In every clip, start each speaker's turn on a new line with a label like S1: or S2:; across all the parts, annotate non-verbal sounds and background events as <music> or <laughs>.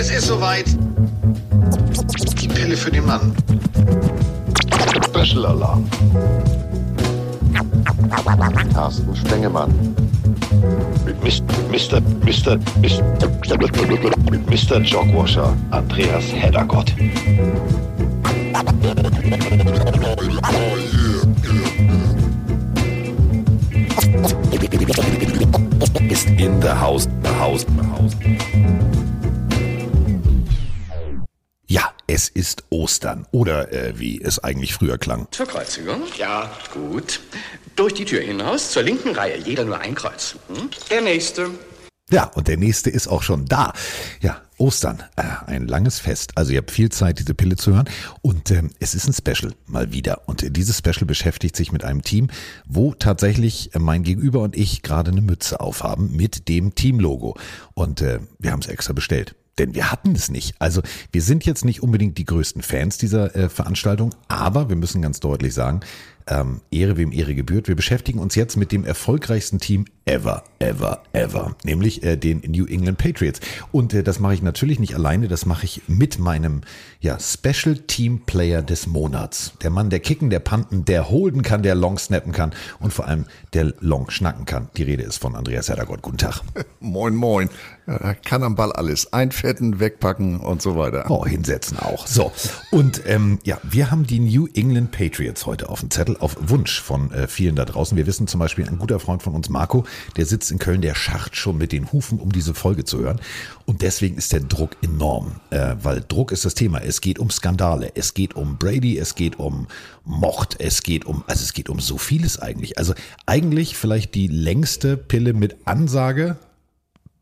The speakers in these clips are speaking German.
S1: Es ist soweit. Die Pille für den Mann.
S2: Special Alarm. Carsten Spengemann.
S3: Mit Mr. Mr. Mr. Mit Mr. Jogwasher Andreas Heddergott.
S4: Ist in the house, the house, es ist Ostern. Oder äh, wie es eigentlich früher klang.
S5: Zur Kreuzigung? Ja, gut. Durch die Tür hinaus, zur linken Reihe. Jeder nur ein Kreuz. Hm? Der nächste.
S4: Ja, und der nächste ist auch schon da. Ja, Ostern, äh, ein langes Fest. Also ihr habt viel Zeit, diese Pille zu hören. Und ähm, es ist ein Special, mal wieder. Und äh, dieses Special beschäftigt sich mit einem Team, wo tatsächlich äh, mein Gegenüber und ich gerade eine Mütze aufhaben mit dem Teamlogo. Und äh, wir haben es extra bestellt. Denn wir hatten es nicht. Also wir sind jetzt nicht unbedingt die größten Fans dieser äh, Veranstaltung, aber wir müssen ganz deutlich sagen, ähm, Ehre wem Ehre gebührt. Wir beschäftigen uns jetzt mit dem erfolgreichsten Team ever, ever, ever, nämlich äh, den New England Patriots. Und äh, das mache ich natürlich nicht alleine, das mache ich mit meinem ja, Special Team Player des Monats. Der Mann, der kicken, der panten, der holden kann, der long snappen kann und vor allem der long schnacken kann. Die Rede ist von Andreas Herdergott. Guten Tag. <laughs>
S6: Moin, moin. Kann am Ball alles. Einfetten, wegpacken und so weiter.
S4: Oh, hinsetzen auch. So. Und ähm, ja, wir haben die New England Patriots heute auf dem Zettel, auf Wunsch von äh, vielen da draußen. Wir wissen zum Beispiel, ein guter Freund von uns, Marco, der sitzt in Köln, der schacht schon mit den Hufen, um diese Folge zu hören. Und deswegen ist der Druck enorm, äh, weil Druck ist das Thema. Es geht um Skandale, es geht um Brady, es geht um Mord, es geht um, also es geht um so vieles eigentlich. Also eigentlich vielleicht die längste Pille mit Ansage,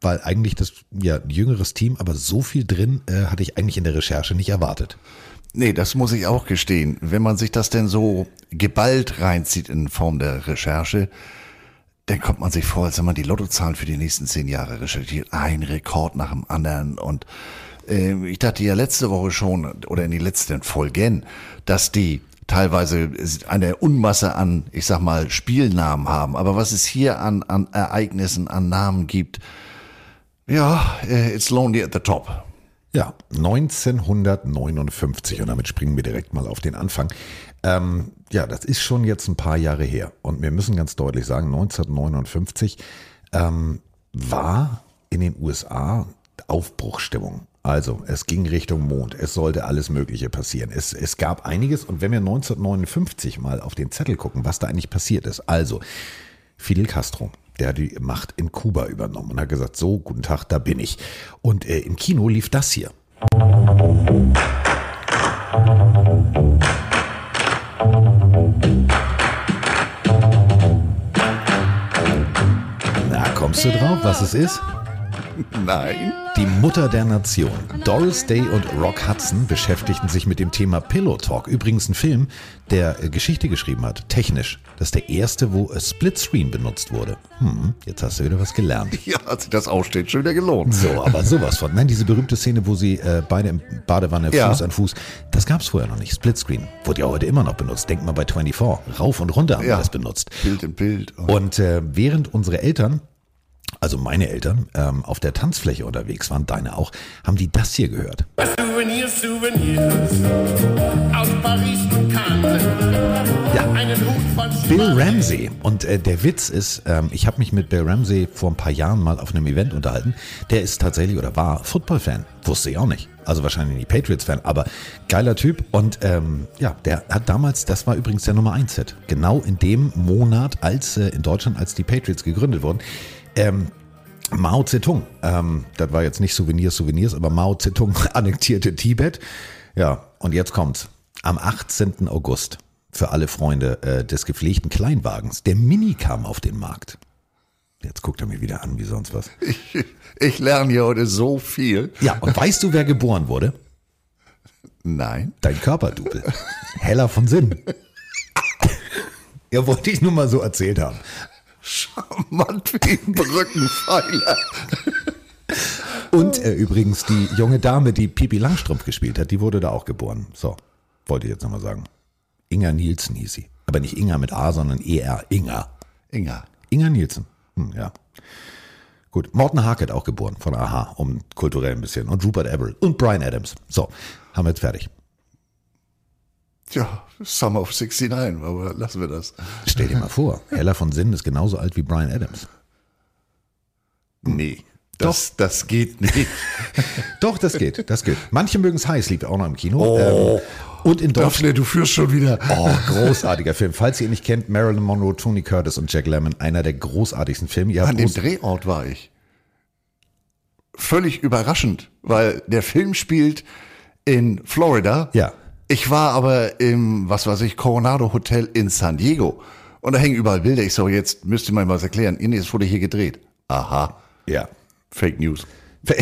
S4: weil eigentlich das ja jüngeres Team, aber so viel drin äh, hatte ich eigentlich in der Recherche nicht erwartet.
S6: Nee, das muss ich auch gestehen. Wenn man sich das denn so geballt reinzieht in Form der Recherche, dann kommt man sich vor, als wenn man die Lottozahlen für die nächsten zehn Jahre recherchiert. Ein Rekord nach dem anderen. Und äh, ich dachte ja letzte Woche schon, oder in den letzten Folgen, dass die teilweise eine Unmasse an, ich sag mal, Spielnamen haben. Aber was es hier an, an Ereignissen, an Namen gibt, ja, äh, it's lonely at the top.
S4: Ja, 1959 und damit springen wir direkt mal auf den Anfang. Ähm, ja, das ist schon jetzt ein paar Jahre her und wir müssen ganz deutlich sagen, 1959 ähm, war in den USA Aufbruchstimmung. Also es ging Richtung Mond, es sollte alles Mögliche passieren. Es, es gab einiges und wenn wir 1959 mal auf den Zettel gucken, was da eigentlich passiert ist. Also Fidel Castro, der hat die Macht in Kuba übernommen und hat gesagt, so, guten Tag, da bin ich. Und äh, im Kino lief das hier. Na, kommst du drauf, was es ist? <laughs>
S6: Nein.
S4: Die Mutter der Nation. Doris Day und Rock Hudson beschäftigten sich mit dem Thema Pillow Talk. Übrigens ein Film, der äh, Geschichte geschrieben hat, technisch. Das ist der erste, wo Splitscreen benutzt wurde. Hm, jetzt hast du wieder was gelernt. <laughs>
S6: Ja, hat sich das Aussteht schon wieder gelohnt.
S4: So, aber sowas von. Nein, diese berühmte Szene, wo sie äh, beide im Badewanne
S6: Ja.
S4: Fuß an Fuß, das gab es vorher noch nicht. Splitscreen. Wurde ja heute immer noch benutzt. Denk mal bei 24. Rauf und runter haben wir
S6: Ja.
S4: das benutzt.
S6: Bild in Bild.
S4: Und äh, während unsere Eltern, also meine Eltern, ähm, auf der Tanzfläche unterwegs waren, deine auch, haben die das hier gehört.
S7: Souvenirs, Souvenirs aus Paris.
S4: Ja.
S7: Einen Hut von
S4: Bill. Ramsey. Und äh, der Witz ist, ähm, ich habe mich mit Bill Ramsey vor ein paar Jahren mal auf einem Event unterhalten. Der ist tatsächlich oder war Football-Fan. Wusste ich auch nicht. Also wahrscheinlich nicht Patriots-Fan, aber geiler Typ. Und ähm, ja, der hat damals, das war übrigens der Nummer 1-Hit. Genau in dem Monat, als äh, in Deutschland, als die Patriots gegründet wurden. Ähm, Mao Zedong, ähm, das war jetzt nicht Souvenirs, Souvenirs, aber Mao Zedong <laughs> annektierte Tibet. Ja, und jetzt kommt's. Am 18. August für alle Freunde äh, des gepflegten Kleinwagens. Der Mini kam auf den Markt. Jetzt guckt er mir wieder an wie sonst was. <laughs>
S6: Ich, ich lerne hier heute so viel.
S4: Ja, und weißt du, wer geboren wurde?
S6: Nein.
S4: Dein Körperdubel. Heller von Sinn. <laughs> Ja, wollte ich nur mal so erzählt haben.
S6: Charmant wie ein Brückenpfeiler.
S4: Und äh, übrigens die junge Dame, die Pipi Langstrumpf gespielt hat, die wurde da auch geboren. So, wollte ich jetzt nochmal sagen. Inga Nielsen hieß sie. Aber nicht Inga mit A, sondern ER. Inga.
S6: Inga.
S4: Inga Nielsen. Hm, ja. Gut, Morton Harkett auch geboren von Aha, um kulturell ein bisschen. Und Rupert Everett und Brian Adams. So, haben wir jetzt fertig.
S6: Ja, Summer of 69, aber lassen wir das.
S4: Stell dir mal vor, Hella von Sinnen ist genauso alt wie Brian Adams.
S6: Nee, das, das geht nicht. <laughs>
S4: Doch, das geht, das geht. Manche mögen es heiß, liegt auch noch im Kino.
S6: Oh.
S4: Ähm, und in Deutschland.
S6: Daphne, du führst schon wieder.
S4: Oh, großartiger Film. Falls ihr ihn nicht kennt, Marilyn Monroe, Tony Curtis und Jack Lemmon, einer der großartigsten Filme. Ihr
S6: An dem Drehort war ich. Völlig überraschend, weil der Film spielt in Florida.
S4: Ja.
S6: Ich war aber im, was weiß ich, Coronado Hotel in San Diego. Und da hängen überall Bilder. Ich so, jetzt müsst ihr mal was erklären. Nee, es wurde hier gedreht. Aha.
S4: ja.
S6: Fake News. <laughs>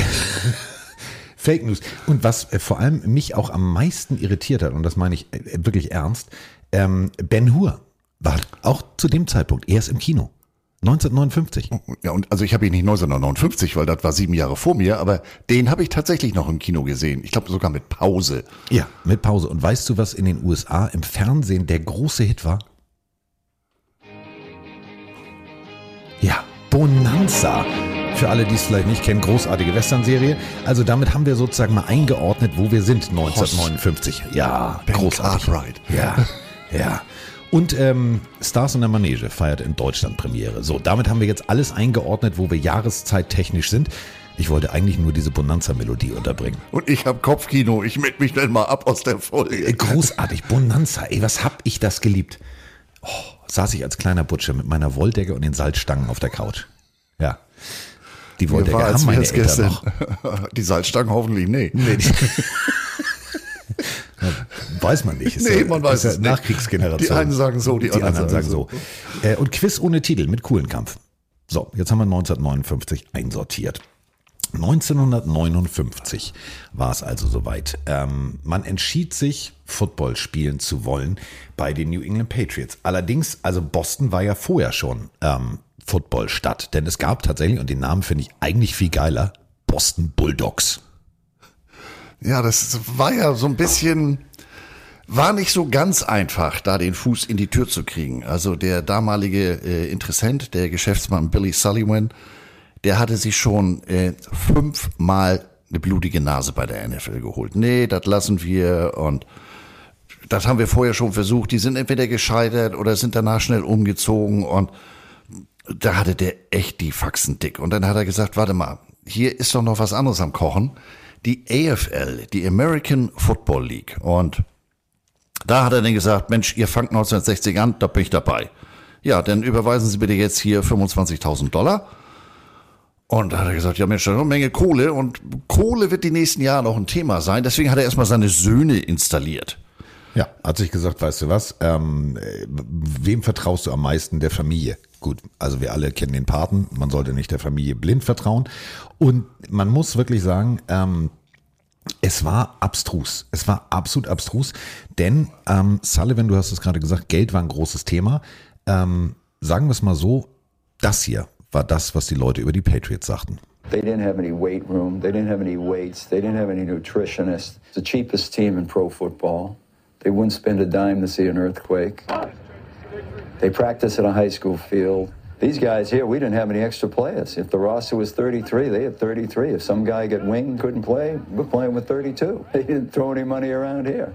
S4: Fake News. Und was äh, vor allem mich auch am meisten irritiert hat, und das meine ich äh, wirklich ernst, ähm, Ben Hur war auch zu dem Zeitpunkt erst im Kino. 1959.
S6: Ja, und also ich habe ihn nicht 1959, weil das war sieben Jahre vor mir, aber den habe ich tatsächlich noch im Kino gesehen. Ich glaube sogar mit Pause.
S4: Ja, mit Pause. Und weißt du, was in den USA im Fernsehen der große Hit war? Ja, Bonanza. Für alle, die es vielleicht nicht kennen, großartige Western-Serie. Also damit haben wir sozusagen mal eingeordnet, wo wir sind 1959. Ja,
S6: Ben
S4: großartig.
S6: Cartwright.
S4: Ja, ja. Und ähm, Stars in der Manege feiert in Deutschland Premiere. So, damit haben wir jetzt alles eingeordnet, wo wir jahreszeittechnisch sind. Ich wollte eigentlich nur diese Bonanza-Melodie unterbringen.
S6: Und ich habe Kopfkino. Ich melde mich dann mal ab aus der
S4: Äh,
S6: Folge.
S4: Großartig, Bonanza, ey, was hab ich das geliebt. Oh, saß ich als kleiner Butsche mit meiner Wolldecke und den Salzstangen auf der Couch. Ja. Die Wolldecke haben meine Eltern
S6: gestern.
S4: noch. <laughs>
S6: Die Salzstangen hoffentlich nee.
S4: Nee, <laughs> die, weiß man nicht. <laughs> Ist
S6: Nee,
S4: ja,
S6: man weiß
S4: ja
S6: es nicht.
S4: Nachkriegsgeneration.
S6: Die einen sagen so, die anderen sagen
S4: so. Äh, und Quiz ohne Titel mit coolen Kampf. So, jetzt haben wir 1959 einsortiert. 1959 war es also soweit. Ähm, man entschied sich, Football spielen zu wollen bei den New England Patriots. Allerdings, also Boston war ja vorher schon ähm, Footballstadt, denn es gab tatsächlich, und den Namen finde ich eigentlich viel geiler, Boston Bulldogs.
S6: Ja, das war ja so ein bisschen, war nicht so ganz einfach, da den Fuß in die Tür zu kriegen. Also der damalige äh, Interessent, der Geschäftsmann Billy Sullivan, der hatte sich schon äh, fünfmal eine blutige Nase bei der NFL geholt. Nee, das lassen wir und das haben wir vorher schon versucht. Die sind entweder gescheitert oder sind danach schnell umgezogen und da hatte der echt die Faxen dick. Und dann hat er gesagt, warte mal, hier ist doch noch was anderes am Kochen. Die AFL, die American Football League. Und da hat er dann gesagt, Mensch, ihr fangt 1960 an, da bin ich dabei. Ja, dann überweisen Sie bitte jetzt hier 25.000 Dollar. Und da hat er gesagt, ja Mensch, da ist eine Menge Kohle und Kohle wird die nächsten Jahre noch ein Thema sein. Deswegen hat er erstmal seine Söhne installiert.
S4: Ja, hat sich gesagt, weißt du was, ähm, äh, wem vertraust du am meisten der Familie? Gut, also wir alle kennen den Paten, man sollte nicht der Familie blind vertrauen. Und man muss wirklich sagen, ähm, es war abstrus. Es war absolut abstrus, denn ähm, Sullivan, du hast es gerade gesagt, Geld war ein großes Thema. Ähm, sagen wir es mal so, das hier war das, was die Leute über die Patriots sagten.
S8: They didn't have any weight room. They didn't have any weights. They didn't have any nutritionists. The cheapest team in pro football. They wouldn't spend a dime to see an earthquake. They practice at a high school field. These guys here, we didn't have any extra players. If the roster was 33, they had 33. If some guy got winged, couldn't play, we're playing with 32. <laughs> They didn't throw any money around here.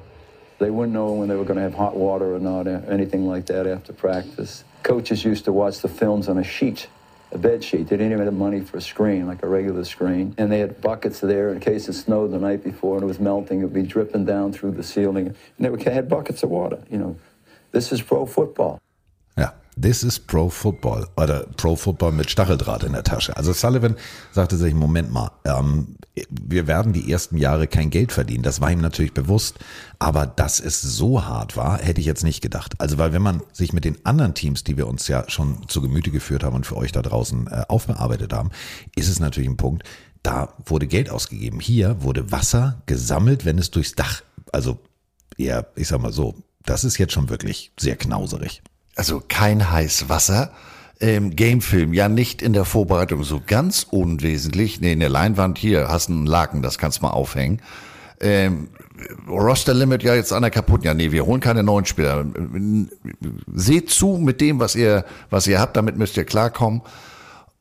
S8: They wouldn't know when they were going to have hot water or not, anything like that after practice. Coaches used to watch the films on a sheet, a bed sheet. They didn't even have money for a screen, like a regular screen. And they had buckets there in case it snowed the night before and it was melting. It would be dripping down through the ceiling. And they had buckets of water. You know, this is pro football.
S4: This is Pro Football oder Pro Football mit Stacheldraht in der Tasche. Also Sullivan sagte sich, Moment mal, ähm, wir werden die ersten Jahre kein Geld verdienen. Das war ihm natürlich bewusst, aber dass es so hart war, hätte ich jetzt nicht gedacht. Also weil wenn man sich mit den anderen Teams, die wir uns ja schon zu Gemüte geführt haben und für euch da draußen äh, aufbearbeitet haben, ist es natürlich ein Punkt, da wurde Geld ausgegeben. Hier wurde Wasser gesammelt, wenn es durchs Dach, also eher, ich sag mal so, das ist jetzt schon wirklich sehr knauserig.
S6: Also kein Heißwasser. Ähm, Gamefilm, ja nicht in der Vorbereitung so ganz unwesentlich. Nee, in der Leinwand hier hast du einen Laken, das kannst du mal aufhängen. Ähm, Roster Limit, ja jetzt einer kaputt. Ja, nee, wir holen keine neuen Spieler. Seht zu mit dem, was ihr, was ihr habt, damit müsst ihr klarkommen.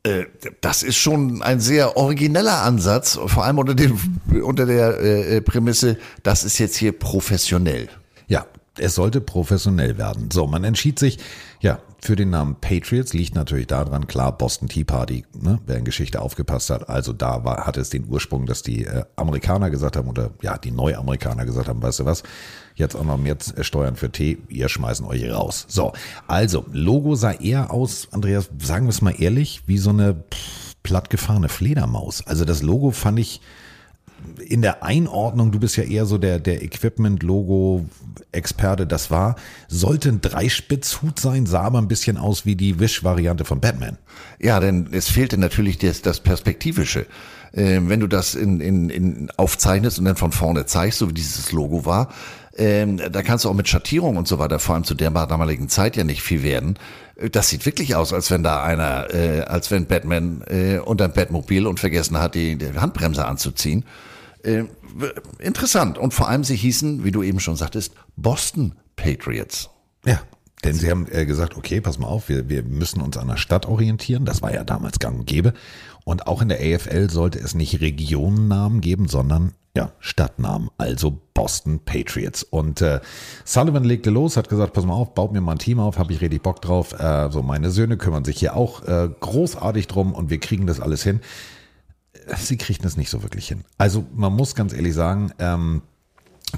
S6: Äh, das ist schon ein sehr origineller Ansatz, vor allem unter, dem, unter der äh, Prämisse, das ist jetzt hier professionell.
S4: Es sollte professionell werden. So, man entschied sich, ja, für den Namen Patriots liegt natürlich daran, klar, Boston Tea Party, ne, wer in Geschichte aufgepasst hat. Also da war, hatte es den Ursprung, dass die äh, Amerikaner gesagt haben, oder ja, die Neuamerikaner gesagt haben, weißt du was, jetzt auch noch mehr Steuern für Tee, ihr schmeißen euch raus. So, also, Logo sah eher aus, Andreas, sagen wir es mal ehrlich, wie so eine pff, plattgefahrene Fledermaus. Also das Logo fand ich in der Einordnung, du bist ja eher so der, der Equipment-Logo-Experte, das war, sollte ein Dreispitzhut sein, sah aber ein bisschen aus wie die Wish-Variante von Batman.
S6: Ja, denn es fehlte natürlich das, das Perspektivische. Ähm, wenn du das in, in, in aufzeichnest und dann von vorne zeigst, so wie dieses Logo war, ähm, da kannst du auch mit Schattierung und so weiter, vor allem zu der damaligen Zeit ja nicht viel werden. Das sieht wirklich aus, als wenn da einer, äh, als wenn Batman äh, unter dem Batmobil und vergessen hat, die, die Handbremse anzuziehen. Äh, interessant. Und vor allem, sie hießen, wie du eben schon sagtest, Boston Patriots.
S4: Ja, denn sie haben äh, gesagt, okay, pass mal auf, wir, wir müssen uns an der Stadt orientieren. Das war ja damals gang und gäbe. Und auch in der AFL sollte es nicht Regionennamen geben, sondern ja, Stadtnamen, also Boston Patriots. Und äh, Sullivan legte los, hat gesagt, pass mal auf, baut mir mal ein Team auf, habe ich richtig Bock drauf. Äh, so, meine Söhne kümmern sich hier auch äh, großartig drum und wir kriegen das alles hin sie kriegen das nicht so wirklich hin. Also man muss ganz ehrlich sagen, ähm,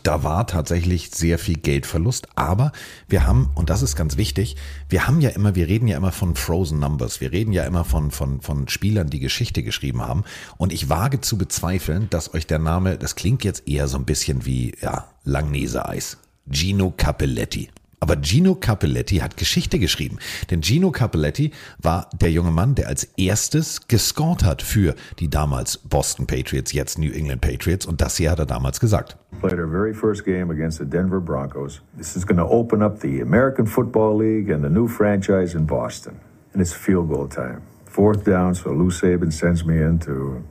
S4: da war tatsächlich sehr viel Geldverlust, aber wir haben, und das ist ganz wichtig, wir haben ja immer, wir reden ja immer von Frozen Numbers, wir reden ja immer von, von, von Spielern, die Geschichte geschrieben haben. Und ich wage zu bezweifeln, dass euch der Name, das klingt jetzt eher so ein bisschen wie, ja, Langnese-Eis. Gino Capelletti. Aber Gino Capelletti hat Geschichte geschrieben. Denn Gino Capelletti war der junge Mann, der als erstes gescored hat für die damals Boston Patriots, jetzt New England Patriots. Und das hier hat er damals gesagt.
S9: Played our very first game against the Denver Broncos. This is going to open up the American Football League and the new franchise in Boston. And it's field goal time. Fourth down, so Lou Saban sends me in to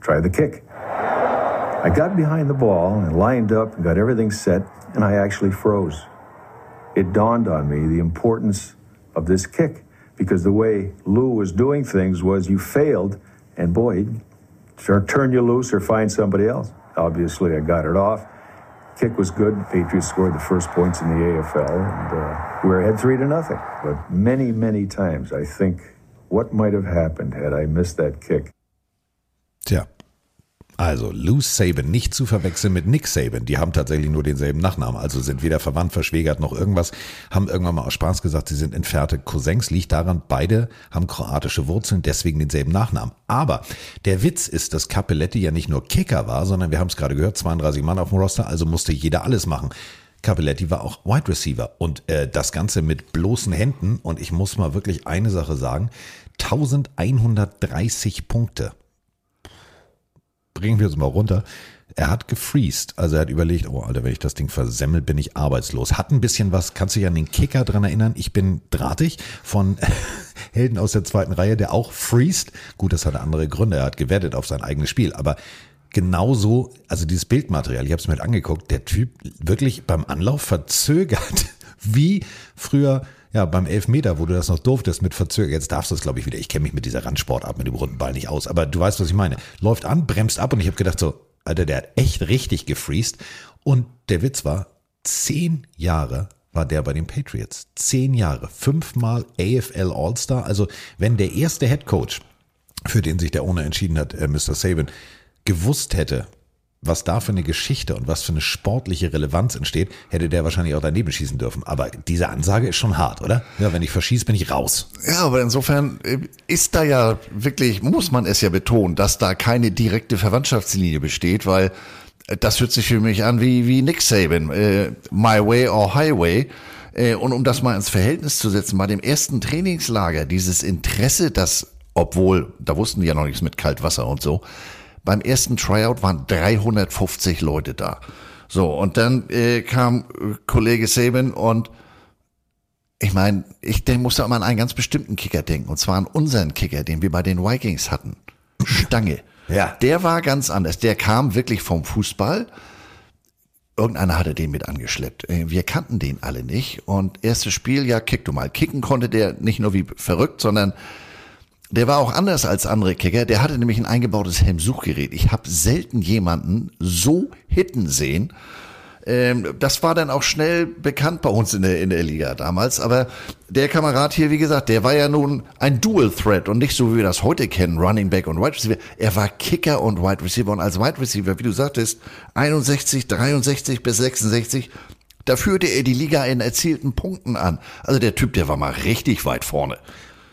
S9: try the kick. I got behind the ball and lined up and got everything set, and I actually froze. It dawned on me the importance of this kick because the way Lou was doing things was you failed, and boy, turn you loose or find somebody else. Obviously, I got it off. Kick was good. Patriots scored the first points in the AFL, and uh, we were ahead three to nothing. But many, many times, I think what might have happened had I missed that kick.
S4: Tja, Also Lou Saban, nicht zu verwechseln mit Nick Saban. Die haben tatsächlich nur denselben Nachnamen, also sind weder verwandt, verschwägert noch irgendwas. Haben irgendwann mal aus Spaß gesagt, sie sind entfernte Cousins. Liegt daran, beide haben kroatische Wurzeln, deswegen denselben Nachnamen. Aber der Witz ist, dass Capelletti ja nicht nur Kicker war, sondern wir haben es gerade gehört, 32 Mann auf dem Roster, also musste jeder alles machen. Capelletti war auch Wide Receiver und äh, das Ganze mit bloßen Händen. Und ich muss mal wirklich eine Sache sagen: 1130 Punkte bringen wir es mal runter. Er hat gefreezed, also er hat überlegt, oh Alter, wenn ich das Ding versemmel, bin ich arbeitslos. Hat ein bisschen was, kannst du dich an den Kicker dran erinnern? Ich bin drahtig von <laughs> Helden aus der zweiten Reihe, der auch freezed. Gut, das hatte andere Gründe, er hat gewettet auf sein eigenes Spiel, aber genauso, also dieses Bildmaterial, ich habe es mir halt angeguckt, der Typ wirklich beim Anlauf verzögert, <laughs> wie früher ja, beim Elfmeter, wo du das noch durftest mit Verzögerung, jetzt darfst du es, glaube ich, wieder. Ich kenne mich mit dieser Randsportart, mit dem runden Ball nicht aus, aber du weißt, was ich meine. Läuft an, bremst ab und ich habe gedacht so, Alter, der hat echt richtig gefreest. Und der Witz war, zehn Jahre war der bei den Patriots. Zehn Jahre, fünfmal AFL All-Star. Also wenn der erste Head Coach, für den sich der Owner entschieden hat, äh, Mr. Saban, gewusst hätte, was da für eine Geschichte und was für eine sportliche Relevanz entsteht, hätte der wahrscheinlich auch daneben schießen dürfen. Aber diese Ansage ist schon hart, oder? Ja, wenn ich verschieße, bin ich raus.
S6: Ja, aber insofern äh, ist da ja wirklich, muss man es ja betonen, dass da keine direkte Verwandtschaftslinie besteht, weil äh, das hört sich für mich an wie, wie Nick Saban, äh, My Way or Highway. Äh, und um das mal ins Verhältnis zu setzen, bei dem ersten Trainingslager, dieses Interesse, das, obwohl, da wussten die ja noch nichts mit Kaltwasser und so, beim ersten Tryout waren 350 Leute da. So, und dann äh, kam äh, Kollege Saban und ich meine, ich denk, musste immer an einen ganz bestimmten Kicker denken, und zwar an unseren Kicker, den wir bei den Vikings hatten. Stange. <laughs>
S4: Ja.
S6: Der war ganz anders. Der kam wirklich vom Fußball. Irgendeiner hatte den mit angeschleppt. Äh, wir kannten den alle nicht. Und erstes Spiel, ja, kick du mal. Kicken konnte der nicht nur wie verrückt, sondern Der war auch anders als andere Kicker. Der hatte nämlich ein eingebautes Helmsuchgerät. Ich habe selten jemanden so hitten sehen. Ähm, das war dann auch schnell bekannt bei uns in der, in der Liga damals. Aber der Kamerad hier, wie gesagt, der war ja nun ein Dual Threat und nicht so, wie wir das heute kennen, Running Back und Wide Receiver. Er war Kicker und Wide Receiver und als Wide Receiver, wie du sagtest, 61, 63 bis 66, da führte er die Liga in erzielten Punkten an. Also der Typ, der war mal richtig weit vorne.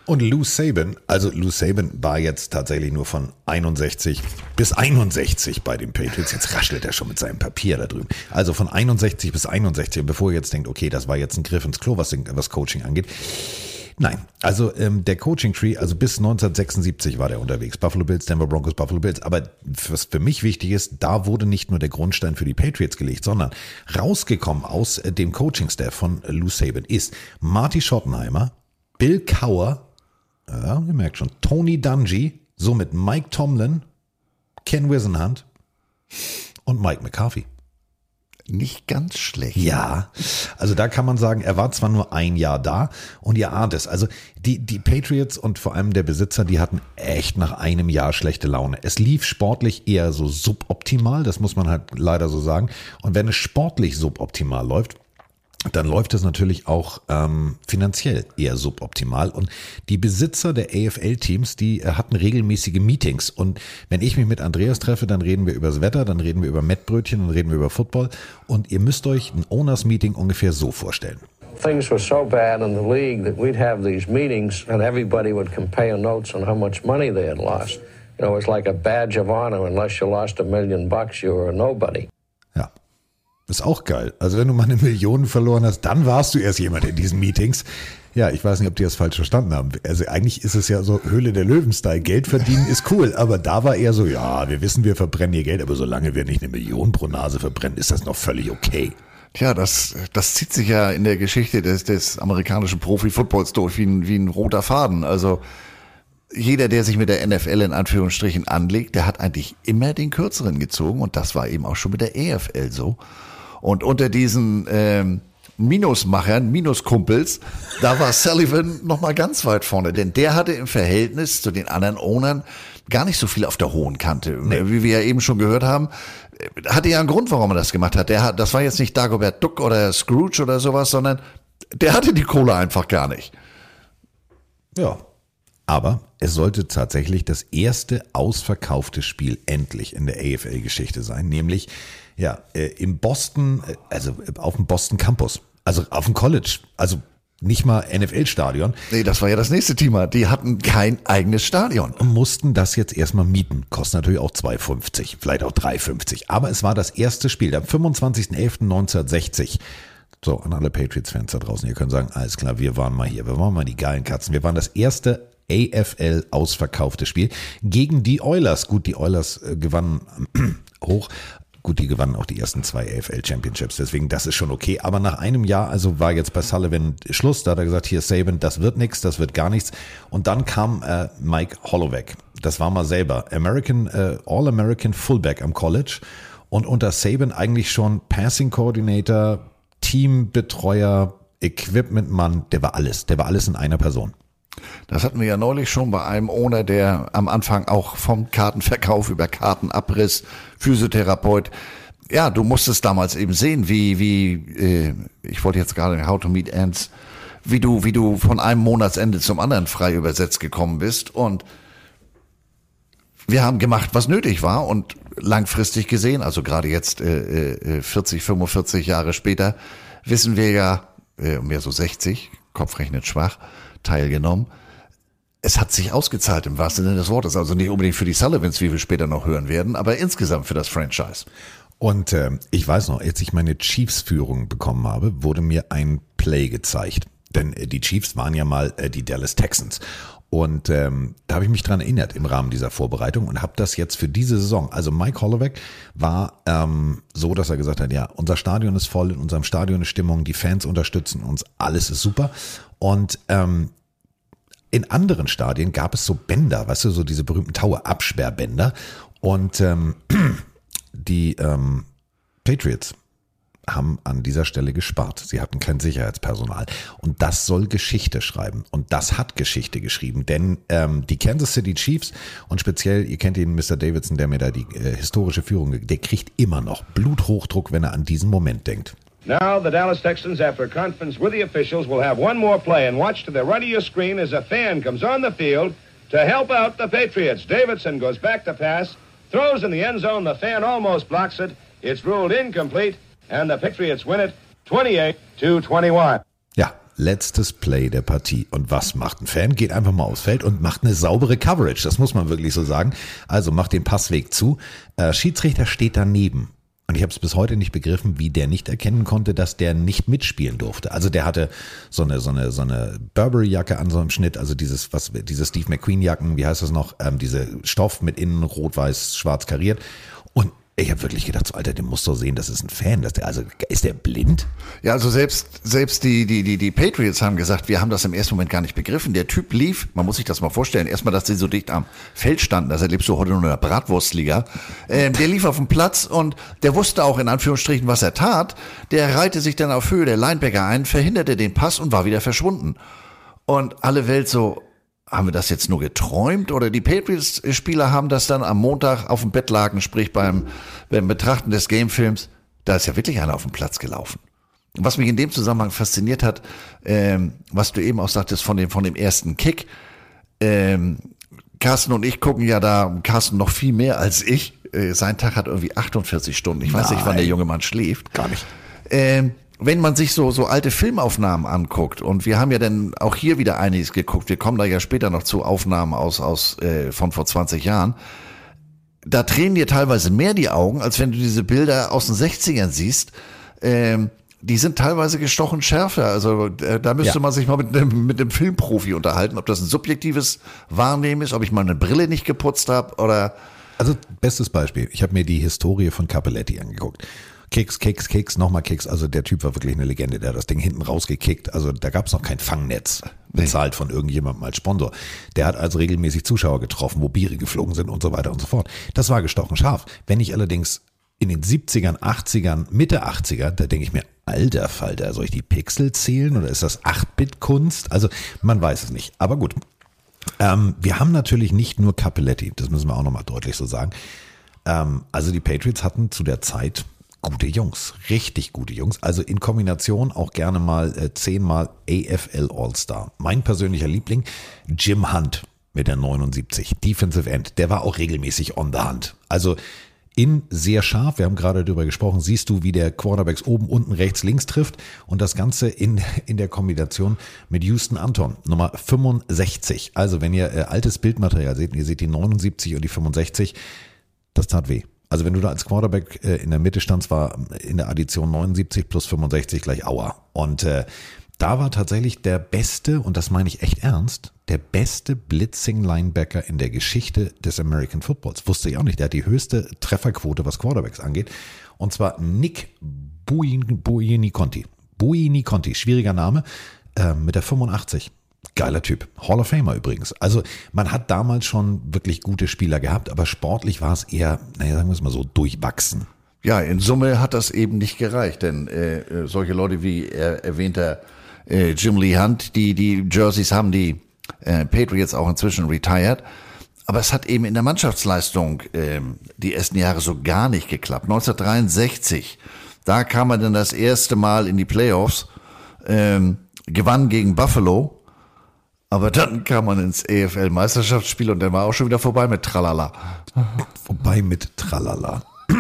S4: Und Lou Saban, also Lou Saban war jetzt tatsächlich nur von 61 bis 61 bei den Patriots. Jetzt raschelt er schon mit seinem Papier da drüben. Also von 61 bis 61, bevor ihr jetzt denkt, okay, das war jetzt ein Griff ins Klo, was, was Coaching angeht. Nein, also ähm, der Coaching Tree, also bis 1976 war der unterwegs. Buffalo Bills, Denver Broncos, Buffalo Bills. Aber was für mich wichtig ist, da wurde nicht nur der Grundstein für die Patriots gelegt, sondern rausgekommen aus äh, dem Coaching-Staff von Lou Saban ist Marty Schottenheimer, Bill Cower, ja, ihr merkt schon, Tony Dungy, somit Mike Tomlin, Ken Wisenhunt und Mike McCarthy.
S6: Nicht ganz schlecht.
S4: Ja, also da kann man sagen, er war zwar nur ein Jahr da und ihr ahnt es. Also die, die Patriots und vor allem der Besitzer, die hatten echt nach einem Jahr schlechte Laune. Es lief sportlich eher so suboptimal, das muss man halt leider so sagen. Und wenn es sportlich suboptimal läuft, dann läuft es natürlich auch ähm, finanziell eher suboptimal. Und die Besitzer der AFL-Teams, die äh, hatten regelmäßige Meetings. Und wenn ich mich mit Andreas treffe, dann reden wir über das Wetter, dann reden wir über Mettbrötchen, dann reden wir über Football. Und ihr müsst euch ein Owners-Meeting ungefähr so vorstellen.
S10: Things were so bad in the league that we'd have these meetings and everybody would compare notes on how much money they had lost. You know, it was like a badge of honor. Unless you lost a million bucks, you were a nobody.
S4: Ist auch geil. Also wenn du mal eine Million verloren hast, dann warst du erst jemand in diesen Meetings. Ja, ich weiß nicht, ob die das falsch verstanden haben. Also eigentlich ist es ja so Höhle der Löwen-Style. Geld verdienen ist cool, aber da war eher so, ja, wir wissen, wir verbrennen hier Geld, aber solange wir nicht eine Million pro Nase verbrennen, ist das noch völlig okay.
S6: Tja, das, das zieht sich ja in der Geschichte des, des amerikanischen Profi-Footballs durch wie ein, wie ein roter Faden. Also jeder, der sich mit der NFL in Anführungsstrichen anlegt, der hat eigentlich immer den kürzeren gezogen und das war eben auch schon mit der EFL so. Und unter diesen ähm, Minusmachern, Minuskumpels, da war Sullivan noch mal ganz weit vorne, denn der hatte im Verhältnis zu den anderen Ownern gar nicht so viel auf der hohen Kante. Wie wir ja eben schon gehört haben, hatte ja einen Grund, warum er das gemacht hat. Der hat, das war jetzt nicht Dagobert Duck oder Scrooge oder sowas, sondern der hatte die Kohle einfach gar nicht.
S4: Ja. Aber es sollte tatsächlich das erste ausverkaufte Spiel endlich in der AFL-Geschichte sein, nämlich ja äh, im Boston, äh, also auf dem Boston Campus, also auf dem College, also nicht mal NFL-Stadion.
S6: Nee, das war ja das nächste Thema. Die hatten kein eigenes Stadion.
S4: Und mussten das jetzt erstmal mieten. Kostet natürlich auch 2,50, vielleicht auch 3,50. Aber es war das erste Spiel am 25.11.1960. So, an alle Patriots-Fans da draußen, ihr könnt sagen, alles klar, wir waren mal hier, wir waren mal die geilen Katzen. Wir waren das erste AFL ausverkaufte Spiel gegen die Oilers. Gut, die Oilers äh, gewannen <clears throat> hoch. Gut, die gewannen auch die ersten zwei AFL Championships, deswegen das ist schon okay. Aber nach einem Jahr, also war jetzt bei Sullivan Schluss, da hat er gesagt, hier Saban, das wird nichts, das wird gar nichts. Und dann kam äh, Mike Holloway. Das war mal selber American äh, All-American Fullback am College und unter Saban eigentlich schon Passing Coordinator, Teambetreuer, Equipmentmann, der war alles, der war alles in einer Person.
S6: Das hatten wir ja neulich schon bei einem Owner, der am Anfang auch vom Kartenverkauf über Kartenabriss, Physiotherapeut. Ja, du musstest damals eben sehen, wie, wie, äh, ich wollte jetzt gerade How to Meet Ants, wie du, wie du von einem Monatsende zum anderen frei übersetzt gekommen bist und wir haben gemacht, was nötig war und langfristig gesehen, also gerade jetzt äh, äh, 40, 45 Jahre später, wissen wir ja, äh, mehr so 60, Kopfrechnet schwach, teilgenommen. Es hat sich ausgezahlt im wahrsten Sinne des Wortes. Also nicht unbedingt für die Sullivans, wie wir später noch hören werden, aber insgesamt für das Franchise.
S4: Und äh, ich weiß noch, als ich meine Chiefs-Führung bekommen habe, wurde mir ein Play gezeigt. Denn äh, die Chiefs waren ja mal äh, die Dallas Texans. Und ähm, da habe ich mich dran erinnert im Rahmen dieser Vorbereitung und habe das jetzt für diese Saison. Also Mike Holloway war ähm, so, dass er gesagt hat, ja, unser Stadion ist voll, in unserem Stadion ist Stimmung, die Fans unterstützen uns, alles ist super. Und ähm, in anderen Stadien gab es so Bänder, weißt du, so diese berühmten Tower-Absperrbänder. Und ähm, <clears throat> die ähm, Patriots haben an dieser Stelle gespart. Sie hatten kein Sicherheitspersonal. Und das soll Geschichte schreiben. Und das hat Geschichte geschrieben. Denn ähm, die Kansas City Chiefs und speziell, ihr kennt ihn, Mr. Davidson, der mir da die äh, historische Führung, der kriegt immer noch Bluthochdruck, wenn er an diesen Moment denkt.
S11: Now, the Dallas Texans, after a conference with the officials, will have one more play. And watch to the right of your screen as a fan comes on the field to help out the Patriots. Davidson goes back to pass, throws in the end zone. The fan almost blocks it. It's ruled incomplete, and the Patriots win it 28 to 21.
S4: Ja, letztes Play der Partie. Und was macht ein Fan? Geht einfach mal aufs Feld und macht eine saubere Coverage. Das muss man wirklich so sagen. Also macht den Passweg zu. Äh, Schiedsrichter steht daneben. Und ich habe es bis heute nicht begriffen, wie der nicht erkennen konnte, dass der nicht mitspielen durfte. Also der hatte so eine so eine so eine Burberry-Jacke an so einem Schnitt, also dieses was diese Steve McQueen-Jacken, wie heißt das noch? Ähm, diese Stoff mit innen rot, weiß, schwarz kariert. Ich habe wirklich gedacht, so, Alter, der muss doch sehen, das ist ein Fan. Dass der, also ist der blind?
S6: Ja, also selbst, selbst die, die, die, die Patriots haben gesagt, wir haben das im ersten Moment gar nicht begriffen. Der Typ lief, man muss sich das mal vorstellen, erstmal, dass sie so dicht am Feld standen, das erlebst du heute nur in der Bratwurstliga. Ähm, der lief auf dem Platz und der wusste auch in Anführungsstrichen, was er tat. Der reihte sich dann auf Höhe der Linebacker ein, verhinderte den Pass und war wieder verschwunden. Und alle Welt so, haben wir das jetzt nur geträumt oder die Patriots-Spieler haben das dann am Montag auf dem Bett lagen, sprich beim, beim Betrachten des Gamefilms, da ist ja wirklich einer auf dem Platz gelaufen. Was mich in dem Zusammenhang fasziniert hat, ähm, was du eben auch sagtest von dem, von dem ersten Kick, ähm, Carsten und ich gucken ja da, Carsten noch viel mehr als ich. Äh, sein Tag hat irgendwie 48 Stunden. Ich weiß
S4: Nein.
S6: nicht, wann der junge Mann schläft.
S4: Gar nicht.
S6: Ähm, wenn man sich so, so alte Filmaufnahmen anguckt, und wir haben ja dann auch hier wieder einiges geguckt, wir kommen da ja später noch zu Aufnahmen aus, aus äh, von vor 20 Jahren, da tränen dir teilweise mehr die Augen, als wenn du diese Bilder aus den 60ern siehst. Ähm, die sind teilweise gestochen schärfer. Also äh, da müsste
S4: Ja.
S6: man sich mal mit einem, mit einem Filmprofi unterhalten, ob das ein subjektives Wahrnehmen ist, ob ich mal eine Brille nicht geputzt habe oder
S4: Also bestes Beispiel. Ich habe mir die Historie von Capelletti angeguckt. Kicks, Kicks, Kicks, nochmal Kicks. Also der Typ war wirklich eine Legende. Der hat das Ding hinten rausgekickt. Also da gab es noch kein Fangnetz bezahlt von irgendjemandem als Sponsor. Der hat also regelmäßig Zuschauer getroffen, wo Biere geflogen sind und so weiter und so fort. Das war gestochen scharf. Wenn ich allerdings in den 70ern, 80ern, Mitte 80er, da denke ich mir, alter Falter, soll ich die Pixel zählen oder ist das 8-Bit-Kunst? Also man weiß es nicht. Aber gut, ähm, wir haben natürlich nicht nur Capelletti, das müssen wir auch nochmal deutlich so sagen. Ähm, also die Patriots hatten zu der Zeit gute Jungs, richtig gute Jungs. Also in Kombination auch gerne mal äh, zehnmal AFL All-Star. Mein persönlicher Liebling, Jim Hunt mit der 79, Defensive End. Der war auch regelmäßig on the Hunt. Also in sehr scharf, wir haben gerade darüber gesprochen, siehst du, wie der Quarterbacks oben, unten, rechts, links trifft und das Ganze in, in der Kombination mit Houston Anton, Nummer 65. Also wenn ihr äh, altes Bildmaterial seht, ihr seht die 79 und die 65, das tat weh. Also wenn du da als Quarterback äh, in der Mitte standst, war in der Addition 79 plus 65 gleich Aua. Und äh, da war tatsächlich der beste, und das meine ich echt ernst, der beste Blitzing-Linebacker in der Geschichte des American Footballs. Wusste ich auch nicht. Der hat die höchste Trefferquote, was Quarterbacks angeht. Und zwar Nick Buin- Buiniconti. Buiniconti, schwieriger Name, äh, mit der 85. Geiler Typ. Hall of Famer übrigens. Also man hat damals schon wirklich gute Spieler gehabt, aber sportlich war es eher, naja, sagen wir es mal so, durchwachsen.
S6: Ja, in Summe hat das eben nicht gereicht, denn äh, äh, solche Leute wie er erwähnter äh, Jim Lee Hunt, die die Jerseys haben die äh, Patriots auch inzwischen retired. Aber es hat eben in der Mannschaftsleistung ähm, die ersten Jahre so gar nicht geklappt. 1963, da kam man dann das erste Mal in die Playoffs, ähm, gewann gegen Buffalo, aber dann kam man ins EFL-Meisterschaftsspiel und dann war auch schon wieder vorbei mit Tralala.
S4: Vorbei mit Tralala. <clears throat>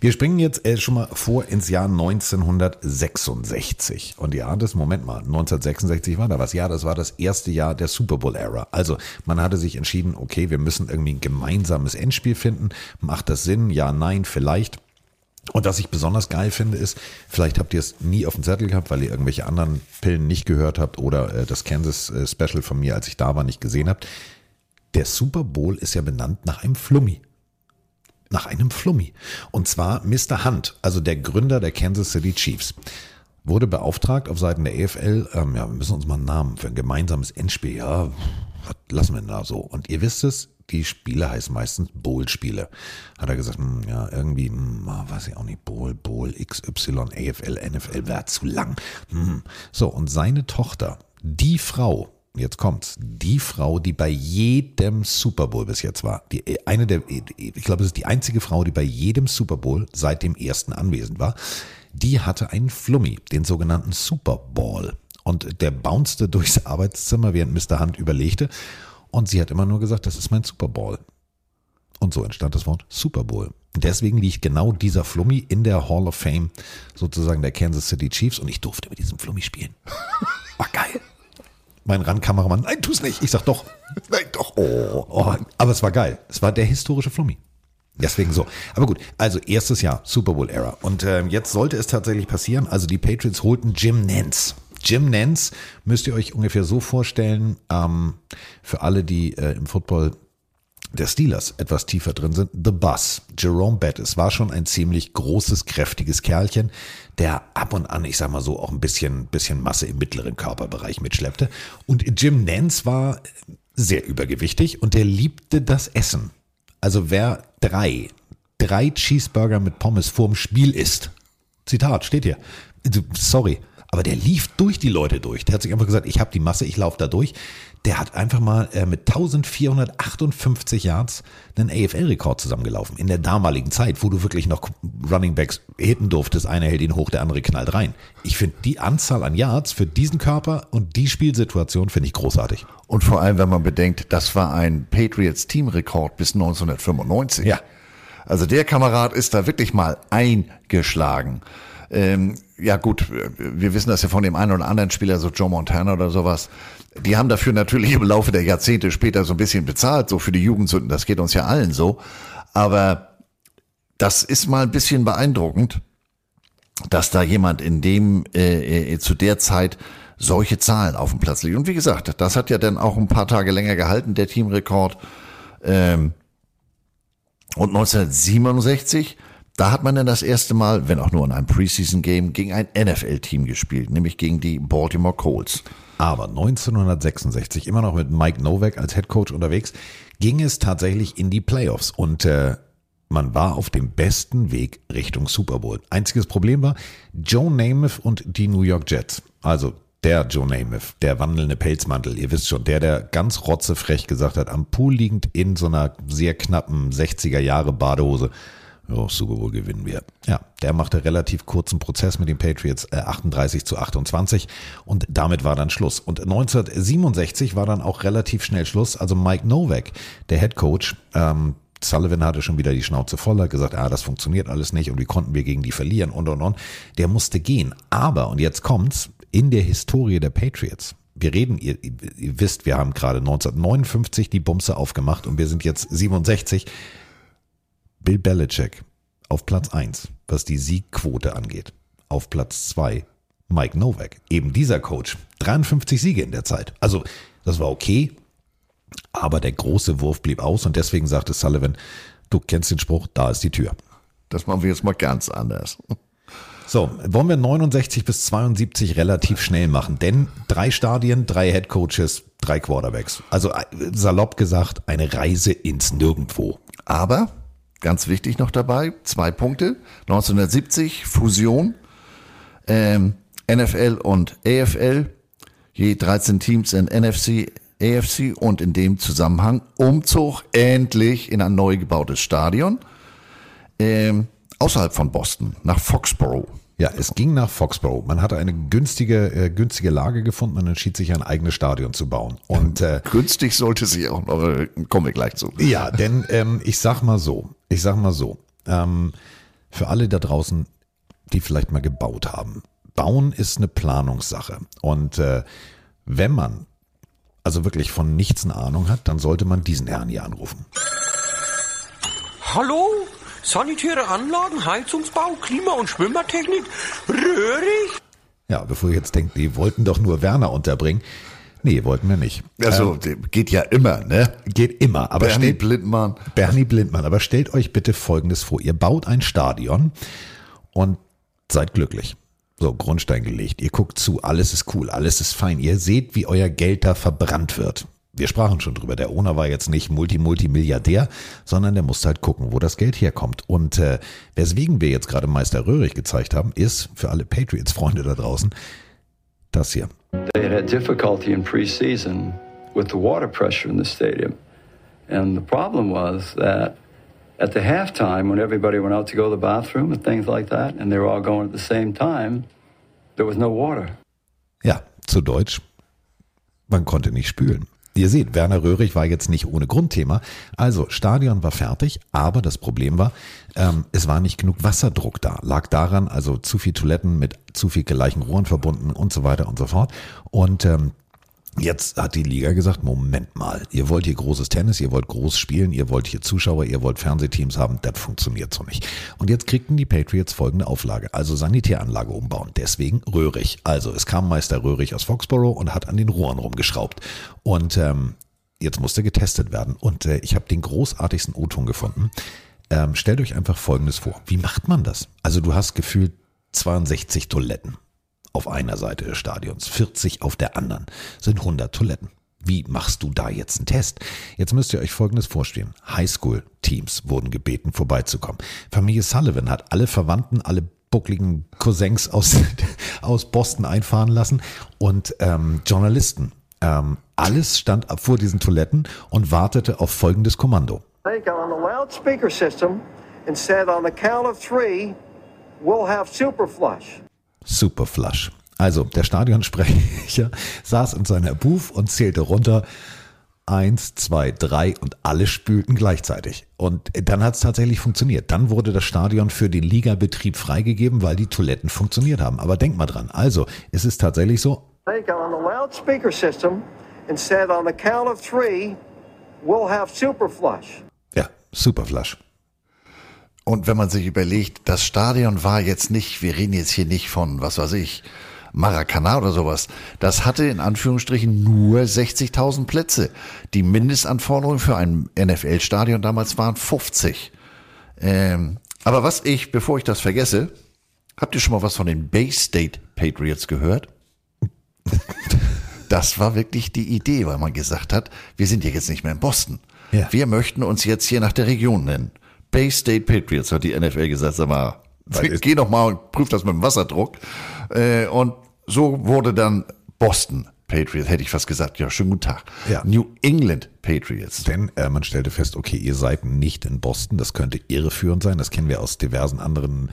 S4: Wir springen jetzt äh, schon mal vor ins Jahr 1966. Und ja, das, Moment mal, 1966 war da was. Ja, das war das erste Jahr der Super Bowl-Ära. Also man hatte sich entschieden, okay, wir müssen irgendwie ein gemeinsames Endspiel finden. Macht das Sinn? Ja, nein, vielleicht. Und was ich besonders geil finde, ist, vielleicht habt ihr es nie auf dem Zettel gehabt, weil ihr irgendwelche anderen Pillen nicht gehört habt oder äh, das Kansas äh, Special von mir, als ich da war, nicht gesehen habt. Der Super Bowl ist ja benannt nach einem Flummi. Nach einem Flummi. Und zwar Mr. Hunt, also der Gründer der Kansas City Chiefs, wurde beauftragt auf Seiten der EFL, ähm, ja, wir müssen uns mal einen Namen für ein gemeinsames Endspiel, ja, was lassen wir denn da so? Und ihr wisst es, die Spiele heißen meistens Bowl-Spiele. Hat er gesagt, hm, ja, irgendwie, hm, ah, weiß ich auch nicht, Bowl, Bowl, XY, AFL, NFL wäre zu lang. Hm. So, und seine Tochter, die Frau, jetzt kommt's, die Frau, die bei jedem Super Bowl bis jetzt war, die eine der, ich glaube, es ist die einzige Frau, die bei jedem Super Bowl seit dem ersten anwesend war, die hatte einen Flummi, den sogenannten Super Ball. Und der bouncete durchs <laughs> Arbeitszimmer, während Mr. Hunt überlegte. Und sie hat immer nur gesagt, das ist mein Super Bowl. Und so entstand das Wort Super Bowl. Deswegen liegt genau dieser Flummi in der Hall of Fame sozusagen der Kansas City Chiefs und ich durfte mit diesem Flummi spielen. <laughs> War geil. Mein Randkameramann, nein, tu's nicht. Ich sag doch, nein, doch. Oh, oh. Aber es war geil. Es war der historische Flummi. Deswegen so. Aber gut, also erstes Jahr, Super Bowl Era. Und äh, jetzt sollte es tatsächlich passieren. Also die Patriots holten Jim Nance. Jim Nance müsst ihr euch ungefähr so vorstellen, ähm, für alle, die äh, im Football der Steelers etwas tiefer drin sind, The Bus. Jerome Bettis war schon ein ziemlich großes, kräftiges Kerlchen, der ab und an, ich sag mal so, auch ein bisschen, bisschen Masse im mittleren Körperbereich mitschleppte. Und Jim Nance war sehr übergewichtig und der liebte das Essen. Also wer drei, drei Cheeseburger mit Pommes vorm Spiel isst, Zitat, steht hier, sorry, aber der lief durch die Leute durch. Der hat sich einfach gesagt, ich habe die Masse, ich laufe da durch. Der hat einfach mal äh, mit 1458 Yards einen AFL-Rekord zusammengelaufen. In der damaligen Zeit, wo du wirklich noch Running Backs hitten durftest. Einer hält ihn hoch, der andere knallt rein. Ich finde die Anzahl an Yards für diesen Körper und die Spielsituation finde ich großartig.
S6: Und vor allem, wenn man bedenkt, das war ein Patriots-Teamrekord bis 1995.
S4: Ja.
S6: Also der Kamerad ist da wirklich mal eingeschlagen. Ähm, ja gut, wir wissen das ja von dem einen oder anderen Spieler, so Joe Montana oder sowas. Die haben dafür natürlich im Laufe der Jahrzehnte später so ein bisschen bezahlt, so für die Jugendsünden. Das geht uns ja allen so. Aber das ist mal ein bisschen beeindruckend, dass da jemand in dem äh, äh, zu der Zeit solche Zahlen auf dem Platz liegt. Und wie gesagt, das hat ja dann auch ein paar Tage länger gehalten, der Teamrekord. Ähm, und 1967 da hat man dann das erste Mal, wenn auch nur in einem Preseason-Game, gegen ein NFL-Team gespielt, nämlich gegen die Baltimore Colts.
S4: Aber 1966, immer noch mit Mike Novak als Head Coach unterwegs, ging es tatsächlich in die Playoffs und äh, man war auf dem besten Weg Richtung Super Bowl. Einziges Problem war Joe Namath und die New York Jets. Also der Joe Namath, der wandelnde Pelzmantel, ihr wisst schon, der, der ganz rotzefrech gesagt hat, am Pool liegend in so einer sehr knappen 60er Jahre Badehose, ja, Super Bowl gewinnen wir. Ja, der machte relativ kurzen Prozess mit den Patriots, äh, 38 zu 28 und damit war dann Schluss. Und 1967 war dann auch relativ schnell Schluss. Also Mike Novak, der Head Coach, ähm, Sullivan hatte schon wieder die Schnauze voll, hat gesagt, ah, das funktioniert alles nicht und wie konnten wir gegen die verlieren und und und. Der musste gehen. Aber, und jetzt kommt's, in der Historie der Patriots, wir reden, ihr, ihr wisst, wir haben gerade 1959 die Bumse aufgemacht und wir sind jetzt 67. Bill Belichick auf Platz 1, was die Siegquote angeht. Auf Platz 2 Mike Novak, eben dieser Coach. 53 Siege in der Zeit. Also, das war okay, aber der große Wurf blieb aus und deswegen sagte Sullivan, du kennst den Spruch, da ist die Tür.
S6: Das machen wir jetzt mal ganz anders.
S4: So, wollen wir 69 bis 72 relativ schnell machen, denn drei Stadien, drei Head Coaches, drei Quarterbacks. Also äh, salopp gesagt, eine Reise ins Nirgendwo.
S6: Aber ganz wichtig noch dabei, zwei Punkte. 1970 Fusion, ähm, NFL und AFL, je 13 Teams in NFC, AFC und in dem Zusammenhang Umzug endlich in ein neu gebautes Stadion ähm, außerhalb von Boston, nach Foxborough.
S4: Ja, es ging nach Foxborough. Man hatte eine günstige, äh, günstige Lage gefunden und entschied sich, ein eigenes Stadion zu bauen. Und
S6: äh, günstig sollte sie auch noch, äh, kommen wir gleich zu.
S4: Ja, denn ähm, ich sag mal so, ich sag mal so, ähm, für alle da draußen, die vielleicht mal gebaut haben, bauen ist eine Planungssache. Und äh, wenn man also wirklich von nichts eine Ahnung hat, dann sollte man diesen Herrn hier anrufen.
S12: Hallo? Sanitäre Anlagen, Heizungsbau, Klima- und Schwimmertechnik? Röhrig?
S4: Ja, bevor ihr jetzt denkt, die wollten doch nur Werner unterbringen. Nee, wollten wir nicht.
S6: Also ähm, geht ja immer, ne?
S4: Geht immer. Aber
S6: Bernie
S4: stellt,
S6: Blindmann.
S4: Bernie Blindmann. Aber stellt euch bitte Folgendes vor. Ihr baut ein Stadion und seid glücklich. So, Grundstein gelegt. Ihr guckt zu, alles ist cool, alles ist fein. Ihr seht, wie euer Geld da verbrannt wird. Wir sprachen schon drüber. Der Owner war jetzt nicht Multi-Multi-Milliardär, sondern der musste halt gucken, wo das Geld herkommt. Und äh, weswegen wir jetzt gerade Meister Röhrig gezeigt haben, ist für alle Patriots-Freunde da draußen das hier.
S8: They had had difficulty in preseason with the water pressure in the stadium. And the problem was that at the halftime, when everybody went out to go to the bathroom and things like that, and they were all going at the same time, there was no water.
S4: Ja, zu Deutsch, man konnte nicht spülen. Ihr seht, Werner Röhrig war jetzt nicht ohne Grundthema. Also, Stadion war fertig, aber das Problem war, ähm, es war nicht genug Wasserdruck da. Lag daran, also zu viel Toiletten mit zu viel gleichen Rohren verbunden und so weiter und so fort. Und ähm, Jetzt hat die Liga gesagt, Moment mal, ihr wollt hier großes Tennis, ihr wollt groß spielen, ihr wollt hier Zuschauer, ihr wollt Fernsehteams haben, das funktioniert so nicht. Und jetzt kriegten die Patriots folgende Auflage, also Sanitäranlage umbauen, deswegen Röhrig. Also es kam Meister Röhrig aus Foxborough und hat an den Rohren rumgeschraubt. Und ähm, jetzt musste getestet werden. Und äh, ich habe den großartigsten O-Ton gefunden. Ähm, stellt euch einfach Folgendes vor. Wie macht man das? Also du hast gefühlt 62 Toiletten auf einer Seite des Stadions, 40 auf der anderen, sind 100 Toiletten. Wie machst du da jetzt einen Test? Jetzt müsst ihr euch Folgendes vorstellen. Highschool-Teams wurden gebeten, vorbeizukommen. Familie Sullivan hat alle Verwandten, alle buckligen Cousins aus, <laughs> aus Boston einfahren lassen und ähm, Journalisten. Ähm, alles stand vor diesen Toiletten und wartete auf folgendes Kommando.
S13: Got on the loudspeaker system and said on the count of three, we'll have super flush.
S4: Superflush. Also der Stadionsprecher <laughs> saß in seiner Booth und zählte runter. Eins, zwei, drei und alle spülten gleichzeitig. Und dann hat es tatsächlich funktioniert. Dann wurde das Stadion für den Ligabetrieb freigegeben, weil die Toiletten funktioniert haben. Aber denk mal dran. Also, es ist tatsächlich so.
S13: They got on the loudspeaker system and said on the count of three, we'll have super flush.
S4: Ja, Superflush.
S6: Und wenn man sich überlegt, das Stadion war jetzt nicht, wir reden jetzt hier nicht von, was weiß ich, Maracana oder sowas. Das hatte in Anführungsstrichen nur 60.000 Plätze. Die Mindestanforderungen für ein NFL-Stadion damals waren 50. Ähm, aber was ich, bevor ich das vergesse, habt ihr schon mal was von den Bay State Patriots gehört? <laughs> Das war wirklich die Idee, weil man gesagt hat, wir sind ja jetzt nicht mehr in Boston.
S4: Ja.
S6: Wir möchten uns jetzt hier nach der Region nennen. Bay State Patriots hat die NFL gesagt, sag mal, geh noch mal und prüf das mit dem Wasserdruck. Äh, und so wurde dann Boston Patriots, hätte ich fast gesagt. Ja, schönen guten Tag.
S4: Ja.
S6: New England Patriots.
S4: Denn äh, man stellte fest, okay, ihr seid nicht in Boston, das könnte irreführend sein. Das kennen wir aus diversen anderen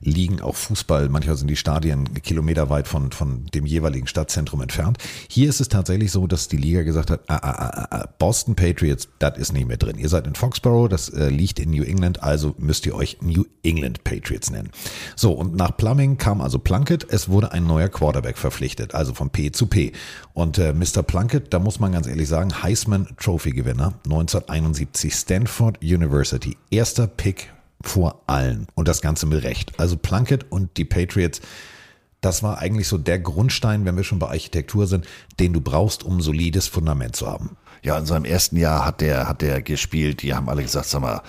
S4: Ligen, auch Fußball. Manchmal sind die Stadien kilometerweit von, von dem jeweiligen Stadtzentrum entfernt. Hier ist es tatsächlich so, dass die Liga gesagt hat, ah, ah, ah, ah, Boston Patriots, das ist nicht mehr drin. Ihr seid in Foxborough, das äh, liegt in New England, also müsst ihr euch New England Patriots nennen. So, und nach Plumbing kam also Plunkett. Es wurde ein neuer Quarterback verpflichtet, also von P zu P. Und äh, Mr. Plunkett, da muss man ganz ehrlich sagen, Heisman Trophy Gewinner 1971, Stanford University, erster Pick vor allen und das Ganze mit Recht. Also Plunkett und die Patriots, das war eigentlich so der Grundstein, wenn wir schon bei Architektur sind, den du brauchst, um ein solides Fundament zu haben.
S6: Ja, in seinem ersten Jahr hat der, hat der gespielt. Die haben alle gesagt, sag mal,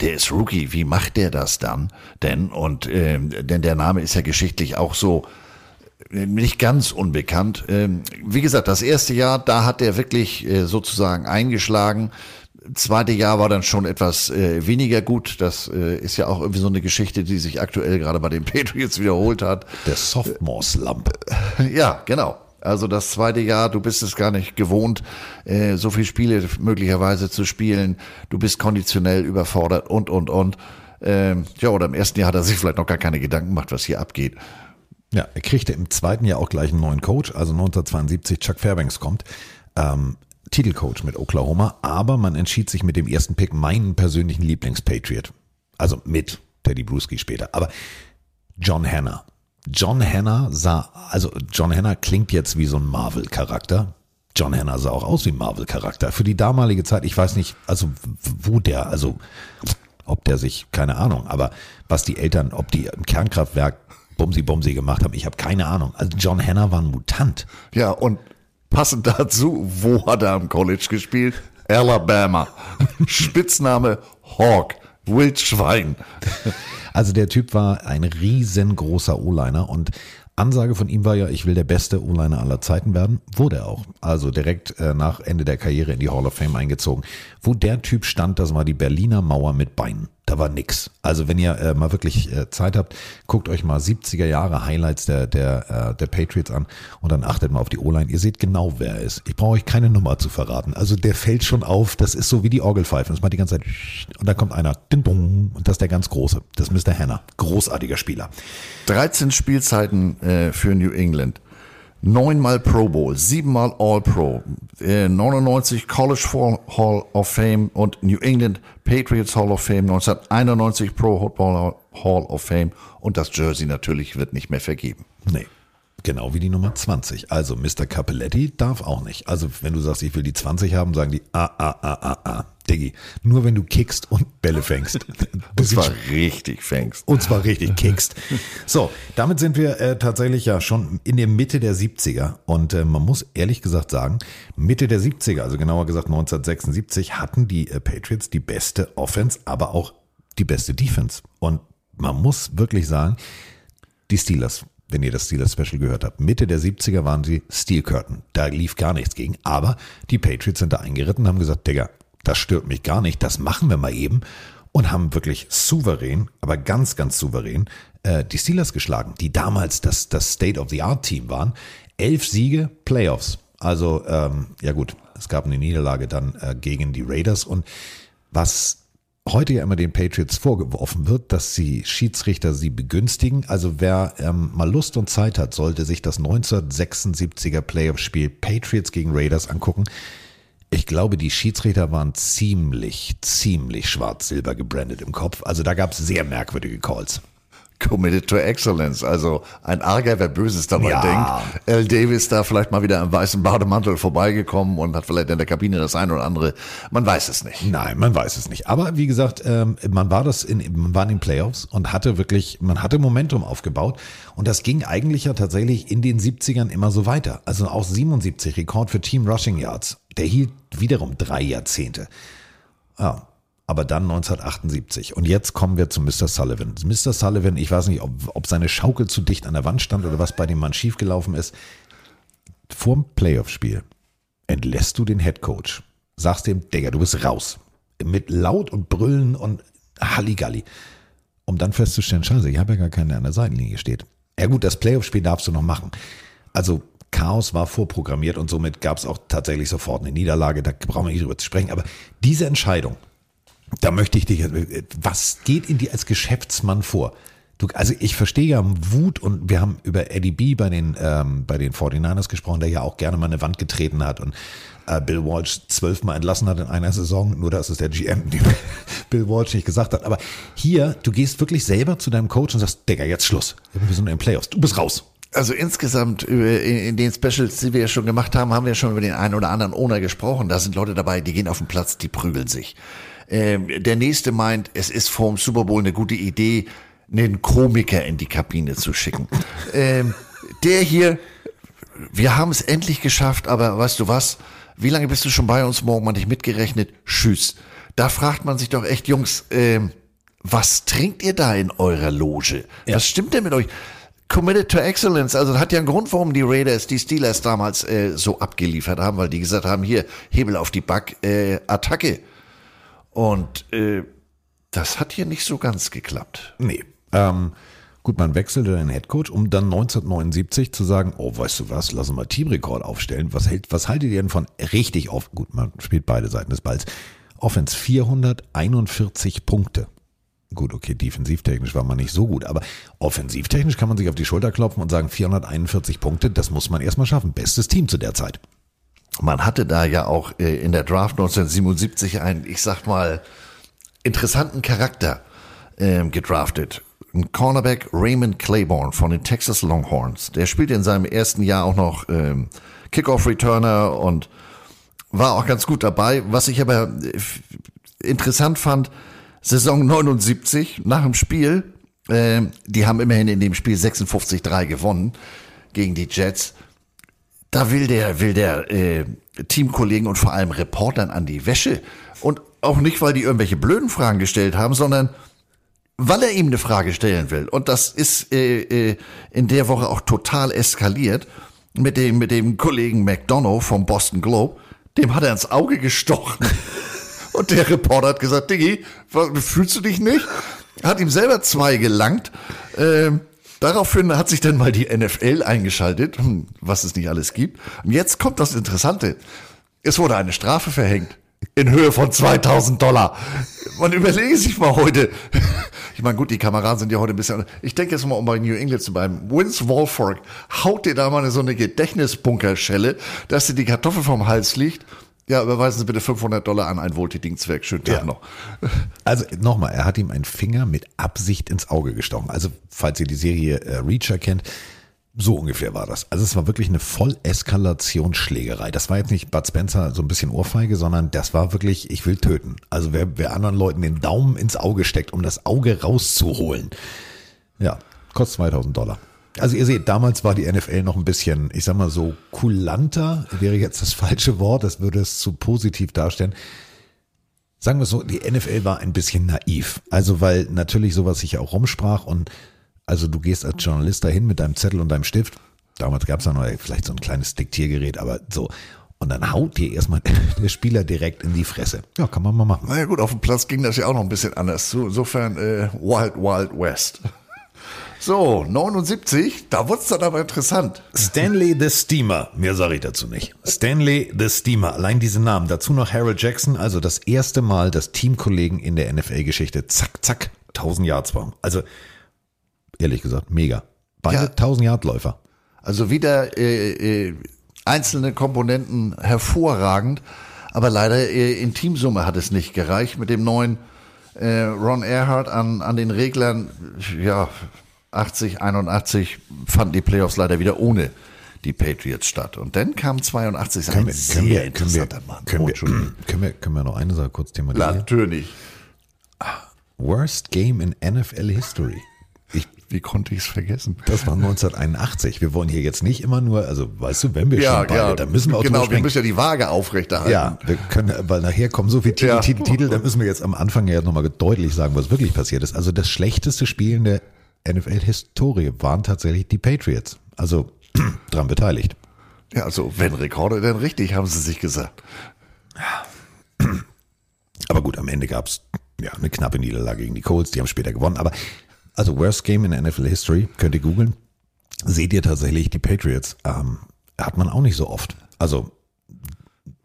S6: der ist Rookie. Wie macht der das dann? Denn, und, ähm, denn der Name ist ja geschichtlich auch so, nicht ganz unbekannt. Ähm, wie gesagt, das erste Jahr, da hat er wirklich äh, sozusagen eingeschlagen. Zweite Jahr war dann schon etwas äh, weniger gut. Das äh, ist ja auch irgendwie so eine Geschichte, die sich aktuell gerade bei den <laughs> Patriots wiederholt hat.
S4: Der Sophomore-Slump.
S6: Ja, genau. Also das zweite Jahr, du bist es gar nicht gewohnt, so viele Spiele möglicherweise zu spielen. Du bist konditionell überfordert und, und, und. Ähm, ja, oder im ersten Jahr hat er sich vielleicht noch gar keine Gedanken gemacht, was hier abgeht.
S4: Ja, er kriegte im zweiten Jahr auch gleich einen neuen Coach, also 1972 Chuck Fairbanks kommt. Ähm, Titelcoach mit Oklahoma, aber man entschied sich mit dem ersten Pick meinen persönlichen Lieblingspatriot. Also mit Teddy Bruschi später. Aber John Hanna. John Hanna sah, also John Hanna klingt jetzt wie so ein Marvel-Charakter. John Hanna sah auch aus wie ein Marvel-Charakter. Für die damalige Zeit, ich weiß nicht, also wo der, also ob der sich, keine Ahnung, aber was die Eltern, ob die im Kernkraftwerk Bumsi Bumsi gemacht haben, ich habe keine Ahnung. Also John Hanna war ein Mutant.
S6: Ja, und passend dazu, wo hat er am College gespielt? Alabama. Spitzname Hawk. Wildschwein.
S4: Also der Typ war ein riesengroßer O-Liner und Ansage von ihm war ja, ich will der beste O-Liner aller Zeiten werden. Wurde er auch. Also direkt äh, nach Ende der Karriere in die Hall of Fame eingezogen. Wo der Typ stand, das war die Berliner Mauer mit Beinen. Da war nix. Also wenn ihr äh, mal wirklich äh, Zeit habt, guckt euch mal 70er Jahre Highlights der, der, äh, der Patriots an und dann achtet mal auf die O-Line. Ihr seht genau, wer er ist. Ich brauche euch keine Nummer zu verraten. Also der fällt schon auf. Das ist so wie die Orgelpfeifen. Das macht die ganze Zeit und da kommt einer. Und das ist der ganz große. Das ist Mr. Hanna. Großartiger Spieler.
S6: 13 Spielzeiten äh, für New England. Neunmal Pro Bowl, siebenmal All-Pro, äh, 99 College Hall of Fame und New England Patriots Hall of Fame, 1991 Pro Football Hall of Fame und das Jersey natürlich wird nicht mehr vergeben.
S4: Nee. Genau wie die Nummer 20. Also Mr. Capelletti darf auch nicht. Also wenn du sagst, ich will die 20 haben, sagen die, ah, ah, ah, ah, ah. Diggi, nur wenn du kickst und Bälle fängst. <laughs>
S6: und zwar richtig fängst.
S4: Und zwar richtig kickst. So, damit sind wir äh, tatsächlich ja schon in der Mitte der 70er. Und äh, man muss ehrlich gesagt sagen, Mitte der 70er, also genauer gesagt 1976, hatten die äh, Patriots die beste Offense, aber auch die beste Defense. Und man muss wirklich sagen, die Steelers wenn ihr das Steelers Special gehört habt. Mitte der 70er waren sie Steel Curtain. Da lief gar nichts gegen. Aber die Patriots sind da eingeritten und haben gesagt, Digga, das stört mich gar nicht, das machen wir mal eben. Und haben wirklich souverän, aber ganz, ganz souverän, äh, die Steelers geschlagen, die damals das, das State-of-the-Art-Team waren. Elf Siege, Playoffs. Also, ähm, ja gut, es gab eine Niederlage dann äh, gegen die Raiders. Und was heute ja immer den Patriots vorgeworfen wird, dass die Schiedsrichter sie begünstigen. Also wer ähm, mal Lust und Zeit hat, sollte sich das 1976er Playoff-Spiel Patriots gegen Raiders angucken. Ich glaube, die Schiedsrichter waren ziemlich, ziemlich schwarz-silber gebrandet im Kopf. Also da gab es sehr merkwürdige Calls.
S6: Committed to Excellence. Also ein Arger, wer Böses dabei ja. denkt. L. Davis da vielleicht mal wieder im weißen Bademantel vorbeigekommen und hat vielleicht in der Kabine das eine oder andere. Man weiß es nicht.
S4: Nein, man weiß es nicht. Aber wie gesagt, ähm, man war das in, man war in den Playoffs und hatte wirklich, man hatte Momentum aufgebaut. Und das ging eigentlich ja tatsächlich in den 70ern immer so weiter. Also auch 77 Rekord für Team Rushing Yards. Der hielt wiederum drei Jahrzehnte. Ja, aber dann 1978. Und jetzt kommen wir zu Mr. Sullivan. Mr. Sullivan, ich weiß nicht, ob, ob seine Schaukel zu dicht an der Wand stand oder was bei dem Mann schiefgelaufen ist. Vorm Playoff-Spiel entlässt du den Head Coach, sagst dem, Digga, du bist raus. Mit Laut und Brüllen und Halligalli. Um dann festzustellen, scheiße, ich habe ja gar keinen, der an der Seitenlinie steht. Ja gut, das Playoff-Spiel darfst du noch machen. Also Chaos war vorprogrammiert und somit gab es auch tatsächlich sofort eine Niederlage. Da brauchen wir nicht drüber zu sprechen. Aber diese Entscheidung, da möchte ich dich, was geht in dir als Geschäftsmann vor? Du, also ich verstehe ja Wut und wir haben über Eddie B bei den, ähm, bei den 49ers gesprochen, der ja auch gerne mal eine Wand getreten hat und äh, Bill Walsh zwölfmal entlassen hat in einer Saison, nur dass es der GM, <laughs> Bill Walsh nicht gesagt hat. Aber hier, du gehst wirklich selber zu deinem Coach und sagst, Digga, jetzt Schluss. Wir sind in den Playoffs. Du bist raus.
S6: Also insgesamt in den Specials, die wir ja schon gemacht haben, haben wir schon über den einen oder anderen Owner gesprochen. Da sind Leute dabei, die gehen auf den Platz, die prügeln sich. Ähm, der nächste meint, es ist vorm Super Bowl eine gute Idee, einen Komiker in die Kabine zu schicken. <laughs> ähm, der hier, wir haben es endlich geschafft, aber weißt du was? Wie lange bist du schon bei uns? Morgen mal nicht mitgerechnet. Tschüss. Da fragt man sich doch echt, Jungs, ähm, was trinkt ihr da in eurer Loge? Ja. Was stimmt denn mit euch? Committed to Excellence. Also hat ja einen Grund, warum die Raiders, die Steelers damals äh, so abgeliefert haben, weil die gesagt haben, hier, Hebel auf die Back, äh, Attacke. Und äh, das hat hier nicht so ganz geklappt.
S4: Nee. Ähm, gut, man wechselte den Headcoach, um dann 1979 zu sagen, oh, weißt du was, lassen wir Teamrekord aufstellen. Was, hält, was haltet ihr denn von richtig oft? Gut, man spielt beide Seiten des Balls. Offense 441 Punkte. Gut, okay, defensivtechnisch war man nicht so gut, aber offensivtechnisch kann man sich auf die Schulter klopfen und sagen, 441 Punkte, das muss man erstmal schaffen. Bestes Team zu der Zeit.
S6: Man hatte da ja auch äh, in der Draft 1977 einen, ich sag mal, interessanten Charakter ähm, gedraftet. Ein Cornerback Raymond Claiborne von den Texas Longhorns. Der spielte in seinem ersten Jahr auch noch ähm, Kickoff-Returner und war auch ganz gut dabei. Was ich aber äh, interessant fand, Saison 79, nach dem Spiel, äh, die haben immerhin in dem Spiel 56-3 gewonnen gegen die Jets da will der, will der äh, Teamkollegen und vor allem Reportern an die Wäsche. Und auch nicht, weil die irgendwelche blöden Fragen gestellt haben, sondern weil er ihm eine Frage stellen will. Und das ist äh, äh, in der Woche auch total eskaliert mit dem, mit dem Kollegen McDonough vom Boston Globe. Dem hat er ins Auge gestochen. <laughs> Und der Reporter hat gesagt, Diggi, fühlst du dich nicht? Hat ihm selber zwei gelangt. Ähm, daraufhin hat sich dann mal die NFL eingeschaltet, hm, was es nicht alles gibt. Und jetzt kommt das Interessante. Es wurde eine Strafe verhängt. In Höhe von 2000 Dollar. Man überlege sich mal heute. Ich meine, gut, die Kameraden sind ja heute ein bisschen. Ich denke jetzt mal, um bei New England zu bleiben. Vince Wolfork haut dir da mal so eine Gedächtnisbunkerschelle, dass dir die Kartoffel vom Hals liegt. Ja, überweisen Sie bitte 500 Dollar an einen wohltätigen Zweck. Schönen Tag
S4: Ja.
S6: noch. <laughs>
S4: Also nochmal, er hat ihm einen Finger mit Absicht ins Auge gestochen. Also falls ihr die Serie äh, Reacher kennt, so ungefähr war das. Also es war wirklich eine Volleskalationsschlägerei. Das war jetzt nicht Bud Spencer so ein bisschen Ohrfeige, sondern das war wirklich, ich will töten. Also wer, wer anderen Leuten den Daumen ins Auge steckt, um das Auge rauszuholen. Ja, kostet 2000 Dollar. Also ihr seht, damals war die NFL noch ein bisschen, ich sag mal so, kulanter, wäre jetzt das <laughs> falsche Wort, das würde es zu positiv darstellen. Sagen wir so, die NFL war ein bisschen naiv. Also weil natürlich sowas sich auch rumsprach und also du gehst als Journalist dahin mit deinem Zettel und deinem Stift. Damals gab es ja noch vielleicht so ein kleines Diktiergerät, aber so. Und dann haut dir erstmal <laughs> der Spieler direkt in die Fresse. Ja, kann man mal machen.
S6: Naja gut, auf dem Platz ging das ja auch noch ein bisschen anders. Insofern äh, Wild Wild West. So, 79, da wurde es dann aber interessant.
S4: Stanley the Steamer, mehr sage ich dazu nicht. Stanley the Steamer, allein diese Namen. Dazu noch Harold Jackson, also das erste Mal, dass Teamkollegen in der NFL-Geschichte zack, zack, 1000 Yards waren. Also, ehrlich gesagt, mega. Beide
S6: Ja.
S4: 1000 Yard Läufer.
S6: Also wieder äh, äh, einzelne Komponenten hervorragend, aber leider äh, in Teamsumme hat es nicht gereicht mit dem neuen äh, Ron Earhart an, an den Reglern. Ja, 80, 81 fanden die Playoffs leider wieder ohne die Patriots statt. Und dann kam 82
S4: Können
S6: ein
S4: wir,
S6: sehr
S4: können wir, können wir,
S6: interessanter Mann.
S4: können, wir, <clears throat> können, wir, können wir noch eine Sache kurz thematisieren?
S6: Natürlich.
S4: Worst Game in NFL History. Ich,
S6: Wie konnte ich es vergessen?
S4: das war 1981. Wir wollen hier jetzt nicht immer nur, also weißt du, wenn wir schon beide, dann müssen wir auch
S6: genau, wir müssen ja die Waage aufrechterhalten.
S4: Ja, wir können, weil nachher kommen so viele Titel,
S6: Ja.
S4: Titel, Titel, da müssen wir jetzt am Anfang ja nochmal deutlich sagen, was wirklich passiert ist. Also das schlechteste Spiel in der NFL-Historie waren tatsächlich die Patriots. Also <clears throat> dran beteiligt.
S6: Ja, also wenn Rekorde, dann richtig, haben sie sich gesagt. <clears throat>
S4: Aber gut, am Ende gab's ja eine knappe Niederlage gegen die Colts, die haben später gewonnen. Aber also Worst Game in NFL History, könnt ihr googeln. Seht ihr tatsächlich die Patriots? Ähm, hat man auch nicht so oft. Also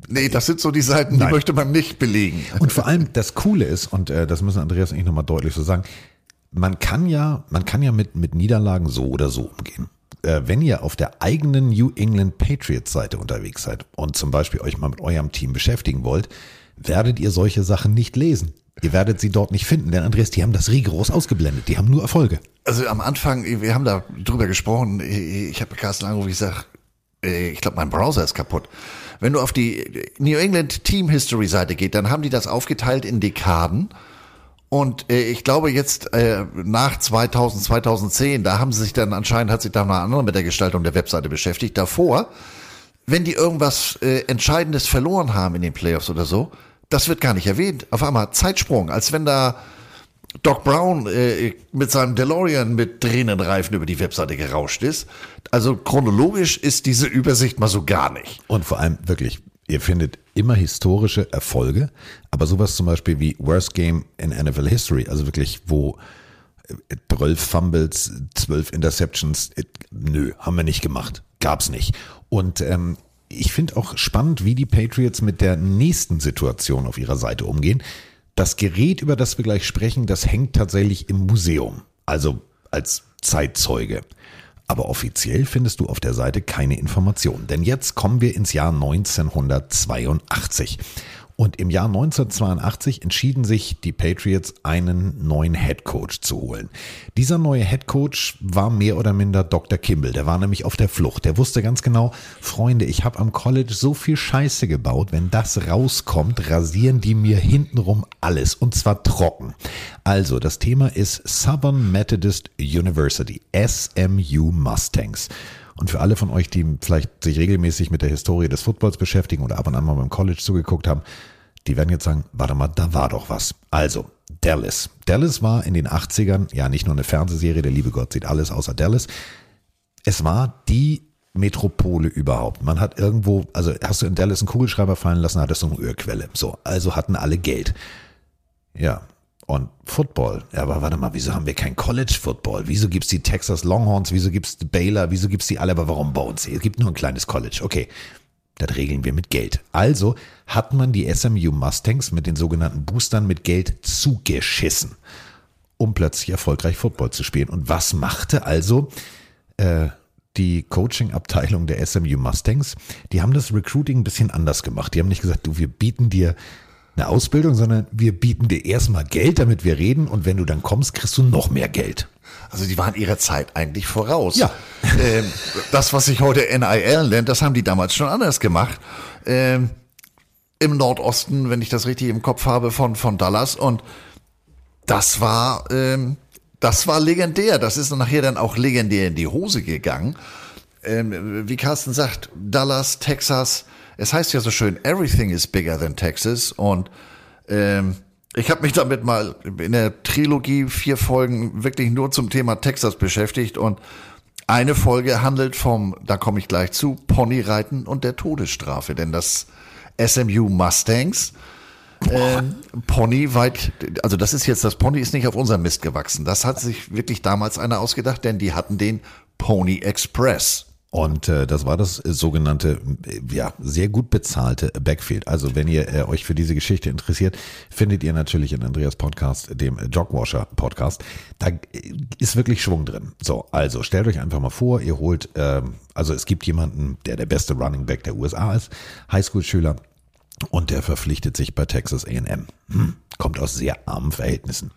S6: Nee, das sind so die Seiten, die
S4: Nein.
S6: möchte man nicht belegen.
S4: Und vor allem das Coole ist, und äh, das müssen Andreas und ich nochmal deutlich so sagen, man kann ja, man kann ja mit, mit Niederlagen so oder so umgehen. Äh, wenn ihr auf der eigenen New England Patriots Seite unterwegs seid und zum Beispiel euch mal mit eurem Team beschäftigen wollt, werdet ihr solche Sachen nicht lesen. Ihr werdet sie dort nicht finden, denn Andreas, die haben das rigoros ausgeblendet. Die haben nur Erfolge.
S6: Also am Anfang, wir haben da drüber gesprochen, ich habe Carsten angerufen, ich sag, äh, ich glaube, mein Browser ist kaputt. Wenn du auf die New England Team History Seite geht, dann haben die das aufgeteilt in Dekaden. Und äh, ich glaube jetzt äh, nach 2000, 2010, da haben sie sich dann anscheinend, hat sich da mal andere mit der Gestaltung der Webseite beschäftigt. Davor, wenn die irgendwas äh, Entscheidendes verloren haben in den Playoffs oder so, das wird gar nicht erwähnt. Auf einmal Zeitsprung, als wenn da Doc Brown äh, mit seinem DeLorean mit drehenden Reifen über die Webseite gerauscht ist. Also chronologisch ist diese Übersicht mal so gar nicht.
S4: Und vor allem wirklich, ihr findet immer historische Erfolge, aber sowas zum Beispiel wie Worst Game in NFL History, also wirklich, wo äh, 12 Fumbles, 12 Interceptions, äh, nö, haben wir nicht gemacht. Gab's nicht. Und ähm, ich finde auch spannend, wie die Patriots mit der nächsten Situation auf ihrer Seite umgehen. Das Gerät, über das wir gleich sprechen, das hängt tatsächlich im Museum, also als Zeitzeuge. Aber offiziell findest du auf der Seite keine Informationen. Denn jetzt kommen wir ins Jahr 1982. Und im Jahr 1982 entschieden sich die Patriots, einen neuen Head Coach zu holen. Dieser neue Head Coach war mehr oder minder Dr. Kimball. Der war nämlich auf der Flucht. Der wusste ganz genau, Freunde, ich habe am College so viel Scheiße gebaut. Wenn das rauskommt, rasieren die mir hintenrum alles. Und zwar trocken. Also, das Thema ist Southern Methodist University, SMU Mustangs. Und für alle von euch, die vielleicht sich regelmäßig mit der Historie des Footballs beschäftigen oder ab und an mal beim College zugeguckt haben, die werden jetzt sagen, warte mal, da war doch was. Also, Dallas. Dallas war in den 80ern ja nicht nur eine Fernsehserie, der liebe Gott sieht alles außer Dallas. Es war die Metropole überhaupt. Man hat irgendwo, also hast du in Dallas einen Kugelschreiber fallen lassen, hattest du eine Ölquelle. So, also hatten alle Geld. Ja, und Football. Ja, aber warte mal, wieso haben wir kein College Football? Wieso gibt's die Texas Longhorns? Wieso gibt's die Baylor? Wieso gibt's die alle? Aber warum bei uns? Es gibt nur ein kleines College. Okay, das regeln wir mit Geld. Also hat man die SMU Mustangs mit den sogenannten Boostern mit Geld zugeschissen, um plötzlich erfolgreich Football zu spielen. Und was machte also äh, die Coaching-Abteilung der SMU Mustangs? Die haben das Recruiting ein bisschen anders gemacht. Die haben nicht gesagt, du, wir bieten dir eine Ausbildung, sondern wir bieten dir erstmal Geld, damit wir reden und wenn du dann kommst, kriegst du noch mehr Geld.
S6: Also die waren ihrer Zeit eigentlich voraus. Ja. <laughs> Ähm, das, was sich heute NIL nennt, das haben die damals schon anders gemacht. Ähm, Im Nordosten, wenn ich das richtig im Kopf habe, von, von Dallas. Und das war, ähm, das war legendär. Das ist nachher dann auch legendär in die Hose gegangen. Ähm, wie Carsten sagt, Dallas, Texas, es heißt ja so schön, everything is bigger than Texas. Und ähm, ich habe mich damit mal in der Trilogie vier Folgen wirklich nur zum Thema Texas beschäftigt und eine Folge handelt vom, da komme ich gleich zu, Ponyreiten und der Todesstrafe, denn das SMU Mustangs äh, Pony weit, also das ist jetzt, das Pony ist nicht auf unserem Mist gewachsen. Das hat sich wirklich damals einer ausgedacht, denn die hatten den Pony Express.
S4: Und äh, das war das sogenannte, ja, sehr gut bezahlte Backfield. Also wenn ihr äh, euch für diese Geschichte interessiert, findet ihr natürlich in Andreas Podcast, dem Jogwasher Podcast. Da ist wirklich Schwung drin. So, also stellt euch einfach mal vor, ihr holt, ähm, also es gibt jemanden, der der beste Running Back der USA ist, Highschool-Schüler, und der verpflichtet sich bei Texas A&M. Hm, kommt aus sehr armen Verhältnissen.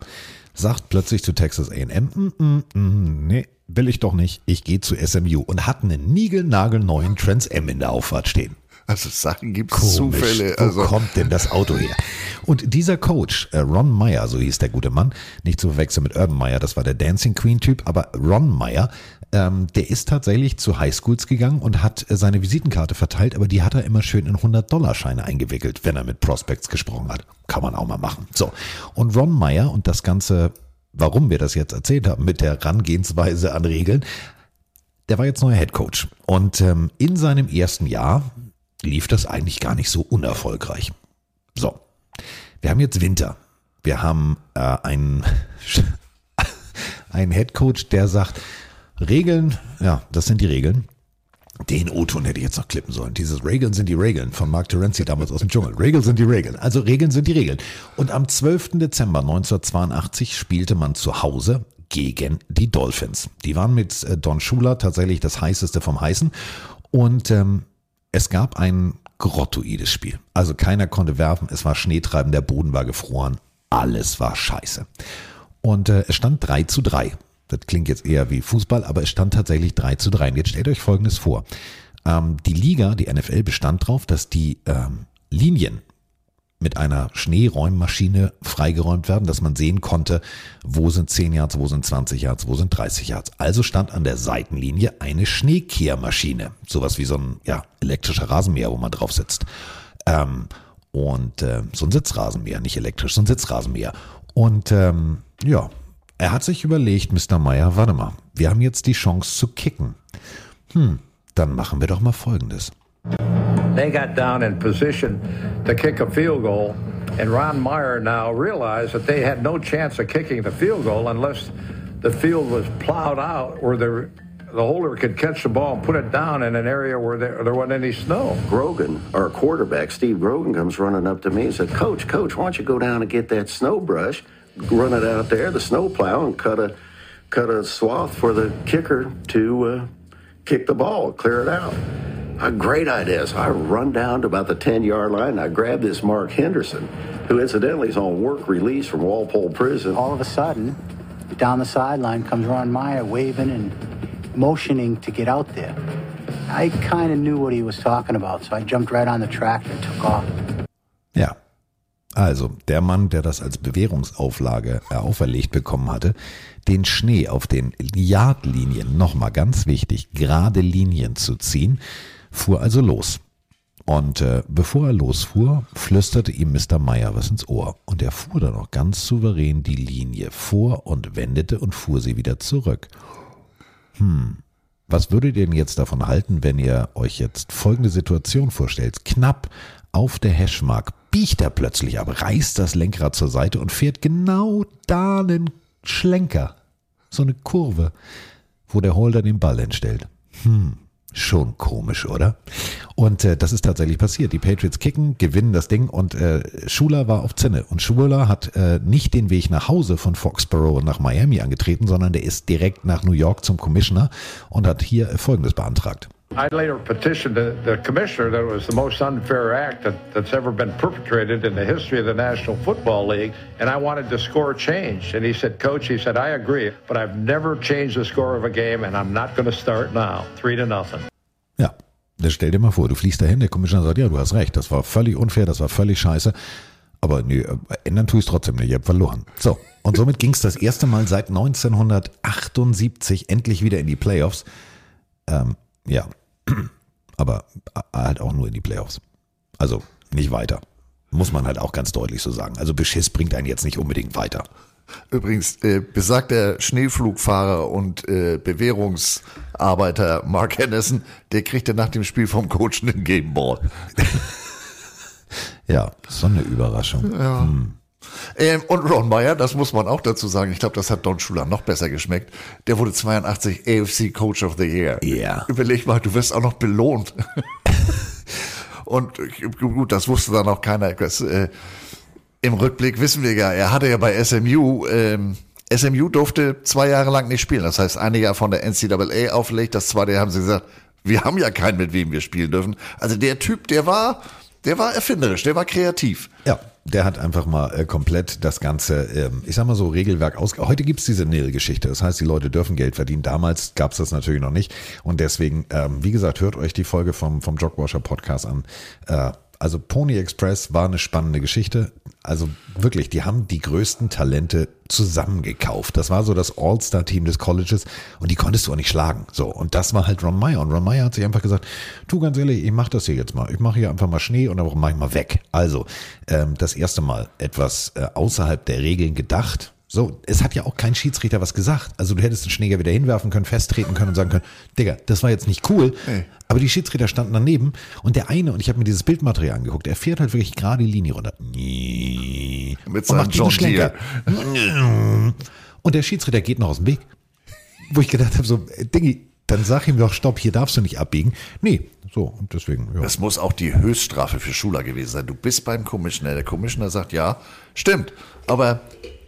S4: Sagt plötzlich zu Texas A&M, mm, mm, mm, nee, will ich doch nicht, ich gehe zu SMU und hat einen niegelnagelneuen Trans M in der Auffahrt stehen.
S6: Also Sachen gibt es Zufälle.
S4: Also. Wo kommt denn das Auto her? Und dieser Coach, äh, Ron Meyer, so hieß der gute Mann, nicht zu verwechseln mit Urban Meyer, das war der Dancing Queen Typ, aber Ron Meyer, ähm, der ist tatsächlich zu Highschools gegangen und hat äh, seine Visitenkarte verteilt, aber die hat er immer schön in 100-Dollar-Scheine eingewickelt, wenn er mit Prospects gesprochen hat. Kann man auch mal machen. So. Und Ron Meyer und das Ganze warum wir das jetzt erzählt haben mit der Herangehensweise an Regeln. Der war jetzt neuer Head Coach und ähm, in seinem ersten Jahr lief das eigentlich gar nicht so unerfolgreich. So, wir haben jetzt Winter. Wir haben äh, einen, <laughs> einen Head Coach, der sagt, Regeln, ja, das sind die Regeln. Den O-Ton hätte ich jetzt noch klippen sollen. Dieses Regeln sind die Regeln von Mark Terenzi damals aus dem Dschungel. Regeln sind die Regeln. Also Regeln sind die Regeln. Und am 12. Dezember 1982 spielte man zu Hause gegen die Dolphins. Die waren mit äh, Don Schuler tatsächlich das heißeste vom Heißen. Und ähm, es gab ein grottoides Spiel. Also keiner konnte werfen, es war Schneetreiben, der Boden war gefroren, alles war scheiße. Und äh, es stand 3 zu 3. Das klingt jetzt eher wie Fußball, aber es stand tatsächlich 3 zu 3. Und jetzt stellt euch Folgendes vor. Ähm, die Liga, die NFL bestand darauf, dass die ähm, Linien mit einer Schneeräummaschine freigeräumt werden, dass man sehen konnte, wo sind 10 Yards, wo sind 20 Yards, wo sind 30 Yards. Also stand an der Seitenlinie eine Schneekehrmaschine. Sowas wie so ein ja, elektrischer Rasenmäher, wo man drauf sitzt. Ähm, und äh, so ein Sitzrasenmäher, nicht elektrisch, so ein Sitzrasenmäher. Und ähm, ja, er hat sich überlegt, Mr. Meyer, warte mal, wir haben jetzt die Chance zu kicken. Hm, dann machen wir doch mal Folgendes.
S10: They got down in position to kick a field goal, and Ron Meyer now realized that they had no chance of kicking the field goal unless the field was plowed out where the the holder could catch the ball and put it down in an area where there, there wasn't any snow.
S14: Grogan, our quarterback, Steve Grogan, comes running up to me and said, Coach, Coach, why don't you go down and get that snow brush run it out there, the snowplow, and cut a cut a swath for the kicker to uh, kick the ball, clear it out. A great idea. So I run down to about the 10 yard line and I grab this Mark Henderson, who incidentally is on work release from Walpole Prison.
S15: All of a sudden, down the sideline comes Ron Meyer waving and motioning to get out there. I kind of knew what he was talking about, so I jumped right on the tractor and took off.
S4: Also der Mann, der das als Bewährungsauflage äh, auferlegt bekommen hatte, den Schnee auf den Yardlinien, nochmal ganz wichtig, gerade Linien zu ziehen, fuhr also los. Und äh, bevor er losfuhr, flüsterte ihm Mr. Meyer was ins Ohr. Und er fuhr dann auch ganz souverän die Linie vor und wendete und fuhr sie wieder zurück. Hm, was würdet ihr denn jetzt davon halten, wenn ihr euch jetzt folgende Situation vorstellt? Knapp auf der Hashmark biegt er plötzlich ab, reißt das Lenkrad zur Seite und fährt genau da einen Schlenker. So eine Kurve, wo der Holder den Ball entstellt. Hm, schon komisch, oder? Und äh, das ist tatsächlich passiert. Die Patriots kicken, gewinnen das Ding und äh, Schuler war auf Zinne. Und Schuler hat äh, nicht den Weg nach Hause von Foxborough nach Miami angetreten, sondern der ist direkt nach New York zum Commissioner und hat hier Folgendes beantragt.
S10: I later petitioned the, the commissioner that it was the most unfair act that, that's ever been perpetrated in the history of the National Football League, and I wanted the score changed. And he said, Coach, he said, I agree, but I've never changed the score of a game, and I'm not going to start now. Three to nothing.
S4: Ja, das stell dir mal vor, du fliegst dahin, der Commissioner sagt, ja, du hast recht, das war völlig unfair, das war völlig scheiße, aber nee, ändern tue ich es trotzdem nicht, ich habe verloren. So, und somit ging es das erste Mal seit 1978 endlich wieder in die Playoffs. Ähm, ja, <clears throat> aber halt auch nur in die Playoffs. Also nicht weiter. Muss man halt auch ganz deutlich so sagen. Also Beschiss bringt einen jetzt nicht unbedingt weiter.
S6: Übrigens, äh, besagter Schneeflugfahrer und äh, Bewährungsarbeiter Mark Henderson, der kriegte nach dem Spiel vom Coach einen Game Ball. <laughs>
S4: ja, so eine Überraschung.
S6: Ja. Hm. Ähm, und Ron Meyer, das muss man auch dazu sagen, ich glaube, das hat Don Schuler noch besser geschmeckt. Der wurde 82 AFC Coach of the Year.
S4: Ja.
S6: Überleg mal, du wirst auch noch belohnt. <laughs> und gut, das wusste dann auch keiner. Das, äh, Im Rückblick wissen wir ja, er hatte ja bei SMU, ähm, SMU durfte zwei Jahre lang nicht spielen. Das heißt, ein Jahr von der NCAA auflegt, das zweite Jahr haben sie gesagt, wir haben ja keinen, mit wem wir spielen dürfen. Also der Typ, der war, der war erfinderisch, der war kreativ.
S4: Ja, der hat einfach mal äh, komplett das ganze, ähm, ich sag mal so, Regelwerk aus. Heute gibt's diese Nil-Geschichte. Das heißt, die Leute dürfen Geld verdienen. Damals gab's das natürlich noch nicht. Und deswegen, ähm, wie gesagt, hört euch die Folge vom, vom Jogwasher Podcast an. Äh, also Pony Express war eine spannende Geschichte. Also wirklich, die haben die größten Talente zusammengekauft. Das war so das All-Star-Team des Colleges und die konntest du auch nicht schlagen. So, und das war halt Ron Meyer. Und Ron Meyer hat sich einfach gesagt, tu ganz ehrlich, ich mach das hier jetzt mal. Ich mache hier einfach mal Schnee und dann mach ich mal weg. Also, ähm, das erste Mal etwas äh, außerhalb der Regeln gedacht, so, es hat ja auch kein Schiedsrichter was gesagt. Also du hättest den Schläger wieder hinwerfen können, festtreten können und sagen können, Digga, das war jetzt nicht cool.
S6: Nee.
S4: Aber die Schiedsrichter standen daneben und der eine, und ich habe mir dieses Bildmaterial angeguckt, er fährt halt wirklich gerade die Linie runter.
S6: Mit seinem John
S4: Schlenker. Und der Schiedsrichter geht noch aus dem Weg. Wo ich gedacht habe, so, Dingi, dann sag ihm doch, stopp, hier darfst du nicht abbiegen. Nee, so, und deswegen, ja.
S6: Das muss auch die Höchststrafe für Schuler gewesen sein. Du bist beim Commissioner. Der Commissioner sagt, ja, stimmt. Aber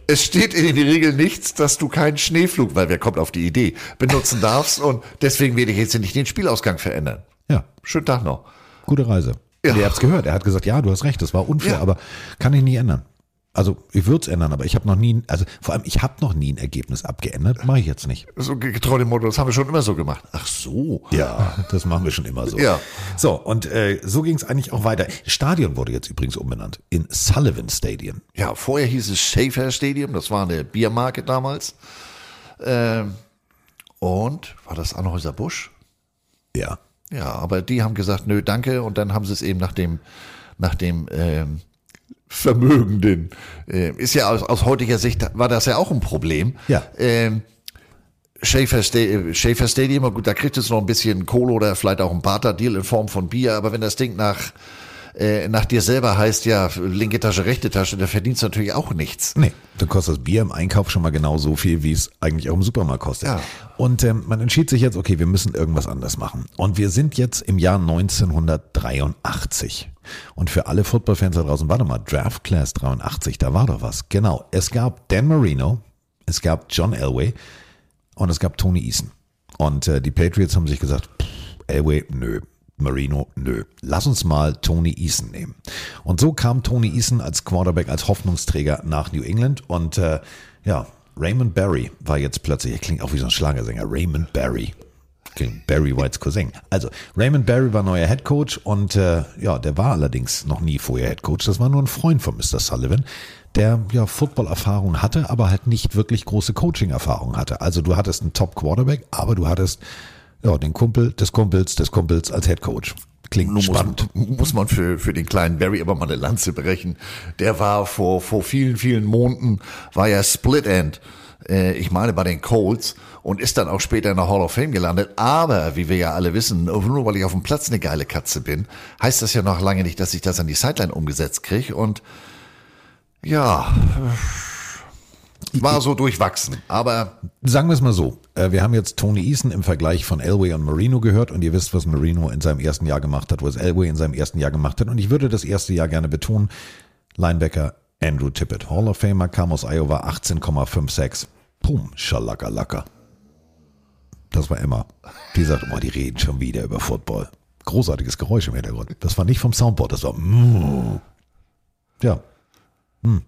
S6: es steht in den Regeln nichts, dass du keinen Schneeflug, weil wer kommt auf die Idee, benutzen darfst. <laughs> Und deswegen werde ich jetzt nicht den Spielausgang verändern.
S4: Ja.
S6: Schönen Tag noch.
S4: Gute Reise.
S6: Ja.
S4: Und ihr habt's gehört. Er hat gesagt, ja, du hast recht, das war unfair,
S6: Ja.
S4: aber kann ich nie ändern. Also ich würde es ändern, aber ich habe noch nie, also vor allem ich habe noch nie ein Ergebnis abgeändert, mache ich jetzt nicht.
S6: So getreu dem Motto, das haben wir schon immer so gemacht. Ach so.
S4: Ja, das machen wir schon immer so.
S6: Ja.
S4: So, und äh, so ging es eigentlich auch weiter. Stadion wurde jetzt übrigens umbenannt in Sullivan Stadium.
S6: Ja, vorher hieß es Schaefer Stadium, das war eine Biermarke damals. Ähm, und war das Anhäuser Busch?
S4: Ja.
S6: Ja, aber die haben gesagt, nö, danke. Und dann haben sie es eben nach dem, nach dem ähm, Vermögenden. Äh, ist ja aus, aus heutiger Sicht war das ja auch ein Problem.
S4: Ja.
S6: Ähm, Schaefer, Sta äh, Stadium, gut, da kriegt es noch ein bisschen Kohle oder vielleicht auch ein Barter-Deal in Form von Bier, aber wenn das Ding nach, äh, nach dir selber heißt, ja, linke Tasche, rechte Tasche, da verdienst du natürlich auch nichts.
S4: Nee, dann kostet das Bier im Einkauf schon mal genau so viel, wie es eigentlich auch im Supermarkt kostet.
S6: Ja.
S4: Und ähm, man entschied sich jetzt, okay, wir müssen irgendwas anders machen. Und wir sind jetzt im Jahr 1983. Und für alle Footballfans da draußen, warte mal, Draft Class 83, da war doch was. Genau, es gab Dan Marino, es gab John Elway und es gab Tony Eason. Und äh, die Patriots haben sich gesagt, pff, Elway, nö. Marino, nö. Lass uns mal Tony Eason nehmen. Und so kam Tony Eason als Quarterback, als Hoffnungsträger nach New England. Und äh, ja, Raymond Barry war jetzt plötzlich, er klingt auch wie so ein Schlagersänger, Raymond Barry. Barry Whites Cousin. Also, Raymond Barry war neuer Head Coach und äh, ja, der war allerdings noch nie vorher Head Coach. Das war nur ein Freund von Mr. Sullivan, der ja Football-Erfahrung hatte, aber halt nicht wirklich große Coaching-Erfahrung hatte. Also du hattest einen Top-Quarterback, aber du hattest ja, den Kumpel des Kumpels des Kumpels als Head Coach. Klingt
S6: Nun
S4: spannend.
S6: Muss, muss man für, für den kleinen Barry aber mal eine Lanze brechen. Der war vor, vor vielen, vielen Monaten, war ja Split End. Äh, ich meine bei den Colts und ist dann auch später in der Hall of Fame gelandet. Aber, wie wir ja alle wissen, nur weil ich auf dem Platz eine geile Katze bin, heißt das ja noch lange nicht, dass ich das an die Sideline umgesetzt kriege. Und ja, war so durchwachsen. Aber
S4: Sagen wir es mal so. äh, Wir haben jetzt Tony Eason im Vergleich von Elway und Marino gehört und ihr wisst, was Marino in seinem ersten Jahr gemacht hat, was Elway in seinem ersten Jahr gemacht hat. Und ich würde das erste Jahr gerne betonen. Linebacker Andrew Tippett, Hall of Famer, kam aus Iowa 18,56. Pum, Schalakalaka. Das war Emma. Die sagt, oh, die reden schon wieder über Football. Großartiges Geräusch im Hintergrund. Das war nicht vom Soundboard, das war. mm. Ja. Hm.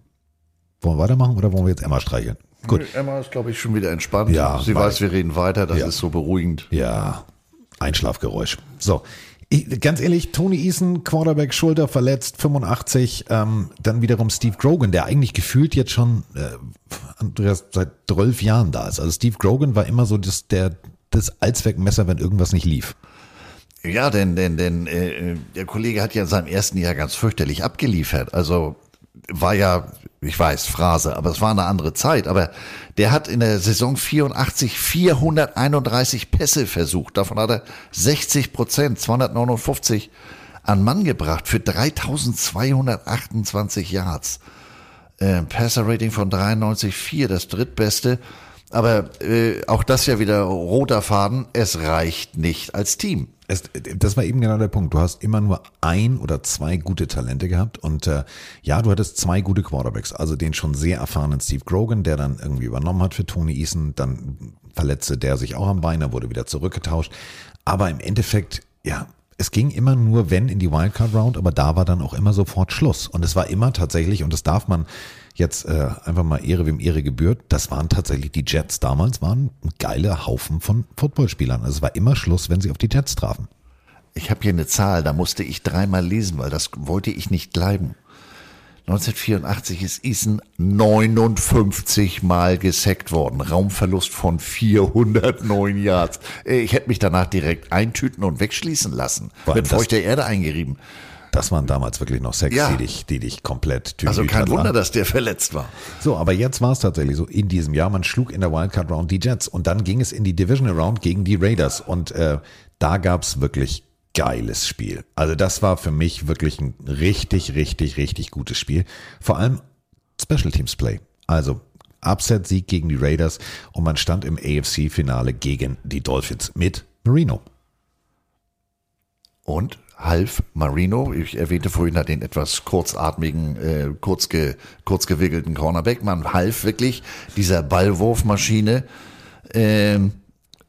S4: Wollen wir weitermachen oder wollen wir jetzt Emma streicheln? Gut.
S6: Emma ist, glaube ich, schon wieder entspannt.
S4: Ja,
S6: Sie weiß, wir reden weiter. Das
S4: Ja.
S6: ist so beruhigend.
S4: Ja, Einschlafgeräusch. So, ich, ganz ehrlich, Tony Eason, Quarterback, Schulter verletzt, 85. Ähm, dann wiederum Steve Grogan, der eigentlich gefühlt jetzt schon äh, Andreas, seit 12 Jahren da ist. Also Steve Grogan war immer so das, der, das Allzweckmesser, wenn irgendwas nicht lief.
S6: Ja, denn, denn, denn äh, der Kollege hat ja in seinem ersten Jahr ganz fürchterlich abgeliefert. Also war ja, ich weiß, Phrase, aber es war eine andere Zeit. Aber der hat in der Saison 84 431 Pässe versucht. Davon hat er 60 Prozent, 259 an Mann gebracht für 3228 Yards. Äh, Passer-Rating von 93,4, das drittbeste. Aber äh, auch das ja wieder roter Faden. Es reicht nicht als Team.
S4: Es, das war eben genau der Punkt. Du hast immer nur ein oder zwei gute Talente gehabt und äh, ja, du hattest zwei gute Quarterbacks. Also den schon sehr erfahrenen Steve Grogan, der dann irgendwie übernommen hat für Tony Eason. Dann verletzte der sich auch am Bein, er wurde wieder zurückgetauscht. Aber im Endeffekt, ja, es ging immer nur, wenn in die Wildcard Round, aber da war dann auch immer sofort Schluss. Und es war immer tatsächlich, und das darf man jetzt äh, einfach mal Ehre wem Ehre gebührt, das waren tatsächlich die Jets damals, waren ein geiler Haufen von Footballspielern. Also es war immer Schluss, wenn sie auf die Jets trafen.
S6: Ich habe hier eine Zahl, da musste ich dreimal lesen, weil das wollte ich nicht bleiben. 1984 ist Eason 59 Mal gesackt worden. Raumverlust von 409 Yards. Äh, Ich hätte mich danach direkt eintüten und wegschließen lassen. Mit feuchter Erde eingerieben.
S4: Das waren damals wirklich noch Sex,
S6: Ja.
S4: die dich, die dich komplett
S6: Also kein Wunder, dass der verletzt war.
S4: So, aber jetzt war es tatsächlich so in diesem Jahr. Man schlug in der Wildcard Round die Jets und dann ging es in die Divisional Round gegen die Raiders und äh, da gab's wirklich geiles Spiel. Also das war für mich wirklich ein richtig, richtig, richtig gutes Spiel. Vor allem Special Teams Play. Also Upset-Sieg gegen die Raiders und man stand im AFC-Finale gegen die Dolphins mit Marino.
S6: Und half Marino, ich erwähnte vorhin halt den etwas kurzatmigen, äh, kurz, ge, kurz gewickelten Cornerback, man half wirklich dieser Ballwurfmaschine ähm,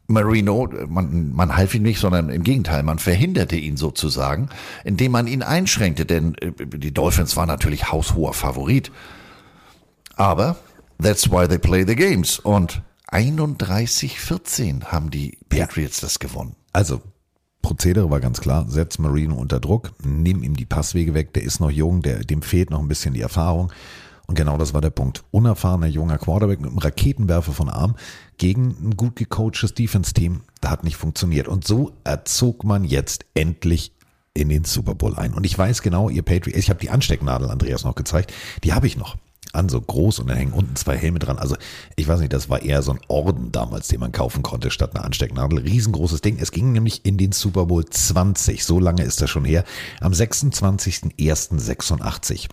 S6: Marino, man, man half ihm nicht, sondern im Gegenteil, man verhinderte ihn sozusagen, indem man ihn einschränkte, denn äh, die Dolphins waren natürlich haushoher Favorit. Aber that's why they play the games. Und 31-14 haben die Patriots das gewonnen.
S4: Also, Prozedere war ganz klar, setz Marino unter Druck, nimm ihm die Passwege weg, der ist noch jung, der, dem fehlt noch ein bisschen die Erfahrung. Und genau das war der Punkt. Unerfahrener junger Quarterback mit einem Raketenwerfer von Arm gegen ein gut gecoachtes Defense-Team. Da hat nicht funktioniert. Und so erzog man jetzt endlich in den Super Bowl ein. Und ich weiß genau, ihr Patriots, ich habe die Anstecknadel Andreas noch gezeigt, die habe ich noch. An so groß und dann hängen unten zwei Helme dran. Also ich weiß nicht, das war eher so ein Orden damals, den man kaufen konnte statt einer Anstecknadel. Riesengroßes Ding. Es ging nämlich in den Super Bowl 20. So lange ist das schon her. Am 26.01.86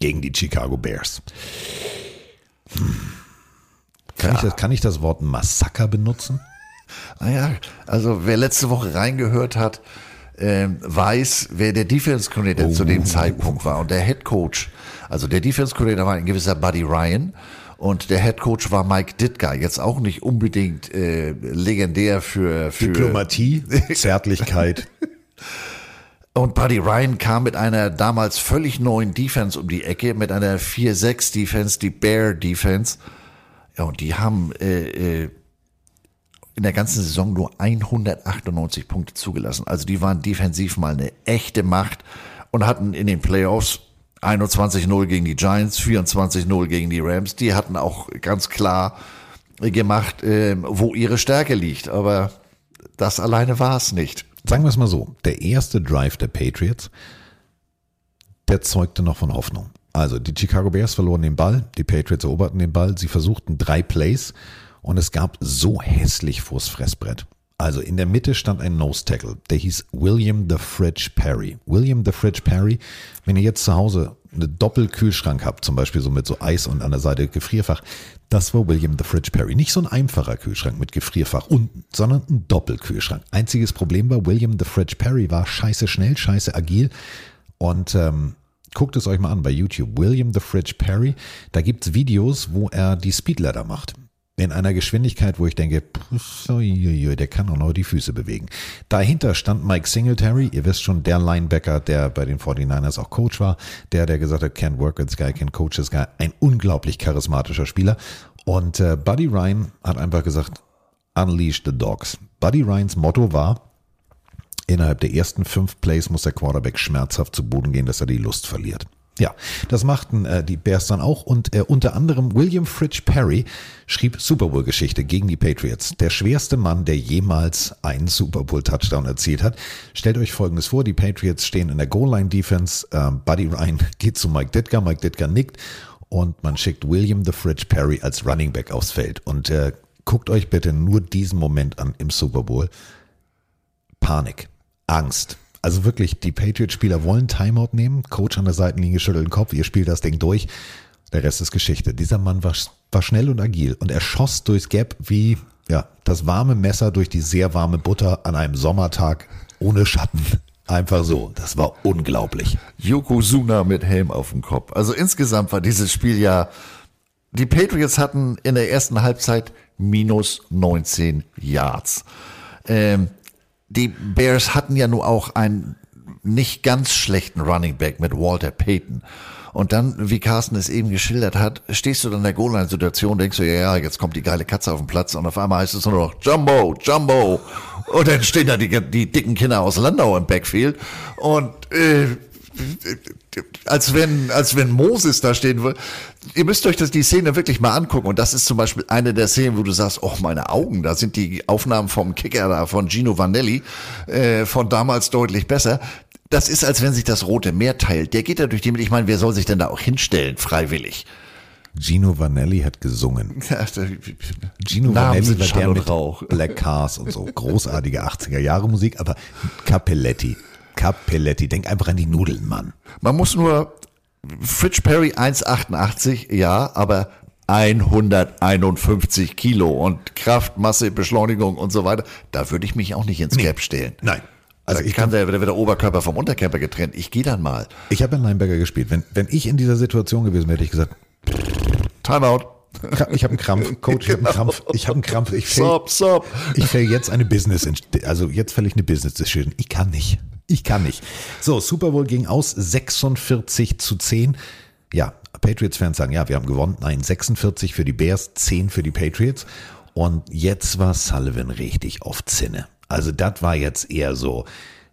S4: gegen die Chicago Bears. Hm. Kann, ich das, kann ich das Wort Massaker benutzen?
S6: Naja, also wer letzte Woche reingehört hat, ähm, weiß, wer der Defense Coordinator zu dem Zeitpunkt war. Und der Head Coach, also der Defense Coordinator war ein gewisser Buddy Ryan. Und der Head Coach war Mike Ditka, jetzt auch nicht unbedingt äh, legendär für, für
S4: Diplomatie, <laughs> Zärtlichkeit.
S6: Und Buddy Ryan kam mit einer damals völlig neuen Defense um die Ecke, mit einer 4-6 Defense, die Bear Defense. Ja, und die haben äh, äh, in der ganzen Saison nur 198 Punkte zugelassen. Also die waren defensiv mal eine echte Macht und hatten in den Playoffs 21-0 gegen die Giants, 24-0 gegen die Rams. Die hatten auch ganz klar gemacht, äh, wo ihre Stärke liegt. Aber das alleine war es nicht.
S4: sagen wir es mal so, der erste Drive der Patriots, der zeugte noch von Hoffnung. Also die Chicago Bears verloren den Ball, die Patriots eroberten den Ball, sie versuchten drei Plays und es gab so hässlich vors Fressbrett. Also in der Mitte stand ein Nose Tackle, der hieß William the Fridge Perry. William the Fridge Perry, wenn ihr jetzt zu Hause einen Doppelkühlschrank habt, zum Beispiel so mit so Eis und an der Seite Gefrierfach, das war William the Fridge Perry. Nicht so ein einfacher Kühlschrank mit Gefrierfach unten, sondern ein Doppelkühlschrank. Einziges Problem war, William the Fridge Perry war scheiße schnell, scheiße agil und ähm, guckt es euch mal an bei YouTube. William the Fridge Perry, da gibt's Videos, wo er die Speedladder macht in einer Geschwindigkeit, wo ich denke, der kann auch noch die Füße bewegen. Dahinter stand Mike Singletary, ihr wisst schon, der Linebacker, der bei den 49ers auch Coach war, der, der gesagt hat, can't work with this guy, can't coach this guy, ein unglaublich charismatischer Spieler. Und äh, Buddy Ryan hat einfach gesagt, unleash the dogs. Buddy Ryans Motto war, innerhalb der ersten fünf Plays muss der Quarterback schmerzhaft zu Boden gehen, dass er die Lust verliert. Ja, das machten äh, die Bears dann auch und äh, unter anderem William Fridge Perry schrieb Super Bowl Geschichte gegen die Patriots. Der schwerste Mann, der jemals einen Super Bowl Touchdown erzielt hat. Stellt euch Folgendes vor, die Patriots stehen in der Goal Line Defense, äh, Buddy Ryan <laughs> geht zu Mike Ditka, Mike Ditka nickt und man schickt William the Fridge Perry als Running Back aufs Feld und äh, guckt euch bitte nur diesen Moment an im Super Bowl. Panik, Angst, also wirklich, die Patriots-Spieler wollen Timeout nehmen, Coach an der Seitenlinie schüttelt den Kopf, ihr spielt das Ding durch. Der Rest ist Geschichte. Dieser Mann war, war schnell und agil und er schoss durchs Gap wie ja, das warme Messer durch die sehr warme Butter an einem Sommertag ohne Schatten. Einfach so. Das war unglaublich.
S6: Yokozuna mit Helm auf dem Kopf. Also insgesamt war dieses Spiel ja, die Patriots hatten in der ersten Halbzeit minus 19 Yards. Ähm, die Bears hatten ja nur auch einen nicht ganz schlechten Running Back mit Walter Payton. Und dann, wie Carsten es eben geschildert hat, stehst du dann in der Goal-Line-Situation, denkst du, ja, ja, jetzt kommt die geile Katze auf den Platz und auf einmal heißt es nur noch Jumbo, Jumbo. Und dann stehen da die, die dicken Kinder aus Landau im Backfield und äh, als wenn, als wenn Moses da stehen würde. Ihr müsst euch das, die Szene wirklich mal angucken. Und das ist zum Beispiel eine der Szenen, wo du sagst, oh, meine Augen, da sind die Aufnahmen vom Kicker da, von Gino Vanelli, äh, von damals deutlich besser. Das ist, als wenn sich das Rote Meer teilt. Der geht da durch die Mitte. Ich meine, wer soll sich denn da auch hinstellen, freiwillig?
S4: Gino Vanelli hat gesungen. Gino
S6: Namen
S4: Vanelli war
S6: Schall
S4: der mit
S6: Rauch.
S4: Black Cars und so. Großartige 80er Jahre Musik, aber Capelletti. Capelletti. Denk einfach an die Nudeln, Mann.
S6: Man muss nur Fridge Perry 1,88, ja, aber 151 Kilo und Kraft, Masse, Beschleunigung und so weiter. Da würde ich mich auch nicht ins Cap stellen.
S4: Nein.
S6: Also ich kann, da wird der Oberkörper vom Unterkörper getrennt. Ich gehe dann mal.
S4: Ich habe in Linebacker gespielt. Wenn, wenn ich in dieser Situation gewesen wäre, hätte ich gesagt,
S6: Timeout.
S4: Ich habe einen Krampf, <laughs> Coach, ich habe einen Krampf, ich habe einen Krampf. Ich fäll,
S6: Stop, stop.
S4: Ich fäll jetzt eine Business, also jetzt fäll ich eine Business Decision. Ich kann nicht. Ich kann nicht. So, Super Bowl ging aus 46 zu 10. Ja, Patriots-Fans sagen, ja, wir haben gewonnen. Nein, 46 für die Bears, 10 für die Patriots. Und jetzt war Sullivan richtig auf Zinne. Also das war jetzt eher so,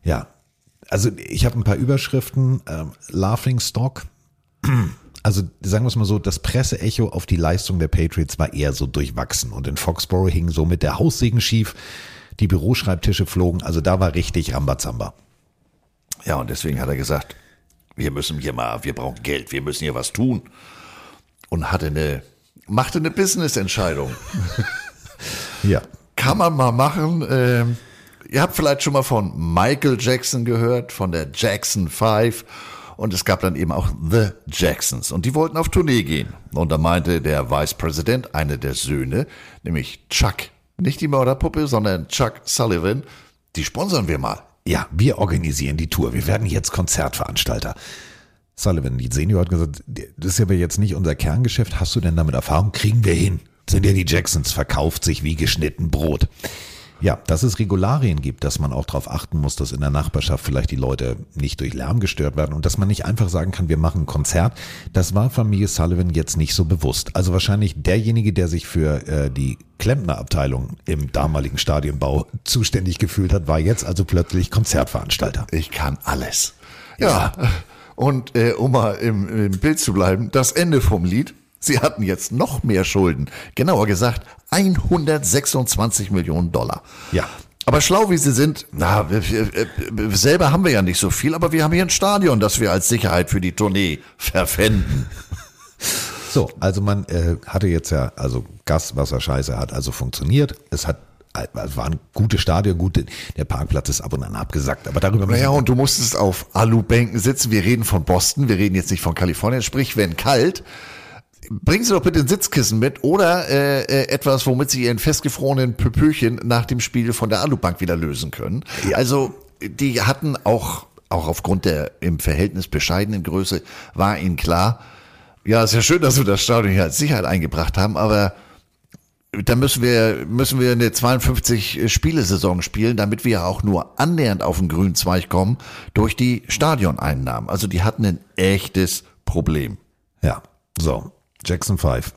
S4: ja. Also ich habe ein paar Überschriften. Ähm, Laughing Stock. Also sagen wir es mal so, das Presseecho auf die Leistung der Patriots war eher so durchwachsen. Und in Foxborough hing somit der Haussegen schief. Die Büroschreibtische flogen. Also da war richtig Rambazamba.
S6: Ja, und deswegen hat er gesagt, wir müssen hier mal, wir brauchen Geld, wir müssen hier was tun. Und hatte eine, machte eine Business-Entscheidung. <laughs>
S4: Ja.
S6: Kann man mal machen. Ähm, ihr habt vielleicht schon mal von Michael Jackson gehört, von der Jackson 5. Und es gab dann eben auch The Jacksons. Und die wollten auf Tournee gehen. Und da meinte der Vice President, einer der Söhne, nämlich Chuck, nicht die Mörderpuppe, sondern Chuck Sullivan, die sponsern wir mal.
S4: Ja, wir organisieren die Tour. Wir werden jetzt Konzertveranstalter. Sullivan, die Senior hat gesagt, das ist aber jetzt nicht unser Kerngeschäft. Hast du denn damit Erfahrung? Kriegen wir hin. Sind ja die Jacksons, verkauft sich wie geschnitten Brot. Ja, dass es Regularien gibt, dass man auch darauf achten muss, dass in der Nachbarschaft vielleicht die Leute nicht durch Lärm gestört werden und dass man nicht einfach sagen kann, wir machen ein Konzert. Das war Familie Sullivan jetzt nicht so bewusst. Also wahrscheinlich derjenige, der sich für äh, die Klempnerabteilung im damaligen Stadionbau <laughs> zuständig gefühlt hat, war jetzt also plötzlich Konzertveranstalter.
S6: Ich kann alles. Ja, und äh, um mal im, im Bild zu bleiben, das Ende vom Lied. Sie hatten jetzt noch mehr Schulden. Genauer gesagt 126 Millionen Dollar.
S4: Ja.
S6: Aber schlau wie sie sind, na, wir, wir, selber haben wir ja nicht so viel, aber wir haben hier ein Stadion, das wir als Sicherheit für die Tournee verpfänden. <laughs>
S4: So, also man äh, hatte jetzt ja, also Gas, Wasser, Scheiße hat also funktioniert. Es hat es war ein gutes Stadion, gute, der Parkplatz ist ab und an abgesackt, aber darüber
S6: Naja, und du musstest auf Alubänken sitzen. Wir reden von Boston, wir reden jetzt nicht von Kalifornien. Sprich, wenn kalt, bringen Sie doch bitte ein Sitzkissen mit oder äh, äh, etwas, womit Sie Ihren festgefrorenen Pöpöchen nach dem Spiel von der Alubank wieder lösen können. Also, die hatten auch, auch aufgrund der im Verhältnis bescheidenen Größe, war ihnen klar, ja, ist ja schön, dass wir das Stadion hier als Sicherheit eingebracht haben, aber da müssen wir, müssen wir eine 52 Spielesaison spielen, damit wir auch nur annähernd auf den grünen Zweig kommen durch die Stadioneinnahmen. Also die hatten ein echtes Problem.
S4: Ja, so. Jackson 5.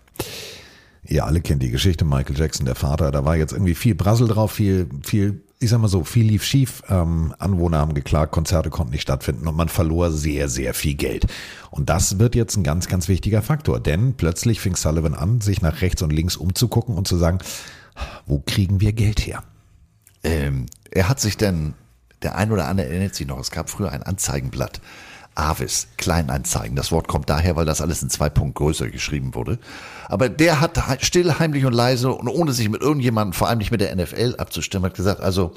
S4: Ihr alle kennt die Geschichte, Michael Jackson, der Vater, da war jetzt irgendwie viel Brassel drauf, viel, viel, ich sag mal so, viel lief schief, ähm, Anwohner haben geklagt, Konzerte konnten nicht stattfinden und man verlor sehr, sehr viel Geld. Und das wird jetzt ein ganz, ganz wichtiger Faktor, denn plötzlich fing Sullivan an, sich nach rechts und links umzugucken und zu sagen, wo kriegen wir Geld her?
S6: Ähm, er hat sich denn, der ein oder andere erinnert sich noch, es gab früher ein Anzeigenblatt. Avis, Kleinanzeigen. Das Wort kommt daher, weil das alles in zwei Punkt größer geschrieben wurde. Aber der hat still, heimlich und leise und ohne sich mit irgendjemandem, vor allem nicht mit der NFL abzustimmen, hat gesagt, also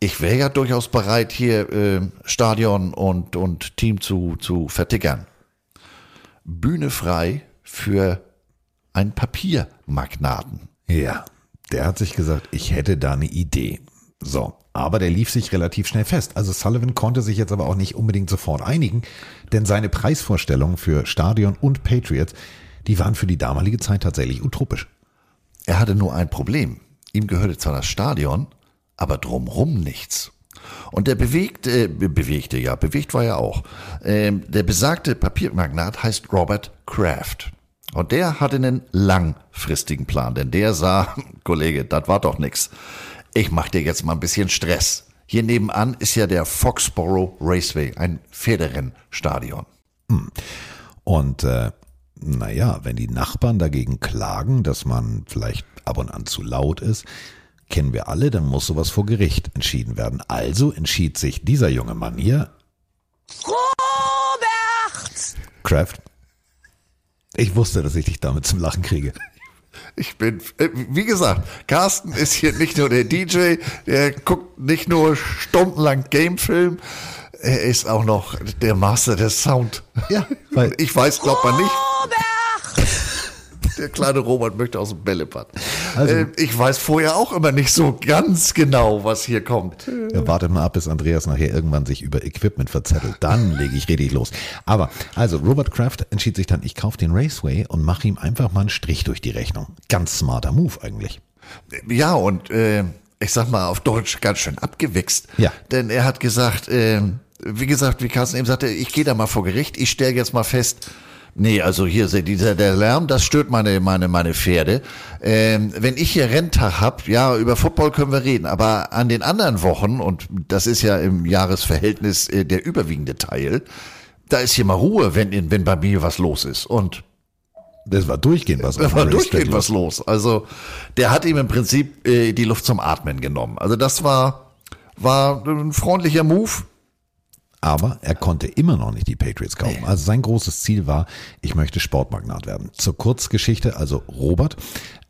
S6: ich wäre ja durchaus bereit, hier äh, Stadion und, und Team zu, zu vertickern. Bühne frei für einen Papiermagnaten.
S4: Ja, der hat sich gesagt, ich hätte da eine Idee. So, aber der lief sich relativ schnell fest. Also Sullivan konnte sich jetzt aber auch nicht unbedingt sofort einigen, denn seine Preisvorstellungen für Stadion und Patriots, die waren für die damalige Zeit tatsächlich utopisch.
S6: Er hatte nur ein Problem. Ihm gehörte zwar das Stadion, aber drumrum nichts. Und der bewegte, äh, bewegte, ja, bewegt war er auch. Ähm, der besagte Papiermagnat heißt Robert Kraft. Und der hatte einen langfristigen Plan, denn der sah, <laughs> Kollege, das war doch nix ich mache dir jetzt mal ein bisschen Stress. Hier nebenan ist ja der Foxborough Raceway, ein Pferderennstadion.
S4: Hm. Und äh, naja, wenn die Nachbarn dagegen klagen, dass man vielleicht ab und an zu laut ist, kennen wir alle, dann muss sowas vor Gericht entschieden werden. Also entschied sich dieser junge Mann hier.
S16: Robert!
S4: Kraft. Ich wusste, dass ich dich damit zum Lachen kriege.
S6: Ich bin, äh, wie gesagt, Carsten ist hier nicht nur der DJ, der guckt nicht nur stundenlang Gamefilm, er ist auch noch der Master des Sound.
S4: Ja,
S6: weil ich weiß, glaubt man nicht. Der kleine Robert möchte aus dem Bällebad. Also, äh, ich weiß vorher auch immer nicht so ganz genau, was hier kommt.
S4: Ja, wartet mal ab, bis Andreas nachher irgendwann sich über Equipment verzettelt. Dann lege ich richtig los. Aber, also, Robert Kraft entschied sich dann, ich kaufe den Raceway und mache ihm einfach mal einen Strich durch die Rechnung. Ganz smarter Move eigentlich.
S6: Ja, und äh, ich sag mal auf Deutsch ganz schön abgewichst.
S4: Ja.
S6: Denn er hat gesagt, äh, wie gesagt, wie Carsten eben sagte, ich gehe da mal vor Gericht, ich stelle jetzt mal fest, Nee, also hier dieser der Lärm, das stört meine meine meine Pferde. Ähm, wenn ich hier Renntag hab, ja, über Football können wir reden, aber an den anderen Wochen und das ist ja im Jahresverhältnis äh, der überwiegende Teil, da ist hier mal Ruhe, wenn wenn bei mir was los ist und
S4: das war durchgehend was. <laughs>
S6: Das war durchgehend was los. Also der hat ihm im Prinzip äh, die Luft zum Atmen genommen. Also das war war ein freundlicher Move
S4: aber er konnte immer noch nicht die Patriots kaufen. Also sein großes Ziel war, ich möchte Sportmagnat werden. Zur Kurzgeschichte, also Robert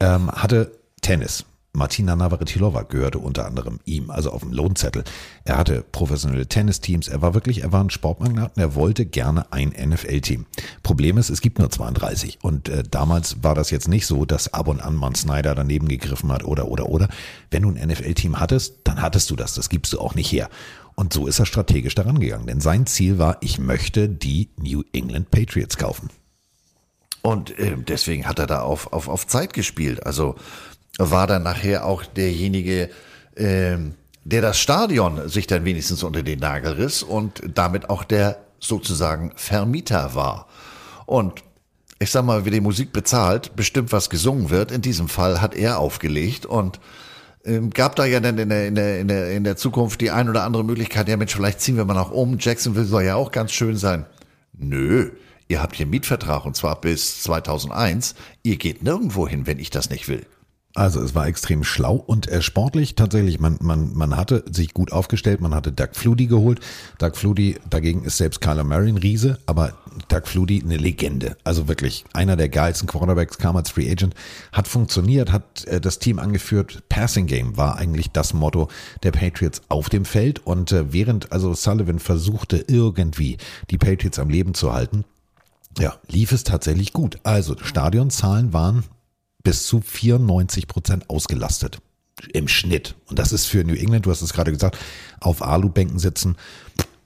S4: ähm, hatte Tennis. Martina Navratilova gehörte unter anderem ihm, also auf dem Lohnzettel. Er hatte professionelle Tennisteams, er war wirklich, er war ein Sportmagnat und er wollte gerne ein NFL-Team. Problem ist, es gibt nur 32 und äh, damals war das jetzt nicht so, dass ab und an man Snyder daneben gegriffen hat oder, oder, oder. Wenn du ein NFL-Team hattest, dann hattest du das, das gibst du auch nicht her. Und so ist er strategisch daran gegangen, denn sein Ziel war, ich möchte die New England Patriots kaufen.
S6: Und äh, deswegen hat er da auf, auf, auf Zeit gespielt. Also war dann nachher auch derjenige, äh, der das Stadion sich dann wenigstens unter den Nagel riss und damit auch der sozusagen Vermieter war. Und ich sag mal, wie die Musik bezahlt, bestimmt was gesungen wird. In diesem Fall hat er aufgelegt und ähm, gab da ja dann in der, in, der, in, der, in der Zukunft die ein oder andere Möglichkeit, ja Mensch, vielleicht ziehen wir mal nach um, Jacksonville soll ja auch ganz schön sein. Nö, ihr habt hier einen Mietvertrag und zwar bis 2001. Ihr geht nirgendwo hin, wenn ich das nicht will.
S4: Also es war extrem schlau und äh, sportlich tatsächlich, man, man, man hatte sich gut aufgestellt, man hatte Doug Flutie geholt. Doug Flutie, dagegen ist selbst Kyler Murray ein Riese, aber Doug Flutie eine Legende. Also wirklich einer der geilsten Quarterbacks, kam als Free Agent, hat funktioniert, hat äh, das Team angeführt. Passing Game war eigentlich das Motto der Patriots auf dem Feld und äh, während also Sullivan versuchte irgendwie die Patriots am Leben zu halten, ja, lief es tatsächlich gut. Also Stadionzahlen waren bis zu 94 Prozent ausgelastet. Im Schnitt. Und das ist für New England, du hast es gerade gesagt, auf Alubänken sitzen,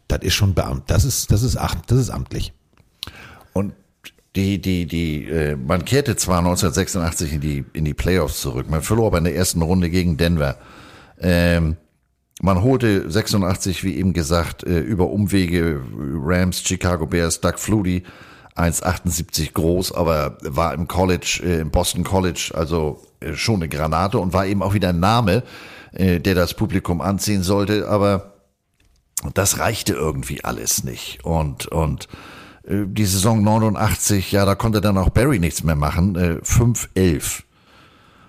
S4: das ist schon beamt. Das ist, das ist, acht, das ist amtlich.
S6: Und die, die, die, äh, man kehrte zwar 1986 in die, in die Playoffs zurück, man verlor aber in der ersten Runde gegen Denver. Ähm, man holte 86, wie eben gesagt, äh, über Umwege Rams, Chicago Bears, Doug Flutie, 1,78 groß, aber war im College, äh, im Boston College, also äh, schon eine Granate und war eben auch wieder ein Name, äh, der das Publikum anziehen sollte, aber das reichte irgendwie alles nicht. Und, und äh, die Saison 89, ja, da konnte dann auch Barry nichts mehr machen, äh, 5-11.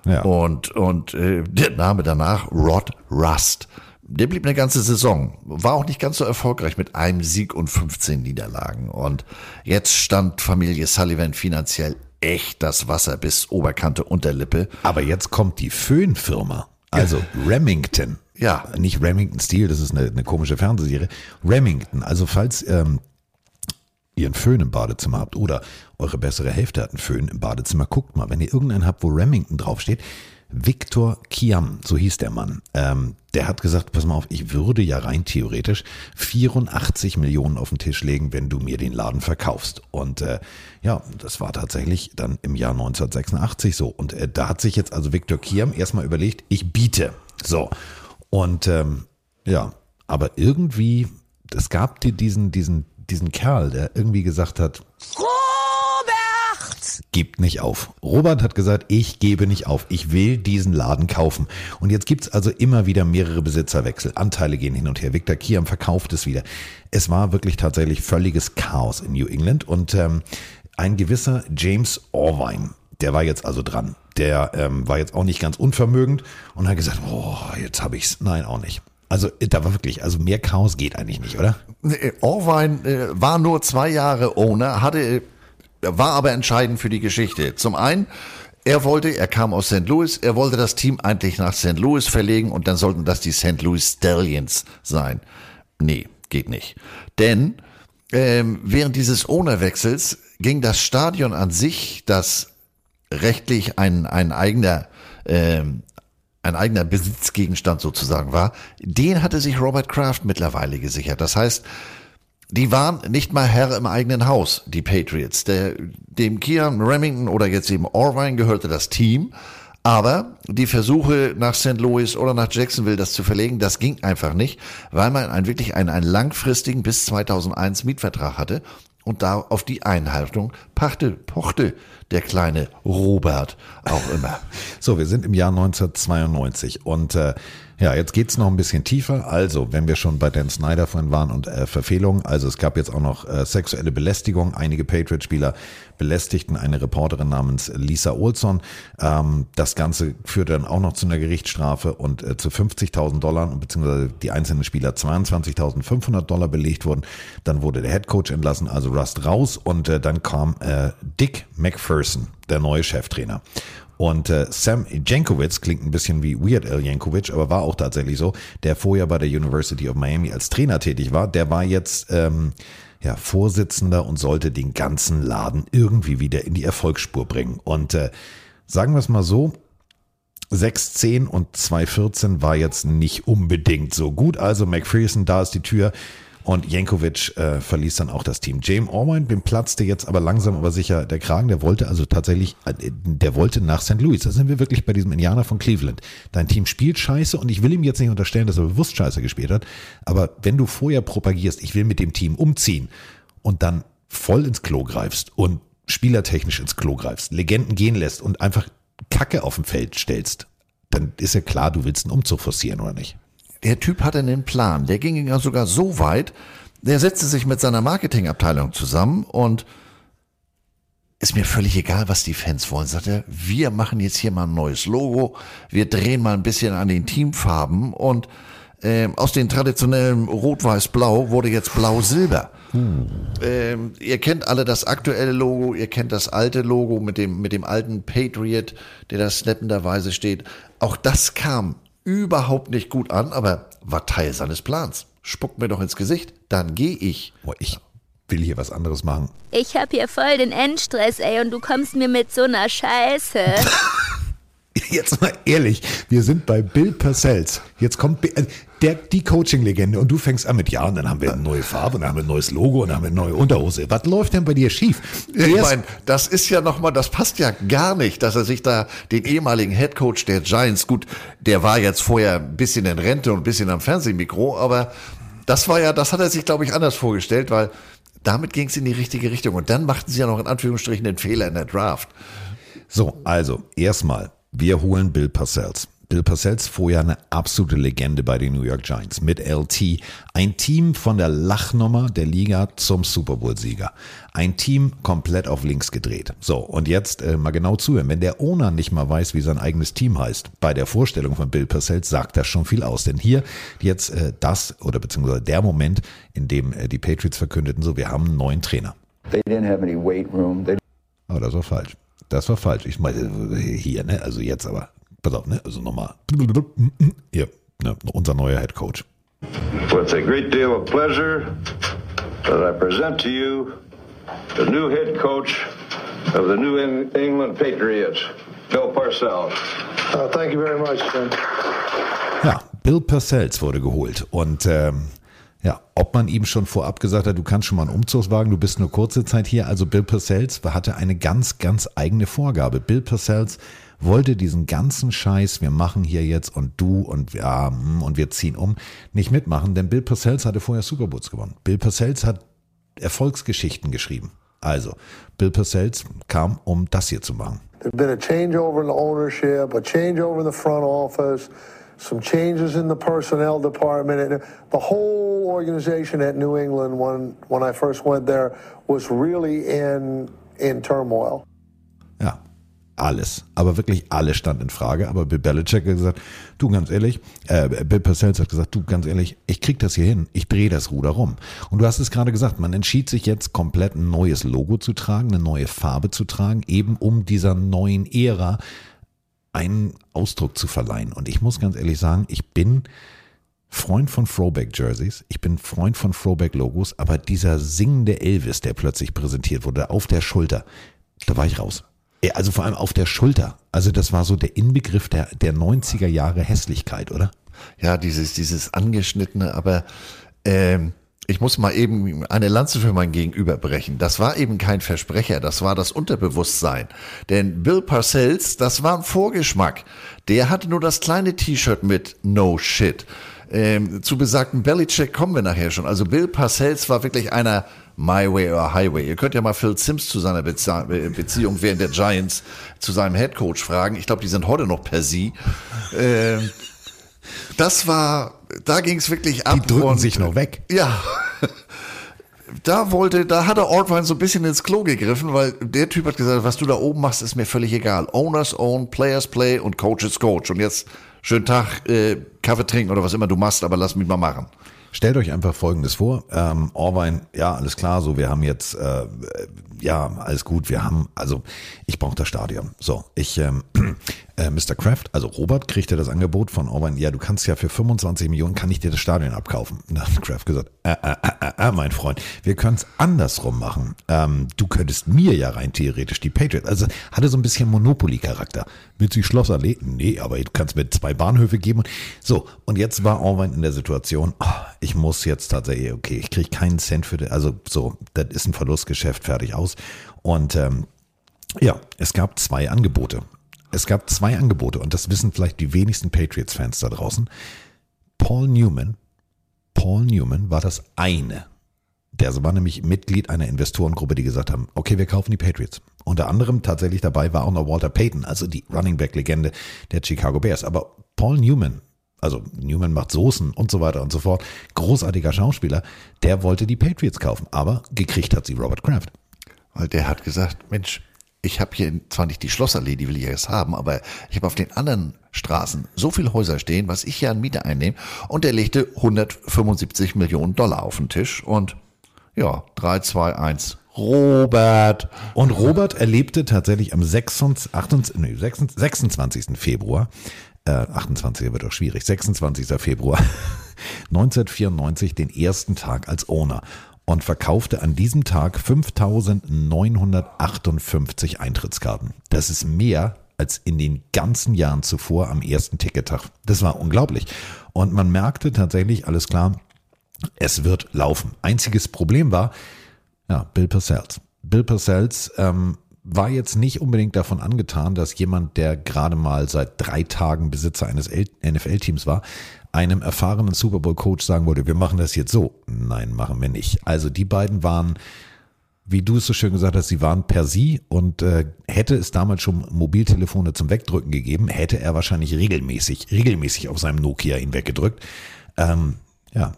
S4: Ja.
S6: Und, und äh, der Name danach, Rod Rust. Der blieb eine ganze Saison. War auch nicht ganz so erfolgreich mit einem Sieg und 15 Niederlagen. Und jetzt stand Familie Sullivan finanziell echt das Wasser bis Oberkante Unterlippe.
S4: Aber jetzt kommt die Föhnfirma. Also Remington.
S6: Ja.
S4: Nicht Remington Steel, das ist eine, eine komische Fernsehserie. Remington. Also falls ähm, ihr einen Föhn im Badezimmer habt oder eure bessere Hälfte hat einen Föhn im Badezimmer, guckt mal, wenn ihr irgendeinen habt, wo Remington draufsteht, Victor Kiam, so hieß der Mann, ähm, der hat gesagt, pass mal auf, ich würde ja rein theoretisch 84 Millionen auf den Tisch legen, wenn du mir den Laden verkaufst. Und äh, ja, das war tatsächlich dann im Jahr 1986 so. Und äh, da hat sich jetzt also Victor Kiam erstmal überlegt, ich biete. So. Und ähm, ja, aber irgendwie, es gab die, diesen, diesen, diesen Kerl, der irgendwie gesagt hat, gibt nicht auf. Robert hat gesagt, ich gebe nicht auf. Ich will diesen Laden kaufen. Und jetzt gibt's also immer wieder mehrere Besitzerwechsel. Anteile gehen hin und her. Victor Kiam verkauft es wieder. Es war wirklich tatsächlich völliges Chaos in New England. Und ähm, ein gewisser James Orvine, der war jetzt also dran. Der ähm, war jetzt auch nicht ganz unvermögend und hat gesagt, oh, jetzt habe ich's. Nein, auch nicht. Also da war wirklich, also mehr Chaos geht eigentlich nicht, oder?
S6: Orvine äh, war nur zwei Jahre Owner, hatte war aber entscheidend für die Geschichte. Zum einen, er wollte, er kam aus St. Louis, er wollte das Team eigentlich nach St. Louis verlegen und dann sollten das die St. Louis Stallions sein. Nee, geht nicht. Denn ähm, während dieses Ownerwechsels ging das Stadion an sich, das rechtlich ein, ein eigener ähm, ein eigener Besitzgegenstand sozusagen war, den hatte sich Robert Kraft mittlerweile gesichert. Das heißt, die waren nicht mal Herr im eigenen Haus, die Patriots. Der, dem Kian Remington oder jetzt eben Orvine gehörte das Team. Aber die Versuche nach St. Louis oder nach Jacksonville das zu verlegen, das ging einfach nicht, weil man einen, wirklich einen, einen langfristigen bis 2001 Mietvertrag hatte und da auf die Einhaltung pachte, pochte der kleine Robert auch immer. <laughs>
S4: So, wir sind im Jahr 1992 und äh, ja, jetzt geht's noch ein bisschen tiefer. Also, wenn wir schon bei Dan Snyder vorhin waren und äh, Verfehlungen, also es gab jetzt auch noch äh, sexuelle Belästigung. Einige Patriot-Spieler belästigten eine Reporterin namens Lisa Olson. Ähm, das Ganze führte dann auch noch zu einer Gerichtsstrafe und äh, zu 50.000 Dollar, beziehungsweise die einzelnen Spieler 22.500 Dollar belegt wurden. Dann wurde der Head Coach entlassen, also Rust raus und äh, dann kam äh, Dick McPherson, der neue Cheftrainer. Und äh, Sam Jankowitz klingt ein bisschen wie Weird Al Jankovic, aber war auch tatsächlich so, der vorher bei der University of Miami als Trainer tätig war, der war jetzt ähm, ja, Vorsitzender und sollte den ganzen Laden irgendwie wieder in die Erfolgsspur bringen. Und äh, sagen wir es mal so, 6-10 und 2-14 war jetzt nicht unbedingt so gut. Also McPherson, da ist die Tür. Und Jankovic äh, verließ dann auch das Team. James Orwine, dem platzte jetzt aber langsam aber sicher der Kragen. Der wollte also tatsächlich, äh, der wollte nach St. Louis. Da sind wir wirklich bei diesem Indianer von Cleveland. Dein Team spielt scheiße und ich will ihm jetzt nicht unterstellen, dass er bewusst scheiße gespielt hat. Aber wenn du vorher propagierst, ich will mit dem Team umziehen und dann voll ins Klo greifst und spielertechnisch ins Klo greifst, Legenden gehen lässt und einfach Kacke auf dem Feld stellst, dann ist ja klar, du willst einen Umzug forcieren, oder nicht?
S6: Der Typ hatte einen Plan. Der ging ja sogar so weit, der setzte sich mit seiner Marketingabteilung zusammen und ist mir völlig egal, was die Fans wollen. Sagt er, wir machen jetzt hier mal ein neues Logo, wir drehen mal ein bisschen an den Teamfarben und ähm, aus den traditionellen Rot-Weiß-Blau wurde jetzt Blau-Silber. Ähm, ihr kennt alle das aktuelle Logo, ihr kennt das alte Logo mit dem, mit dem alten Patriot, der da snappenderweise steht. Auch das kam überhaupt nicht gut an, aber war Teil seines Plans. Spuckt mir doch ins Gesicht, dann gehe ich.
S4: Boah, ich will hier was anderes machen.
S16: Ich hab hier voll den Endstress, ey, und du kommst mir mit so einer Scheiße. <laughs>
S4: Jetzt mal ehrlich, wir sind bei Bill Purcells. Jetzt kommt äh, der, die Coaching-Legende und du fängst an mit, ja, und dann haben wir eine neue Farbe, und dann haben wir ein neues Logo, und dann haben wir eine neue Unterhose. Was läuft denn bei dir schief?
S6: Ich meine, das ist ja nochmal, das passt ja gar nicht, dass er sich da den ehemaligen Headcoach der Giants, gut, der war jetzt vorher ein bisschen in Rente und ein bisschen am Fernsehmikro, aber das war ja, das hat er sich, glaube ich, anders vorgestellt, weil damit ging es in die richtige Richtung. Und dann machten sie ja noch in Anführungsstrichen den Fehler in der Draft.
S4: So, also, erstmal, wir holen Bill Parcells. Bill Parcells vorher eine absolute Legende bei den New York Giants mit LT. Ein Team von der Lachnummer der Liga zum Super Bowl-Sieger. Ein Team komplett auf links gedreht. So, und jetzt äh, mal genau zuhören. Wenn der Owner nicht mal weiß, wie sein eigenes Team heißt, bei der Vorstellung von Bill Parcells sagt das schon viel aus. Denn hier jetzt äh, das oder beziehungsweise der Moment, in dem äh, die Patriots verkündeten, so, wir haben einen neuen Trainer.
S8: They didn't have any weight room. They
S4: Aber das war falsch. Das war falsch. Ich meine, hier, ne? Also jetzt aber. Pass auf, ne? Also nochmal. Hier, ne? Unser neuer Head Coach.
S3: With a great deal of pleasure that I present to you the new head coach of the New Eng- England Patriots, Bill Parcells.
S7: Uh, thank you very much, Tim.
S4: Ja, Bill Purcells wurde geholt. Und ähm, ja, ob man ihm schon vorab gesagt hat, du kannst schon mal einen Umzugswagen, du bist nur kurze Zeit hier. Also Bill Purcells hatte eine ganz, ganz eigene Vorgabe. Bill Purcells wollte diesen ganzen Scheiß, wir machen hier jetzt und du und ja, hm, und wir ziehen um, nicht mitmachen, denn Bill Purcells hatte vorher Super Bowls gewonnen. Bill Purcells hat Erfolgsgeschichten geschrieben. Also, Bill Purcells kam, um das hier zu machen.
S17: There's been a changeover in the ownership, a changeover in the front office, some changes in the personnel department, the whole organization at New England when when I first went there was really in in turmoil.
S4: Ja, alles. Aber wirklich alles stand in Frage. Aber Bill Belichick hat gesagt, du ganz ehrlich, äh, Bill Parcells hat gesagt, du ganz ehrlich, ich krieg das hier hin. Ich drehe das Ruder rum. Und du hast es gerade gesagt, man entschied sich jetzt komplett ein neues Logo zu tragen, eine neue Farbe zu tragen, eben um dieser neuen Ära einen Ausdruck zu verleihen. Und ich muss ganz ehrlich sagen, ich bin Freund von Throwback-Jerseys, ich bin Freund von Throwback-Logos, aber dieser singende Elvis, der plötzlich präsentiert wurde, auf der Schulter, da war ich raus. Also vor allem auf der Schulter. Also das war so der Inbegriff der, der 90er Jahre Hässlichkeit, oder?
S6: Ja, dieses, dieses angeschnittene, aber ähm, ich muss mal eben eine Lanze für mein Gegenüber brechen. Das war eben kein Versprecher, das war das Unterbewusstsein. Denn Bill Parcells, das war ein Vorgeschmack. Der hatte nur das kleine T-Shirt mit No Shit. Ähm, zu besagten Belichick kommen wir nachher schon. Also Bill Parcells war wirklich einer My Way or Highway. Ihr könnt ja mal Phil Sims zu seiner Beza- Beziehung während der Giants zu seinem Headcoach fragen. Ich glaube, die sind heute noch per Sie. Ähm, das war, da ging es wirklich ab.
S4: Die drücken
S6: und-
S4: sich noch weg.
S6: Ja. <laughs> Da wollte, da hat der Ortwein so ein bisschen ins Klo gegriffen, weil der Typ hat gesagt, was du da oben machst, ist mir völlig egal. Owners own, Players play und Coaches coach. Und jetzt schönen Tag, äh, Kaffee trinken oder was immer du machst, aber lass mich mal machen.
S4: Stellt euch einfach Folgendes vor. Ähm, Orwein, ja, alles klar, so, wir haben jetzt, äh, ja, alles gut, wir haben, also ich brauche das Stadion. So, ich, ähm, äh, Mr. Kraft, also Robert, kriegte das Angebot von Orwein, ja, du kannst ja für 25 Millionen, kann ich dir das Stadion abkaufen. <laughs> Und hat Kraft gesagt, äh, äh, äh, äh, äh, mein Freund, wir können es andersrum machen. Ähm, du könntest mir ja rein theoretisch die Patriots, also hatte so ein bisschen Monopoly-Charakter. Willst du Schlossallee? Nee, aber du kannst mir zwei Bahnhöfe geben. So, und jetzt war Orwein in der Situation, oh, ich muss jetzt tatsächlich, okay, ich kriege keinen Cent für, das, also so, das ist ein Verlustgeschäft, fertig aus. Und ähm, ja, es gab zwei Angebote. Es gab zwei Angebote und das wissen vielleicht die wenigsten Patriots-Fans da draußen. Paul Newman, Paul Newman war das eine. Der war nämlich Mitglied einer Investorengruppe, die gesagt haben, okay, wir kaufen die Patriots. Unter anderem tatsächlich dabei war auch noch Walter Payton, also die Running Back Legende der Chicago Bears. Aber Paul Newman, also Newman macht Soßen und so weiter und so fort, großartiger Schauspieler, der wollte die Patriots kaufen, aber gekriegt hat sie Robert Kraft.
S6: Weil der hat gesagt, Mensch, ich habe hier zwar nicht die Schlossallee, die will ich jetzt haben, aber ich habe auf den anderen Straßen so viele Häuser stehen, was ich hier an Miete einnehme. Und der legte 175 Millionen Dollar auf den Tisch und ja, 3, 2, 1. Robert.
S4: Und Robert erlebte tatsächlich am 26, 28, nee, 26. Februar, äh, 28 wird doch schwierig, 26. Februar <laughs> 1994 den ersten Tag als Owner und verkaufte an diesem Tag 5958 Eintrittskarten. Das ist mehr als in den ganzen Jahren zuvor am ersten Tickettag. Das war unglaublich. Und man merkte tatsächlich, alles klar, es wird laufen. Einziges Problem war, ja, Bill Parcells. Bill Parcells ähm, war jetzt nicht unbedingt davon angetan, dass jemand, der gerade mal seit drei Tagen Besitzer eines NFL-Teams war, einem erfahrenen Super Bowl-Coach sagen wollte, wir machen das jetzt so. Nein, machen wir nicht. Also die beiden waren, wie du es so schön gesagt hast, sie waren per sie und äh, hätte es damals schon Mobiltelefone zum Wegdrücken gegeben, hätte er wahrscheinlich regelmäßig, regelmäßig auf seinem Nokia ihn weggedrückt. Ähm, ja,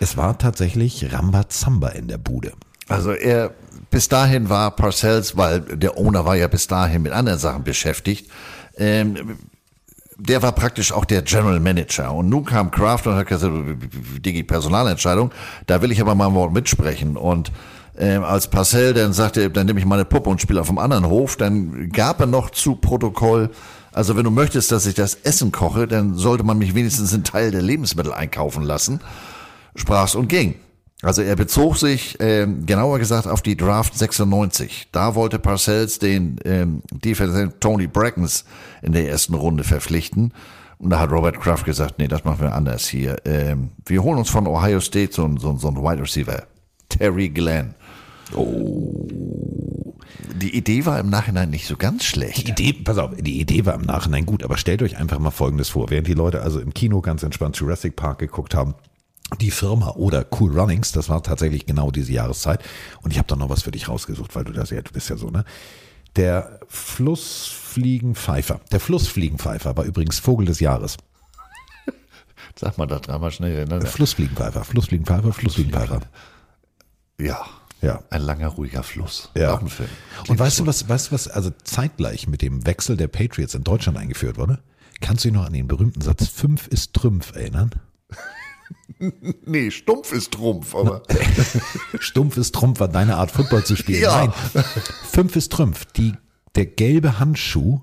S4: es war tatsächlich Rambazamba in der Bude.
S6: Also er, bis dahin war Parcells, weil der Owner war ja bis dahin mit anderen Sachen beschäftigt, ähm, der war praktisch auch der General Manager. Und nun kam Kraft und hat gesagt, Digi, Personalentscheidung, da will ich aber mal ein Wort mitsprechen. Und ähm, als Parcell dann sagte, dann nehme ich meine Puppe und spiele auf dem anderen Hof, dann gab er noch zu Protokoll, also wenn du möchtest, dass ich das Essen koche, dann sollte man mich wenigstens einen Teil der Lebensmittel einkaufen lassen. Sprach's und ging. Also er bezog sich, ähm, genauer gesagt, auf die Draft 96. Da wollte Parcells den ähm, Defense Tony Brackens in der ersten Runde verpflichten. Und da hat Robert Kraft gesagt, nee, das machen wir anders hier. Ähm, wir holen uns von Ohio State so, so, so einen Wide Receiver. Terry Glenn. Oh. Die Idee war im Nachhinein nicht so ganz schlecht.
S4: Die Idee, pass auf, die Idee war im Nachhinein gut, aber stellt euch einfach mal Folgendes vor. Während die Leute also im Kino ganz entspannt Jurassic Park geguckt haben, die Firma oder Cool Runnings, das war tatsächlich genau diese Jahreszeit. Und ich habe da noch was für dich rausgesucht, weil du das ja, du bist ja so, ne? Der Flussfliegenpfeifer. Der Flussfliegenpfeifer war übrigens Vogel des Jahres. <laughs>
S6: Sag mal da dreimal schnell. Ne?
S4: Flussfliegenpfeifer, Flussfliegenpfeifer, Flussfliegenpfeifer.
S6: Ja.
S4: Ja.
S6: Ein langer, ruhiger Fluss.
S4: Ja.
S6: Auch ein Film.
S4: Und weißt du was, weißt du was, also zeitgleich mit dem Wechsel der Patriots in Deutschland eingeführt wurde? Kannst du dich noch an den berühmten Satz 5 ist Trümpf erinnern? <laughs>
S6: Nee, stumpf ist Trumpf, aber. <laughs>
S4: Stumpf ist Trumpf war deine Art, Football zu spielen.
S6: Ja.
S4: Nein. Fünf ist Trümpf. Die, der gelbe Handschuh.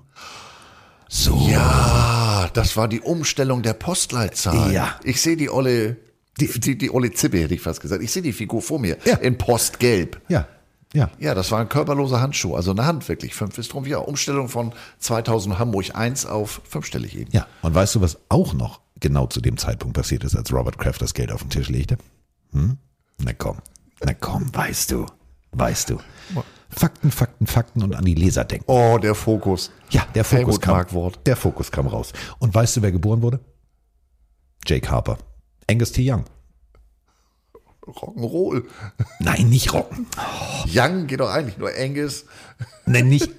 S4: So.
S6: Ja, das war die Umstellung der Postleitzahl.
S4: Ja.
S6: Ich sehe die olle, die, die, die olle Zippe, hätte ich fast gesagt. Ich sehe die Figur vor mir. In Postgelb.
S4: Ja. Ja.
S6: Ja, das war ein körperloser Handschuh, also eine Hand wirklich. Fünf ist Trumpf. Ja, Umstellung von 2000 Hamburg 1 auf fünfstellig eben.
S4: Ja. Und weißt du, was auch noch genau zu dem Zeitpunkt passiert ist, als Robert Kraft das Geld auf den Tisch legte? Hm? Na komm. Na komm, weißt du. Weißt du. Fakten, Fakten, Fakten und an die Leser denken.
S6: Oh, der Fokus.
S4: Ja, der Fokus
S6: Helmut
S4: kam.
S6: Markwort.
S4: Der Fokus kam raus. Und weißt du, wer geboren wurde? Jake Harper. Angus T. Young.
S6: Rock'n'Roll.
S4: Nein, nicht Rocken.
S6: Young geht doch eigentlich nur Angus.
S4: Nein, nicht.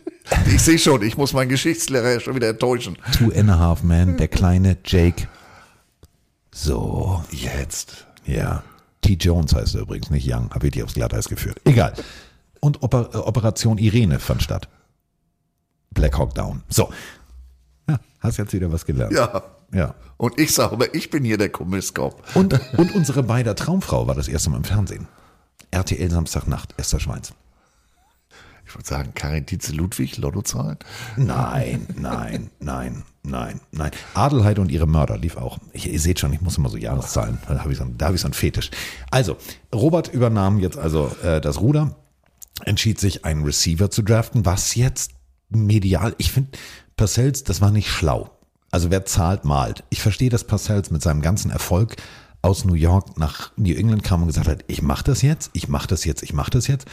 S6: Ich sehe schon, ich muss meinen Geschichtslehrer schon wieder enttäuschen.
S4: Two and a Half Man, der kleine Jake. So.
S6: Jetzt.
S4: Ja. T. Jones heißt er übrigens, nicht Young. Habe ich die aufs Glatteis geführt. Egal. Und Oper Operation Irene fand statt. Black Hawk Down. So. Ja, hast jetzt wieder was gelernt.
S6: Ja.
S4: Ja.
S6: Und ich sage aber, ich bin hier der Kommisskop.
S4: Und, und unsere beider Traumfrau war das erste Mal im Fernsehen. RTL Samstagnacht, Esther Schweins.
S6: Ich würde sagen, Karin Dietze Ludwig, Lottozahlen?
S4: Nein, nein, nein, nein, nein. Adelheid und ihre Mörder lief auch. Ich, ihr seht schon, ich muss immer so Jahreszahlen. Da habe ich, so, hab ich so einen Fetisch. Also, Robert übernahm jetzt also äh, das Ruder, entschied sich, einen Receiver zu draften, was jetzt medial, ich finde, Parcells, das war nicht schlau. Also wer zahlt, malt. Ich verstehe, dass Parcells mit seinem ganzen Erfolg aus New York nach New England kam und gesagt hat, ich mache das jetzt, ich mache das jetzt, ich mache das jetzt.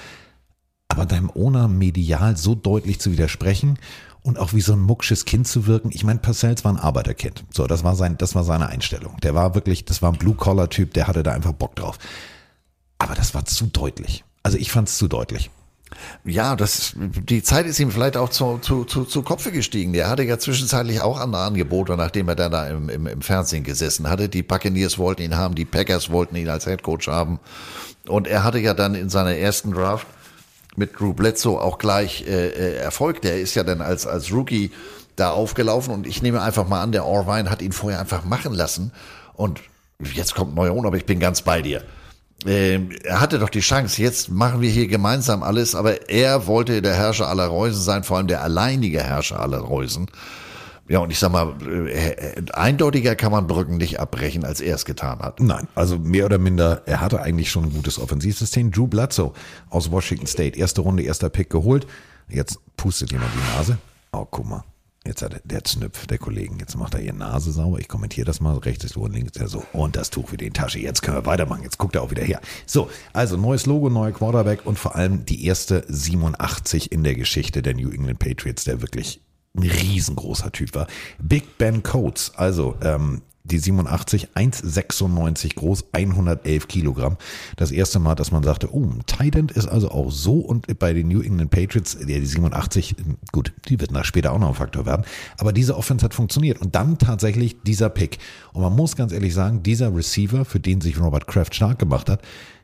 S4: Aber deinem Owner medial so deutlich zu widersprechen und auch wie so ein mucksches Kind zu wirken. Ich meine, Parcells war ein Arbeiterkind. So, das war sein, das war seine Einstellung. Der war wirklich, das war ein Blue-Collar-Typ, der hatte da einfach Bock drauf. Aber das war zu deutlich. Also ich fand es zu deutlich.
S6: Ja, das, die Zeit ist ihm vielleicht auch zu, zu, zu, zu Kopfe gestiegen. Der hatte ja zwischenzeitlich auch andere Angebote, nachdem er dann da im, im, im Fernsehen gesessen hatte. Die Buccaneers wollten ihn haben, die Packers wollten ihn als Headcoach haben. Und er hatte ja dann in seiner ersten Draft mit Drew Bledsoe auch gleich äh, äh, Erfolg. Der ist ja dann als, als Rookie da aufgelaufen und ich nehme einfach mal an, der Orvine hat ihn vorher einfach machen lassen und jetzt kommt neuer Un, aber ich bin ganz bei dir. Ähm, er hatte doch die Chance, jetzt machen wir hier gemeinsam alles, aber er wollte der Herrscher aller Reusen sein, vor allem der alleinige Herrscher aller Reusen. Ja, und ich sag mal, äh, eindeutiger kann man Brücken nicht abbrechen, als er es getan hat.
S4: Nein, also mehr oder minder, er hatte eigentlich schon ein gutes Offensivsystem. Drew Bledsoe aus Washington State, erste Runde, erster Pick geholt. Jetzt pustet jemand die Nase. Oh, guck mal. Jetzt hat er, der Znüpf der Kollegen, jetzt macht er ihre Nase sauber. Ich kommentiere das mal. Rechts ist Ohr, links ist er so. Und das Tuch wieder in die Tasche. Jetzt können wir weitermachen. Jetzt guckt er auch wieder her. So, also neues Logo, neuer Quarterback und vor allem die erste 87 in der Geschichte der New England Patriots, der wirklich ein riesengroßer Typ war. Big Ben Coates, also ähm, die 87, 1,96 groß, 111 Kilogramm. Das erste Mal, dass man sagte, oh, Titan ist also auch so und bei den New England Patriots, die 87, gut, die wird nach später auch noch ein Faktor werden, aber diese Offense hat funktioniert und dann tatsächlich dieser Pick. Und man muss ganz ehrlich sagen, dieser Receiver, für den sich Robert Kraft stark gemacht hat,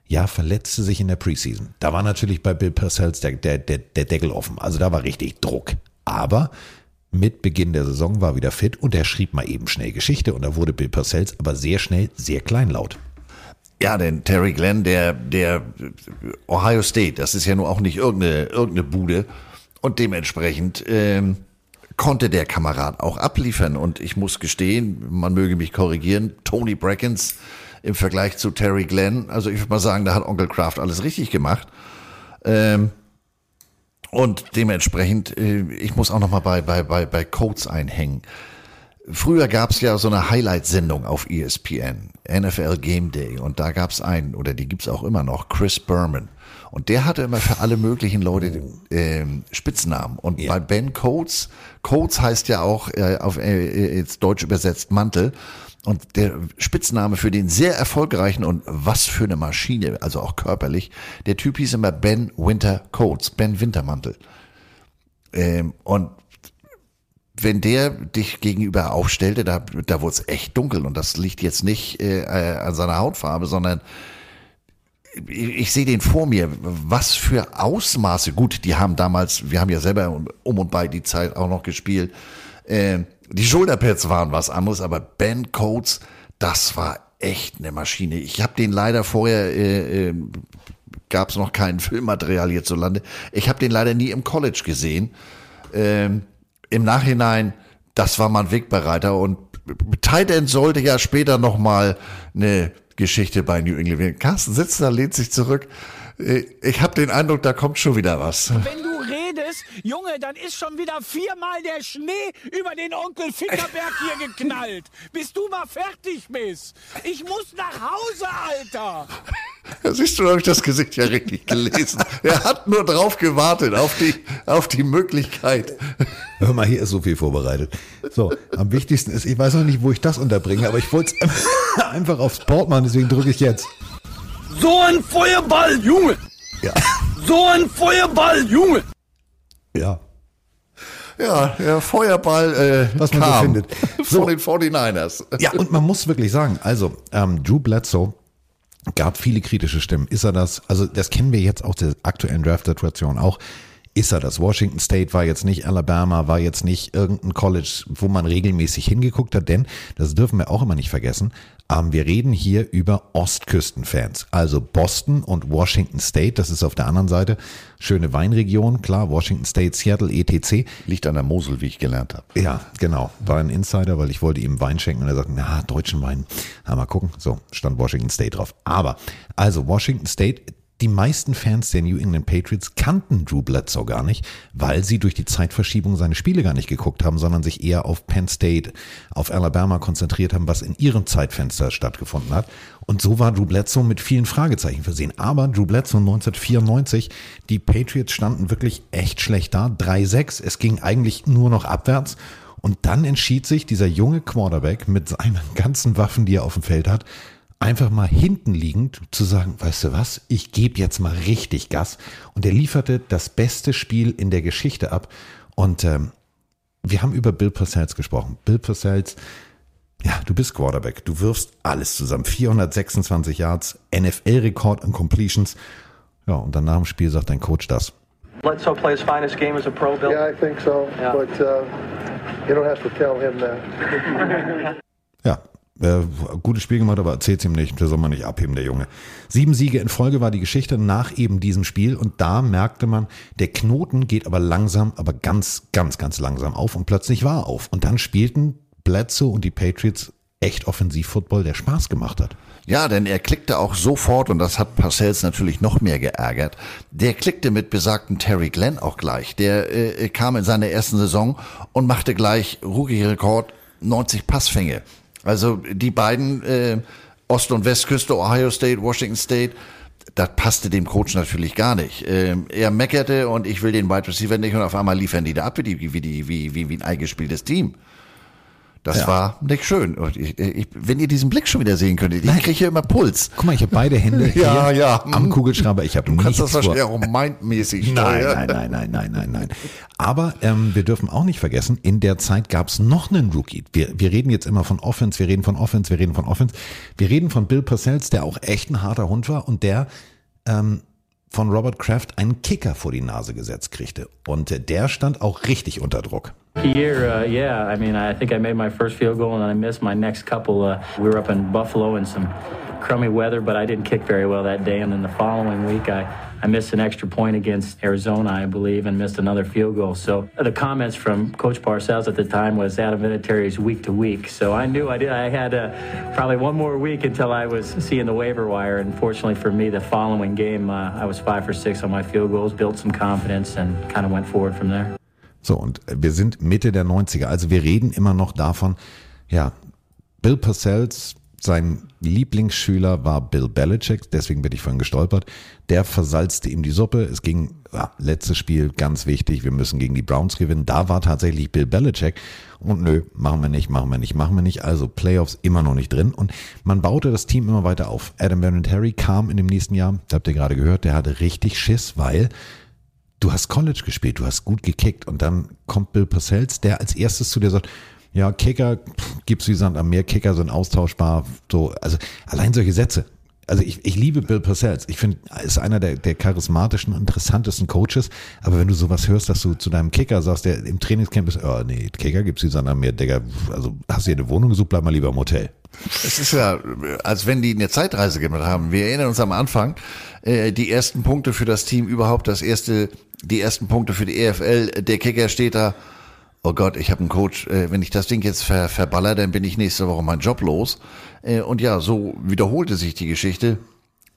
S4: ja, verletzte sich in der Preseason. Da war natürlich bei Bill Purcells der, der, der, der Deckel offen. Also da war richtig Druck. Aber mit Beginn der Saison war wieder fit und er schrieb mal eben schnell Geschichte und da wurde Bill Purcells aber sehr schnell sehr kleinlaut.
S6: Ja, denn Terry Glenn, der, der Ohio State, das ist ja nur auch nicht irgendeine, irgendeine Bude und dementsprechend ähm, konnte der Kamerad auch abliefern und ich muss gestehen, man möge mich korrigieren, Tony Brackens im Vergleich zu Terry Glenn, also ich würde mal sagen, da hat Onkel Kraft alles richtig gemacht. Ähm, und dementsprechend, äh, ich muss auch noch mal bei, bei, bei, bei Codes einhängen. Früher gab es ja so eine Highlight-Sendung auf ESPN, NFL Game Day. Und da gab es einen, oder die gibt's auch immer noch, Chris Berman. Und der hatte immer für alle möglichen Leute äh, Spitznamen. Und yeah. bei Ben Coates, Coates heißt ja auch äh, auf äh, jetzt deutsch übersetzt Mantel. Und der Spitzname für den sehr erfolgreichen und was für eine Maschine, also auch körperlich, der Typ hieß immer Ben Winter Coates, Ben Wintermantel. Ähm, und wenn der dich gegenüber aufstellte, da, da wurde es echt dunkel. Und das liegt jetzt nicht äh, an seiner Hautfarbe, sondern ich, ich sehe den vor mir, was für Ausmaße, gut, die haben damals, wir haben ja selber um und bei die Zeit auch noch gespielt, äh, die Schulterpads waren was anderes, aber Ben Coates, das war echt eine Maschine. Ich habe den leider vorher, äh, äh, gab es noch kein <laughs> Filmmaterial hierzulande. Ich habe den leider nie im College gesehen. Ähm, Im Nachhinein, das war mein Wegbereiter und Tight End sollte ja später noch mal eine Geschichte bei New England werden. Carsten sitzt da, lehnt sich zurück. Äh, ich habe den Eindruck, da kommt schon wieder was.
S18: Wenn redest, Junge, dann ist schon wieder viermal der Schnee über den Onkel Fickerberg hier <laughs> geknallt. Bis du mal fertig bist. Ich muss nach Hause, Alter.
S6: Ja, siehst du, habe ich das Gesicht ja richtig gelesen. Er hat nur drauf gewartet, auf die, auf die Möglichkeit.
S4: Hör mal, hier ist so viel vorbereitet. So, am wichtigsten ist, ich weiß noch nicht, wo ich das unterbringe, aber ich wollte es einfach aufs Board machen, deswegen drücke ich jetzt.
S18: So ein Feuerball, Junge!
S4: Ja.
S18: So ein Feuerball, Junge!
S4: Ja.
S6: Ja, der Feuerball, äh,
S4: was man so findet. <laughs>
S6: Von den 49ers.
S4: Ja, und man muss wirklich sagen, also ähm, Drew Bledsoe gab viele kritische Stimmen. Ist er das? Also das kennen wir jetzt auch der aktuellen Draft-Situation auch. Ist er das? Washington State war jetzt nicht Alabama, war jetzt nicht irgendein College, wo man regelmäßig hingeguckt hat, denn, das dürfen wir auch immer nicht vergessen, ähm, wir reden hier über Ostküstenfans. Also Boston und Washington State, das ist auf der anderen Seite. Schöne Weinregion, klar, Washington State, Seattle, etc.
S6: Liegt an der Mosel, wie ich gelernt habe.
S4: Ja, genau. War ein Insider, weil ich wollte ihm Wein schenken und er sagte, na, deutschen Wein. Ja, mal gucken. So, stand Washington State drauf. Aber, also Washington State, die meisten Fans der New England Patriots kannten Drew Bledsoe gar nicht, weil sie durch die Zeitverschiebung seine Spiele gar nicht geguckt haben, sondern sich eher auf Penn State, auf Alabama konzentriert haben, was in ihrem Zeitfenster stattgefunden hat. Und so war Drew Bledsoe mit vielen Fragezeichen versehen. Aber Drew Bledsoe 1994, die Patriots standen wirklich echt schlecht da, 3-6. Es ging eigentlich nur noch abwärts. Und dann entschied sich dieser junge Quarterback mit seinen <laughs> ganzen Waffen, die er auf dem Feld hat, einfach mal hinten liegend zu sagen, weißt du was, ich gebe jetzt mal richtig Gas. Und er lieferte das beste Spiel in der Geschichte ab. Und ähm, wir haben über Bill Parcells gesprochen. Bill Parcells, ja, du bist Quarterback, du wirfst alles zusammen. 426 Yards, NFL-Rekord an Completions. Ja, und dann nach dem Spiel sagt dein Coach das.
S19: Bledsoe play his finest game as a pro, Bill?
S7: Yeah, I think so.
S19: Yeah.
S7: But uh, you don't have to tell him that.
S4: Ja, äh, gutes Spiel gemacht, aber erzählt's ihm nicht. Der soll man nicht abheben, der Junge. Sieben Siege in Folge war die Geschichte nach eben diesem Spiel und da merkte man, der Knoten geht aber langsam, aber ganz, ganz, ganz langsam auf und plötzlich war er auf. Und dann spielten Bledsoe und die Patriots echt Offensivfootball, der Spaß gemacht hat.
S6: Ja, denn er klickte auch sofort, und das hat Parcells natürlich noch mehr geärgert, der klickte mit besagten Terry Glenn auch gleich. Der äh, kam in seiner ersten Saison und machte gleich Rookie-Rekord 90 Passfänge. Also die beiden, äh, Ost- und Westküste, Ohio State, Washington State, das passte dem Coach natürlich gar nicht. Ähm, er meckerte und ich will den Wide Receiver nicht und auf einmal liefern die da ab wie, die, wie, die, wie, wie, wie ein eingespieltes Team. Das
S4: Ja.
S6: war nicht schön. Ich, ich, wenn ihr diesen Blick schon wieder sehen könntet, ich kriege hier immer Puls.
S4: Guck mal, ich habe beide Hände <laughs> hier
S6: Ja, ja.
S4: am Kugelschreiber. Ich habe
S6: Du kannst das wahrscheinlich auch mindmäßig <laughs>
S4: Nein, nein, nein, nein, nein, nein, nein. Aber ähm, wir dürfen auch nicht vergessen, in der Zeit gab es noch einen Rookie. Wir, wir reden jetzt immer von Offense, wir reden von Offense, wir reden von Offense. Wir reden von Bill Parcells, der auch echt ein harter Hund war und der ähm, von Robert Kraft einen Kicker vor die Nase gesetzt kriegte. Und äh, der stand auch richtig unter Druck.
S20: Year, uh, yeah. I mean, I think I made my first field goal and I missed my next couple. Uh, we were up in Buffalo in some crummy weather, but I didn't kick very well that day. And then the following week, I, I missed an extra point against Arizona, I believe, and missed another field goal. So the comments from Coach Parcells at the time was Adam Vinatieri is week to week. So I knew I did. I had uh, probably one more week until I was seeing the waiver wire. And fortunately for me, the following game, uh, I was five for six on my field goals, built some confidence, and kind of went forward from there.
S4: So, und wir sind Mitte der 90er. Also wir reden immer noch davon, ja, Bill Parcells, sein Lieblingsschüler war Bill Belichick, deswegen bin ich vorhin gestolpert. Der versalzte ihm die Suppe. Es ging, ja, letztes Spiel, ganz wichtig, wir müssen gegen die Browns gewinnen. Da war tatsächlich Bill Belichick. Und nö, machen wir nicht, machen wir nicht, machen wir nicht. Also Playoffs immer noch nicht drin. Und man baute das Team immer weiter auf. Adam Vinatieri kam in dem nächsten Jahr, das habt ihr gerade gehört, der hatte richtig Schiss, weil du hast College gespielt, du hast gut gekickt und dann kommt Bill Parcells, der als erstes zu dir sagt, ja, Kicker, gibt's wie Sand am Meer, Kicker sind austauschbar, so, also allein solche Sätze. Also ich, ich liebe Bill Parcells. Ich finde, er ist einer der, der charismatischen, interessantesten Coaches. Aber wenn du sowas hörst, dass du zu deinem Kicker sagst, der im Trainingscamp ist, oh nee, Kicker gibt's wie Sand am Meer, Digga, also hast du dir eine Wohnung gesucht, bleib mal lieber im Hotel.
S6: Es ist ja, als wenn die eine Zeitreise gemacht haben. Wir erinnern uns am Anfang, äh, die ersten Punkte für das Team überhaupt, das erste, die ersten Punkte für die EFL, der Kicker steht da, oh Gott, ich habe einen Coach, äh, wenn ich das Ding jetzt ver, verballer, dann bin ich nächste Woche meinen Job los. Äh, und ja, so wiederholte sich die Geschichte.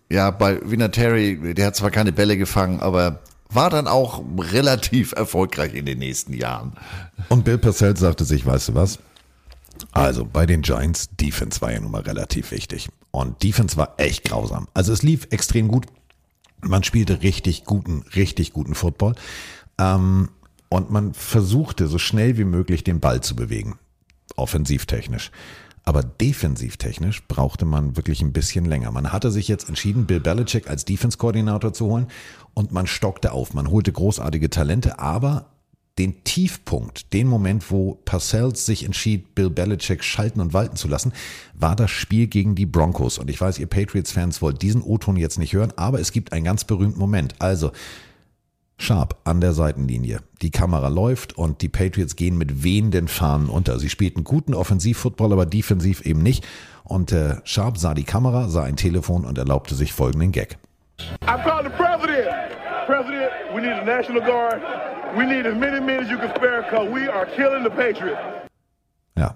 S6: Ja, bei Vinatieri, der hat zwar keine Bälle gefangen, aber war dann auch relativ erfolgreich in den nächsten Jahren.
S4: Und Bill Parcells sagte sich, weißt du was? Also bei den Giants, Defense war ja nun mal relativ wichtig. Und Defense war echt grausam. Also es lief extrem gut. Man spielte richtig guten, richtig guten Football. Ähm, und man versuchte so schnell wie möglich den Ball zu bewegen. Offensivtechnisch. Aber defensivtechnisch brauchte man wirklich ein bisschen länger. Man hatte sich jetzt entschieden, Bill Belichick als Defense-Koordinator zu holen und man stockte auf. Man holte großartige Talente, aber den Tiefpunkt, den Moment, wo Parcells sich entschied, Bill Belichick schalten und walten zu lassen, war das Spiel gegen die Broncos. Und ich weiß, ihr Patriots-Fans wollt diesen O-Ton jetzt nicht hören, aber es gibt einen ganz berühmten Moment. Also, Sharp an der Seitenlinie. Die Kamera läuft und die Patriots gehen mit wehenden Fahnen unter. Sie spielten guten Offensivfootball, aber defensiv eben nicht. Und äh, Sharp sah die Kamera, sah ein Telefon und erlaubte sich folgenden Gag.
S21: I call the president. President, we need a National Guard. We need as many men as you can spare because we are killing the Patriots.
S4: Ja.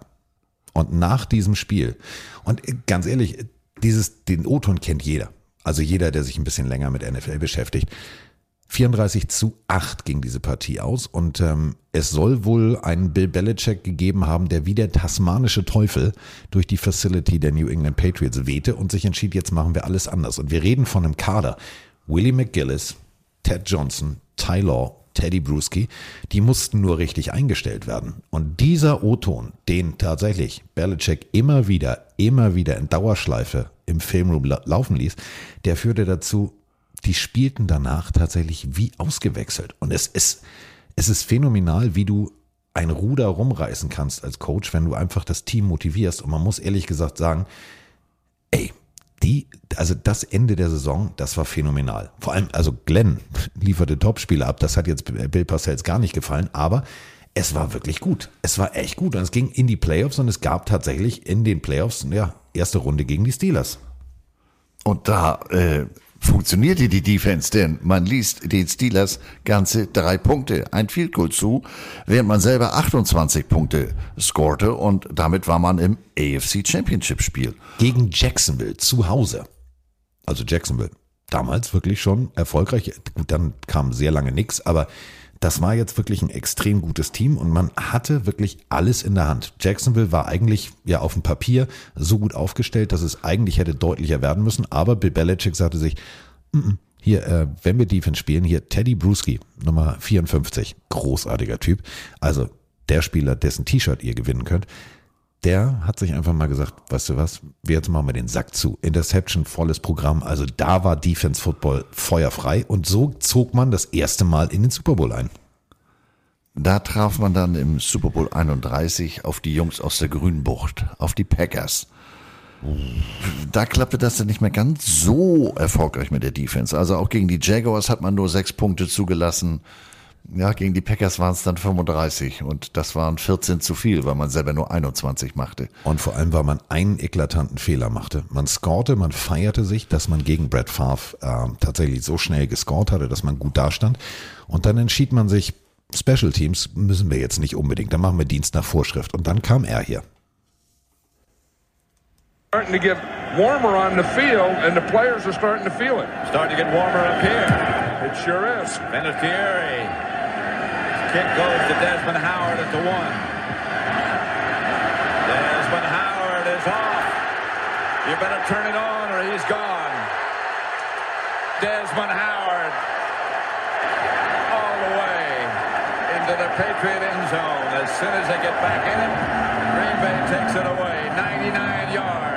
S4: Und nach diesem Spiel, und ganz ehrlich, dieses, den O-Ton kennt jeder. Also jeder, der sich ein bisschen länger mit NFL beschäftigt. 34 zu 8 ging diese Partie aus und ähm, es soll wohl einen Bill Belichick gegeben haben, der wie der tasmanische Teufel durch die Facility der New England Patriots wehte und sich entschied, jetzt machen wir alles anders. Und wir reden von einem Kader. Willie McGillis, Ted Johnson, Ty Law, Teddy Bruschi, die mussten nur richtig eingestellt werden. Und dieser O-Ton, den tatsächlich Belichick immer wieder, immer wieder in Dauerschleife im Filmroom la laufen ließ, der führte dazu, die spielten danach tatsächlich wie ausgewechselt. Und es ist, es ist phänomenal, wie du ein Ruder rumreißen kannst als Coach, wenn du einfach das Team motivierst. Und man muss ehrlich gesagt sagen, ey, die, also das Ende der Saison, das war phänomenal. Vor allem, also Glenn <laughs> lieferte Topspiele ab. Das hat jetzt Bill Parcells gar nicht gefallen, aber es war wirklich gut. Es war echt gut. Und es ging in die Playoffs und es gab tatsächlich in den Playoffs, ja, erste Runde gegen die Steelers.
S6: Und da äh, funktionierte die Defense, denn man liest den Steelers ganze drei Punkte, ein Field Goal zu, während man selber 28 Punkte scorte und damit war man im AFC Championship Spiel.
S4: Gegen Jacksonville zu Hause. Also Jacksonville. Damals wirklich schon erfolgreich. Gut, dann kam sehr lange nichts, aber das war jetzt wirklich ein extrem gutes Team und man hatte wirklich alles in der Hand. Jacksonville war eigentlich ja auf dem Papier so gut aufgestellt, dass es eigentlich hätte deutlicher werden müssen, aber Bill Belichick sagte sich, mm -mm, hier, äh, wenn wir Defense spielen, hier Teddy Bruschi, Nummer 54, großartiger Typ, also der Spieler, dessen T-Shirt ihr gewinnen könnt, der hat sich einfach mal gesagt, weißt du was, jetzt machen wir den Sack zu. Interception, volles Programm. Also da war Defense Football feuerfrei und so zog man das erste Mal in den Super Bowl ein.
S6: Da traf man dann im Super Bowl 31 auf die Jungs aus der Grünbucht, auf die Packers. Da klappte das dann nicht mehr ganz so erfolgreich mit der Defense. Also auch gegen die Jaguars hat man nur sechs Punkte zugelassen. Ja, gegen die Packers waren es dann 35 und das waren 14 zu viel, weil man selber nur 21 machte.
S4: Und vor allem, weil man einen eklatanten Fehler machte. Man scorte, man feierte sich, dass man gegen Brett Favre äh, tatsächlich so schnell gescored hatte, dass man gut dastand. Und dann entschied man sich, Special Teams müssen wir jetzt nicht unbedingt, dann machen wir Dienst nach Vorschrift. Und dann kam er hier.
S21: Starting to get warmer on the field, and the players are starting to feel it.
S22: Starting to get warmer up here.
S21: It sure is.
S22: Vinatieri. Kick goes to Desmond Howard at the one. Desmond Howard is off. You better turn it on or he's gone. Desmond Howard all the way into the Patriot end zone. As soon as they get back in it, Green Bay takes it away. 99 yards.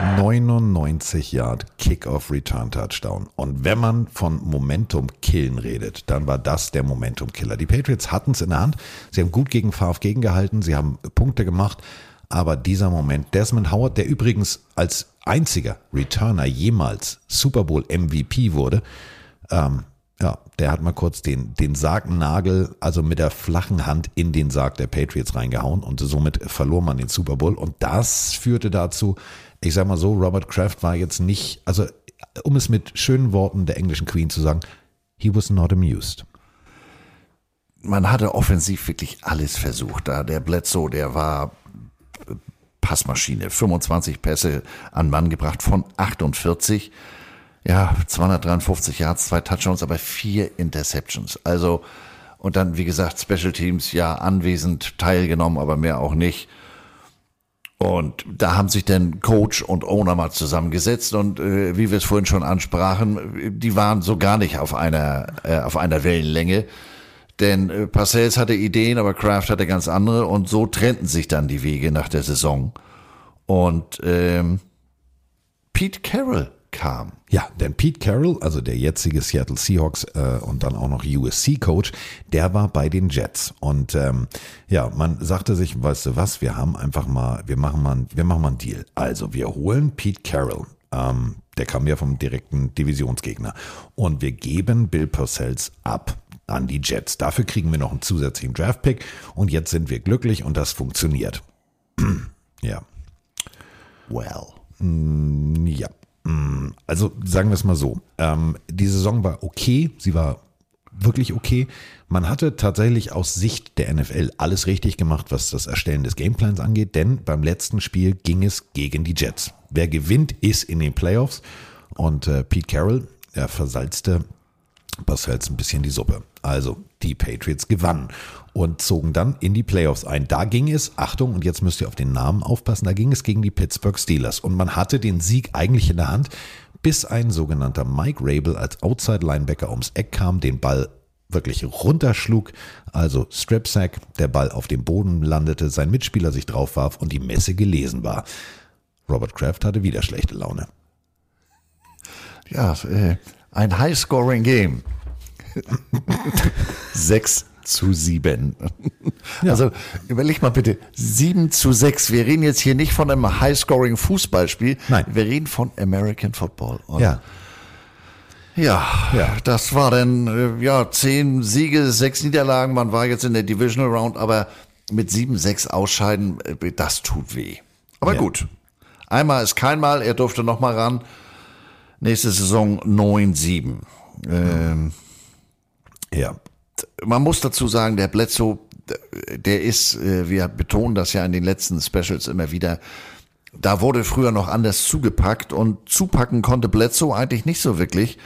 S4: 99 Yard Kickoff Return Touchdown. Und wenn man von Momentum killen redet, dann war das der Momentum Killer. Die Patriots hatten es in der Hand. Sie haben gut gegen Favre gegengehalten. Sie haben Punkte gemacht. Aber dieser Moment, Desmond Howard, der übrigens als einziger Returner jemals Super Bowl MVP wurde, ähm, ja, der hat mal kurz den, den Sargnagel, also mit der flachen Hand in den Sarg der Patriots reingehauen und somit verlor man den Super Bowl. Und das führte dazu, ich sag mal so, Robert Kraft war jetzt nicht, also um es mit schönen Worten der englischen Queen zu sagen, he was not amused.
S6: Man hatte offensiv wirklich alles versucht. Da der Bledsoe, der war Passmaschine. 25 Pässe an Mann gebracht von 48. Ja, 253 Yards, zwei Touchdowns, aber vier Interceptions. Also, und dann, wie gesagt, Special Teams, ja, anwesend teilgenommen, aber mehr auch nicht. Und da haben sich dann Coach und Owner mal zusammengesetzt und äh, wie wir es vorhin schon ansprachen, die waren so gar nicht auf einer äh, auf einer Wellenlänge. Denn äh, Parcells hatte Ideen, aber Kraft hatte ganz andere und so trennten sich dann die Wege nach der Saison. Und ähm, Pete Carroll kam.
S4: Ja, denn Pete Carroll, also der jetzige Seattle Seahawks äh, und dann auch noch USC-Coach, der war bei den Jets. Und ähm, ja, man sagte sich, weißt du was, wir haben einfach mal, wir machen mal, wir machen mal einen Deal. Also wir holen Pete Carroll. Ähm, der kam ja vom direkten Divisionsgegner. Und wir geben Bill Purcells ab an die Jets. Dafür kriegen wir noch einen zusätzlichen Draftpick und jetzt sind wir glücklich und das funktioniert. <clears throat> ja.
S6: Well.
S4: Mm, Ja. Mm, Also sagen wir es mal so. Ähm, die Saison war okay. Sie war wirklich okay. Man hatte tatsächlich aus Sicht der NFL alles richtig gemacht, was das Erstellen des Gameplans angeht, denn beim letzten Spiel ging es gegen die Jets. Wer gewinnt, ist in den Playoffs und äh, Pete Carroll, er versalzte Parcells ein bisschen die Suppe. Also die Patriots gewannen und zogen dann in die Playoffs ein. Da ging es, Achtung, und jetzt müsst ihr auf den Namen aufpassen, da ging es gegen die Pittsburgh Steelers und man hatte den Sieg eigentlich in der Hand, bis ein sogenannter Mike Rabel als Outside Linebacker ums Eck kam, den Ball wirklich runterschlug, also Strip Sack, der Ball auf dem Boden landete, sein Mitspieler sich drauf warf und die Messe gelesen war. Robert Kraft hatte wieder schlechte Laune.
S6: Ja, äh, ein High-Scoring-Game.
S4: 6 <laughs> <laughs>
S6: zu 7. <laughs> Also überleg mal bitte, 7 zu 6. Wir reden jetzt hier nicht von einem High-Scoring Fußballspiel.
S4: Nein.
S6: Wir reden von American Football. Und
S4: Ja.
S6: Ja, das war dann äh, ja zehn Siege, sechs Niederlagen. Man war jetzt in der Divisional Round, aber mit sieben, sechs Ausscheiden, äh, das tut weh. Aber
S4: Ja.
S6: gut. Einmal ist kein Mal, er durfte noch mal ran. Nächste Saison 9-7. Ähm,
S4: ja.
S6: Man muss dazu sagen, der Bledsoe, der ist, äh, wir betonen das ja in den letzten Specials immer wieder, da wurde früher noch anders zugepackt und zupacken konnte Bledsoe eigentlich nicht so wirklich.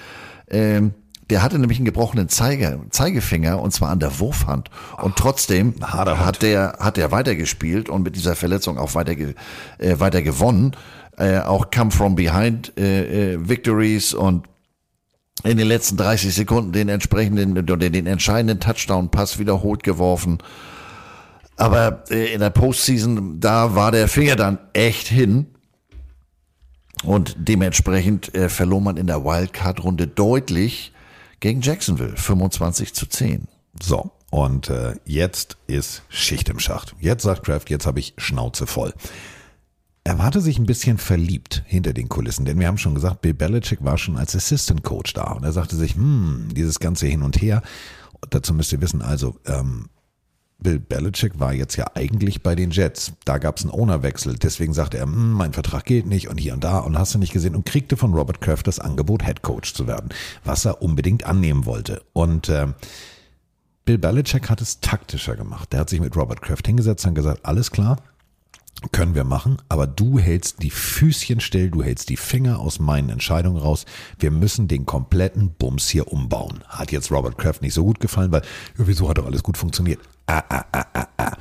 S6: Ähm, der hatte nämlich einen gebrochenen Zeiger, Zeigefinger und zwar an der Wurfhand. Und trotzdem hat der, hat der weitergespielt und mit dieser Verletzung auch weiter, äh, weiter gewonnen. Äh, auch Come from Behind äh, äh, Victories und in den letzten 30 Sekunden den entsprechenden oder den entscheidenden Touchdown-Pass wiederholt geworfen. Aber äh, in der Postseason, da war der Finger dann echt hin. Und dementsprechend äh, verlor man in der Wildcard-Runde deutlich gegen Jacksonville. 25 zu 10.
S4: So, und äh, jetzt ist Schicht im Schacht. Jetzt sagt Kraft, jetzt habe ich Schnauze voll. Er hatte sich ein bisschen verliebt hinter den Kulissen, denn wir haben schon gesagt, Bill Belichick war schon als Assistant Coach da und er sagte sich, hm, dieses ganze Hin und Her. Und dazu müsst ihr wissen, also ähm, Bill Belichick war jetzt ja eigentlich bei den Jets. Da gab es einen Ownerwechsel, deswegen sagte er, hm, mein Vertrag geht nicht und hier und da und hast du nicht gesehen und kriegte von Robert Kraft das Angebot, Head Coach zu werden, was er unbedingt annehmen wollte. Und ähm, Bill Belichick hat es taktischer gemacht. Der hat sich mit Robert Kraft hingesetzt und gesagt, alles klar, können wir machen, aber du hältst die Füßchen still, du hältst die Finger aus meinen Entscheidungen raus. Wir müssen den kompletten Bums hier umbauen. Hat jetzt Robert Kraft nicht so gut gefallen, weil, ja, wieso hat doch alles gut funktioniert? Ah, ah, ah, ah, ah.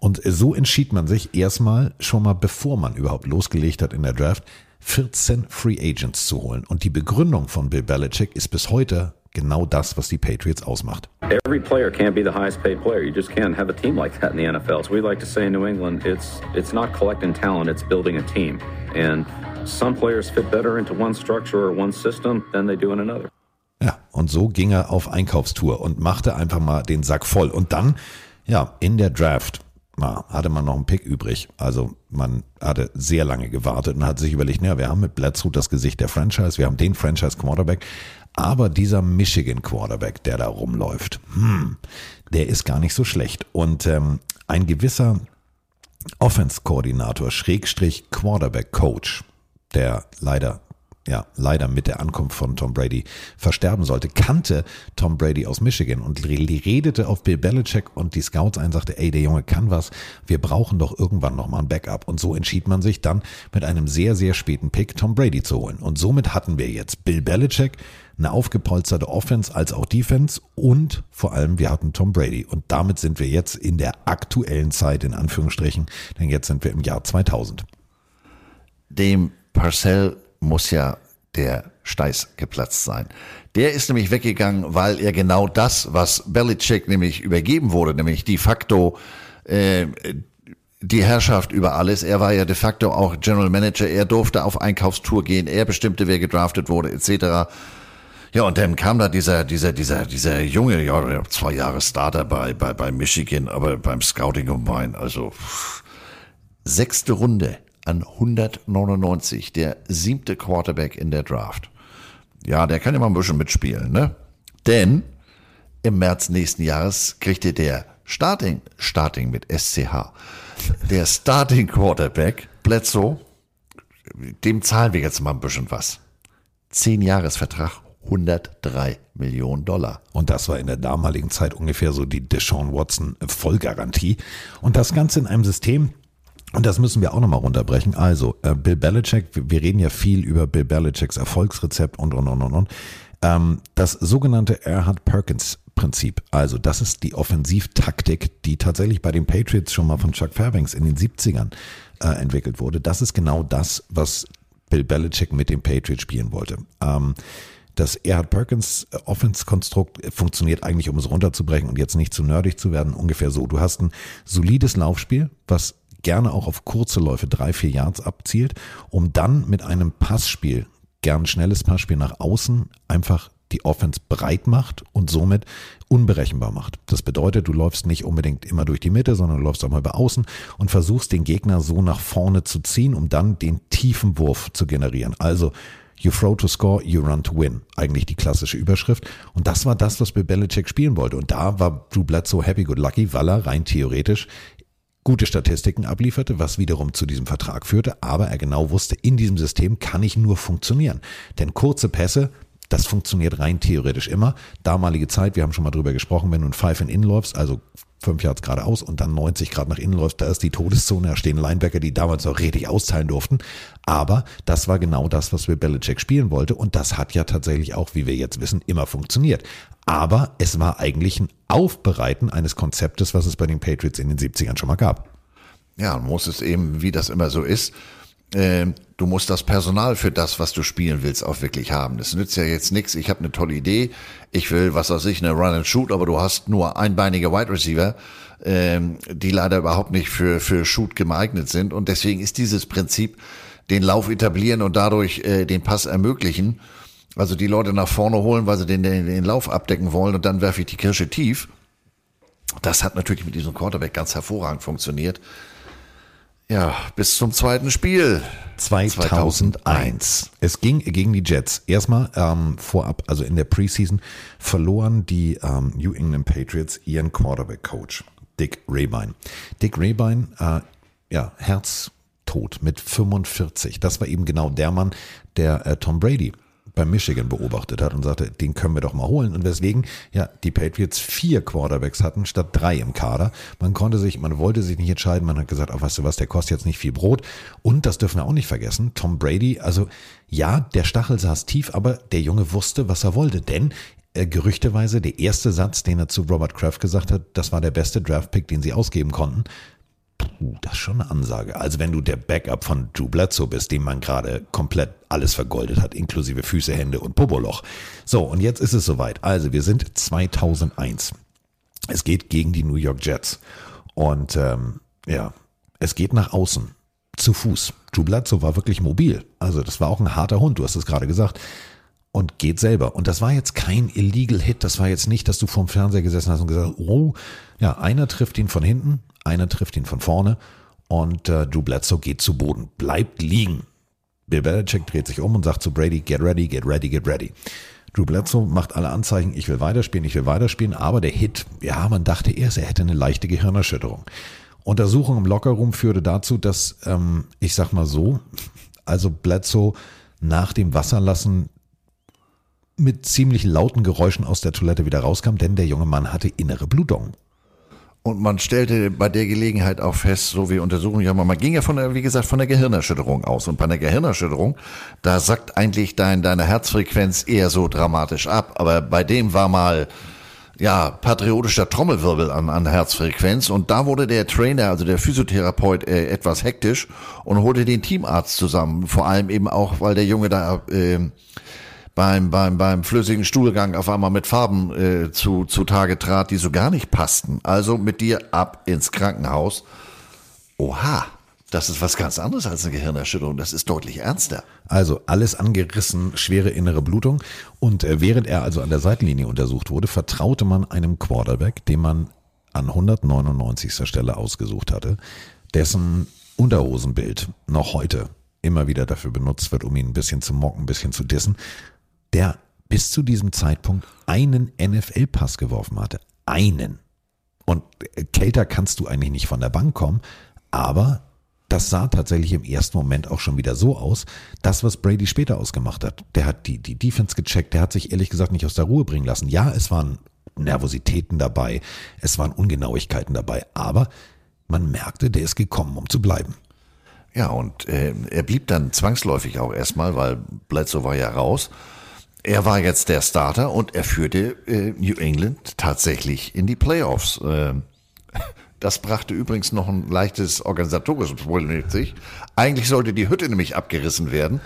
S4: Und so entschied man sich erstmal schon mal, bevor man überhaupt losgelegt hat in der Draft, 14 Free Agents zu holen. Und die Begründung von Bill Belichick ist bis heute genau das, was die Patriots ausmacht.
S23: Every player can't be the highest paid player. You just can't have a team like that in the NFL. So we like to say in New England, it's it's not collecting talent, it's building a team. And some players fit better into one structure or one system than they do in another.
S4: Ja, und so ging er auf Einkaufstour und machte einfach mal den Sack voll. Und dann, ja, in der Draft na, hatte man noch einen Pick übrig. Also man hatte sehr lange gewartet und hat sich überlegt, naja, wir haben mit Bledsoe das Gesicht der Franchise, wir haben den Franchise Quarterback, aber dieser Michigan Quarterback, der da rumläuft, hm, der ist gar nicht so schlecht. Und ähm, ein gewisser Offense-Koordinator, Schrägstrich Quarterback-Coach, der leider ja, leider mit der Ankunft von Tom Brady versterben sollte, kannte Tom Brady aus Michigan und redete auf Bill Belichick und die Scouts ein, sagte, ey, der Junge kann was, wir brauchen doch irgendwann nochmal ein Backup. Und so entschied man sich dann mit einem sehr, sehr späten Pick Tom Brady zu holen. Und somit hatten wir jetzt Bill Belichick, eine aufgepolsterte Offense als auch Defense und vor allem wir hatten Tom Brady. Und damit sind wir jetzt in der aktuellen Zeit, in Anführungsstrichen, denn jetzt sind wir im Jahr 2000.
S6: Dem Parcell muss ja der Steiß geplatzt sein. Der ist nämlich weggegangen, weil er genau das, was Belichick nämlich übergeben wurde, nämlich de facto äh, die Herrschaft über alles. Er war ja de facto auch General Manager. Er durfte auf Einkaufstour gehen. Er bestimmte, wer gedraftet wurde, etc. Ja, und dann kam da dieser, dieser, dieser, dieser junge, ja, zwei Jahre Starter bei, bei, bei Michigan, aber beim Scouting Combine, also sechste Runde an 199, der siebte Quarterback in der Draft. Ja, der kann immer ein bisschen mitspielen, ne? Denn im März nächsten Jahres kriegte der Starting, Starting mit SCH, der Starting Quarterback, Bledsoe, dem zahlen wir jetzt mal ein bisschen was. Zehn Jahresvertrag, 103 Millionen Dollar.
S4: Und das war in der damaligen Zeit ungefähr so die Deshaun Watson Vollgarantie. Und das Ganze in einem System, und das müssen wir auch nochmal runterbrechen. Also, äh, Bill Belichick, wir, reden ja viel über Bill Belichicks Erfolgsrezept und, und, und, und, und. Ähm, das sogenannte Erhard Perkins Prinzip. Also, das ist die Offensivtaktik, die tatsächlich bei den Patriots schon mal von Chuck Fairbanks in den 70ern äh, entwickelt wurde. Das ist genau das, was Bill Belichick mit den Patriots spielen wollte. Ähm, das Erhard Perkins Offense-Konstrukt funktioniert eigentlich, um es runterzubrechen und jetzt nicht zu nerdig zu werden, ungefähr so. Du hast ein solides Laufspiel, was gerne auch auf kurze Läufe drei, vier Yards abzielt, um dann mit einem Passspiel, gern schnelles Passspiel nach außen, einfach die Offense breit macht und somit unberechenbar macht. Das bedeutet, du läufst nicht unbedingt immer durch die Mitte, sondern du läufst auch mal über außen und versuchst den Gegner so nach vorne zu ziehen, um dann den tiefen Wurf zu generieren. Also You throw to score, you run to win. Eigentlich die klassische Überschrift. Und das war das, was Bill Belichick spielen wollte. Und da war Drew Bledsoe happy good lucky, weil er rein theoretisch gute Statistiken ablieferte, was wiederum zu diesem Vertrag führte, aber er genau wusste, in diesem System kann ich nur funktionieren. Denn kurze Pässe, das funktioniert rein theoretisch immer. Damalige Zeit, wir haben schon mal drüber gesprochen, wenn du ein Five in läufst, also fünf Yards geradeaus und dann 90 Grad nach innen läufst, da ist die Todeszone, da stehen Linebacker, die damals auch richtig austeilen durften. Aber das war genau das, was wir Belichick spielen wollte und das hat ja tatsächlich auch, wie wir jetzt wissen, immer funktioniert. Aber es war eigentlich ein Aufbereiten eines Konzeptes, was es bei den Patriots in den 70ern schon mal gab.
S6: Ja, muss es eben, wie das immer so ist, äh, du musst das Personal für das, was du spielen willst, auch wirklich haben. Das nützt ja jetzt nichts. Ich habe eine tolle Idee. Ich will, was weiß ich, eine Run and Shoot, aber du hast nur einbeinige Wide Receiver, ähm, die leider überhaupt nicht für für Shoot geeignet sind. Und deswegen ist dieses Prinzip, den Lauf etablieren und dadurch äh, den Pass ermöglichen. Also die Leute nach vorne holen, weil sie den, den, den Lauf abdecken wollen und dann werfe ich die Kirsche tief. Das hat natürlich mit diesem Quarterback ganz hervorragend funktioniert. Ja, bis zum zweiten Spiel.
S4: 2001. Es ging gegen die Jets. Erstmal ähm, vorab, also in der Preseason, verloren die ähm, New England Patriots ihren Quarterback-Coach, Dick Rabine. Dick Rabine, äh, ja, herztot mit 45. Das war eben genau der Mann, der äh, Tom Brady bei Michigan beobachtet hat und sagte, den können wir doch mal holen. Und weswegen ja die Patriots vier Quarterbacks hatten statt drei im Kader. Man konnte sich, man wollte sich nicht entscheiden. Man hat gesagt, ach, weißt du was, der kostet jetzt nicht viel Brot. Und das dürfen wir auch nicht vergessen. Tom Brady, also ja, der Stachel saß tief, aber der Junge wusste, was er wollte. Denn äh, gerüchteweise der erste Satz, den er zu Robert Kraft gesagt hat, das war der beste Draftpick, den sie ausgeben konnten. Puh, das ist schon eine Ansage. Also wenn du der Backup von Drew Bledsoe bist, dem man gerade komplett alles vergoldet hat, inklusive Füße, Hände und Popoloch. So, und jetzt ist es soweit. Also wir sind 2001. Es geht gegen die New York Jets. Und ähm, ja, es geht nach außen. Zu Fuß. Drew Bledsoe war wirklich mobil. Also das war auch ein harter Hund, du hast es gerade gesagt und geht selber. Und das war jetzt kein illegal Hit. Das war jetzt nicht, dass du vorm Fernseher gesessen hast und gesagt, oh, ja, einer trifft ihn von hinten, einer trifft ihn von vorne und äh, Drew Bledsoe geht zu Boden, bleibt liegen. Bill Belichick dreht sich um und sagt zu Brady, get ready, get ready, get ready. Drew Bledsoe macht alle Anzeichen, ich will weiterspielen, ich will weiterspielen, aber der Hit, ja, man dachte erst, er hätte eine leichte Gehirnerschütterung. Untersuchung im Lockerroom führte dazu, dass, ähm, ich sag mal so, also Bledsoe nach dem Wasserlassen mit ziemlich lauten Geräuschen aus der Toilette wieder rauskam, denn der junge Mann hatte innere Blutung.
S6: Und man stellte bei der Gelegenheit auch fest, so wie Untersuchungen, ja, man ging ja von der, wie gesagt, von der Gehirnerschütterung aus. Und bei einer Gehirnerschütterung, da sackt eigentlich dein, deine Herzfrequenz eher so dramatisch ab. Aber bei dem war mal, ja, patriotischer Trommelwirbel an, an Herzfrequenz. Und da wurde der Trainer, also der Physiotherapeut, äh, etwas hektisch und holte den Teamarzt zusammen. Vor allem eben auch, weil der Junge da, äh, beim, beim, beim flüssigen Stuhlgang auf einmal mit Farben äh, zu, zu Tage trat, die so gar nicht passten. Also mit dir ab ins Krankenhaus. Oha, das ist was ganz anderes als eine Gehirnerschütterung. Das ist deutlich ernster.
S4: Also alles angerissen, schwere innere Blutung. Und äh, während er also an der Seitenlinie untersucht wurde, vertraute man einem Quarterback, den man an 199. Stelle ausgesucht hatte, dessen Unterhosenbild noch heute immer wieder dafür benutzt wird, um ihn ein bisschen zu mocken, ein bisschen zu dissen der bis zu diesem Zeitpunkt einen NFL-Pass geworfen hatte. Einen. Und kälter kannst du eigentlich nicht von der Bank kommen, aber das sah tatsächlich im ersten Moment auch schon wieder so aus, das, was Brady später ausgemacht hat. Der hat die, die Defense gecheckt, der hat sich ehrlich gesagt nicht aus der Ruhe bringen lassen. Ja, es waren Nervositäten dabei, es waren Ungenauigkeiten dabei, aber man merkte, der ist gekommen, um zu bleiben.
S6: Ja, und äh, er blieb dann zwangsläufig auch erstmal, weil Bledsoe war ja raus. Er war jetzt der Starter und er führte äh, New England tatsächlich in die Playoffs. Äh, <laughs> das brachte übrigens noch ein leichtes organisatorisches Problem mit sich. Eigentlich sollte die Hütte nämlich abgerissen werden.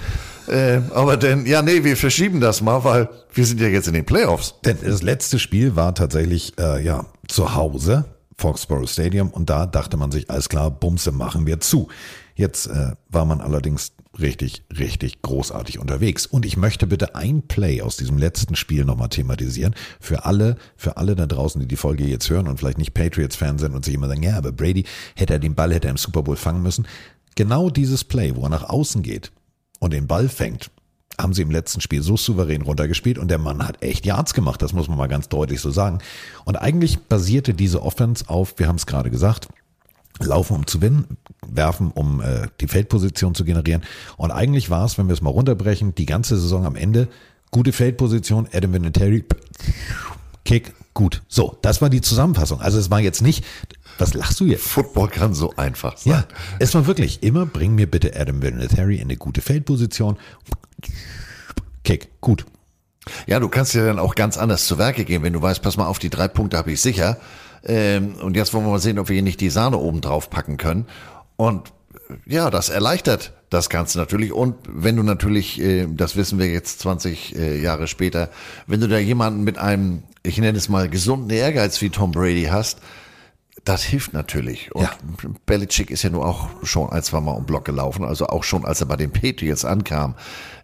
S6: Äh, aber denn, ja, nee, wir verschieben das mal, weil wir sind ja jetzt in den Playoffs.
S4: Denn das letzte Spiel war tatsächlich, äh, ja, zu Hause Foxborough Stadium und da dachte man sich, alles klar, Bumse machen wir zu. Jetzt äh, war man allerdings richtig, richtig großartig unterwegs. Und ich möchte bitte ein Play aus diesem letzten Spiel nochmal thematisieren. Für alle, für alle da draußen, die die Folge jetzt hören und vielleicht nicht Patriots-Fan sind und sich immer sagen, ja, aber Brady hätte er den Ball, hätte er im Super Bowl fangen müssen. Genau dieses Play, wo er nach außen geht und den Ball fängt, haben sie im letzten Spiel so souverän runtergespielt und der Mann hat echt Yards gemacht, das muss man mal ganz deutlich so sagen. Und eigentlich basierte diese Offense auf, wir haben es gerade gesagt, Laufen, um zu gewinnen, werfen, um äh, die Feldposition zu generieren. Und eigentlich war es, wenn wir es mal runterbrechen, die ganze Saison am Ende gute Feldposition, Adam Vinatieri, Kick, gut. So, das war die Zusammenfassung. Also es war jetzt nicht, was lachst du jetzt?
S6: Football kann so einfach sein.
S4: Ja, es war wirklich immer, bring mir bitte Adam Vinatieri in eine gute Feldposition. Kick, gut.
S6: Ja, du kannst ja dann auch ganz anders zu Werke gehen, wenn du weißt, pass mal auf, die drei Punkte habe ich sicher. Ähm, und jetzt wollen wir mal sehen, ob wir hier nicht die Sahne oben drauf packen können. Und ja, das erleichtert das Ganze natürlich. Und wenn du natürlich, äh, das wissen wir jetzt 20 äh, Jahre später, wenn du da jemanden mit einem, ich nenne es mal, gesunden Ehrgeiz wie Tom Brady hast, das hilft natürlich. Und
S4: Ja.
S6: Belichick ist ja nur auch schon ein, zwei Mal um Block gelaufen. Also auch schon, als er bei den Patriots ankam,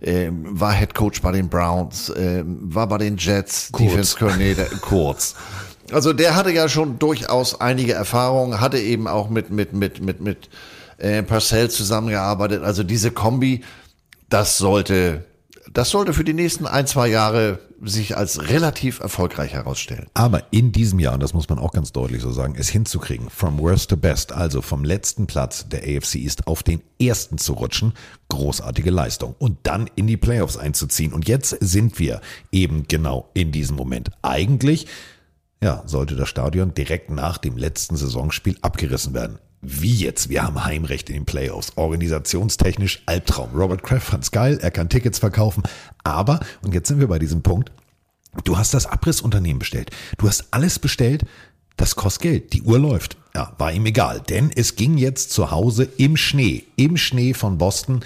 S6: ähm, war Head Coach bei den Browns, ähm, war bei den Jets,
S4: Kurz.
S6: Defense Coordinator, <laughs> kurz. Also der hatte ja schon durchaus einige Erfahrungen, hatte eben auch mit, mit, mit, mit, mit äh, Parcell zusammengearbeitet. Also diese Kombi, das sollte, das sollte für die nächsten ein, zwei Jahre sich als relativ erfolgreich herausstellen.
S4: Aber in diesem Jahr, und das muss man auch ganz deutlich so sagen, es hinzukriegen, from worst to best, also vom letzten Platz der AFC East auf den ersten zu rutschen, großartige Leistung. Und dann in die Playoffs einzuziehen. Und jetzt sind wir eben genau in diesem Moment. Eigentlich, ja, sollte das Stadion direkt nach dem letzten Saisonspiel abgerissen werden. Wie jetzt? Wir haben Heimrecht in den Playoffs. Organisationstechnisch Albtraum. Robert Kraft fand's geil, er kann Tickets verkaufen. Aber, und jetzt sind wir bei diesem Punkt, Du hast das Abrissunternehmen bestellt. Du hast alles bestellt. Das kostet Geld. Die Uhr läuft. Ja, war ihm egal. Denn es ging jetzt zu Hause im Schnee. Im Schnee von Boston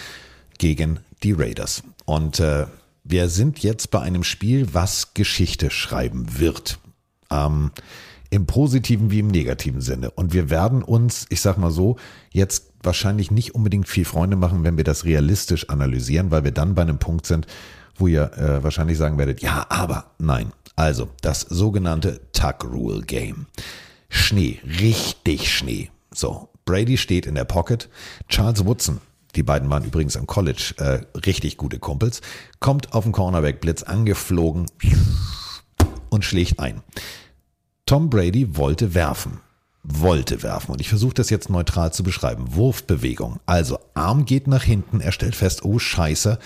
S4: gegen die Raiders. Und äh, wir sind jetzt bei einem Spiel, was Geschichte schreiben wird. Ähm, Im positiven wie im negativen Sinne. Und wir werden uns, ich sag mal so, jetzt wahrscheinlich nicht unbedingt viel Freunde machen, wenn wir das realistisch analysieren, weil wir dann bei einem Punkt sind, wo ihr äh, wahrscheinlich sagen werdet, ja, aber nein. Also, das sogenannte Tuck Rule Game. Schnee, richtig Schnee. So, Brady steht in der Pocket. Charles Woodson, die beiden waren übrigens am College äh, richtig gute Kumpels, kommt auf den Cornerback-Blitz angeflogen und schlägt ein. Tom Brady wollte werfen. Wollte werfen. Und ich versuche das jetzt neutral zu beschreiben. Wurfbewegung. Also Arm geht nach hinten, er stellt fest, oh scheiße,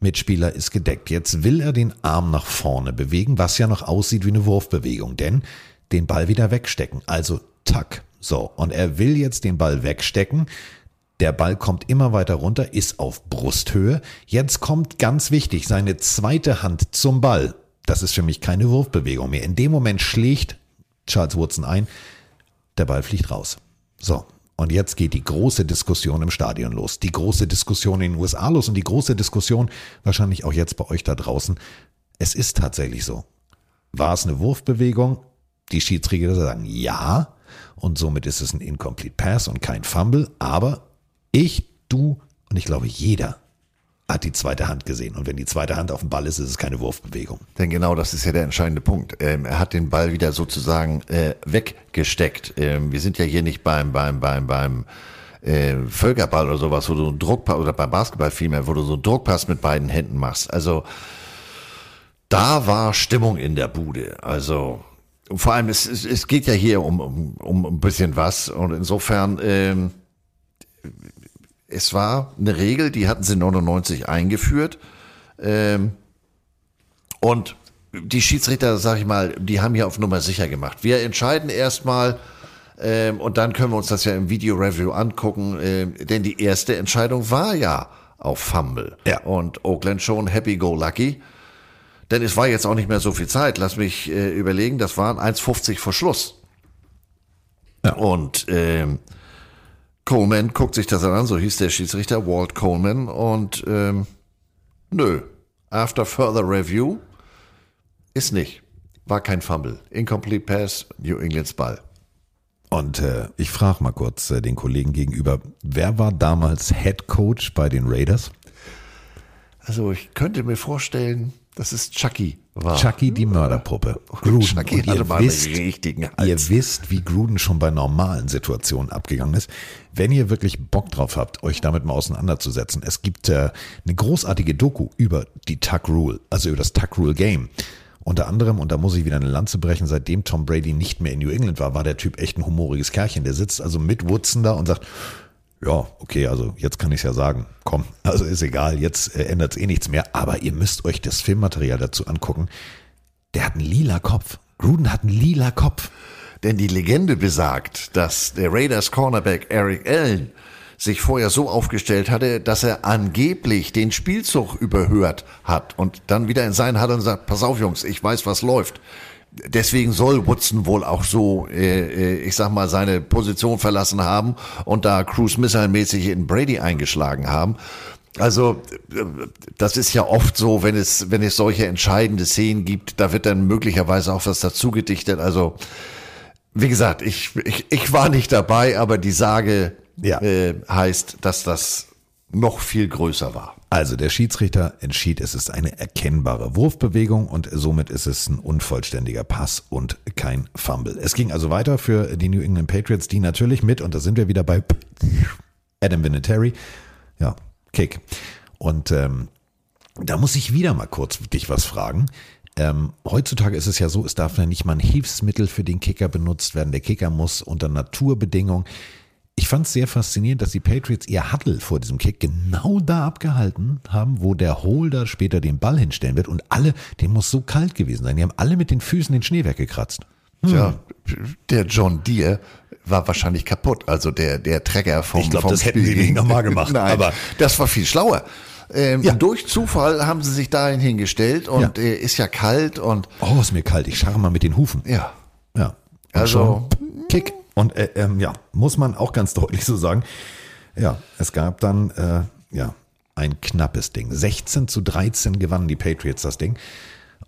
S4: Mitspieler ist gedeckt. Jetzt will er den Arm nach vorne bewegen, was ja noch aussieht wie eine Wurfbewegung, denn den Ball wieder wegstecken. Also tack. So. Und er will jetzt den Ball wegstecken. Der Ball kommt immer weiter runter, ist auf Brusthöhe. Jetzt kommt ganz wichtig seine zweite Hand zum Ball. Das ist für mich keine Wurfbewegung mehr. In dem Moment schlägt Charles Woodson ein, der Ball fliegt raus. So. Und jetzt geht die große Diskussion im Stadion los. Die große Diskussion in den USA los und die große Diskussion wahrscheinlich auch jetzt bei euch da draußen. Es ist tatsächlich so. War es eine Wurfbewegung? Die Schiedsrichter sagen ja. Und somit ist es ein Incomplete Pass und kein Fumble. Aber ich, du und ich glaube jeder hat die zweite Hand gesehen. Und wenn die zweite Hand auf dem Ball ist, ist es keine Wurfbewegung.
S6: Denn genau das ist ja der entscheidende Punkt. Ähm, er hat den Ball wieder sozusagen äh, weggesteckt. Ähm, wir sind ja hier nicht beim, beim, beim, beim äh, Völkerball oder sowas, wo du einen Druckpass, oder beim Basketball vielmehr, wo du so einen Druckpass mit beiden Händen machst. Also da war Stimmung in der Bude. Also vor allem, es, es, es geht ja hier um, um, um ein bisschen was. Und insofern, ähm, es war eine Regel, die hatten sie 99 eingeführt. Ähm, und die Schiedsrichter, sag ich mal, die haben hier auf Nummer sicher gemacht. Wir entscheiden erstmal ähm, und dann können wir uns das ja im Video-Review angucken, ähm, denn die erste Entscheidung war ja auf Fumble.
S4: Ja.
S6: Und Oakland schon happy-go-lucky. Denn es war jetzt auch nicht mehr so viel Zeit. Lass mich äh, überlegen, das waren 1,50 vor Schluss.
S4: Ja.
S6: Und ähm, Coleman guckt sich das an, so hieß der Schiedsrichter, Walt Coleman, und ähm, nö, after further review ist nicht. War kein Fumble. Incomplete Pass, New Englands Ball.
S4: Und äh, ich frage mal kurz äh, den Kollegen gegenüber, wer war damals Head Coach bei den Raiders?
S6: Also ich könnte mir vorstellen, dass es Chucky war.
S4: Chucky die Mörderpuppe. Gruden.
S6: Chucky hatte
S4: ihr,
S6: mal einen
S4: wisst,
S6: richtigen Hals.
S4: ihr wisst, wie Gruden schon bei normalen Situationen abgegangen ist. Wenn ihr wirklich Bock drauf habt, euch damit mal auseinanderzusetzen, es gibt äh, eine großartige Doku über die Tuck Rule, also über das Tuck Rule Game. Unter anderem, und da muss ich wieder eine Lanze brechen, seitdem Tom Brady nicht mehr in New England war, war der Typ echt ein humoriges Kerlchen. Der sitzt also mit Woodson da und sagt, ja, okay, also jetzt kann ich es ja sagen. Komm, also ist egal, jetzt äh, ändert es eh nichts mehr. Aber ihr müsst euch das Filmmaterial dazu angucken. Der hat einen lila Kopf. Gruden hat einen lila Kopf.
S6: Denn die Legende besagt, dass der Raiders Cornerback Eric Allen sich vorher so aufgestellt hatte, dass er angeblich den Spielzug überhört hat und dann wieder in seinen Halle und sagt, pass auf Jungs, ich weiß, was läuft. Deswegen soll Woodson wohl auch so, äh, äh, ich sag mal, seine Position verlassen haben und da Cruise Missile-mäßig in Brady eingeschlagen haben. Also äh, das ist ja oft so, wenn es wenn es solche entscheidende Szenen gibt, da wird dann möglicherweise auch was dazu gedichtet. Also wie gesagt, ich ich, ich war nicht dabei, aber die Sage
S4: Ja.
S6: äh, heißt, dass das noch viel größer war.
S4: Also der Schiedsrichter entschied, es ist eine erkennbare Wurfbewegung und somit ist es ein unvollständiger Pass und kein Fumble. Es ging also weiter für die New England Patriots, die natürlich mit, und da sind wir wieder bei Adam Vinatieri, ja, Kick. Und ähm, da muss ich wieder mal kurz dich was fragen. Ähm, heutzutage ist es ja so, es darf ja nicht mal ein Hilfsmittel für den Kicker benutzt werden. Der Kicker muss unter Naturbedingungen. Ich fand es sehr faszinierend, dass die Patriots ihr Huddle vor diesem Kick genau da abgehalten haben, wo der Holder später den Ball hinstellen wird. Und alle, dem muss so kalt gewesen sein. Die haben alle mit den Füßen den Schnee weggekratzt. Hm.
S6: Tja, der John Deere war wahrscheinlich kaputt. Also der, der Trecker vom
S4: Ich glaub,
S6: vom
S4: das hätten
S6: Spiel
S4: sie nicht nochmal gemacht, <laughs>
S6: Nein,
S4: aber-
S6: das war viel schlauer. Ähm, Durch Zufall haben sie sich dahin hingestellt und äh, ist ja kalt und
S4: Oh, ist mir kalt. Ich scharre mal mit den Hufen.
S6: ja.
S4: Ja. Und
S6: Also-
S4: schon Kick. Und äh, ähm, ja, muss man auch ganz <laughs> deutlich so sagen. Ja, es gab dann äh, ja ein knappes Ding. 16 zu 13 gewannen die Patriots das Ding.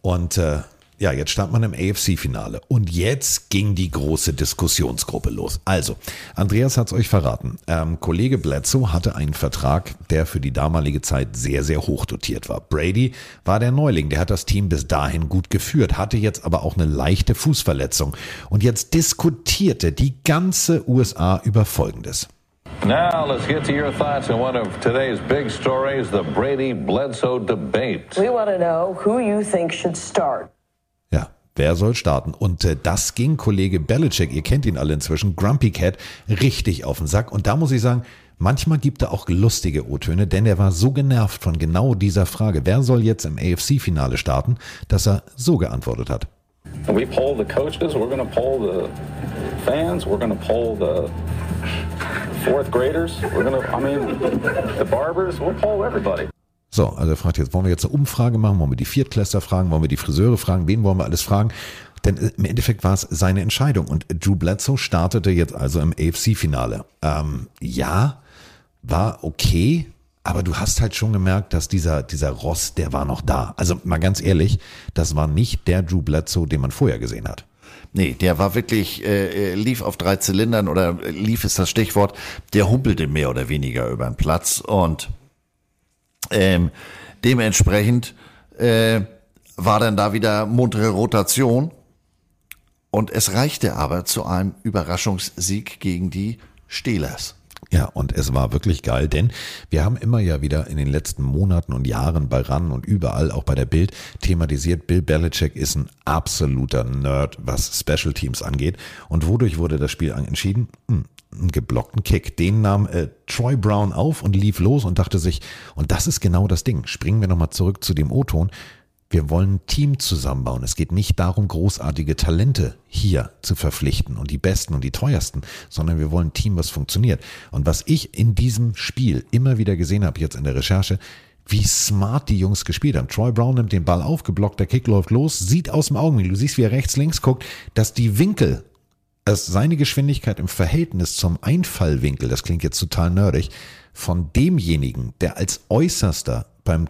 S4: Und äh, ja, jetzt stand man im AFC-Finale. Und jetzt ging die große Diskussionsgruppe los. Also, Andreas hat es euch verraten. Ähm, Kollege Bledsoe hatte einen Vertrag, der für die damalige Zeit sehr, sehr hoch dotiert war. Brady war der Neuling, der hat das Team bis dahin gut geführt, hatte jetzt aber auch eine leichte Fußverletzung. Und jetzt diskutierte die ganze USA über Folgendes.
S24: Now let's get to your thoughts on one of today's big stories, the Brady Bledsoe debate.
S25: We want to know who you think should start.
S4: Wer soll starten? Und äh, das ging Kollege Belichick, ihr kennt ihn alle inzwischen, Grumpy Cat, richtig auf den Sack. Und da muss ich sagen, manchmal gibt er auch lustige O-Töne, denn er war so genervt von genau dieser Frage, wer soll jetzt im AFC-Finale starten, dass er so geantwortet hat.
S23: We poll the coaches, we're going to poll the fans, we're going to poll the fourth graders, we're going to, I mean, the barbers, we'll poll everybody.
S4: So, also er fragt jetzt, wollen wir jetzt eine Umfrage machen? Wollen wir die Viertklässler fragen? Wollen wir die Friseure fragen? Wen wollen wir alles fragen? Denn äh, im Endeffekt war es seine Entscheidung. Und Drew Bledsoe startete jetzt also im AFC-Finale. Ähm, ja, war okay, aber du hast halt schon gemerkt, dass dieser, dieser Ross, der war noch da. Also mal ganz ehrlich, das war nicht der Drew Bledsoe, den man vorher gesehen hat.
S6: Nee, der war wirklich, äh, äh, lief auf drei Zylindern oder äh, lief ist das Stichwort, der humpelte mehr oder weniger über den Platz und ähm, dementsprechend äh, war dann da wieder muntere Rotation und es reichte aber zu einem Überraschungssieg gegen die Steelers.
S4: Ja, und es war wirklich geil, denn wir haben immer ja wieder in den letzten Monaten und Jahren bei RAN und überall, auch bei der Bild, thematisiert, Bill Belichick ist ein absoluter Nerd, was Special Teams angeht. Und wodurch wurde das Spiel entschieden? Hm, einen geblockten Kick. Den nahm äh, Troy Brown auf und lief los und dachte sich, und das ist genau das Ding. Springen wir nochmal zurück zu dem O-Ton. Wir wollen ein Team zusammenbauen. Es geht nicht darum, großartige Talente hier zu verpflichten und die besten und die teuersten, sondern wir wollen ein Team, was funktioniert. Und was ich in diesem Spiel immer wieder gesehen habe, jetzt in der Recherche, wie smart die Jungs gespielt haben. Troy Brown nimmt den Ball auf, geblockt, der Kick läuft los, sieht aus dem Augenwinkel. Du siehst, wie er rechts, links guckt, dass die Winkel, dass seine Geschwindigkeit im Verhältnis zum Einfallwinkel, das klingt jetzt total nerdig, von demjenigen, der als Äußerster beim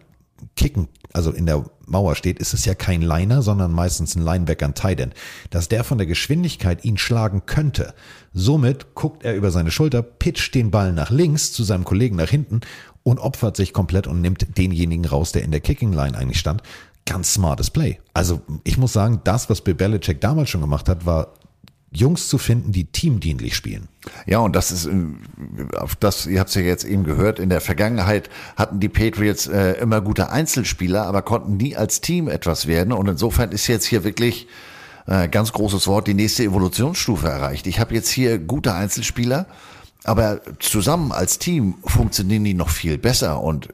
S4: Kicken, also in der Mauer steht, ist es ja kein Liner, sondern meistens ein Linebacker, ein Tight dass der von der Geschwindigkeit ihn schlagen könnte. Somit guckt er über seine Schulter, pitcht den Ball nach links zu seinem Kollegen nach hinten und opfert sich komplett und nimmt denjenigen raus, der in der Kicking Line eigentlich stand. Ganz smartes Play. Also ich muss sagen, das, was Bill Belichick damals schon gemacht hat, war Jungs zu finden, die teamdienlich spielen.
S6: Ja, und das ist, äh, auf das, ihr habt es ja jetzt eben gehört, in der Vergangenheit hatten die Patriots äh, immer gute Einzelspieler, aber konnten nie als Team etwas werden. Und insofern ist jetzt hier wirklich äh, ganz großes Wort, die nächste Evolutionsstufe erreicht. Ich habe jetzt hier gute Einzelspieler, aber zusammen als Team funktionieren die noch viel besser. Und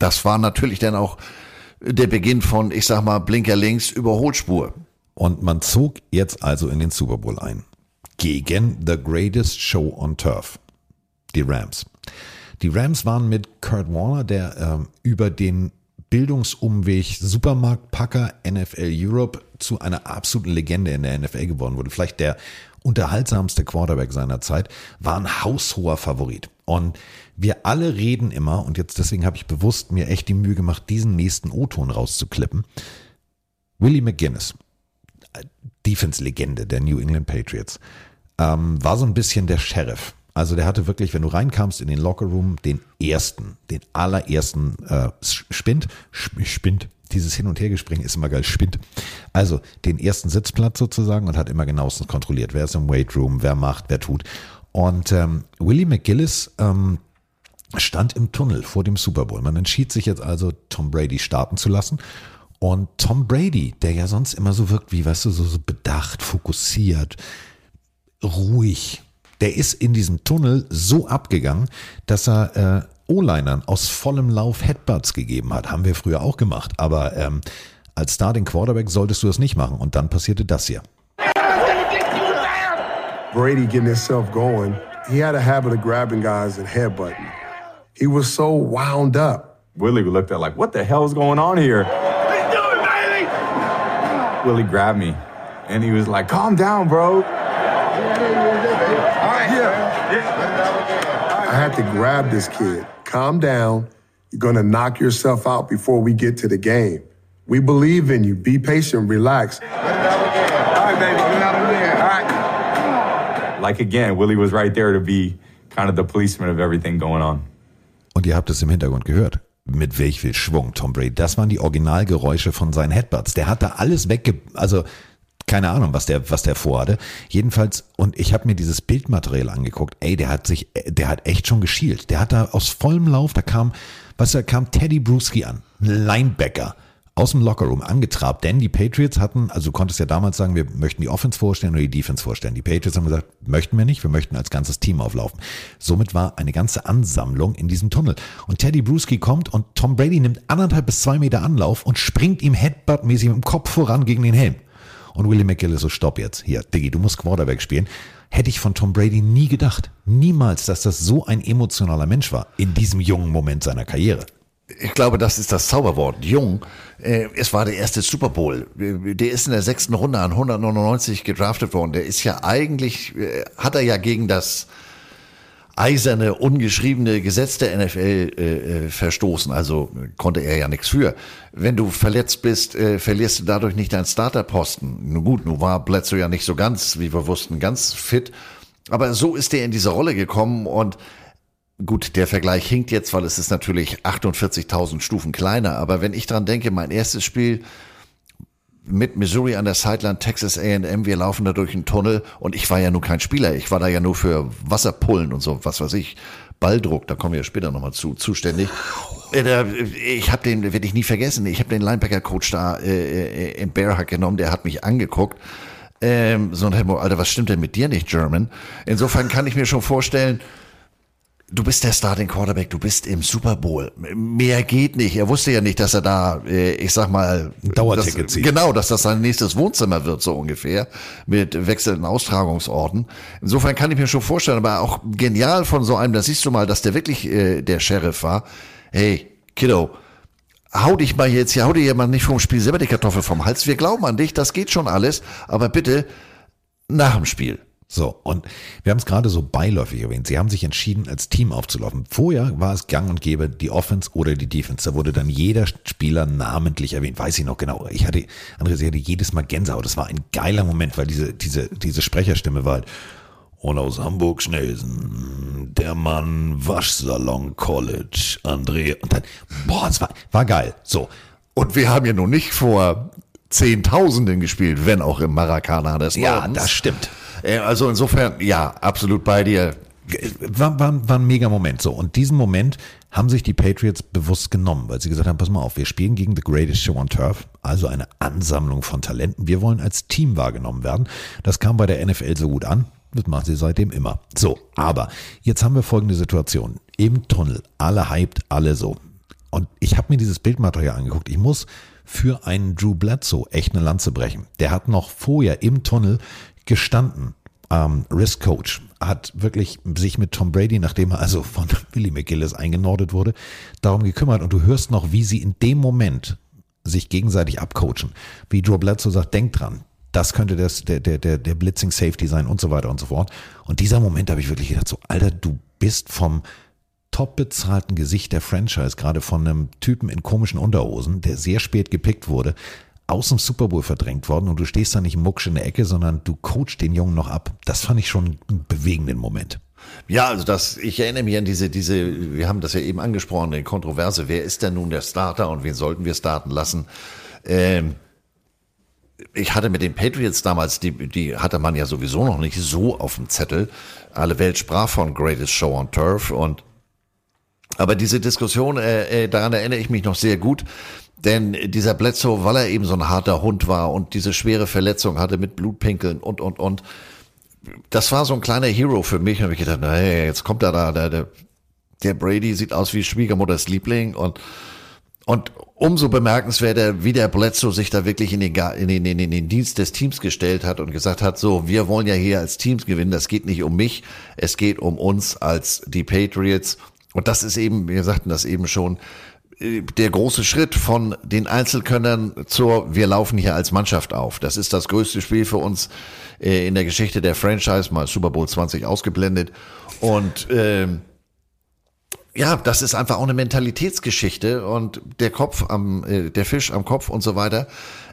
S6: das war natürlich dann auch der Beginn von, ich sag mal, Blinker links, Überholspur.
S4: Und man zog jetzt also in den Super Bowl ein. Gegen The Greatest Show on Turf. Die Rams. Die Rams waren mit Kurt Warner, der ähm, über den Bildungsumweg Supermarktpacker NFL Europe zu einer absoluten Legende in der NFL geworden wurde. Vielleicht der unterhaltsamste Quarterback seiner Zeit, war ein haushoher Favorit. Und wir alle reden immer, und jetzt deswegen habe ich bewusst mir echt die Mühe gemacht, diesen nächsten O-Ton rauszuklippen. Willie McGuinness, Defense-Legende der New England Patriots, ähm, war so ein bisschen der Sheriff. Also der hatte wirklich, wenn du reinkamst in den Lockerroom, den ersten, den allerersten äh, Spind, Spind, dieses Hin- und Hergespringen ist immer geil, Spind. Also den ersten Sitzplatz sozusagen und hat immer genauestens kontrolliert, wer ist im Weight Room, wer macht, wer tut. Und ähm, Willie McGillis ähm, stand im Tunnel vor dem Super Bowl. Man entschied sich jetzt also, Tom Brady starten zu lassen. Und Tom Brady, der ja sonst immer so wirkt wie, weißt du, so, so bedacht, fokussiert, ruhig, der ist in diesem Tunnel so abgegangen, dass er äh, O-Linern aus vollem Lauf Headbutts gegeben hat. Haben wir früher auch gemacht. Aber ähm, als Starting Quarterback solltest du das nicht machen. Und dann passierte das hier.
S26: Brady getting himself going, he had a habit of grabbing guys and headbutting. He was so wound up.
S27: Willie looked at like, what the hell's going on here? Willie grabbed me and he was like, calm down, bro.
S26: I had to grab this kid. Calm down. You're going to knock yourself out before we get to the game. We believe in you. Be patient, relax.
S27: All right, baby, get out of there. All right. Like again, Willie was right there to be kind of the policeman of everything going on.
S4: Und ihr habt es im Hintergrund gehört. Mit welch viel Schwung Tom Brady. Das waren die Originalgeräusche von seinen Headbutts. Der hat da alles wegge... Also keine Ahnung, was der, was der vorhatte. Jedenfalls, und ich habe mir dieses Bildmaterial angeguckt. Ey, der hat sich, der hat echt schon geschielt. Der hat da aus vollem Lauf, da kam, was da kam Teddy Bruschi an, Linebacker aus dem Lockerroom angetrabt, denn die Patriots hatten, also du konntest ja damals sagen, wir möchten die Offense vorstellen oder die Defense vorstellen. Die Patriots haben gesagt, möchten wir nicht, wir möchten als ganzes Team auflaufen. Somit war eine ganze Ansammlung in diesem Tunnel. Und Teddy Bruschi kommt und Tom Brady nimmt anderthalb bis zwei Meter Anlauf und springt ihm Headbutt-mäßig im Kopf voran gegen den Helm. Und Willie McGill so, stopp jetzt. Hier, Diggi, du musst Quarterback spielen. Hätte ich von Tom Brady nie gedacht. Niemals, dass das so ein emotionaler Mensch war in diesem jungen Moment seiner Karriere.
S6: Ich glaube, das ist das Zauberwort. Jung. Äh, es war der erste Super Bowl. Der ist in der sechsten Runde an 199 gedraftet worden. Der ist ja eigentlich, äh, hat er ja gegen das eiserne, ungeschriebene Gesetz der NFL äh, verstoßen. Also konnte er ja nichts für. Wenn du verletzt bist, äh, verlierst du dadurch nicht deinen Starterposten. Nun gut, nun war Bledsoe ja nicht so ganz, wie wir wussten, ganz fit. Aber so ist er in diese Rolle gekommen und Gut, der Vergleich hinkt jetzt, weil es ist natürlich 48.000 Stufen kleiner. Aber wenn ich dran denke, mein erstes Spiel mit Missouri an der Sideline, Texas A&M, wir laufen da durch einen Tunnel und ich war ja nur kein Spieler. Ich war da ja nur für Wasserpullen und so, was weiß ich, Balldruck, da kommen wir später nochmal zu, zuständig. Äh, ich habe den, werde ich nie vergessen, ich habe den Linebacker-Coach da äh, äh im Bearhug genommen, der hat mich angeguckt. Ähm, so ein Helmut, Alter, was stimmt denn mit dir nicht, German? Insofern kann ich mir schon vorstellen, du bist der Starting Quarterback, du bist im Super Bowl. Mehr geht nicht. Er wusste ja nicht, dass er da, äh, ich sag mal,
S4: Dauerticket
S6: zieht. Genau, dass das sein nächstes Wohnzimmer wird, so ungefähr, mit wechselnden Austragungsorten. Insofern kann ich mir schon vorstellen, aber auch genial von so einem, da siehst du mal, dass der wirklich äh, der Sheriff war. Hey, Kiddo, hau dich mal jetzt hier, hau dir mal nicht vom Spiel selber die Kartoffel vom Hals. Wir glauben an dich, das geht schon alles, aber bitte nach dem Spiel
S4: So, und wir haben es gerade so beiläufig erwähnt. Sie haben sich entschieden, als Team aufzulaufen. Vorher war es gang und gäbe, die Offense oder die Defense. Da wurde dann jeder Spieler namentlich erwähnt. Weiß ich noch genau. Ich hatte, Andreas, ich hatte jedes Mal Gänsehaut. Das war ein geiler Moment, weil diese, diese, diese Sprecherstimme war halt, und aus Hamburg Schnelsen, der Mann Waschsalon College, André. Und dann, boah, es war, war geil. So.
S6: Und wir haben ja nun nicht vor Zehntausenden gespielt, wenn auch im Maracana des
S4: Ja,
S6: Nordens.
S4: das stimmt.
S6: Äh, Also insofern, ja, absolut bei dir.
S4: war, war, war ein mega Moment so. Und diesen Moment haben sich die Patriots bewusst genommen, weil sie gesagt haben, pass mal auf, wir spielen gegen The Greatest Show on Turf, also eine Ansammlung von Talenten. Wir wollen als Team wahrgenommen werden. Das kam bei der NFL so gut an. Das machen sie seitdem immer. So, aber jetzt haben wir folgende Situation. Im Tunnel, alle hyped, alle so. Und ich habe mir dieses Bildmaterial angeguckt. Ich muss für einen Drew Bledsoe echt eine Lanze brechen. Der hat noch vorher im Tunnel gestanden. Ähm, Risk Coach hat wirklich sich mit Tom Brady, nachdem er also von <laughs> Billy McGillis eingenordet wurde, darum gekümmert. Und du hörst noch, wie sie in dem Moment sich gegenseitig abcoachen. Wie Drew Bledsoe sagt, denk dran, das könnte das, der, der, der, der Blitzing Safety sein und so weiter und so fort. Und dieser Moment habe ich wirklich gedacht, so, Alter, du bist vom top bezahlten Gesicht der Franchise, gerade von einem Typen in komischen Unterhosen, der sehr spät gepickt wurde, aus dem Super Bowl verdrängt worden und du stehst da nicht mucksch in der Ecke, sondern du coachst den Jungen noch ab. Das fand ich schon einen bewegenden Moment.
S6: Ja, also das, ich erinnere mich an diese, diese, wir haben das ja eben angesprochen, die Kontroverse, wer ist denn nun der Starter und wen sollten wir starten lassen? Ähm, ich hatte mit den Patriots damals, die, die hatte man ja sowieso noch nicht so auf dem Zettel. Alle Welt sprach von Greatest Show on Turf und aber diese Diskussion, äh, äh, daran erinnere ich mich noch sehr gut. Denn dieser Bledsoe, weil er eben so ein harter Hund war und diese schwere Verletzung hatte mit Blutpinkeln und, und, und, das war so ein kleiner Hero für mich. Und ich gedacht, naja, jetzt kommt er da, der, der, der Brady sieht aus wie Schwiegermutters Liebling und, und umso bemerkenswerter, wie der Bledsoe sich da wirklich in den, in, den, in, den, Dienst des Teams gestellt hat und gesagt hat, so, wir wollen ja hier als Teams gewinnen, das geht nicht um mich, es geht um uns als die Patriots. Und das ist eben, wir sagten das eben schon, der große Schritt von den Einzelkönnern zur, wir laufen hier als Mannschaft auf. Das ist das größte Spiel für uns äh, in der Geschichte der Franchise, mal Super Bowl 20 ausgeblendet. Und ähm, ja, das ist einfach auch eine Mentalitätsgeschichte und der Kopf am, äh, der Fisch am Kopf und so weiter.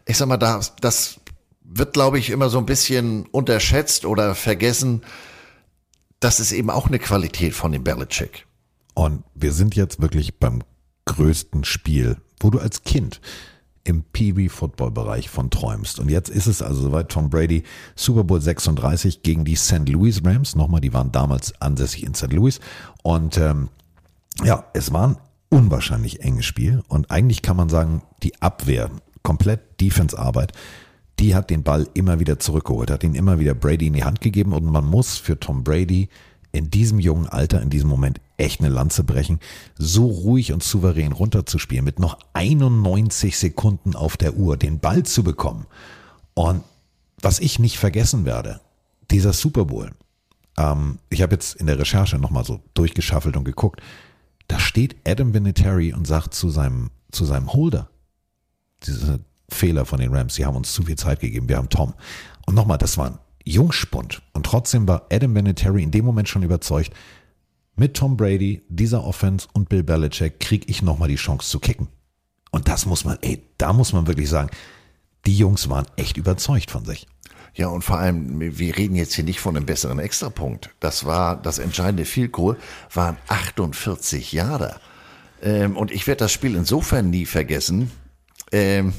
S6: Ich sag mal, das, das wird, glaube ich, immer so ein bisschen unterschätzt oder vergessen. Das ist eben auch eine Qualität von dem Belichick.
S4: Und wir sind jetzt wirklich beim größten Spiel, wo du als Kind im Pee-Wee-Football-Bereich von träumst. Und jetzt ist es also soweit Tom Brady, Super Bowl 36 gegen die St. Louis Rams. Nochmal, die waren damals ansässig in St. Louis. Und ähm, ja, es war ein unwahrscheinlich enges Spiel. Und eigentlich kann man sagen, die Abwehr, komplett Defense-Arbeit, die hat den Ball immer wieder zurückgeholt, hat ihn immer wieder Brady in die Hand gegeben. Und man muss für Tom Brady in diesem jungen Alter, in diesem Moment echt eine Lanze brechen, so ruhig und souverän runterzuspielen, mit noch 91 Sekunden auf der Uhr, den Ball zu bekommen. Und was ich nicht vergessen werde, dieser Super Bowl, ähm, ich habe jetzt in der Recherche nochmal so durchgeschaffelt und geguckt, da steht Adam Vinatieri und sagt zu seinem, zu seinem Holder, diese Fehler von den Rams, sie haben uns zu viel Zeit gegeben, wir haben Tom. Und nochmal, das war ein Jungspund. Und trotzdem war Adam Vinatieri in dem Moment schon überzeugt, mit Tom Brady, dieser Offense und Bill Belichick kriege ich nochmal die Chance zu kicken. Und das muss man, ey, da muss man wirklich sagen, die Jungs waren echt überzeugt von sich.
S6: Ja, und vor allem, wir reden jetzt hier nicht von einem besseren Extrapunkt. Das war das entscheidende Field waren 48 Jahre. Ähm, und ich werde das Spiel insofern nie vergessen. Ähm,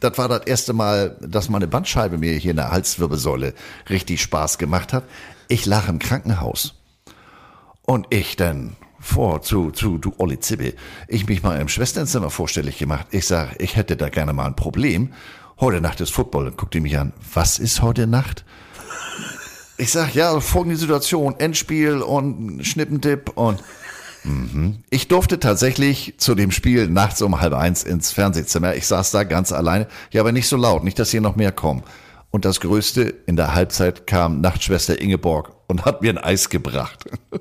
S6: das war das erste Mal, dass meine Bandscheibe mir hier in der Halswirbelsäule richtig Spaß gemacht hat. Ich lag im Krankenhaus. Und ich dann vor zu, zu, du Olli Zibbe, ich mich mal im Schwesternzimmer vorstellig gemacht. Ich sag, ich hätte da gerne mal ein Problem. Heute Nacht ist Football. Dann guckt ihr mich an. Was ist heute Nacht? Ich sag, ja, folgende Situation. Endspiel und Schnippentipp und Mhm. Ich durfte tatsächlich zu dem Spiel nachts um halb eins ins Fernsehzimmer. Ich saß da ganz alleine. Ja, aber nicht so laut, nicht, dass hier noch mehr kommen. Und das Größte, in der Halbzeit kam Nachtschwester Ingeborg und hat mir ein Eis gebracht. <laughs>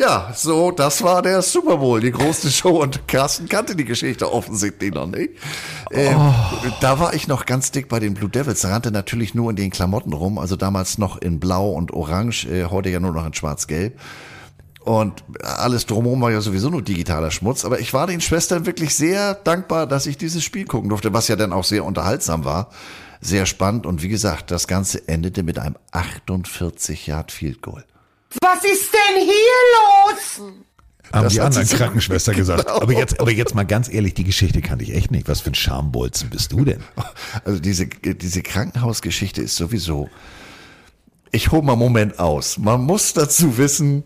S6: Ja, so, das war der Super Bowl, die große Show. Und Carsten kannte die Geschichte offensichtlich noch nicht. Ähm,
S4: Oh.
S6: Da war ich noch ganz dick bei den Blue Devils. Da rannte natürlich nur in den Klamotten rum. Also damals noch in Blau und Orange, äh, heute ja nur noch in Schwarz-Gelb. Und alles drumherum war ja sowieso nur digitaler Schmutz. Aber ich war den Schwestern wirklich sehr dankbar, dass ich dieses Spiel gucken durfte, was ja dann auch sehr unterhaltsam war. Sehr spannend. Und wie gesagt, das Ganze endete mit einem 48 Yard Field Goal.
S28: Was ist denn hier los?
S4: Haben
S6: Das
S4: die
S6: hat
S4: anderen Krankenschwester <laughs> gesagt.
S6: Genau.
S4: Aber jetzt, aber jetzt mal ganz ehrlich, die Geschichte kannte ich echt nicht. Was für ein Schambolzen bist du denn?
S6: Also diese, diese Krankenhausgeschichte ist sowieso. Ich hole mal einen Moment aus. Man muss dazu wissen,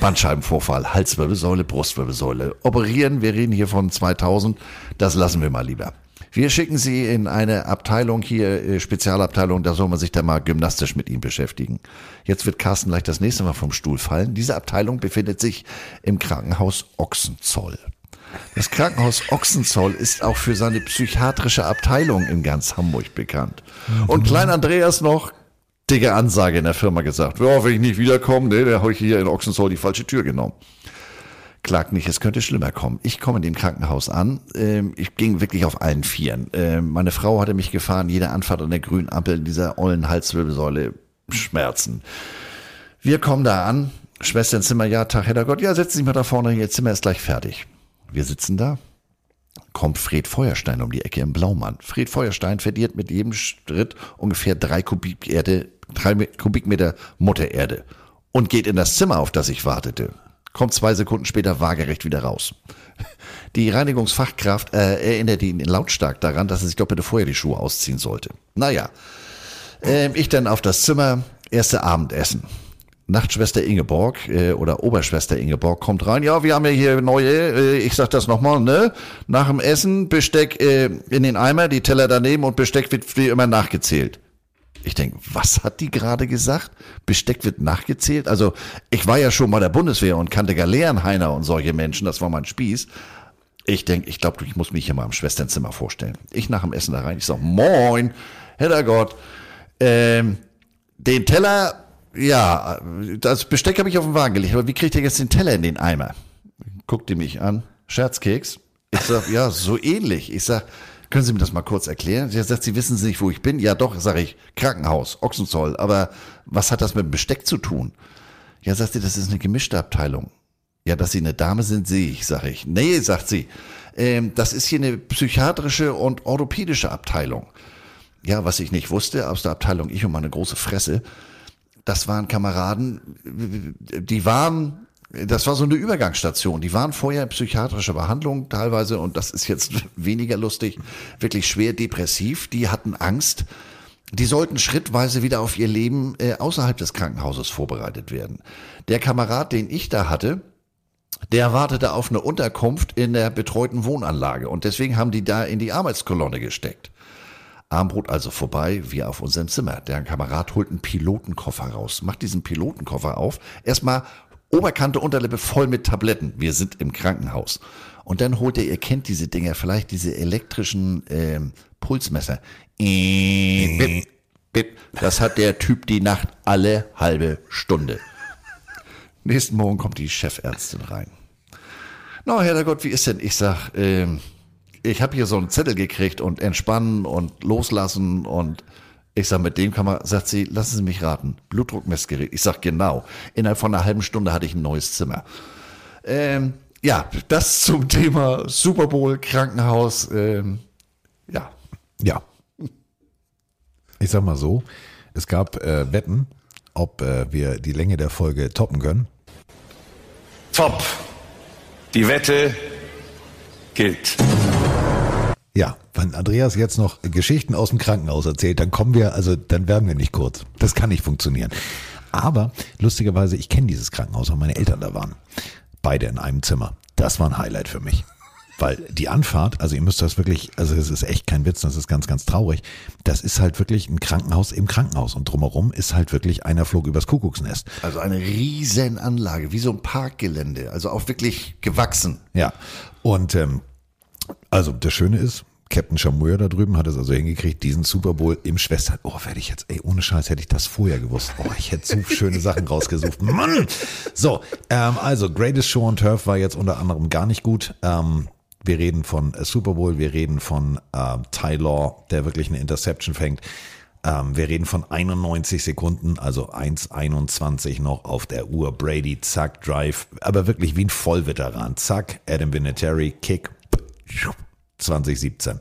S6: Bandscheibenvorfall, Halswirbelsäule, Brustwirbelsäule. Operieren, wir reden hier von 2000, das lassen wir mal lieber. Wir schicken Sie in eine Abteilung hier, äh, Spezialabteilung, da soll man sich dann mal gymnastisch mit ihm beschäftigen. Jetzt wird Carsten gleich das nächste Mal vom Stuhl fallen. Diese Abteilung befindet sich im Krankenhaus Ochsenzoll. Das Krankenhaus Ochsenzoll ist auch für seine psychiatrische Abteilung in ganz Hamburg bekannt. Und Klein Andreas noch, dicke Ansage in der Firma gesagt. Ja, wenn ich nicht wiederkomme, ne, der habe ich hier in Ochsenzoll die falsche Tür genommen. Klagt nicht, es könnte schlimmer kommen. Ich komme in dem Krankenhaus an. Ähm, ich ging wirklich auf allen Vieren. Ähm, meine Frau hatte mich gefahren, jede Anfahrt an der grünen Ampel in dieser ollen Halswirbelsäule Schmerzen. Wir kommen da an. Schwester ins Zimmer, ja, Tag, Herrgott, ja, setzen Sie sich mal da vorne, Ihr Zimmer ist gleich fertig. Wir sitzen da. Kommt Fred Feuerstein um die Ecke im Blaumann. Fred Feuerstein verliert mit jedem Schritt ungefähr drei Kubik Erde, drei Kubikmeter Muttererde und geht in das Zimmer, auf das ich wartete. Kommt zwei Sekunden später waagerecht wieder raus. Die Reinigungsfachkraft äh, erinnert ihn lautstark daran, dass er sich doch bitte vorher die Schuhe ausziehen sollte. Naja, ähm, ich dann auf das Zimmer, erste Abendessen. Nachtschwester Ingeborg äh, oder Oberschwester Ingeborg kommt rein. Ja, wir haben ja hier neue, äh, ich sag das nochmal, ne? Nach dem Essen Besteck äh, in den Eimer, die Teller daneben und Besteck wird wie immer nachgezählt. Ich denk, was hat die gerade gesagt? Besteck wird nachgezählt? Also, ich war ja schon bei der Bundeswehr und kannte Galeerenheiner und solche Menschen, das war mein Spieß. Ich denk, ich glaube, ich muss mich hier mal im Schwesternzimmer vorstellen. Ich nach dem Essen da rein, ich sag, moin, Herrgott, ähm, den Teller, ja, das Besteck habe ich auf den Wagen gelegt, aber wie kriegt ihr jetzt den Teller in den Eimer? Guckt die mich an, Scherzkeks. Ich sag, ja, so ähnlich. Ich sag, können Sie mir das mal kurz erklären? Sie sagt, Sie wissen nicht, wo ich bin. Ja, doch, sage ich, Krankenhaus, Ochsenzoll. Aber was hat das mit dem Besteck zu tun? Ja, sagt sie, das ist eine gemischte Abteilung. Ja, dass Sie eine Dame sind, sehe ich, sage ich. Nee, sagt sie, ähm, das ist hier eine psychiatrische und orthopädische Abteilung. Ja, was ich nicht wusste, aus der Abteilung ich und meine große Fresse, das waren Kameraden, die waren, das war so eine Übergangsstation. Die waren vorher in psychiatrischer Behandlung teilweise, und das ist jetzt <laughs> weniger lustig, wirklich schwer depressiv. Die hatten Angst. Die sollten schrittweise wieder auf ihr Leben äh, außerhalb des Krankenhauses vorbereitet werden. Der Kamerad, den ich da hatte, der wartete auf eine Unterkunft in der betreuten Wohnanlage und deswegen haben die da in die Arbeitskolonne gesteckt. Armbrot also vorbei, wir auf unserem Zimmer. Der Kamerad holt einen Pilotenkoffer raus, macht diesen Pilotenkoffer auf. Erstmal Oberkante, Unterlippe voll mit Tabletten. Wir sind im Krankenhaus. Und dann holt er, ihr kennt diese Dinger, vielleicht diese elektrischen ähm, Pulsmesser. Äh, bip, bip. Das hat der Typ die Nacht alle halbe Stunde. Nächsten Morgen kommt die Chefärztin rein. Na, Herrgott, wie ist denn? Ich sag, ähm, ich habe hier so einen Zettel gekriegt und entspannen und loslassen und ich sag, mit dem kann man, sagt sie, lassen Sie mich raten, Blutdruckmessgerät. Ich sag, genau. Innerhalb von einer halben Stunde hatte ich ein neues Zimmer. Ähm, ja, das zum Thema Super Bowl, Krankenhaus, ähm, ja.
S4: Ja. Ich sag mal so, es gab äh, Wetten, ob äh, wir die Länge der Folge toppen können.
S29: Top. Die Wette gilt.
S4: Ja, wenn Andreas jetzt noch Geschichten aus dem Krankenhaus erzählt, dann kommen wir, also dann werden wir nicht kurz. Das kann nicht funktionieren. Aber lustigerweise, ich kenne dieses Krankenhaus, weil meine Eltern da waren. Beide in einem Zimmer. Das war ein Highlight für mich. Weil die Anfahrt, also ihr müsst das wirklich, also es ist echt kein Witz, das ist ganz, ganz traurig. Das ist halt wirklich ein Krankenhaus im Krankenhaus und drumherum ist halt wirklich einer flog übers Kuckucksnest.
S6: Also eine riesen Anlage, wie so ein Parkgelände, also auch wirklich gewachsen.
S4: Ja, und ähm, also das Schöne ist, Captain Chamour da drüben hat es also hingekriegt, diesen Super Bowl im Schwester. Oh, werde ich jetzt, ey, ohne Scheiß hätte ich das vorher gewusst. Oh, ich hätte so schöne Sachen rausgesucht. <laughs> Mann! So, ähm, also Greatest Show on Turf war jetzt unter anderem gar nicht gut. Ähm, wir reden von äh, Super Bowl, wir reden von äh, Ty Law, der wirklich eine Interception fängt. Ähm, wir reden von 91 Sekunden, also 1,21 noch auf der Uhr. Brady, zack, Drive, aber wirklich wie ein Vollveteran. Zack, Adam Vinatieri, Kick, 2017.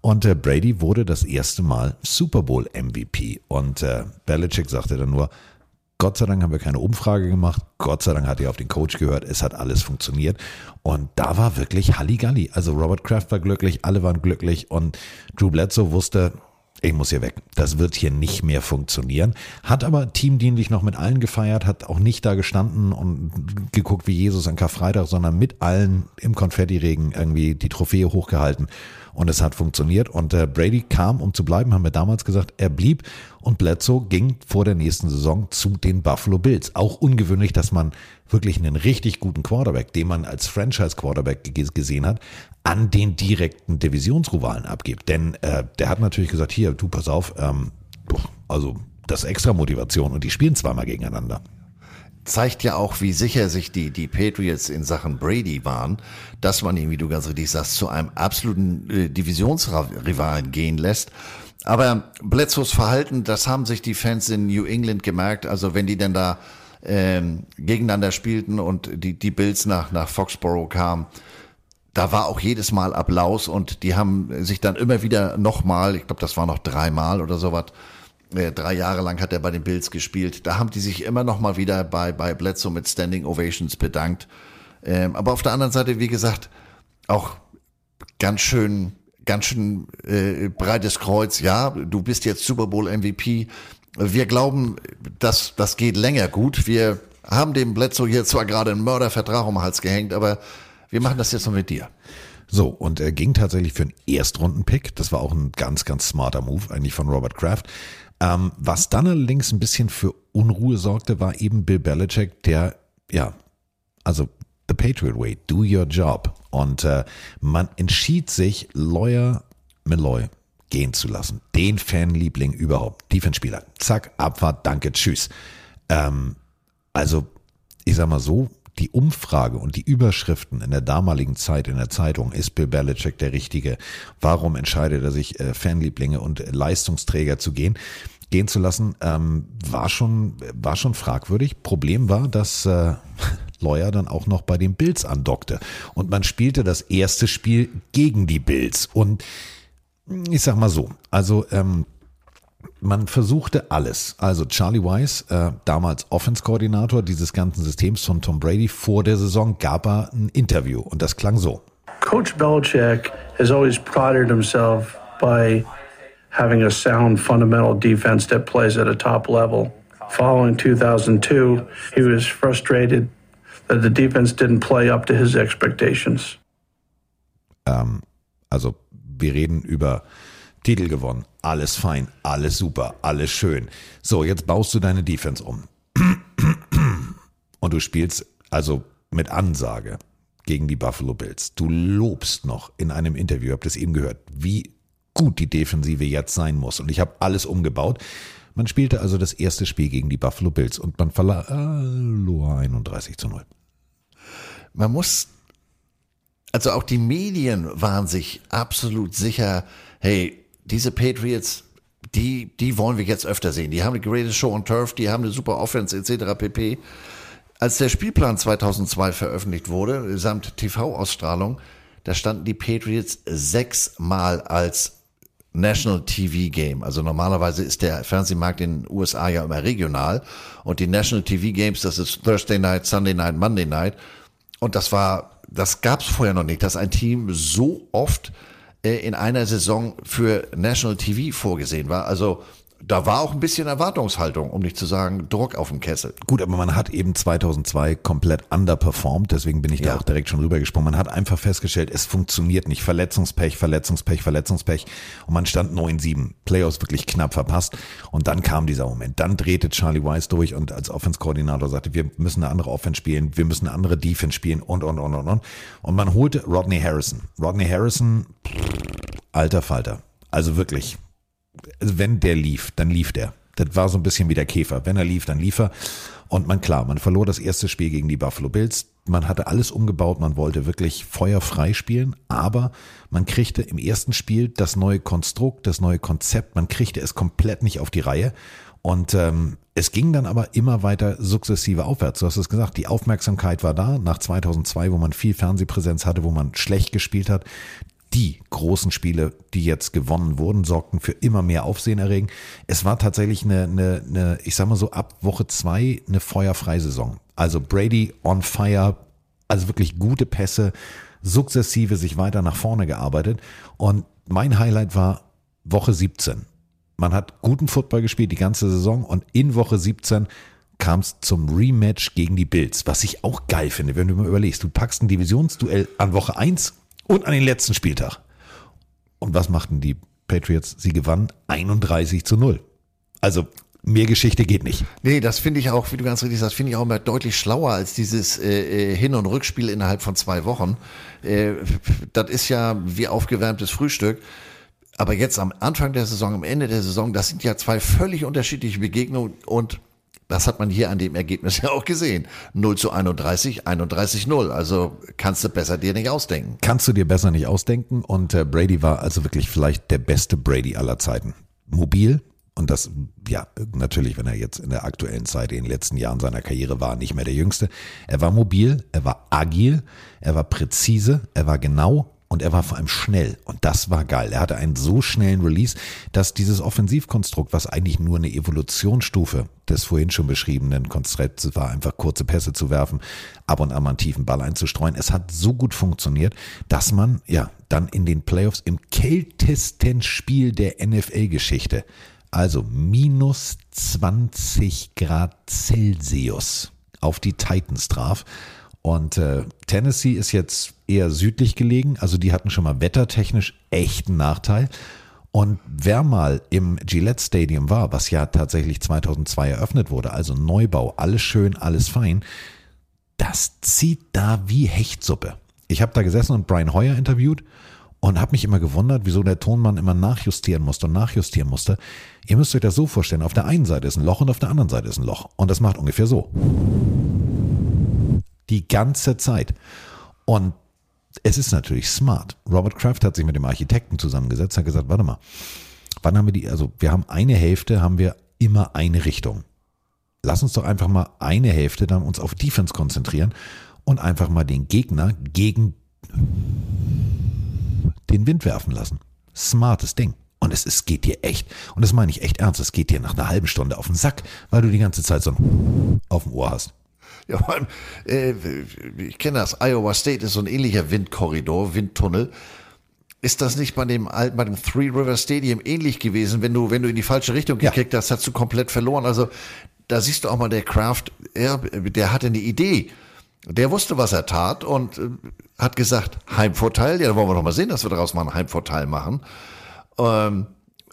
S4: Und äh, Brady wurde das erste Mal Super Bowl MVP. Und äh, Belichick sagte dann nur, Gott sei Dank haben wir keine Umfrage gemacht. Gott sei Dank hat er auf den Coach gehört. Es hat alles funktioniert. Und da war wirklich Halligalli. Also Robert Kraft war glücklich, alle waren glücklich und Drew Bledsoe wusste, ich muss hier weg. Das wird hier nicht mehr funktionieren. Hat aber teamdienlich noch mit allen gefeiert, hat auch nicht da gestanden und geguckt wie Jesus an Karfreitag, sondern mit allen im Konfettiregen irgendwie die Trophäe hochgehalten. Und es hat funktioniert. Und äh, Brady kam, um zu bleiben, haben wir damals gesagt, er blieb. Und Bledsoe ging vor der nächsten Saison zu den Buffalo Bills. Auch ungewöhnlich, dass man wirklich einen richtig guten Quarterback, den man als Franchise-Quarterback gesehen hat, an den direkten Divisionsrivalen abgibt. Denn äh, der hat natürlich gesagt, hier, du pass auf, ähm, also das ist extra Motivation und die spielen zweimal gegeneinander
S6: zeigt ja auch, wie sicher sich die, die Patriots in Sachen Brady waren, dass man ihn, wie du ganz richtig sagst, zu einem absoluten äh, Divisionsrivalen gehen lässt. Aber Bledsoes Verhalten, das haben sich die Fans in New England gemerkt. Also wenn die denn da ähm, gegeneinander spielten und die, die Bills nach, nach Foxborough kamen, da war auch jedes Mal Applaus und die haben sich dann immer wieder nochmal, ich glaube, das war noch dreimal oder sowas, äh, drei Jahre lang hat er bei den Bills gespielt. Da haben die sich immer noch mal wieder bei, bei Bledsoe mit Standing Ovations bedankt. Ähm, aber auf der anderen Seite, wie gesagt, auch ganz schön, ganz schön äh, breites Kreuz. Ja, du bist jetzt Super Bowl MVP. Wir glauben, dass das geht länger gut. Wir haben dem Bledsoe hier zwar gerade einen Mördervertrag um den Hals gehängt, aber wir machen das jetzt noch mit dir.
S4: So, und er ging tatsächlich für einen Erstrunden-Pick. Das war auch ein ganz, ganz smarter Move eigentlich von Robert Kraft. Ähm, was dann allerdings ein bisschen für Unruhe sorgte, war eben Bill Belichick, der, ja, also the Patriot Way, do your job. Und äh, man entschied sich, Lawyer Malloy gehen zu lassen. Den Fanliebling überhaupt. Defense-Spieler. Zack, Abfahrt, danke, tschüss. Ähm, also, ich sag mal so, die Umfrage und die Überschriften in der damaligen Zeit in der Zeitung, ist Bill Belichick der Richtige? Warum entscheidet er sich, äh, Fanlieblinge und Leistungsträger zu gehen? Gehen zu lassen, ähm, war schon war schon fragwürdig. Problem war, dass äh, <laughs> Lawyer dann auch noch bei den Bills andockte und man spielte das erste Spiel gegen die Bills und ich sag mal so, also ähm, man versuchte alles. Also Charlie Weiss, äh, damals Offense-Koordinator dieses ganzen Systems von Tom Brady, vor der Saison gab er ein Interview und das klang so.
S30: Coach Belichick has always prided himself by having a sound fundamental defense that plays at a top level. Following 2002, he was frustrated that the defense didn't play up to his expectations.
S4: Ähm, also, wir reden über Titel gewonnen, alles fein, alles super, alles schön. So, jetzt baust du deine Defense um. Und du spielst also mit Ansage gegen die Buffalo Bills. Du lobst noch in einem Interview, habt es eben gehört, wie gut die Defensive jetzt sein muss. Und ich habe alles umgebaut. Man spielte also das erste Spiel gegen die Buffalo Bills und man verlor 31 zu 0.
S6: Man muss, also auch die Medien waren sich absolut sicher, hey, diese Patriots, die, die wollen wir jetzt öfter sehen. Die haben die greatest Show on Turf, die haben eine super Offense etc. pp. Als der Spielplan 2002 veröffentlicht wurde, samt TV-Ausstrahlung, da standen die Patriots sechsmal als National TV Game. Also normalerweise ist der Fernsehmarkt in den USA ja immer regional und die National TV Games, das ist Thursday Night, Sunday Night, Monday Night. Und das war, das gab es vorher noch nicht, dass ein Team so oft äh, in einer Saison für National TV vorgesehen war. Also da war auch ein bisschen Erwartungshaltung, um nicht zu sagen Druck auf dem Kessel.
S4: Gut, aber man hat eben 2002 komplett underperformed, deswegen bin ich ja. da auch direkt schon rübergesprungen. Man hat einfach festgestellt, es funktioniert nicht. Verletzungspech, Verletzungspech, Verletzungspech. Und man stand 9-7. Playoffs wirklich knapp verpasst. Und dann kam dieser Moment. Dann drehte Charlie Weiss durch und als Offense-Koordinator sagte, wir müssen eine andere Offense spielen, wir müssen eine andere Defense spielen und, und, und, und, und. Und man holte Rodney Harrison. Rodney Harrison, alter Falter. Also wirklich, also wenn der lief, dann lief der. Das war so ein bisschen wie der Käfer. Wenn er lief, dann lief er. Und man, klar, man verlor das erste Spiel gegen die Buffalo Bills. Man hatte alles umgebaut. Man wollte wirklich feuerfrei spielen. Aber man kriegte im ersten Spiel das neue Konstrukt, das neue Konzept. Man kriegte es komplett nicht auf die Reihe. Und ähm, es ging dann aber immer weiter sukzessive aufwärts. Du hast es gesagt, die Aufmerksamkeit war da nach 2002, wo man viel Fernsehpräsenz hatte, wo man schlecht gespielt hat. Die großen Spiele, die jetzt gewonnen wurden, sorgten für immer mehr Aufsehen erregen. Es war tatsächlich eine, eine, eine ich sag mal so, ab Woche zwei eine feuerfreie Saison. Also Brady on fire, also wirklich gute Pässe, sukzessive sich weiter nach vorne gearbeitet. Und mein Highlight war Woche 17. Man hat guten Football gespielt die ganze Saison und in Woche 17 kam es zum Rematch gegen die Bills, was ich auch geil finde, wenn du mal überlegst. Du packst ein Divisionsduell an Woche 1 und an den letzten Spieltag. Und was machten die Patriots? Sie gewannen 31 zu 0. Also mehr Geschichte geht nicht.
S6: Nee, das finde ich auch, wie du ganz richtig sagst, finde ich auch immer deutlich schlauer als dieses äh, Hin- und Rückspiel innerhalb von zwei Wochen. Äh, das ist ja wie aufgewärmtes Frühstück. Aber jetzt am Anfang der Saison, am Ende der Saison, das sind ja zwei völlig unterschiedliche Begegnungen und das hat man hier an dem Ergebnis <laughs> ja auch gesehen. 0 zu 31, 31 0. Also kannst du besser dir nicht ausdenken.
S4: Kannst du dir besser nicht ausdenken. Und äh, Brady war also wirklich vielleicht der beste Brady aller Zeiten. Mobil. Und das, ja, natürlich, wenn er jetzt in der aktuellen Zeit, in den letzten Jahren seiner Karriere war, nicht mehr der Jüngste. Er war mobil, er war agil, er war präzise, er war genau und er war vor allem schnell. Und das war geil. Er hatte einen so schnellen Release, dass dieses Offensivkonstrukt, was eigentlich nur eine Evolutionsstufe des vorhin schon beschriebenen Konzepts war, einfach kurze Pässe zu werfen, ab und an mal einen tiefen Ball einzustreuen, es hat so gut funktioniert, dass man ja dann in den Playoffs im kältesten Spiel der NFL-Geschichte, also minus 20 Grad Celsius auf die Titans traf und äh, Tennessee ist jetzt eher südlich gelegen, also die hatten schon mal wettertechnisch echten Nachteil. Und wer mal im Gillette Stadium war, was ja tatsächlich 2002 eröffnet wurde, also Neubau, alles schön, alles fein, das zieht da wie Hechtsuppe. Ich habe da gesessen und Brian Hoyer interviewt und habe mich immer gewundert, wieso der Tonmann immer nachjustieren musste und nachjustieren musste. Ihr müsst euch das so vorstellen, auf der einen Seite ist ein Loch und auf der anderen Seite ist ein Loch. Und das macht ungefähr so. Die ganze Zeit. Und es ist natürlich smart. Robert Kraft hat sich mit dem Architekten zusammengesetzt, hat gesagt, warte mal, wann haben wir die, also wir haben eine Hälfte, haben wir immer eine Richtung. Lass uns doch einfach mal eine Hälfte dann uns auf Defense konzentrieren und einfach mal den Gegner gegen den Wind werfen lassen. Smartes Ding. Und es, es geht dir echt, und das meine ich echt ernst, es geht dir nach einer halben Stunde auf den Sack, weil du die ganze Zeit so ein auf dem Ohr hast.
S6: Ja, äh, ich kenne das. Iowa State ist so ein ähnlicher Windkorridor, Windtunnel. Ist das nicht bei dem bei dem Three River Stadium ähnlich gewesen? Wenn du, wenn du in die falsche Richtung gekickt hast, hast du komplett verloren. Also, da siehst du auch mal, der Kraft, er, der hatte eine Idee. Der wusste, was er tat und äh, hat gesagt, Heimvorteil, ja, da wollen wir doch mal sehen, dass wir daraus mal einen Heimvorteil machen. Ähm,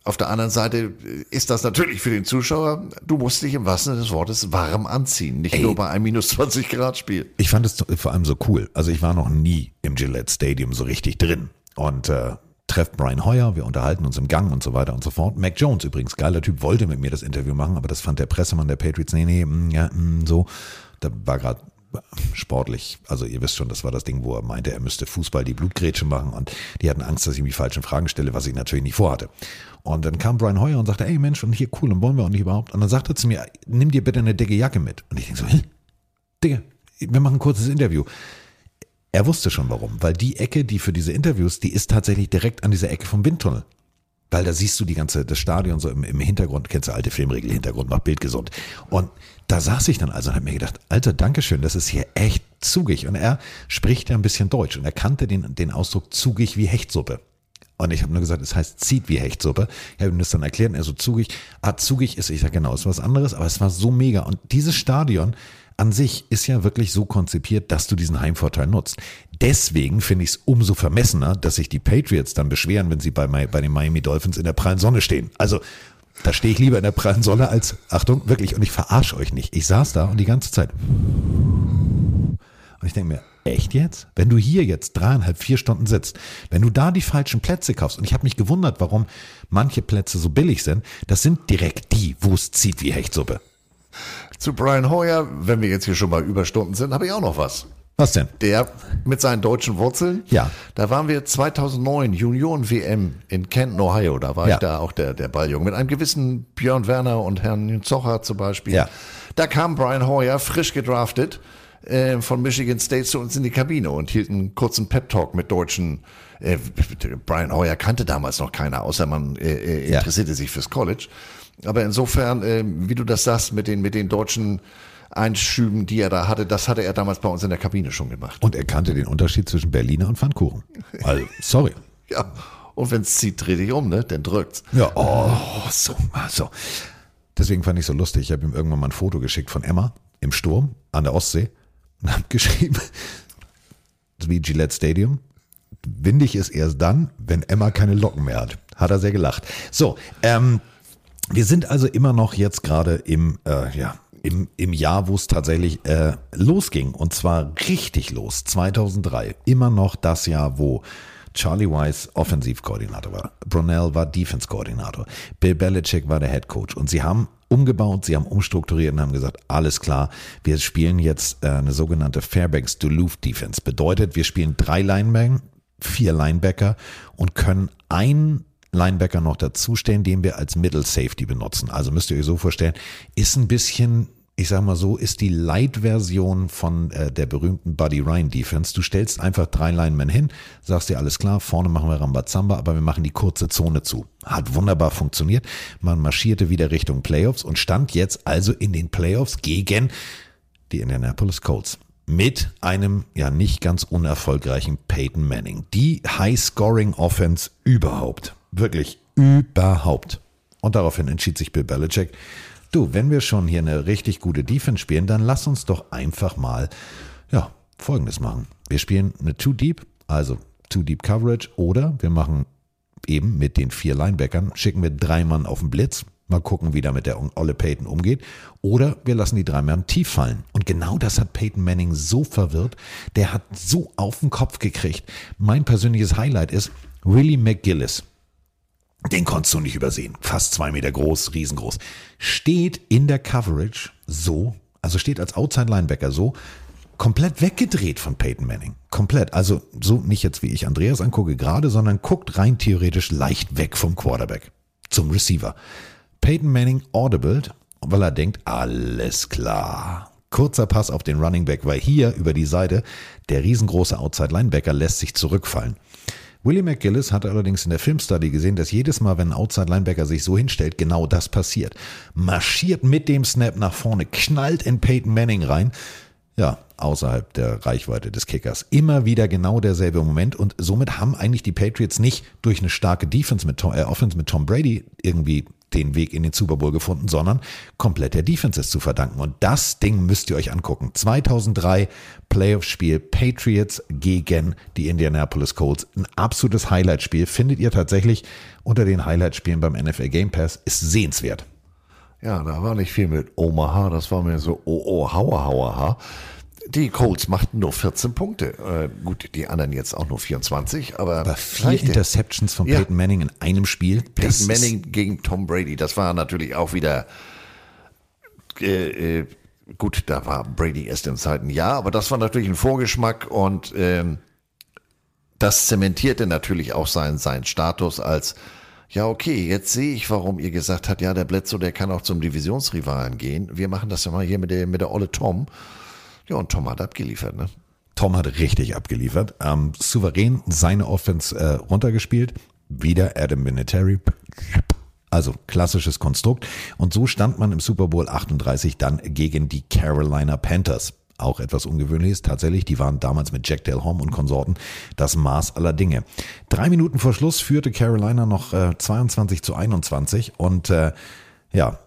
S6: auf der anderen Seite ist das natürlich für den Zuschauer, du musst dich im wahrsten Sinne des Wortes warm anziehen, nicht Ey, nur bei einem minus 20 Grad Spiel.
S4: Ich fand es vor allem so cool. Also ich war noch nie im Gillette Stadium so richtig drin und äh, treffe Brian Hoyer, wir unterhalten uns im Gang und so weiter und so fort. Mac Jones übrigens, geiler Typ, wollte mit mir das Interview machen, aber das fand der Pressemann der Patriots, nee, nee, mm, ja, mm, so. Da war gerade sportlich, also ihr wisst schon, das war das Ding, wo er meinte, er müsste Fußball die Blutgrätsche machen und die hatten Angst, dass ich ihm die falschen Fragen stelle, was ich natürlich nicht vorhatte. Und dann kam Brian Hoyer und sagte, ey Mensch, und hier cool, und wollen wir auch nicht überhaupt. Und dann sagte er zu mir, nimm dir bitte eine dicke Jacke mit. Und ich denke so, Hä? Digga, wir machen ein kurzes Interview. Er wusste schon warum, weil die Ecke, die für diese Interviews, die ist tatsächlich direkt an dieser Ecke vom Windtunnel. Weil da siehst du die ganze, das Stadion so im, im Hintergrund, kennst du alte Filmregel, Hintergrund macht Bild gesund. Und da saß ich dann also und habe mir gedacht, Alter, Dankeschön, das ist hier echt zugig. Und er spricht ja ein bisschen Deutsch und er kannte den, den Ausdruck zugig wie Hechtsuppe. Und ich habe nur gesagt, es heißt zieht wie Hechtsuppe. Ich habe ihm das dann erklärt, er so zugig. Ah, zugig ist, ich sage genau, ist was anderes, aber es war so mega. Und dieses Stadion an sich ist ja wirklich so konzipiert, dass du diesen Heimvorteil nutzt. Deswegen finde ich es umso vermessener, dass sich die Patriots dann beschweren, wenn sie bei, bei den Miami Dolphins in der prallen Sonne stehen. Also da stehe ich lieber in der prallen Sonne als, Achtung, wirklich, und ich verarsche euch nicht. Ich saß da und die ganze Zeit Und ich denke mir, echt jetzt? Wenn du hier jetzt dreieinhalb, vier Stunden sitzt, wenn du da die falschen Plätze kaufst, und ich habe mich gewundert, warum manche Plätze so billig sind, das sind direkt die, wo es zieht wie Hechtsuppe.
S6: Zu Brian Hoyer, wenn wir jetzt hier schon mal Überstunden sind, habe ich auch noch was.
S4: Was denn?
S6: Der mit seinen deutschen Wurzeln.
S4: Ja.
S6: Da waren wir 2009 Junioren-WM in Kenton, Ohio. Da war
S4: Ja.
S6: ich da auch der, der Balljunge. Mit einem gewissen Björn Werner und Herrn Zocher zum Beispiel.
S4: Ja.
S6: Da kam Brian Hoyer, frisch gedraftet, äh, von Michigan State zu uns in die Kabine und hielt einen kurzen Pep-Talk mit deutschen. Äh, Brian Hoyer kannte damals noch keiner, außer man äh, äh,
S4: Ja.
S6: interessierte sich fürs College. Aber insofern, äh, wie du das sagst, mit den, mit den deutschen Einschüben, die er da hatte, das hatte er damals bei uns in der Kabine schon gemacht.
S4: Und er kannte den Unterschied zwischen Berliner und Pfannkuchen. Also, sorry. <laughs>
S6: Ja, und wenn es zieht, dreh dich um, ne? Dann drückt's.
S4: Ja, oh, so, so. Deswegen fand ich so lustig. Ich habe ihm irgendwann mal ein Foto geschickt von Emma im Sturm an der Ostsee und habe <laughs> geschrieben, wie Gillette Stadium. Windig ist erst dann, wenn Emma keine Locken mehr hat. Hat er sehr gelacht. So, ähm, wir sind also immer noch jetzt gerade im, äh, ja, im, im Jahr, wo es tatsächlich äh, losging. Und zwar richtig los. 2003. Immer noch das Jahr, wo Charlie Weiss Offensivkoordinator war. Brunel war Defense-Koordinator. Bill Belichick war der Head Coach. Und sie haben umgebaut, sie haben umstrukturiert und haben gesagt, alles klar, wir spielen jetzt äh, eine sogenannte Fairbanks Duluth Defense. Bedeutet, wir spielen drei Linebacker, vier Linebacker und können einen Linebacker noch dazustellen, den wir als Middle Safety benutzen. Also müsst ihr euch so vorstellen, ist ein bisschen, ich sag mal so, ist die Light-Version von äh, der berühmten Buddy Ryan Defense. Du stellst einfach drei Linemen hin, sagst dir alles klar, vorne machen wir Rambazamba, aber wir machen die kurze Zone zu. Hat wunderbar funktioniert. Man marschierte wieder Richtung Playoffs und stand jetzt also in den Playoffs gegen die Indianapolis Colts mit einem ja nicht ganz unerfolgreichen Peyton Manning. Die High-Scoring-Offense überhaupt. Wirklich überhaupt. Und daraufhin entschied sich Bill Belichick, du, wenn wir schon hier eine richtig gute Defense spielen, dann lass uns doch einfach mal, ja, folgendes machen. Wir spielen eine Too Deep, also Too Deep Coverage, oder wir machen eben mit den vier Linebackern, schicken wir drei Mann auf den Blitz, mal gucken, wie da mit der Olle Peyton umgeht, oder wir lassen die drei Mann tief fallen. Und genau das hat Peyton Manning so verwirrt, der hat so auf den Kopf gekriegt. Mein persönliches Highlight ist Willie McGillis. Den konntest du nicht übersehen. Fast zwei Meter groß, riesengroß. Steht in der Coverage so, also steht als Outside Linebacker so, komplett weggedreht von Peyton Manning. Komplett. Also so nicht jetzt wie ich Andreas angucke gerade, sondern guckt rein theoretisch leicht weg vom Quarterback zum Receiver. Peyton Manning audibled, weil er denkt, alles klar. Kurzer Pass auf den Running Back, weil hier über die Seite der riesengroße Outside Linebacker lässt sich zurückfallen. Willie McGillis hatte allerdings in der Filmstudy gesehen, dass jedes Mal, wenn ein Outside Linebacker sich so hinstellt, genau das passiert. Marschiert mit dem Snap nach vorne, knallt in Peyton Manning rein. Ja, außerhalb der Reichweite des Kickers. Immer wieder genau derselbe Moment und somit haben eigentlich die Patriots nicht durch eine starke Defense mit Tom, äh, Offense mit Tom Brady irgendwie den Weg in den Super Bowl gefunden, sondern komplett der Defense ist zu verdanken. Und das Ding müsst ihr euch angucken. 2003 Playoff-Spiel Patriots gegen die Indianapolis Colts. Ein absolutes Highlight-Spiel. Findet ihr tatsächlich unter den Highlight-Spielen beim NFL Game Pass. Ist sehenswert.
S6: Ja, da war nicht viel mit Omaha, das war mir so, oh, oh, hauer, hauer, ha. Die Colts machten nur 14 Punkte. Äh, gut, die anderen jetzt auch nur 24, aber,
S4: Aber vier. Interceptions von
S6: Ja.
S4: Peyton Manning in einem Spiel.
S6: Peyton Manning gegen Tom Brady, das war natürlich auch wieder äh, äh, gut, da war Brady erst im zweiten Jahr, aber das war natürlich ein Vorgeschmack und ähm, das zementierte natürlich auch seinen, seinen Status als ja, okay, jetzt sehe ich, warum ihr gesagt habt, ja, der Bledsoe, der kann auch zum Divisionsrivalen gehen. Wir machen das ja mal hier mit der, mit der Olle Tom. Ja, und Tom hat abgeliefert, ne?
S4: Tom hat richtig abgeliefert. Ähm, souverän seine Offense äh, runtergespielt. Wieder Adam Vinatieri. Also klassisches Konstrukt. Und so stand man im Super Bowl 38 dann gegen die Carolina Panthers. Auch etwas Ungewöhnliches. Tatsächlich, die waren damals mit Jack Del Hom und Konsorten das Maß aller Dinge. Drei Minuten vor Schluss führte Carolina noch äh, 22 zu 21. Und äh, ja,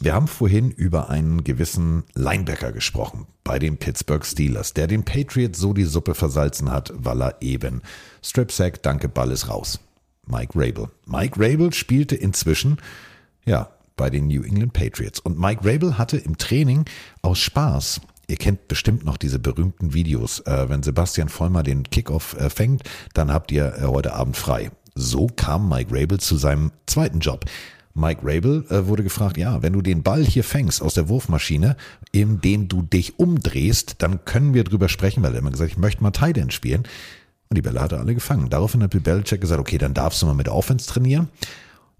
S4: wir haben vorhin über einen gewissen Linebacker gesprochen bei den Pittsburgh Steelers, der den Patriots so die Suppe versalzen hat, weil er eben Strip Sack, danke, Ball ist raus. Mike Rabel. Mike Rabel spielte inzwischen, ja, bei den New England Patriots. Und Mike Rabel hatte im Training aus Spaß Ihr kennt bestimmt noch diese berühmten Videos. Äh, wenn Sebastian Vollmer den Kickoff äh, fängt, dann habt ihr äh, heute Abend frei. So kam Mike Rabel zu seinem zweiten Job. Mike Rabel äh, wurde gefragt, ja, wenn du den Ball hier fängst aus der Wurfmaschine, indem du dich umdrehst, dann können wir drüber sprechen, weil er immer gesagt, ich möchte mal Tight spielen. Und die Bälle hat er alle gefangen. Daraufhin hat Bill Belichick gesagt, okay, dann darfst du mal mit der Offense trainieren.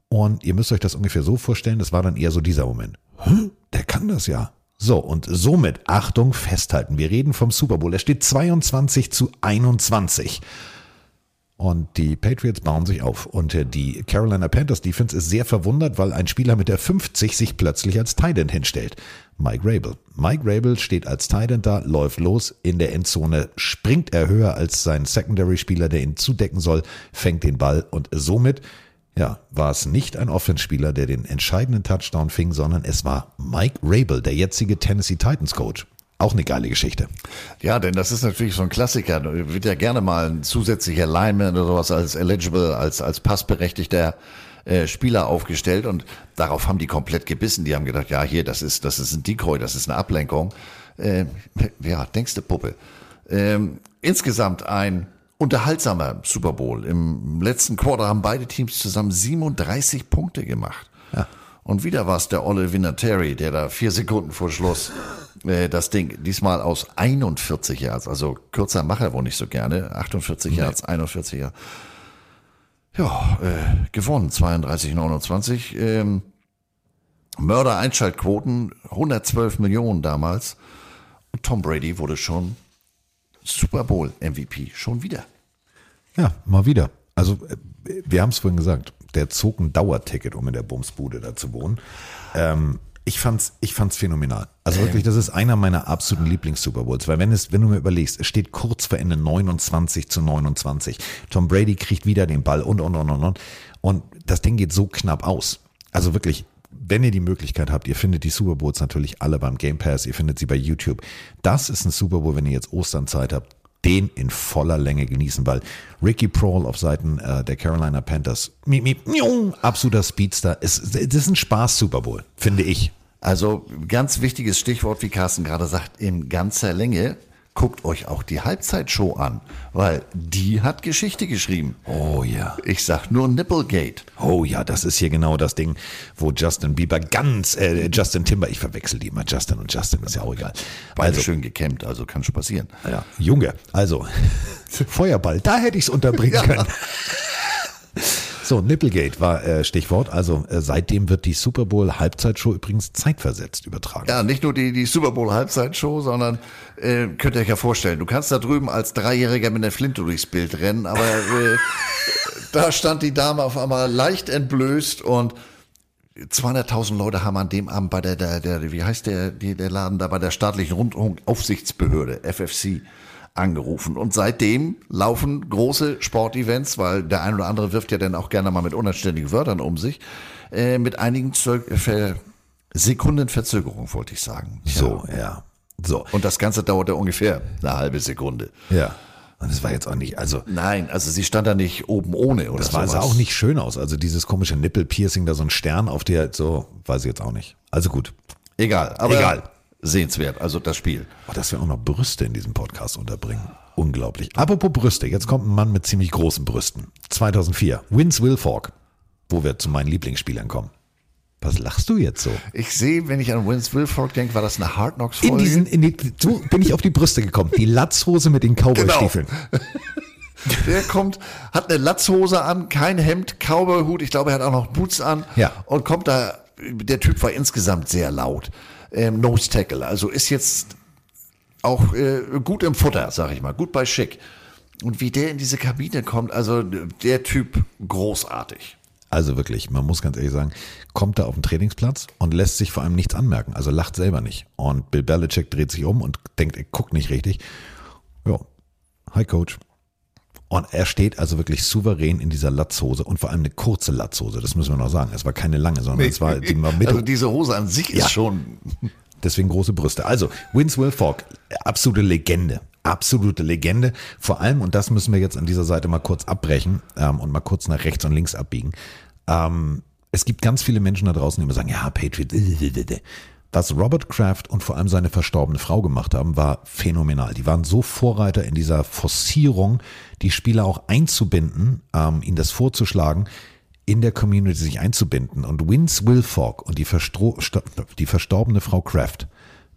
S4: Und ihr müsst euch das ungefähr so vorstellen, das war dann eher so dieser Moment. Hä? Der kann das ja. So, und somit, Achtung, festhalten. Wir reden vom Super Bowl. Er steht 22 zu 21. Und die Patriots bauen sich auf. Und äh, die Carolina Panthers Defense ist sehr verwundert, weil ein Spieler mit der 50 sich plötzlich als Tight End hinstellt. Mike Rabel. Mike Rabel steht als Tight End da, läuft los in der Endzone, springt er höher als sein Secondary-Spieler, der ihn zudecken soll, fängt den Ball und somit ja, war es nicht ein Offenspieler, der den entscheidenden Touchdown fing, sondern es war Mike Rabel, der jetzige Tennessee Titans Coach. Auch eine geile Geschichte.
S6: Ja, denn das ist natürlich so ein Klassiker. Da Wird ja gerne mal ein zusätzlicher Lineman oder sowas als eligible, als, als passberechtigter äh, Spieler aufgestellt und darauf haben die komplett gebissen. Die haben gedacht, ja, hier, das ist, das ist ein Decoy, das ist eine Ablenkung. Äh, ja, denkst du Puppe. Ähm, insgesamt ein unterhaltsamer Super Bowl. Im letzten Quarter haben beide Teams zusammen 37 Punkte gemacht.
S4: Ja.
S6: Und wieder war es der Olle Vinatieri, der da vier Sekunden vor Schluss äh, das Ding diesmal aus 41 Yards, also kürzer macht er wohl nicht so gerne, 48
S4: Nee.
S6: Yards, 41 Yards. Ja, äh, gewonnen, 32, 29. Ähm, Mörder-Einschaltquoten, 112 Millionen damals. Und Tom Brady wurde schon Super Bowl MVP, schon wieder.
S4: Ja, mal wieder. Also, äh, wir haben es vorhin gesagt, der zog ein Dauerticket, um in der Bumsbude da zu wohnen. Ähm, ich fand's, ich fand's phänomenal. Also wirklich, das ist einer meiner absoluten Lieblings-Super Bowls, weil wenn es, wenn du mir überlegst, es steht kurz vor Ende 29 zu 29. Tom Brady kriegt wieder den Ball und, und, und, und, und. Und das Ding geht so knapp aus. Also wirklich, wenn ihr die Möglichkeit habt, ihr findet die Super Bowls natürlich alle beim Game Pass, ihr findet sie bei YouTube. Das ist ein Super Bowl, wenn ihr jetzt Osternzeit habt, den in voller Länge genießen, weil Ricky Prohl auf Seiten äh, der Carolina Panthers, miep, miep, miau, absoluter Speedster, es, es ist ein Spaß Super Bowl, finde ich.
S6: Also ganz wichtiges Stichwort, wie Carsten gerade sagt, in ganzer Länge. Guckt euch auch die Halbzeitshow an, weil die hat Geschichte geschrieben.
S4: Oh ja.
S6: Ich sag nur Nipplegate.
S4: Oh ja, das ist hier genau das Ding, wo Justin Bieber ganz, äh, Justin Timber, ich verwechsel die immer, Justin und Justin, ist ja auch egal.
S6: Beide schön gekämmt, also kann schon passieren.
S4: Ja, Junge, also <laughs> Feuerball, da hätte ich es unterbringen
S6: Ja.
S4: können. <laughs> So, Nipplegate war äh, Stichwort. Also äh, seitdem wird die Super Bowl Halbzeitshow übrigens zeitversetzt übertragen.
S6: Ja, nicht nur die, die Super Bowl Halbzeitshow, sondern äh, könnt ihr euch ja vorstellen, du kannst da drüben als Dreijähriger mit der Flinte durchs Bild rennen, aber äh, <laughs> da stand die Dame auf einmal leicht entblößt und 200.000 Leute haben an dem Abend bei der, der, der wie heißt der, der Laden da bei der staatlichen Rundfunkaufsichtsbehörde, FFC, angerufen. Und seitdem laufen große Sportevents, weil der ein oder andere wirft ja dann auch gerne mal mit unanständigen Wörtern um sich, äh, mit einigen Zö Ver Sekunden Verzögerung, wollte ich sagen.
S4: So, ja. So.
S6: Und das Ganze dauerte ungefähr eine halbe Sekunde.
S4: Ja. Und es war jetzt auch nicht, also.
S6: Nein, also sie stand da nicht oben ohne oder
S4: Das war, sah
S6: sowas.
S4: auch nicht schön aus. Also dieses komische Nippelpiercing, da so ein Stern auf der, so, weiß ich jetzt auch nicht. Also gut.
S6: Egal, aber
S4: Egal.
S6: Sehenswert, also das Spiel.
S4: Oh, dass wir auch noch Brüste in diesem Podcast unterbringen. Unglaublich. Apropos Brüste, jetzt kommt ein Mann mit ziemlich großen Brüsten. 2004, Vince Wilfork, wo wir zu meinen Lieblingsspielern kommen. Was lachst du jetzt so?
S6: Ich sehe, wenn ich an Vince Wilfork denke, war das eine Hard Knocks
S4: In
S6: Folge?
S4: diesen, in die, so bin ich auf die Brüste gekommen. Die Latzhose mit den Cowboystiefeln.
S6: Der kommt, hat eine Latzhose an, kein Hemd, Cowboyhut, ich glaube, er hat auch noch Boots an.
S4: Ja.
S6: Und kommt da, der Typ war insgesamt sehr laut. Ähm, Nose Tackle, also ist jetzt auch äh, gut im Futter, sag ich mal, gut bei Schick. Und wie der in diese Kabine kommt, also der Typ großartig.
S4: Also wirklich, man muss ganz ehrlich sagen, kommt da auf den Trainingsplatz und lässt sich vor allem nichts anmerken. Also lacht selber nicht. Und Bill Belichick dreht sich um und denkt, er guckt nicht richtig. Ja, hi Coach. Und er steht also wirklich souverän in dieser Latzhose und vor allem eine kurze Latzhose. Das müssen wir noch sagen. Es war keine lange, sondern es war, die war <laughs> Mitte.
S6: Also diese Hose an sich ist
S4: Ja.
S6: schon. <laughs>
S4: Deswegen große Brüste. Also, Vince Wilfork, absolute Legende. Absolute Legende. Vor allem, und das müssen wir jetzt an dieser Seite mal kurz abbrechen ähm, und mal kurz nach rechts und links abbiegen. Ähm, es gibt ganz viele Menschen da draußen, die immer sagen, ja, Patriot, äh, äh, äh, äh. Was Robert Kraft und vor allem seine verstorbene Frau gemacht haben, war phänomenal. Die waren so Vorreiter in dieser Forcierung, die Spieler auch einzubinden, ähm, ihnen das vorzuschlagen, in der Community sich einzubinden. Und Vince Wilfork und die, die verstorbene Frau Kraft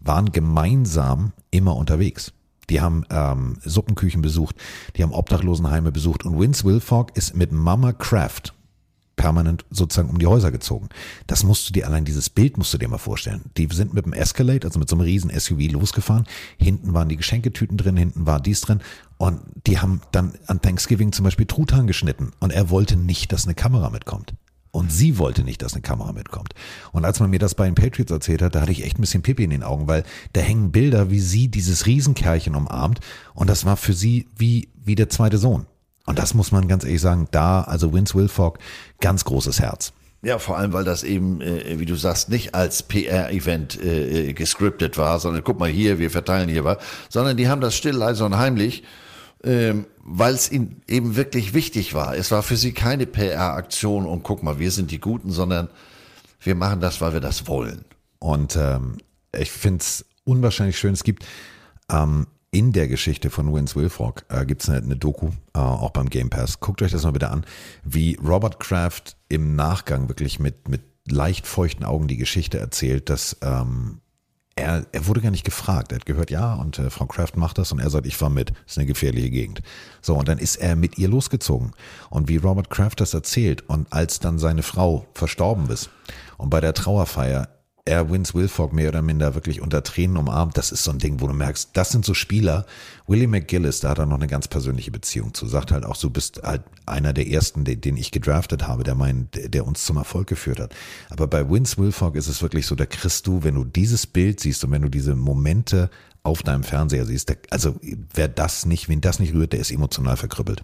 S4: waren gemeinsam immer unterwegs. Die haben ähm, Suppenküchen besucht, die haben Obdachlosenheime besucht und Vince Wilfork ist mit Mama Kraft permanent sozusagen um die Häuser gezogen. Das musst du dir, allein dieses Bild musst du dir mal vorstellen. Die sind mit dem Escalade, also mit so einem riesen SUV losgefahren. Hinten waren die Geschenketüten drin, hinten war dies drin. Und die haben dann an Thanksgiving zum Beispiel Truthahn geschnitten. Und er wollte nicht, dass eine Kamera mitkommt. Und sie wollte nicht, dass eine Kamera mitkommt. Und als man mir das bei den Patriots erzählt hat, da hatte ich echt ein bisschen Pipi in den Augen, weil da hängen Bilder, wie sie dieses Riesenkerlchen umarmt. Und das war für sie wie, wie der zweite Sohn. Und das muss man ganz ehrlich sagen, da, also Vince Wilfork, ganz großes Herz.
S6: Ja, vor allem, weil das eben, äh, wie du sagst, nicht als PR-Event äh, gescriptet war, sondern guck mal hier, wir verteilen hier was, sondern die haben das still, leise und heimlich, ähm, weil es ihnen eben wirklich wichtig war. Es war für sie keine PR-Aktion und guck mal, wir sind die Guten, sondern wir machen das, weil wir das wollen.
S4: Und ähm, ich finde es unwahrscheinlich schön. Es gibt ähm, in der Geschichte von Vince Wilfork äh, gibt es eine, eine Doku, äh, auch beim Game Pass. Guckt euch das mal bitte an, wie Robert Kraft im Nachgang wirklich mit, mit leicht feuchten Augen die Geschichte erzählt, dass ähm, er, er wurde gar nicht gefragt. Er hat gehört, ja, und äh, Frau Kraft macht das und er sagt, ich fahr mit. Das ist eine gefährliche Gegend. So, und dann ist er mit ihr losgezogen. Und wie Robert Kraft das erzählt und als dann seine Frau verstorben ist und bei der Trauerfeier er Vince Wilfork mehr oder minder wirklich unter Tränen umarmt, das ist so ein Ding, wo du merkst, das sind so Spieler. Willie McGillis, da hat er noch eine ganz persönliche Beziehung zu, sagt halt auch, du bist halt einer der ersten, den, den ich gedraftet habe, der mein, der, uns zum Erfolg geführt hat. Aber bei Vince Wilfork ist es wirklich so, da kriegst du, wenn du dieses Bild siehst und wenn du diese Momente auf deinem Fernseher siehst, der, also wer das nicht, wen das nicht rührt, der ist emotional verkrüppelt.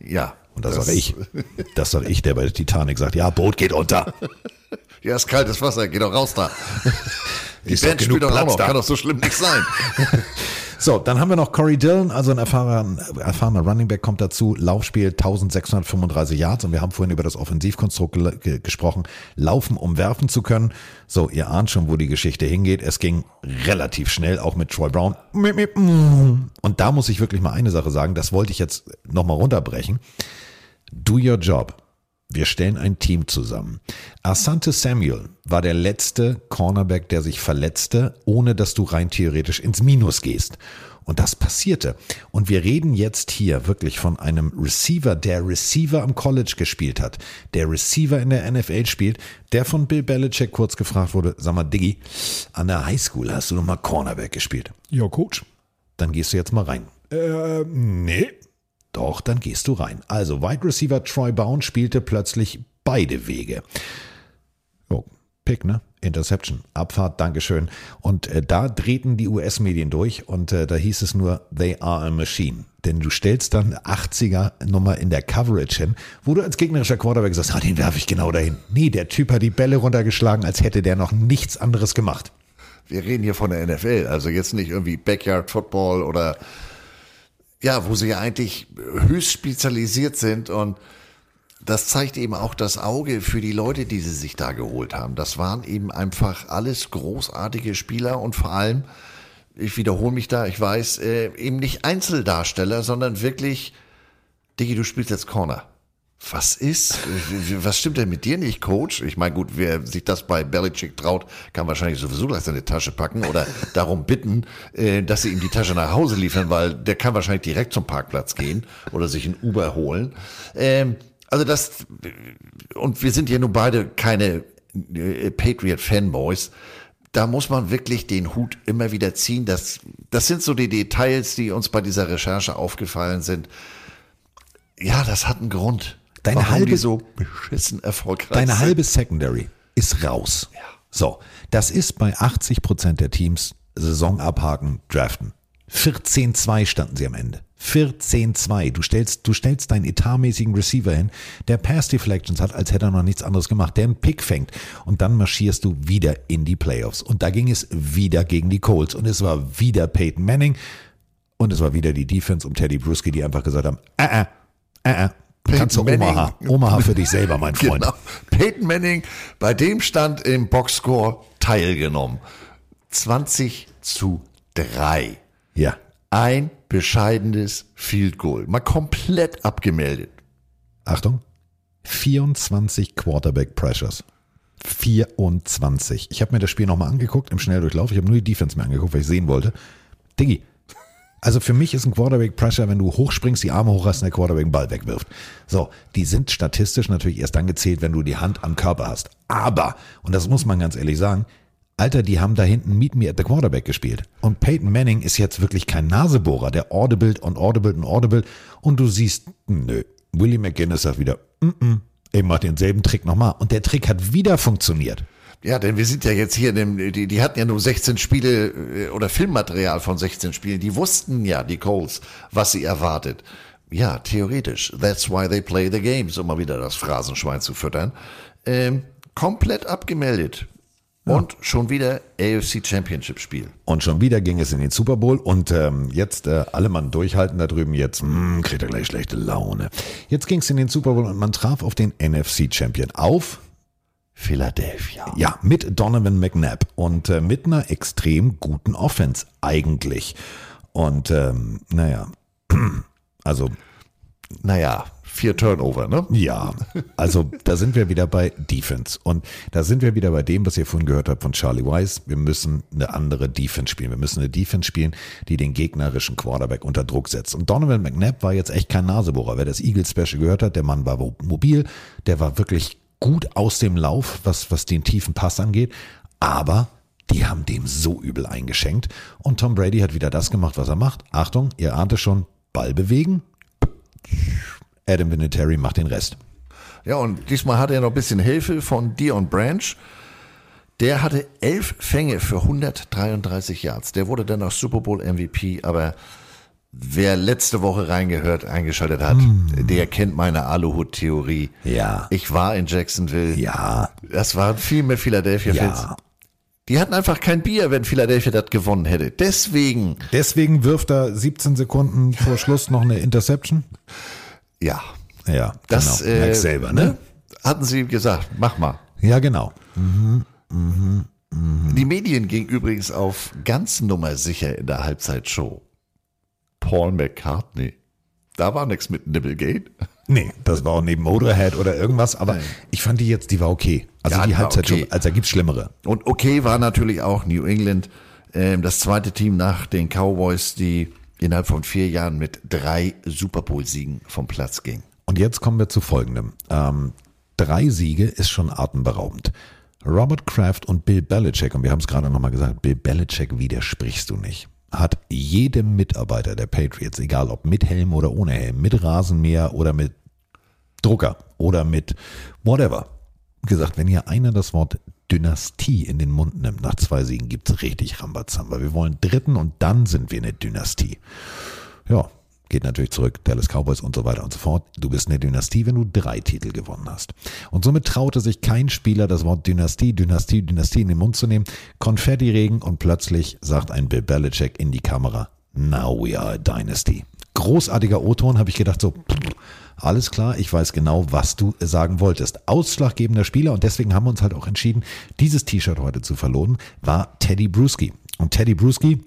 S6: Ja.
S4: Und das, sage ich. Das sage ich, der bei der Titanic sagt, ja, Boot geht unter. <laughs>
S6: Ja, ist kaltes Wasser, geh doch raus da. <laughs> Die
S4: Ist
S6: Band
S4: doch
S6: spielt doch auch noch,
S4: da.
S6: kann doch so schlimm nicht sein. <laughs>
S4: So, dann haben wir noch Corey Dillon, also ein erfahrener, erfahrener Running Back kommt dazu. Laufspiel 1635 Yards und wir haben vorhin über das Offensivkonstrukt ge ge gesprochen. Laufen, um werfen zu können. So, ihr ahnt schon, wo die Geschichte hingeht. Es ging relativ schnell, auch mit Troy Brown. Und da muss ich wirklich mal eine Sache sagen, das wollte ich jetzt nochmal runterbrechen. Do your job. Wir stellen ein Team zusammen. Asante Samuel war der letzte Cornerback, der sich verletzte, ohne dass du rein theoretisch ins Minus gehst. Und das passierte. Und wir reden jetzt hier wirklich von einem Receiver, der Receiver am College gespielt hat, der Receiver in der NFL spielt, der von Bill Belichick kurz gefragt wurde, sag mal, Diggi, an der Highschool hast du noch mal Cornerback gespielt? Ja, Coach. Dann gehst du jetzt mal rein. Äh, nee. Doch, dann gehst du rein. Also, Wide Receiver Troy Bound spielte plötzlich beide Wege. Oh, Pick, ne? Interception, Abfahrt, Dankeschön. Und äh, da drehten die US-Medien durch und äh, da hieß es nur, they are a machine. Denn du stellst dann 80er-Nummer in der Coverage hin, wo du als gegnerischer Quarterback sagst, ah, den werfe ich genau dahin. Nee, der Typ hat die Bälle runtergeschlagen, als hätte der noch nichts anderes gemacht.
S6: Wir reden hier von der NFL, also jetzt nicht irgendwie Backyard Football oder ja, wo sie ja eigentlich höchst spezialisiert sind und das zeigt eben auch das Auge für die Leute, die sie sich da geholt haben. Das waren eben einfach alles großartige Spieler und vor allem, ich wiederhole mich da, ich weiß, äh, eben nicht Einzeldarsteller, sondern wirklich, Diggi, du spielst jetzt Corner. Was ist? Was stimmt denn mit dir nicht, Coach? Ich meine, gut, wer sich das bei Belichick traut, kann wahrscheinlich sowieso gleich seine Tasche packen oder <laughs> darum bitten, äh, dass sie ihm die Tasche nach Hause liefern, weil der kann wahrscheinlich direkt zum Parkplatz gehen oder sich ein Uber holen. Ähm, also das, und wir sind ja nun beide keine äh, Patriot-Fanboys. Da muss man wirklich den Hut immer wieder ziehen. Das, das sind so die Details, die uns bei dieser Recherche aufgefallen sind. Ja, das hat einen Grund.
S4: Deine
S6: warum
S4: halbe-
S6: die so beschissen erfolgreich
S4: Deine
S6: sind.
S4: halbe Secondary ist raus. So, das ist bei 80 Prozent der Teams Saison abhaken, draften. 14-2 standen sie am Ende. 14-2. Du stellst, du stellst deinen etatmäßigen Receiver hin, der Pass Deflections hat, als hätte er noch nichts anderes gemacht, der einen Pick fängt. Und dann marschierst du wieder in die Playoffs. Und da ging es wieder gegen die Colts. Und es war wieder Peyton Manning. Und es war wieder die Defense um Teddy Bruschi, die einfach gesagt haben, äh, äh, äh, äh. Kannst du
S6: Peyton
S4: Omaha,
S6: Manning.
S4: Omaha für dich selber, mein <laughs> Freund.
S6: Genau. Peyton Manning, bei dem stand im Boxscore teilgenommen. 20 zu 3.
S4: Ja.
S6: Ein bescheidenes Field Goal. Mal komplett abgemeldet.
S4: Achtung. 24 Quarterback Pressures. 24. Ich habe mir das Spiel nochmal angeguckt im Schnelldurchlauf. Ich habe nur die Defense mir angeguckt, weil ich sehen wollte. Diggi, also für mich ist ein Quarterback Pressure, wenn du hochspringst, die Arme hoch hast und der Quarterback den Ball wegwirft. So, die sind statistisch natürlich erst dann gezählt, wenn du die Hand am Körper hast. Aber, und das muss man ganz ehrlich sagen, Alter, die haben da hinten Meet Me at the Quarterback gespielt. Und Peyton Manning ist jetzt wirklich kein Nasebohrer, der audible und audible und audible. Und du siehst, nö, Willie McGinnis sagt wieder, mm -mm, ich mach denselben Trick nochmal. Und der Trick hat wieder funktioniert.
S6: Ja, denn wir sind ja jetzt hier, in dem, die, die hatten ja nur 16 Spiele äh, oder Filmmaterial von 16 Spielen. Die wussten ja, die Coles, was sie erwartet. Ja, theoretisch. That's why they play the games, um mal wieder das Phrasenschwein zu füttern. Ähm, komplett abgemeldet. Und schon wieder AFC Championship Spiel.
S4: Und schon wieder ging es in den Super Bowl und ähm, jetzt äh, alle Mann durchhalten da drüben jetzt, mh, kriegt er gleich schlechte Laune. Jetzt ging es in den Super Bowl und man traf auf den NFC Champion auf
S6: Philadelphia.
S4: Ja, mit Donovan McNabb und äh, mit einer extrem guten Offense eigentlich. Und ähm, naja, <clears throat> also
S6: naja, vier Turnover, ne?
S4: Ja, also da sind wir wieder bei Defense. Und da sind wir wieder bei dem, was ihr vorhin gehört habt von Charlie Weiss. Wir müssen eine andere Defense spielen. Wir müssen eine Defense spielen, die den gegnerischen Quarterback unter Druck setzt. Und Donovan McNabb war jetzt echt kein Nasebohrer. Wer das Eagle Special gehört hat, der Mann war mobil, der war wirklich gut aus dem Lauf, was, was den tiefen Pass angeht. Aber die haben dem so übel eingeschenkt. Und Tom Brady hat wieder das gemacht, was er macht. Achtung, ihr ahnt es schon, Ball bewegen. Adam Vinatieri macht den Rest.
S6: Ja, und diesmal hatte er noch ein bisschen Hilfe von Dion Branch. Der hatte elf Fänge für 133 Yards. Der wurde dann auch Super Bowl MVP, aber wer letzte Woche reingehört, eingeschaltet hat, mm. der kennt meine Aluhut-Theorie.
S4: Ja.
S6: Ich war in Jacksonville.
S4: Ja.
S6: Das waren viel mehr Philadelphia Fans. Ja. Die hatten einfach kein Bier, wenn Philadelphia das gewonnen hätte. Deswegen.
S4: Deswegen wirft er 17 Sekunden vor Schluss noch eine Interception?
S6: Ja.
S4: Ja,
S6: das
S4: genau. Merkst selber, ne?
S6: Hatten sie gesagt, mach mal.
S4: Ja, genau. Mhm, mhm, mhm.
S6: Die Medien gingen übrigens auf ganz nummer sicher in der Halbzeitshow. Paul McCartney. Da war nichts mit Nibblegate. <laughs>
S4: Nee, das war auch neben Motorhead oder irgendwas, aber Nein. ich fand die jetzt, die war okay. Also ja, die Halbzeit okay. schon, also da gibt's schlimmere.
S6: Und okay war natürlich auch New England, ähm, das zweite Team nach den Cowboys, die innerhalb von vier Jahren mit drei Super Bowl-Siegen vom Platz ging.
S4: Und jetzt kommen wir zu folgendem. Ähm, drei Siege ist schon atemberaubend. Robert Kraft und Bill Belichick, und wir haben es gerade nochmal gesagt, Bill Belichick widersprichst du nicht hat jedem Mitarbeiter der Patriots, egal ob mit Helm oder ohne Helm, mit Rasenmäher oder mit Drucker oder mit whatever, gesagt, wenn hier einer das Wort Dynastie in den Mund nimmt, nach zwei Siegen gibt es richtig Rambazamba. Wir wollen dritten und dann sind wir eine Dynastie. Ja, geht natürlich zurück, Dallas Cowboys und so weiter und so fort. Du bist eine Dynastie, wenn du drei Titel gewonnen hast. Und somit traute sich kein Spieler, das Wort Dynastie, Dynastie, Dynastie in den Mund zu nehmen. Konfetti-Regen und plötzlich sagt ein Bill Belichick in die Kamera, now we are a dynasty. Großartiger O-Ton, habe ich gedacht so, alles klar, ich weiß genau, was du sagen wolltest. Ausschlaggebender Spieler und deswegen haben wir uns halt auch entschieden, dieses T-Shirt heute zu verlosen, war Teddy Bruschi. Und Teddy Bruschi,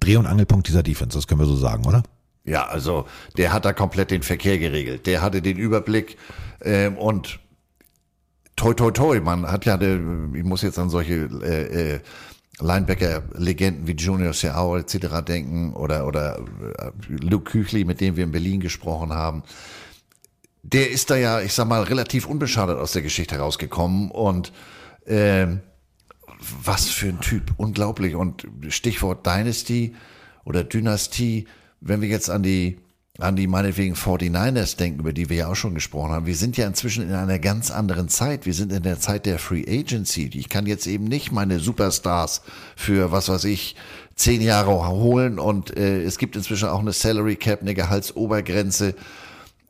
S4: Dreh- und Angelpunkt dieser Defense, das können wir so sagen, oder?
S6: Ja, also der hat da komplett den Verkehr geregelt. Der hatte den Überblick ähm, und toi toi toi, man hat ja, eine, ich muss jetzt an solche äh, äh, Linebacker-Legenden wie Junior Seau etc. denken oder oder äh, Luke Küchli, mit dem wir in Berlin gesprochen haben. Der ist da ja, ich sag mal, relativ unbeschadet aus der Geschichte herausgekommen und ähm, was für ein Typ, unglaublich. Und Stichwort Dynasty oder Dynastie, wenn wir jetzt an die, an die meinetwegen 49ers denken, über die wir ja auch schon gesprochen haben, wir sind ja inzwischen in einer ganz anderen Zeit. Wir sind in der Zeit der Free Agency. Ich kann jetzt eben nicht meine Superstars für, was weiß ich, zehn Jahre holen und äh, es gibt inzwischen auch eine Salary Cap, eine Gehaltsobergrenze.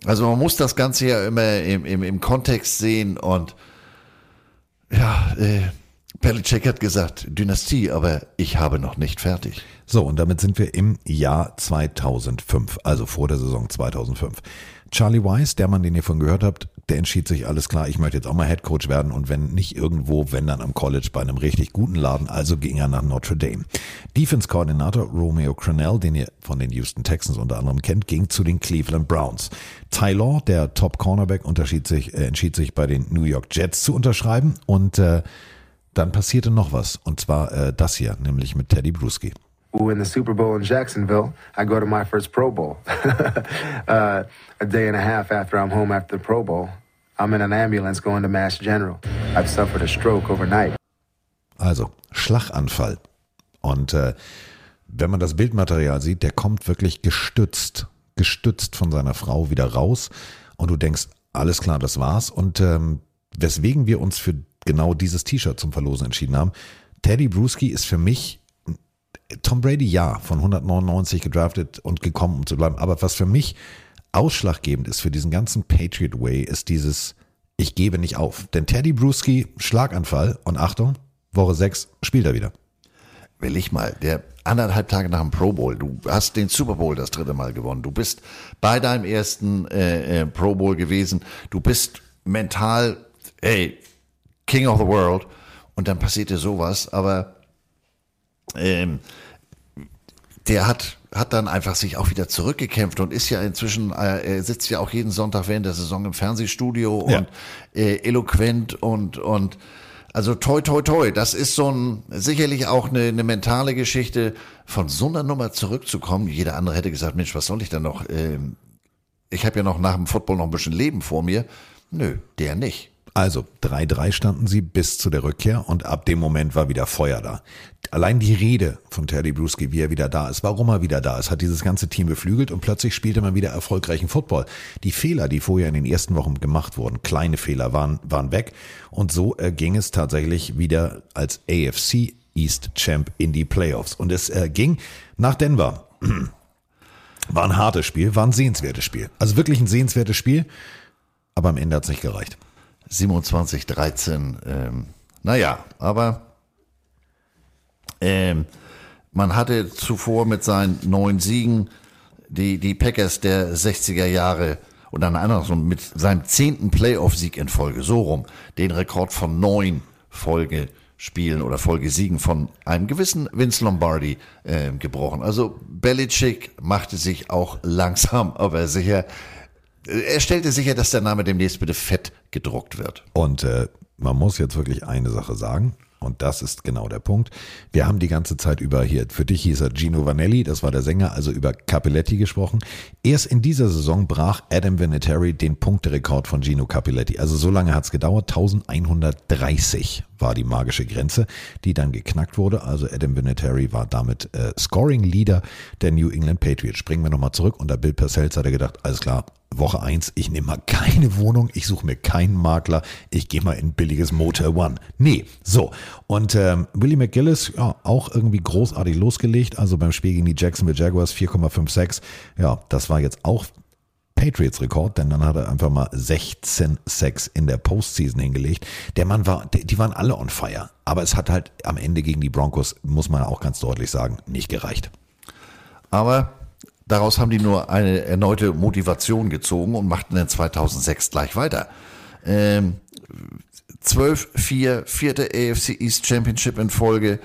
S6: Also man muss das Ganze ja immer im, im, im Kontext sehen und ja, äh, Belichick hat gesagt, Dynastie, aber ich habe noch nicht fertig.
S4: So, und damit sind wir im Jahr 2005, also vor der Saison 2005. Charlie Weiss, der Mann, den ihr von gehört habt, der entschied sich, alles klar, ich möchte jetzt auch mal Head Coach werden und wenn nicht irgendwo, wenn dann am College bei einem richtig guten Laden, also ging er nach Notre Dame. Defense-Koordinator Romeo Crennel, den ihr von den Houston Texans unter anderem kennt, ging zu den Cleveland Browns. Ty Law, der Top-Cornerback, sich, äh, entschied sich bei den New York Jets zu unterschreiben und äh, dann passierte noch was und zwar äh, das hier, nämlich mit Teddy Bruschi.
S31: Win the Super Bowl in Jacksonville, I go to my first Pro Bowl. <laughs> uh, a day and a half after I'm home after the Pro Bowl, I'm in an ambulance going to Mass General. I've suffered a stroke overnight.
S4: Also Schlaganfall. Und äh, wenn man das Bildmaterial sieht, der kommt wirklich gestützt, gestützt von seiner Frau wieder raus. Und du denkst, alles klar, das war's. Und ähm, weswegen wir uns für genau dieses T-Shirt zum Verlosen entschieden haben, Teddy Bruschi ist für mich Tom Brady ja, von 199 gedraftet und gekommen, um zu bleiben. Aber was für mich ausschlaggebend ist für diesen ganzen Patriot Way, ist dieses, ich gebe nicht auf. Denn Teddy Bruschi, Schlaganfall und Achtung, Woche 6 spielt er wieder.
S6: Will ich mal, der anderthalb Tage nach dem Pro Bowl, du hast den Super Bowl das dritte Mal gewonnen, du bist bei deinem ersten äh, äh, Pro Bowl gewesen, du bist mental, ey, King of the World und dann passiert dir sowas, aber ähm, der hat, hat dann einfach sich auch wieder zurückgekämpft und ist ja inzwischen, äh, er sitzt ja auch jeden Sonntag während der Saison im Fernsehstudio
S4: Ja.
S6: und äh, eloquent und, und also toi toi toi, das ist so ein sicherlich auch eine, eine mentale Geschichte, von so einer Nummer zurückzukommen. Jeder andere hätte gesagt, Mensch, was soll ich da noch? Ähm, ich habe ja noch nach dem Football noch ein bisschen Leben vor mir. Nö, der nicht.
S4: Also 3-3 standen sie bis zu der Rückkehr und ab dem Moment war wieder Feuer da. Allein die Rede von Teddy Bruschi, wie er wieder da ist, warum er wieder da ist, hat dieses ganze Team beflügelt und plötzlich spielte man wieder erfolgreichen Football. Die Fehler, die vorher in den ersten Wochen gemacht wurden, kleine Fehler, waren, waren weg und so äh, ging es tatsächlich wieder als AFC East Champ in die Playoffs. Und es äh, ging nach Denver. <clears throat> War ein hartes Spiel, war ein sehenswertes Spiel. Also wirklich ein sehenswertes Spiel, aber am Ende hat es nicht gereicht.
S6: 27, 13. Ähm, naja, aber ähm, man hatte zuvor mit seinen neun Siegen die, die Packers der 60er Jahre und dann andersrum mit seinem zehnten Playoff-Sieg in Folge, so rum, den Rekord von neun Folgespielen oder Folgesiegen von einem gewissen Vince Lombardi äh, gebrochen. Also Belichick machte sich auch langsam, aber sicher, er stellte sicher, dass der Name demnächst bitte fett gedruckt wird.
S4: Und äh, man muss jetzt wirklich eine Sache sagen. Und das ist genau der Punkt. Wir haben die ganze Zeit über hier, für dich hieß er Gino Vanelli, das war der Sänger, also über Capelletti gesprochen. Erst in dieser Saison brach Adam Vinatieri den Punkterekord von Gino Capelletti. Also so lange hat es gedauert, 1130 war die magische Grenze, die dann geknackt wurde. Also Adam Vinatieri war damit äh, Scoring Leader der New England Patriots. Springen wir nochmal zurück. Unter Bill Parcells hat er gedacht, alles klar, Woche eins, ich nehme mal keine Wohnung, ich suche mir keinen Makler, ich gehe mal in billiges Motel One. Nee, so. Und ähm, Willie McGillis, ja, auch irgendwie großartig losgelegt. Also beim Spiel gegen die Jacksonville Jaguars 4,56. Ja, das war jetzt auch Patriots-Rekord, denn dann hat er einfach mal 16 Sacks in der Postseason hingelegt. Der Mann war, die waren alle on fire. Aber es hat halt am Ende gegen die Broncos, muss man auch ganz deutlich sagen, nicht gereicht.
S6: Aber daraus haben die nur eine erneute Motivation gezogen und machten dann 2006 gleich weiter. Ähm, 12-4, vierte AFC East Championship in Folge.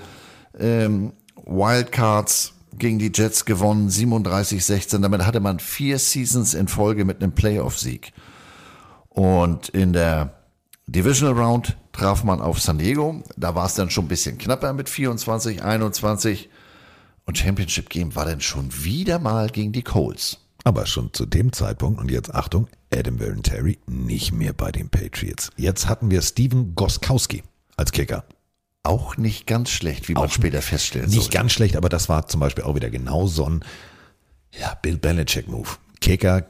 S6: Ähm, Wildcards gegen die Jets gewonnen, 37-16. Damit hatte man vier Seasons in Folge mit einem Playoff-Sieg. Und in der Divisional Round traf man auf San Diego. Da war es dann schon ein bisschen knapper mit 24, 21. Und Championship Game war dann schon wieder mal gegen die Colts.
S4: Aber schon zu dem Zeitpunkt, und jetzt Achtung, Adam Vinatieri nicht mehr bei den Patriots. Jetzt hatten wir Steven Goskowski als Kicker.
S6: Auch nicht ganz schlecht, wie man
S4: Auch
S6: später feststellt.
S4: Nicht ganz schlecht, aber das war zum Beispiel auch wieder genau so ein ja, Bill Belichick-Move. Kicker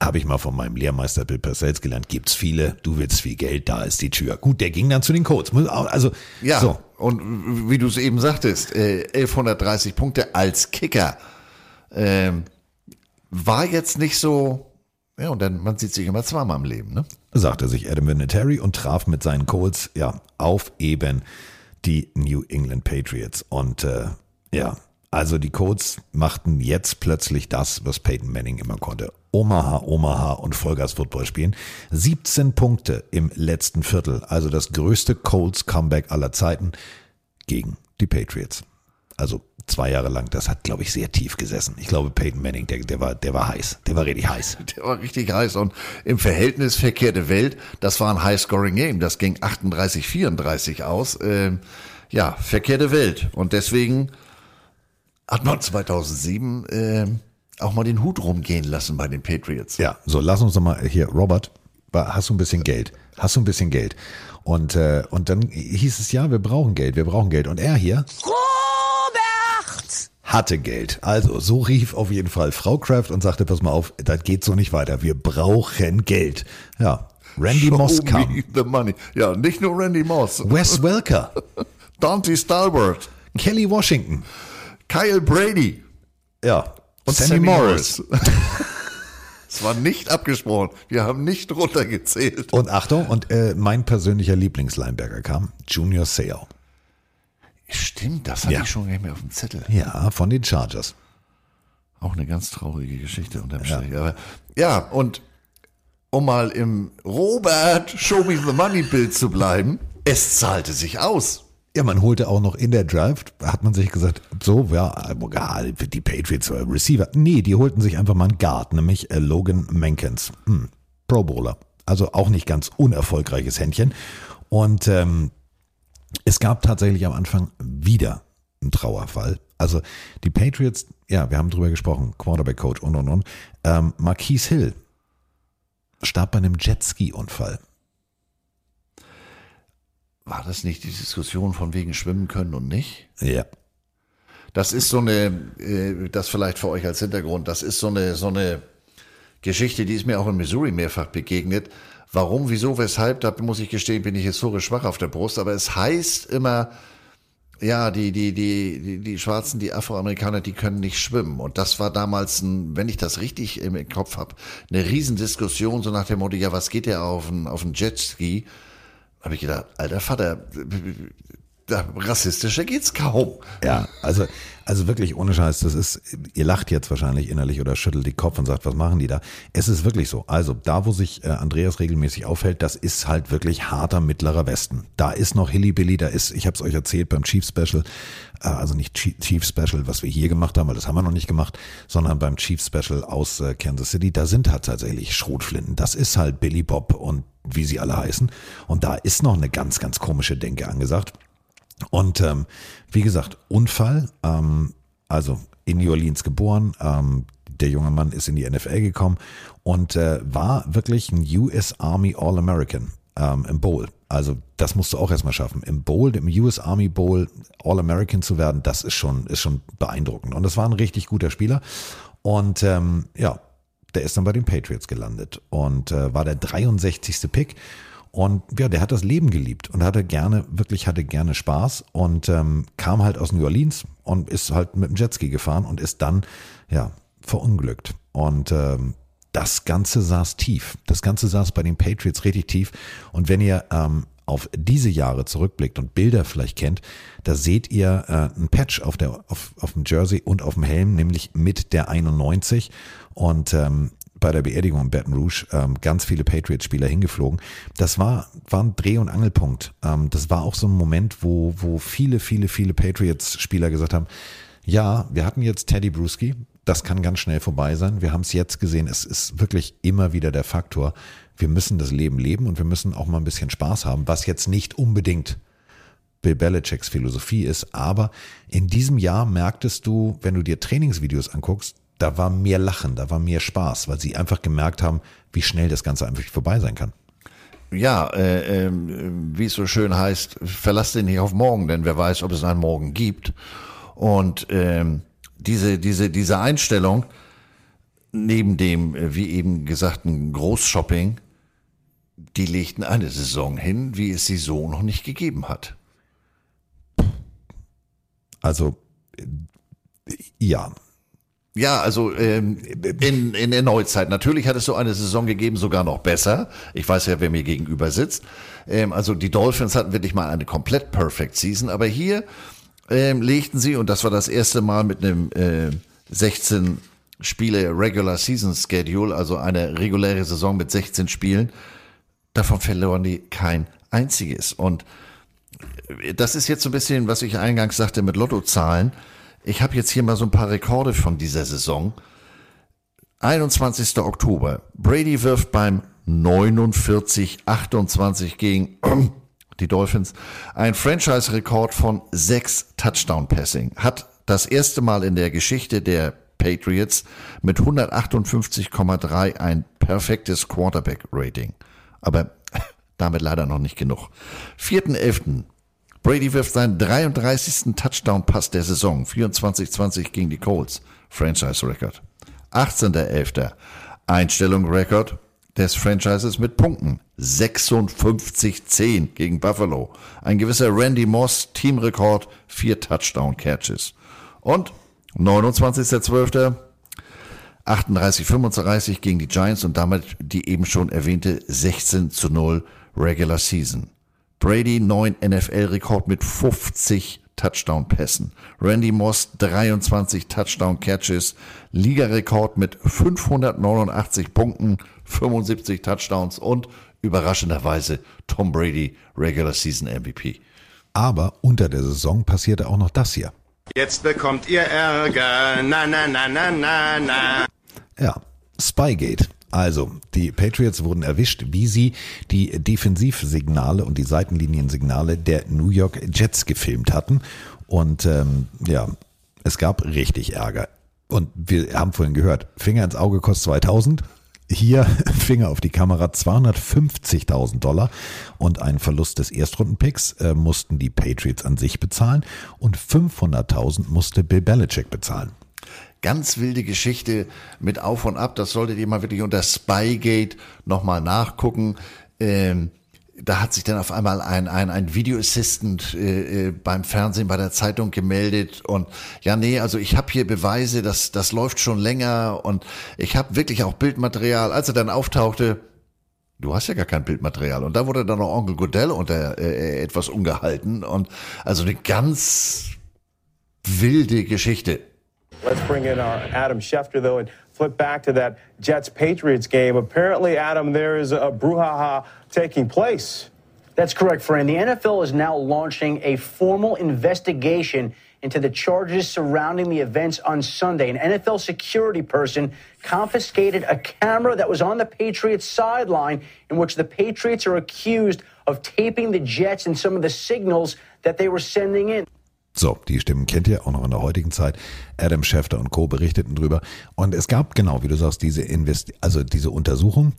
S4: habe ich mal von meinem Lehrmeister Bill Parcells gelernt. Gibt's viele, du willst viel Geld, da ist die Tür. Gut, der ging dann zu den Colts. Auch- Also,
S6: Ja,
S4: so.
S6: und wie du es eben sagtest, äh, 1130 Punkte als Kicker. Ähm, war jetzt nicht so, ja, und dann, man sieht sich immer zweimal im Leben, ne?
S4: Sagte sich Adam Vinatieri und traf mit seinen Colts ja auf eben die New England Patriots. Und äh, ja, Also die Colts machten jetzt plötzlich das, was Peyton Manning immer konnte. Omaha, Omaha und Vollgas Football spielen. 17 Punkte im letzten Viertel, also das größte Colts Comeback aller Zeiten gegen die Patriots. Also zwei Jahre lang, das hat, glaube ich, sehr tief gesessen. Ich glaube, Peyton Manning, der, der, war, der war heiß. Der war richtig heiß. <laughs>
S6: Der war richtig heiß. Und im Verhältnis verkehrte Welt, das war ein High-Scoring-Game. Das ging 38, 34 aus. Ähm, ja, verkehrte Welt. Und deswegen hat man 2007 ähm, auch mal den Hut rumgehen lassen bei den Patriots.
S4: Ja, so lass uns doch mal hier, Robert, hast du ein bisschen Geld? Hast du ein bisschen Geld? Und, äh, und dann hieß es ja, wir brauchen Geld, wir brauchen Geld. Und er hier
S28: Robert!
S4: Hatte Geld. Also so rief auf jeden Fall Frau Kraft und sagte, pass mal auf, das geht so nicht weiter. Wir brauchen Geld. Ja, Randy
S6: Show
S4: Moss kam.
S6: me the money. Ja, nicht nur Randy Moss.
S4: Wes Welker. <laughs>
S6: Dante Stalbert.
S4: Kelly Washington.
S6: Kyle Brady.
S4: Ja.
S6: Und
S4: Sammy
S6: Sammy
S4: Morris.
S6: Morris. <laughs> Es war nicht abgesprochen. Wir haben nicht runtergezählt.
S4: Und Achtung, und äh, mein persönlicher Lieblingslineberger kam, Junior Seau.
S6: Stimmt, das hatte
S4: Ja.
S6: ich schon gar nicht mehr auf dem Zettel.
S4: Ja, von den Chargers.
S6: Auch eine ganz traurige Geschichte unterm Strich. Aber, ja, und um mal im Robert Show Me the Money Bild zu bleiben, es zahlte sich aus.
S4: Ja, man holte auch noch in der Draft, hat man sich gesagt, so, ja, egal, die Patriots äh, Receiver. Nee, die holten sich einfach mal einen Guard, nämlich äh, Logan Mankins, hm, Pro Bowler. Also auch nicht ganz unerfolgreiches Händchen. Und ähm, es gab tatsächlich am Anfang wieder einen Trauerfall. Also die Patriots, ja, wir haben drüber gesprochen, Quarterback-Coach und und und. Ähm, Marquise Hill starb bei einem Jetski-Unfall.
S6: War das nicht die Diskussion von wegen schwimmen können und nicht?
S4: Ja.
S6: Das ist so eine, äh, das vielleicht für euch als Hintergrund, das ist so eine, so eine Geschichte, die ist mir auch in Missouri mehrfach begegnet. Warum, wieso, weshalb, da muss ich gestehen, bin ich historisch schwach auf der Brust, aber es heißt immer, ja, die, die, die, die, die Schwarzen, die Afroamerikaner, die können nicht schwimmen. Und das war damals, ein, wenn ich das richtig im Kopf habe, eine Riesendiskussion, so nach dem Motto, ja, was geht der auf einen, auf Jetski? Habe ich gedacht, alter Vater, rassistischer geht's kaum.
S4: Ja, also, also wirklich ohne Scheiß, das ist, ihr lacht jetzt wahrscheinlich innerlich oder schüttelt die Kopf und sagt, was machen die da? Es ist wirklich so. Also da, wo sich äh, Andreas regelmäßig aufhält, das ist halt wirklich harter mittlerer Westen. Da ist noch Hillybilly, da ist, ich habe es euch erzählt beim Chief Special, äh, also nicht Chief Special, was wir hier gemacht haben, weil das haben wir noch nicht gemacht, sondern beim Chief Special aus äh, Kansas City, da sind halt tatsächlich Schrotflinten. Das ist halt Billy Bob und wie sie alle heißen. Und da ist noch eine ganz, ganz komische Denke angesagt. Und ähm, wie gesagt, Unfall, ähm, also in New Orleans geboren, ähm, der junge Mann ist in die NFL gekommen und äh, war wirklich ein US Army All-American ähm, im Bowl. Also das musst du auch erstmal schaffen. Im Bowl, im US Army Bowl All-American zu werden, das ist schon, ist schon beeindruckend. Und das war ein richtig guter Spieler. Und ähm, ja, der ist dann bei den Patriots gelandet und äh, war der 63. Pick. Und ja, der hat das Leben geliebt und hatte gerne, wirklich hatte gerne Spaß und ähm, kam halt aus New Orleans und ist halt mit dem Jetski gefahren und ist dann, ja, verunglückt. Und ähm, das Ganze saß tief. Das Ganze saß bei den Patriots richtig tief. Und wenn ihr ähm, auf diese Jahre zurückblickt und Bilder vielleicht kennt, da seht ihr äh, ein Patch auf, der, auf, auf dem Jersey und auf dem Helm, nämlich mit der 91. Und ähm, bei der Beerdigung in Baton Rouge ähm, ganz viele Patriots-Spieler hingeflogen. Das war, war ein Dreh- und Angelpunkt. Ähm, das war auch so ein Moment, wo, wo viele, viele, viele Patriots-Spieler gesagt haben, ja, wir hatten jetzt Teddy Bruschi, das kann ganz schnell vorbei sein. Wir haben es jetzt gesehen, es ist wirklich immer wieder der Faktor. Wir müssen das Leben leben und wir müssen auch mal ein bisschen Spaß haben, was jetzt nicht unbedingt Bill Belichicks Philosophie ist. Aber in diesem Jahr merktest du, wenn du dir Trainingsvideos anguckst, da war mehr Lachen, da war mehr Spaß, weil sie einfach gemerkt haben, wie schnell das Ganze einfach vorbei sein kann.
S6: Ja, äh, ähm, wie es so schön heißt, verlass dich nicht auf morgen, denn wer weiß, ob es einen Morgen gibt. Und ähm, diese, diese, diese Einstellung, neben dem, äh, wie eben gesagten Großshopping, die legten eine Saison hin, wie es sie so noch nicht gegeben hat.
S4: Also, äh, ja.
S6: Ja, also ähm, in, in der Neuzeit. Natürlich hat es so eine Saison gegeben, sogar noch besser. Ich weiß ja, wer mir gegenüber sitzt. Ähm, also die Dolphins hatten wirklich mal eine komplett perfect Season, aber hier ähm, legten sie, und das war das erste Mal mit einem äh, 16 Spiele Regular Season Schedule, also eine reguläre Saison mit 16 Spielen. Davon verloren die kein einziges. Und das ist jetzt so ein bisschen, was ich eingangs sagte mit Lottozahlen. Ich habe jetzt hier mal so ein paar Rekorde von dieser Saison. 21. Oktober. Brady wirft beim 49-28 gegen <clears throat> die Dolphins ein Franchise-Rekord von sechs Touchdown-Passing. Hat das erste Mal in der Geschichte der Patriots mit 158,3 ein perfektes Quarterback-Rating. Aber <laughs> damit leider noch nicht genug. 4.11. Brady wirft seinen 33. Touchdown-Pass der Saison, 24-20 gegen die Colts. Franchise-Record. 18.11. Einstellung-Record des Franchises mit Punkten. 56-10 gegen Buffalo. Ein gewisser Randy Moss, Teamrekord, vier Touchdown-Catches. Und 29.12. 38-35 gegen die Giants und damit die eben schon erwähnte 16 zu 0 Regular Season. Brady neun NFL-Rekord mit 50 Touchdown-Pässen. Randy Moss 23 Touchdown-Catches. Ligarekord mit 589 Punkten, 75 Touchdowns und überraschenderweise Tom Brady Regular Season MVP.
S4: Aber unter der Saison passierte auch noch das hier.
S32: Jetzt bekommt ihr Ärger. Na, na, na, na, na, na.
S4: Ja, Spygate. Also, die Patriots wurden erwischt, wie sie die Defensivsignale und die Seitenliniensignale der New York Jets gefilmt hatten. Und ähm, ja, es gab richtig Ärger. Und wir haben vorhin gehört, Finger ins Auge kostet 2000. Hier <laughs> Finger auf die Kamera 250.000 Dollar und einen Verlust des Erstrundenpicks äh, mussten die Patriots an sich bezahlen und 500.000 musste Bill Belichick bezahlen.
S6: Ganz wilde Geschichte mit Auf und Ab. Das solltet ihr mal wirklich unter Spygate nochmal nachgucken. Ähm, da hat sich dann auf einmal ein, ein, ein Video äh, äh, beim Fernsehen bei der Zeitung gemeldet und ja, nee, also ich habe hier Beweise, das, das läuft schon länger und ich habe wirklich auch Bildmaterial. Als er dann auftauchte, du hast ja gar kein Bildmaterial. Und da wurde dann noch Onkel Godell unter äh, äh etwas ungehalten und also eine ganz wilde Geschichte.
S33: Let's bring in our Adam Schefter, though, and flip back to that Jets Patriots game. Apparently, Adam, there is a brouhaha taking place.
S34: That's correct, Fran. The NFL is now launching a formal investigation into the charges surrounding the events on Sunday. An NFL security person confiscated a camera that was on the Patriots sideline in which the Patriots are accused of taping the Jets and some of the signals that they were sending in.
S4: So, die Stimmen kennt ihr auch noch in der heutigen Zeit. Adam Schefter und Co. berichteten drüber. Und es gab genau, wie du sagst, diese Investi also diese Untersuchung.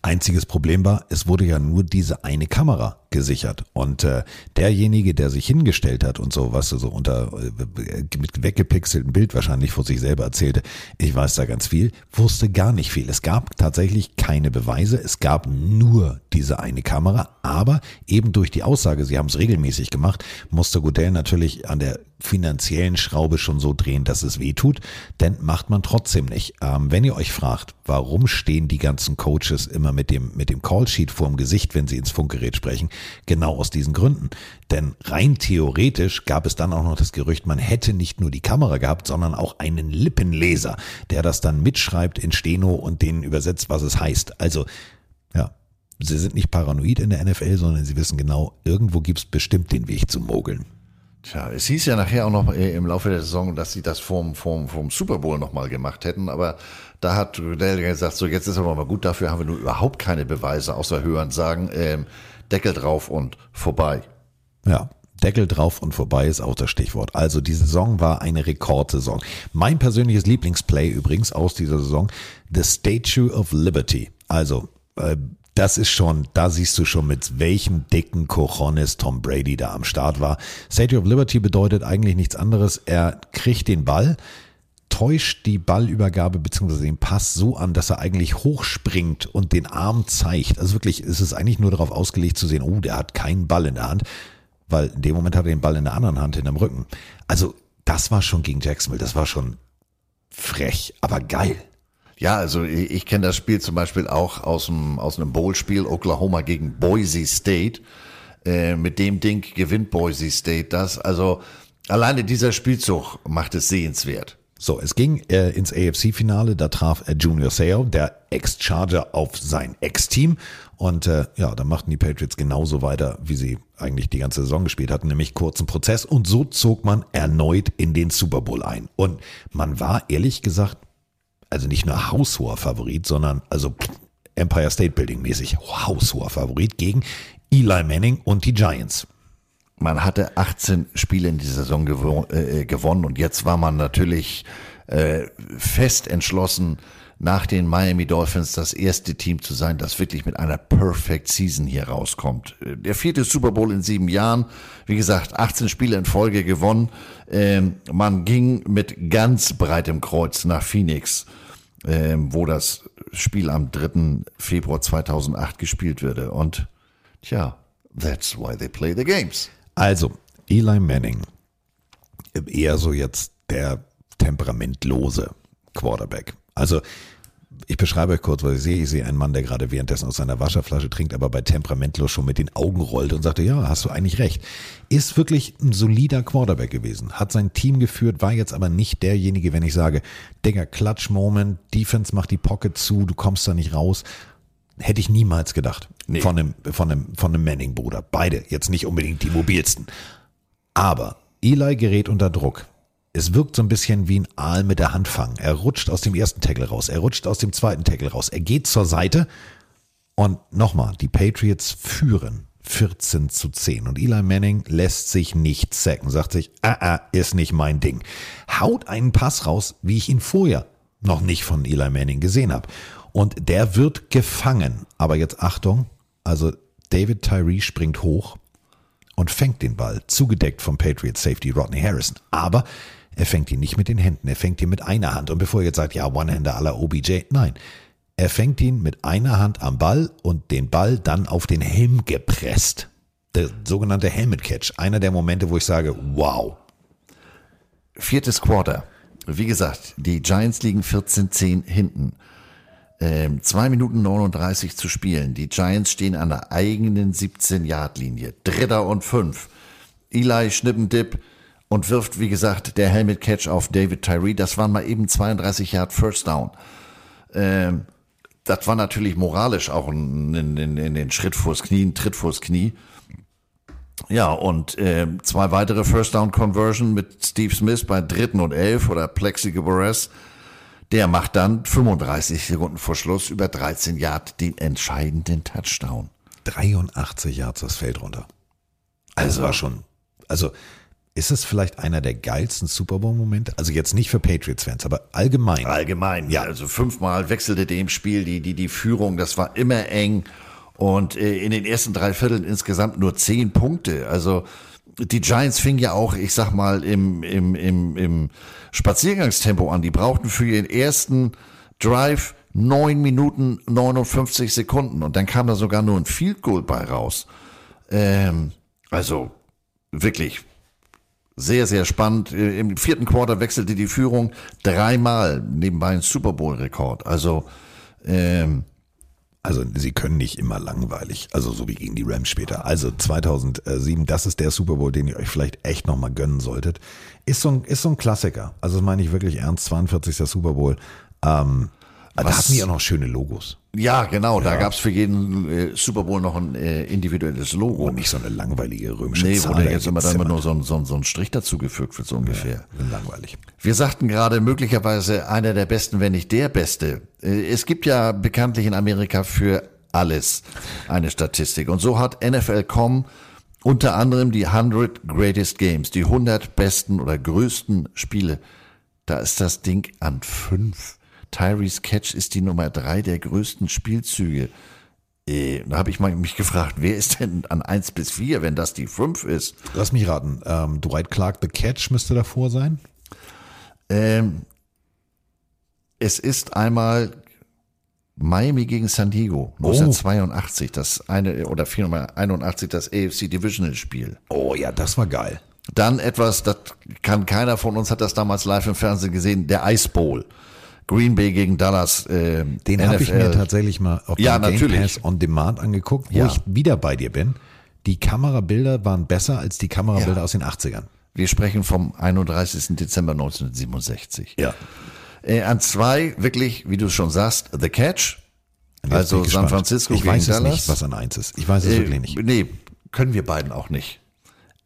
S4: Einziges Problem war, es wurde ja nur diese eine Kamera gesichert. Und äh, derjenige, der sich hingestellt hat und so, was so unter äh, mit weggepixeltem Bild wahrscheinlich vor sich selber erzählte, ich weiß da ganz viel, wusste gar nicht viel. Es gab tatsächlich keine Beweise, es gab nur diese eine Kamera, aber eben durch die Aussage, sie haben es regelmäßig gemacht, musste Godell natürlich an der finanziellen Schraube schon so drehen, dass es weh tut, denn macht man trotzdem nicht. Ähm, wenn ihr euch fragt, warum stehen die ganzen Coaches immer mit dem, mit dem Callsheet vorm Gesicht, wenn sie ins Funkgerät sprechen, Genau aus diesen Gründen. Denn rein theoretisch gab es dann auch noch das Gerücht, man hätte nicht nur die Kamera gehabt, sondern auch einen Lippenleser, der das dann mitschreibt in Steno und denen übersetzt, was es heißt. Also, ja, sie sind nicht paranoid in der NFL, sondern sie wissen genau, irgendwo gibt es bestimmt den Weg zum Mogeln.
S6: Tja, es hieß ja nachher auch noch äh, im Laufe der Saison, dass sie das vorm, vorm, vorm Super Bowl nochmal gemacht hätten, aber da hat Dell gesagt, so jetzt ist aber mal gut, dafür haben wir nur überhaupt keine Beweise, außer Hören sagen, ähm, Deckel drauf und vorbei.
S4: Ja. Deckel drauf und vorbei ist auch das Stichwort. Also die Saison war eine Rekordsaison. Mein persönliches Lieblingsplay übrigens aus dieser Saison, The Statue of Liberty. Also äh, das ist schon, da siehst du schon, mit welchem dicken Cojones Tom Brady da am Start war. Statue of Liberty bedeutet eigentlich nichts anderes. Er kriegt den Ball, täuscht die Ballübergabe bzw. den Pass so an, dass er eigentlich hochspringt und den Arm zeigt. Also wirklich ist es eigentlich nur darauf ausgelegt zu sehen, oh, der hat keinen Ball in der Hand, weil in dem Moment hat er den Ball in der anderen Hand hinterm Rücken. Also das war schon gegen Jacksonville, das war schon frech, aber geil.
S6: Ja, also ich, ich kenne das Spiel zum Beispiel auch aus einem, aus einem Bowl-Spiel, Oklahoma gegen Boise State. Äh, mit dem Ding gewinnt Boise State das. Also Alleine dieser Spielzug macht es sehenswert.
S4: So, es ging äh, ins AFC-Finale, da traf äh, Junior Seau, der Ex-Charger, auf sein Ex-Team. Und äh, ja, da machten die Patriots genauso weiter, wie sie eigentlich die ganze Saison gespielt hatten, nämlich kurzen Prozess. Und so zog man erneut in den Super Bowl ein. Und man war ehrlich gesagt, also nicht nur haushoher Favorit, sondern also Empire State Building mäßig haushoher Favorit gegen Eli Manning und die Giants.
S6: Man hatte 18 Spiele in dieser Saison gewo äh, gewonnen und jetzt war man natürlich äh, fest entschlossen, nach den Miami Dolphins das erste Team zu sein, das wirklich mit einer Perfect Season hier rauskommt. Der vierte Super Bowl in sieben Jahren, wie gesagt, 18 Spiele in Folge gewonnen. Ähm, man ging mit ganz breitem Kreuz nach Phoenix, ähm, wo das Spiel am 3. Februar 2008 gespielt würde. Und tja, that's why they play the games.
S4: Also, Eli Manning, eher so jetzt der temperamentlose Quarterback. Also, ich beschreibe euch kurz, was ich sehe. Ich sehe einen Mann, der gerade währenddessen aus seiner Wasserflasche trinkt, aber bei temperamentlos schon mit den Augen rollt und sagte, ja, hast du eigentlich recht. Ist wirklich ein solider Quarterback gewesen, hat sein Team geführt, war jetzt aber nicht derjenige, wenn ich sage, Digga, Clutch-Moment, Defense macht die Pocket zu, du kommst da nicht raus. Hätte ich niemals gedacht. Nee. Von einem, von einem, von einem Manning-Bruder. Beide. Jetzt nicht unbedingt die mobilsten. Aber Eli gerät unter Druck. Es wirkt so ein bisschen wie ein Aal mit der Hand fangen. Er rutscht aus dem ersten Tackle raus. Er rutscht aus dem zweiten Tackle raus. Er geht zur Seite. Und nochmal, die Patriots führen 14 zu 10. Und Eli Manning lässt sich nicht sacken. Sagt sich, ah, ah, ist nicht mein Ding. Haut einen Pass raus, wie ich ihn vorher noch nicht von Eli Manning gesehen habe. Und der wird gefangen. Aber jetzt Achtung, also David Tyree springt hoch und fängt den Ball, zugedeckt vom Patriot Safety Rodney Harrison. Aber er fängt ihn nicht mit den Händen, er fängt ihn mit einer Hand. Und bevor ihr jetzt sagt, ja, One-Hander la OBJ, nein. Er fängt ihn mit einer Hand am Ball und den Ball dann auf den Helm gepresst. Der sogenannte Helmet Catch. Einer der Momente, wo ich sage, wow.
S6: Viertes Quarter. Wie gesagt, die Giants liegen 14-10 hinten. Ähm, 2 Minuten 39 zu spielen. Die Giants stehen an der eigenen 17-Yard-Linie. Dritter und fünf. Eli Schnippendip und wirft, wie gesagt, der Helmet Catch auf David Tyree. Das waren mal eben 32 Yard First Down. Ähm, das war natürlich moralisch auch ein, in, in, in den Schritt vors Knie, ein Tritt vors Knie. Ja, und äh, zwei weitere First Down Conversion mit Steve Smith bei dritten und elf oder Plexi Gabores der macht dann 35 Sekunden vor Schluss über 13 Yard den entscheidenden Touchdown.
S4: 83 Yards das Feld runter. Also war schon, also ist es vielleicht einer der geilsten Super Bowl-Momente? Also jetzt nicht für Patriots-Fans, aber allgemein.
S6: Allgemein, ja. Also fünfmal wechselte dem Spiel die, die, die Führung, das war immer eng. Und äh, in den ersten drei Vierteln insgesamt nur zehn Punkte. Also die Giants fingen ja auch, ich sag mal, im, im, im, im Spaziergangstempo an. Die brauchten für ihren ersten Drive neun Minuten 59 Sekunden und dann kam da sogar nur ein Field Goal bei raus. Ähm, also wirklich sehr, sehr spannend. Im vierten Quarter wechselte die Führung dreimal, nebenbei ein Super Bowl-Rekord. Also ähm,
S4: also sie können nicht immer langweilig, also so wie gegen die Rams später. Also 2007, das ist der Super Bowl, den ihr euch vielleicht echt nochmal gönnen solltet. Ist so, ein, ist so ein Klassiker. Also das meine ich wirklich ernst, 42. Super Bowl. Ähm, da hatten die auch noch schöne Logos.
S6: Ja, genau. Da gab's für jeden äh, Super Bowl noch ein äh, individuelles Logo.
S4: Und nicht so eine langweilige römische
S6: nee,
S4: Zahl.
S6: Nee, wurde jetzt immer dann immer nur so ein, so, ein, so ein Strich dazugefügt wird, so ungefähr.
S4: Ja, langweilig.
S6: Wir sagten gerade möglicherweise einer der besten, wenn nicht der beste. Äh, es gibt ja bekanntlich in Amerika für alles eine Statistik. Und so hat NFL.com unter anderem die 100 Greatest Games, die 100 besten oder größten Spiele. Da ist das Ding an fünf. Tyrese Catch ist die Nummer drei der größten Spielzüge. Äh, da habe ich mal mich gefragt, wer ist denn an eins bis vier, wenn das die fünf ist?
S4: Lass mich raten. Ähm, Dwight Clark, The Catch müsste davor sein?
S6: Ähm, es ist einmal Miami gegen San Diego, 1982, oh. das eine oder 481, das AFC Divisional Spiel.
S4: Oh ja, das war geil.
S6: Dann etwas, das kann keiner von uns hat das damals live im Fernsehen gesehen, der Ice Bowl. Green Bay gegen Dallas. Äh,
S4: Den habe ich mir tatsächlich mal auf
S6: ja, natürlich.
S4: Game Pass on Demand angeguckt, wo
S6: Ja.
S4: ich wieder bei dir bin. Die Kamerabilder waren besser als die Kamerabilder
S6: Ja.
S4: aus den 80ern.
S6: Wir sprechen vom 31. Dezember 1967.
S4: Ja.
S6: Äh, an zwei, wirklich, wie du schon sagst, The Catch. Also San
S4: gespannt.
S6: Francisco
S4: Ich
S6: gegen
S4: weiß
S6: Dallas.
S4: nicht, was an eins ist. Ich weiß es
S6: Äh,
S4: wirklich nicht.
S6: Nee, können wir beiden auch nicht.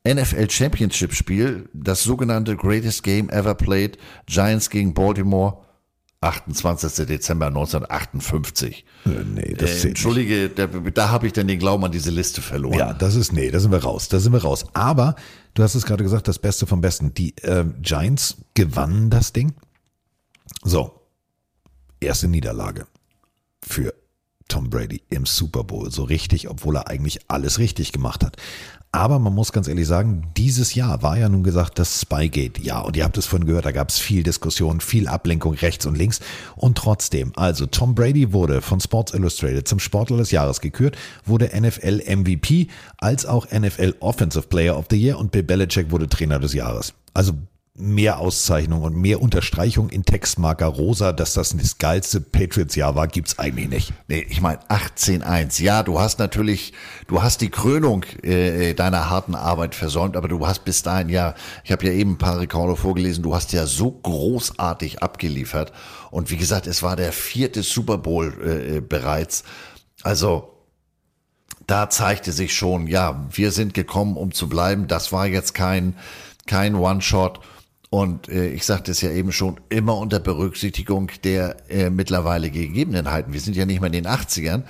S6: NFL Championship Spiel, das sogenannte Greatest Game Ever Played, Giants gegen Baltimore, 28. Dezember 1958.
S4: nee, das
S6: äh, Entschuldige, da, da habe ich dann den Glauben an diese Liste verloren.
S4: Ja, das ist, nee, da sind wir raus. Da sind wir raus. Aber du hast es gerade gesagt, das Beste vom Besten. Die äh, Giants gewannen das Ding. So, erste Niederlage für Tom Brady im Super Bowl. So richtig, obwohl er eigentlich alles richtig gemacht hat. Aber man muss ganz ehrlich sagen, dieses Jahr war ja nun gesagt das Spygate. Ja, und ihr habt es vorhin gehört, da gab es viel Diskussion, viel Ablenkung rechts und links. Und trotzdem, also Tom Brady wurde von Sports Illustrated zum Sportler des Jahres gekürt, wurde NFL MVP als auch NFL Offensive Player of the Year und Bill Belichick wurde Trainer des Jahres. Also mehr Auszeichnung und mehr Unterstreichung in Textmarker rosa, dass das das geilste Patriots-Jahr war, gibt's eigentlich nicht.
S6: Nee, ich meine 18-1. Ja, du hast natürlich, du hast die Krönung äh, deiner harten Arbeit versäumt, aber du hast bis dahin ja, ich habe ja eben ein paar Rekorde vorgelesen, du hast ja so großartig abgeliefert. Und wie gesagt, es war der vierte Super Bowl äh, bereits. Also da zeigte sich schon, ja, wir sind gekommen, um zu bleiben. Das war jetzt kein, kein One-Shot. Und äh, ich sagte es ja eben schon, immer unter Berücksichtigung der äh, mittlerweile Gegebenheiten. Wir sind ja nicht mehr in den 80ern.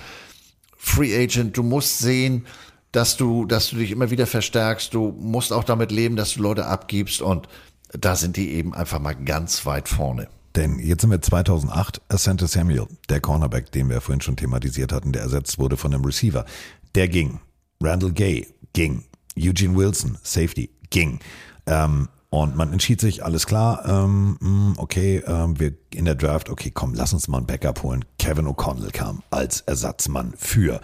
S6: Free Agent, du musst sehen, dass du, dass du dich immer wieder verstärkst. Du musst auch damit leben, dass du Leute abgibst. Und da sind die eben einfach mal ganz weit vorne.
S4: Denn jetzt sind wir 2008, Asante Samuel, der Cornerback, den wir vorhin schon thematisiert hatten, der ersetzt wurde von einem Receiver, der ging. Randall Gay ging. Eugene Wilson, Safety, ging. Ähm, und man entschied sich, alles klar, ähm, mh, okay, ähm, wir in der Draft, okay, komm, lass uns mal ein Backup holen. Kevin O'Connell kam als Ersatzmann für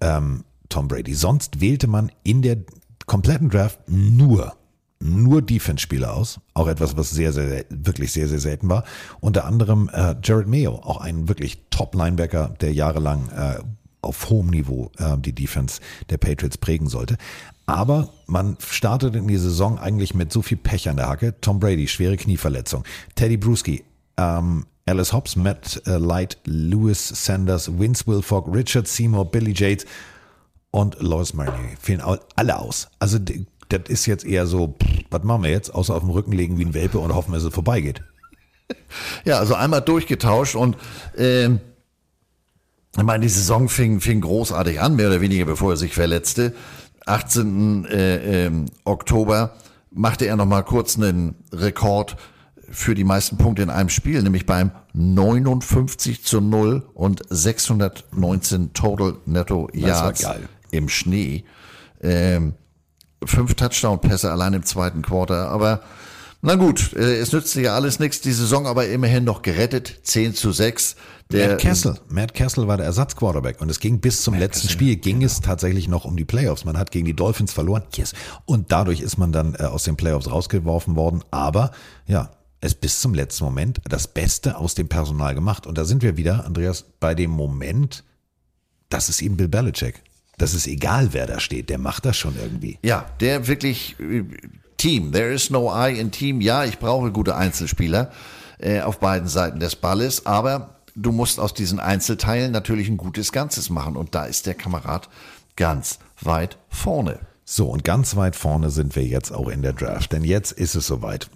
S4: ähm, Tom Brady. Sonst wählte man in der kompletten Draft nur nur Defense-Spieler aus. Auch etwas, was sehr, sehr, wirklich sehr, sehr selten war. Unter anderem äh, Jared Mayo, auch ein wirklich Top-Linebacker, der jahrelang äh, auf hohem Niveau äh, die Defense der Patriots prägen sollte. Aber man startete in die Saison eigentlich mit so viel Pech an der Hacke. Tom Brady, schwere Knieverletzung. Teddy Bruschi, ähm, Alice Hobbs, Matt äh, Light, Lewis Sanders, Vince Wilfork, Richard Seymour, Billy Yates und Lois Marnier. Fehlen alle aus. Also das ist jetzt eher so, was machen wir jetzt? Außer auf dem Rücken legen wie ein Welpe und hoffen, dass es vorbeigeht. <laughs>
S6: Ja, also einmal durchgetauscht und ähm, ich meine, die Saison fing, fing großartig an, mehr oder weniger, bevor er sich verletzte. 18. Äh, ähm, Oktober machte er nochmal kurz einen Rekord für die meisten Punkte in einem Spiel, nämlich beim 59 zu 0 und 619 Total Netto Yards im Schnee. Ähm, fünf Touchdown-Pässe allein im zweiten Quarter, aber na gut, äh, es nützte ja alles nichts, die Saison aber immerhin noch gerettet, 10 zu 6. Der,
S4: Matt Kessel. Matt Kessel war der Ersatzquarterback und es ging bis zum letzten Spiel, ging es tatsächlich noch um die Playoffs. Man hat gegen die Dolphins verloren. Yes. Und dadurch ist man dann äh, aus den Playoffs rausgeworfen worden. Aber ja, es bis zum letzten Moment das Beste aus dem Personal gemacht. Und da sind wir wieder, Andreas, bei dem Moment, das ist eben Bill Belichick. Das ist egal, wer da steht, der macht das schon irgendwie.
S6: Ja, der wirklich äh, Team. There is no I in Team. Ja, ich brauche gute Einzelspieler äh, auf beiden Seiten des Balles, aber du musst aus diesen Einzelteilen natürlich ein gutes Ganzes machen. Und da ist der Kamerad ganz weit vorne.
S4: So, und ganz weit vorne sind wir jetzt auch in der Draft, denn jetzt ist es soweit.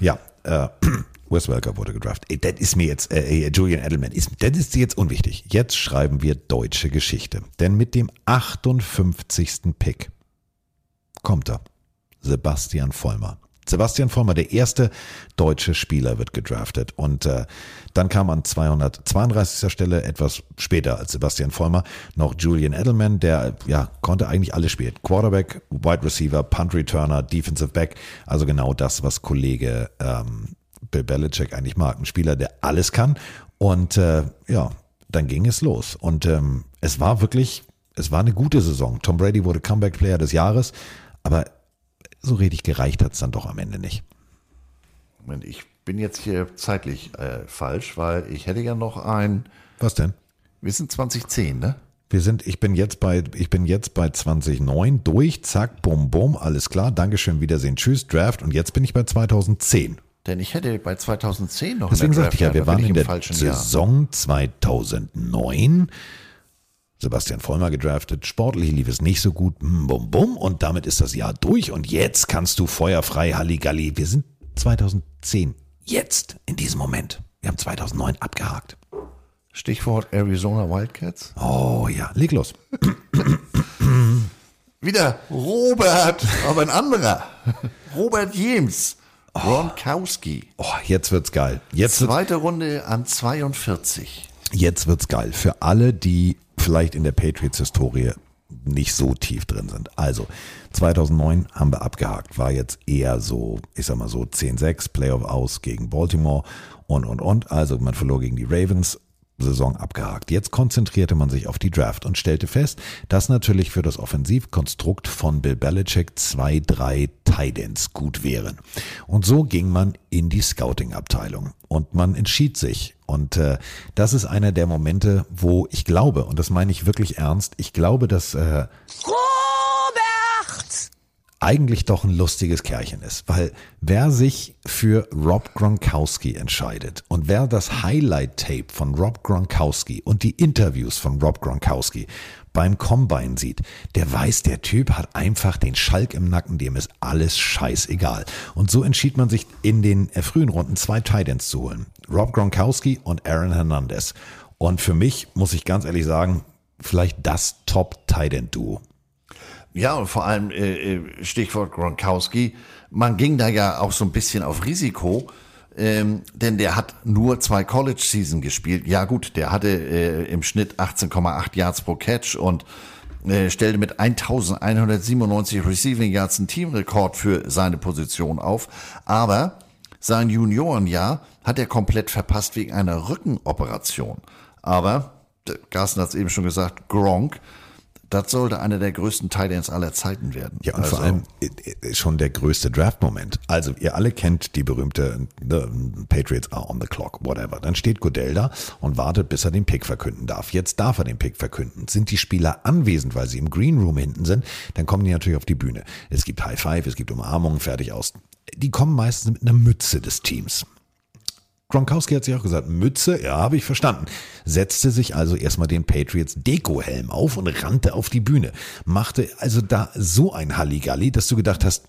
S4: Ja, äh, <clears throat> Wes Welker wurde gedraftet. Das ist mir jetzt, äh, Julian Edelman, ist, das ist jetzt unwichtig. Jetzt schreiben wir deutsche Geschichte. Denn mit dem 58. Pick kommt er. Sebastian Vollmer. Sebastian Vollmer, der erste deutsche Spieler, wird gedraftet. Und äh, dann kam an 232. Stelle, etwas später als Sebastian Vollmer, noch Julian Edelman, der ja konnte eigentlich alles spielen. Quarterback, Wide Receiver, Punt Returner, Defensive Back. Also genau das, was Kollege ähm, Bill Belichick eigentlich mag. Ein Spieler, der alles kann. Und äh, ja, dann ging es los. Und ähm, es war wirklich, es war eine gute Saison. Tom Brady wurde Comeback Player des Jahres, aber so richtig gereicht hat es dann doch am Ende nicht.
S6: Moment, ich bin jetzt hier zeitlich äh, falsch, weil ich hätte ja noch ein.
S4: Was denn?
S6: Wir sind 2010, ne?
S4: Wir sind, ich bin jetzt bei, ich bin jetzt bei 2009 durch, zack, bum, bum, alles klar, Dankeschön, Wiedersehen, tschüss, Draft und jetzt bin ich bei 2010.
S6: Denn ich hätte bei 2010 noch
S4: Deswegen sagte ich ja, wir waren in der
S6: falschen Jahr.
S4: Saison 2009. Sebastian Vollmer gedraftet, sportlich lief es nicht so gut, bum, bum, bum, und damit ist das Jahr durch und jetzt kannst du feuerfrei Halligalli. Wir sind 2010, jetzt, in diesem Moment. Wir haben 2009 abgehakt.
S6: Stichwort Arizona Wildcats.
S4: Oh ja, leg los.
S6: Wieder Robert, aber ein anderer. Robert James. Gronkowski.
S4: Oh, jetzt wird's geil. Jetzt wird's,
S6: Zweite Runde an 42.
S4: jetzt wird's geil. Für alle, die vielleicht in der Patriots-Historie nicht so tief drin sind. Also, 2009 haben wir abgehakt. War jetzt eher so, ich sag mal so 10-6, Playoff aus gegen Baltimore und, und, und. Also, man verlor gegen die Ravens. Saison abgehakt. Jetzt konzentrierte man sich auf die Draft und stellte fest, dass natürlich für das Offensivkonstrukt von Bill Belichick zwei, drei Tidents gut wären. Und so ging man in die Scouting-Abteilung und man entschied sich. Und äh, das ist einer der Momente, wo ich glaube, und das meine ich wirklich ernst, ich glaube, dass äh! Eigentlich doch ein lustiges Kerlchen ist, weil wer sich für Rob Gronkowski entscheidet und wer das Highlight-Tape von Rob Gronkowski und die Interviews von Rob Gronkowski beim Combine sieht, der weiß, der Typ hat einfach den Schalk im Nacken, dem ist alles scheißegal. Und so entschied man sich in den frühen Runden zwei Titans zu holen. Rob Gronkowski und Aaron Hernandez. Und für mich, muss ich ganz ehrlich sagen, vielleicht das Top-Titan-Duo.
S6: Ja, und vor allem äh, äh, Stichwort Gronkowski. Man ging da ja auch so ein bisschen auf Risiko, ähm, denn der hat nur zwei College-Season gespielt. Ja gut, der hatte äh, im Schnitt 18,8 Yards pro Catch und äh, stellte mit 1197 Receiving Yards einen Teamrekord für seine Position auf. Aber sein Juniorenjahr hat er komplett verpasst wegen einer Rückenoperation. Aber, Carsten hat es eben schon gesagt, Gronk, das sollte einer der größten Titans aller Zeiten werden.
S4: Ja, und
S6: Also,
S4: vor allem äh, äh, schon der größte Draft-Moment. Also ihr alle kennt die berühmte the Patriots are on the clock, whatever. Dann steht Goodell da und wartet, bis er den Pick verkünden darf. Jetzt darf er den Pick verkünden. Sind die Spieler anwesend, weil sie im Green Room hinten sind, dann kommen die natürlich auf die Bühne. Es gibt High Five, es gibt Umarmungen, fertig aus. Die kommen meistens mit einer Mütze des Teams. Gronkowski hat sich auch gesagt, Mütze, ja, habe ich verstanden. Setzte sich also erstmal den Patriots Deko-Helm auf und rannte auf die Bühne. Machte also da so ein Halligalli, dass du gedacht hast,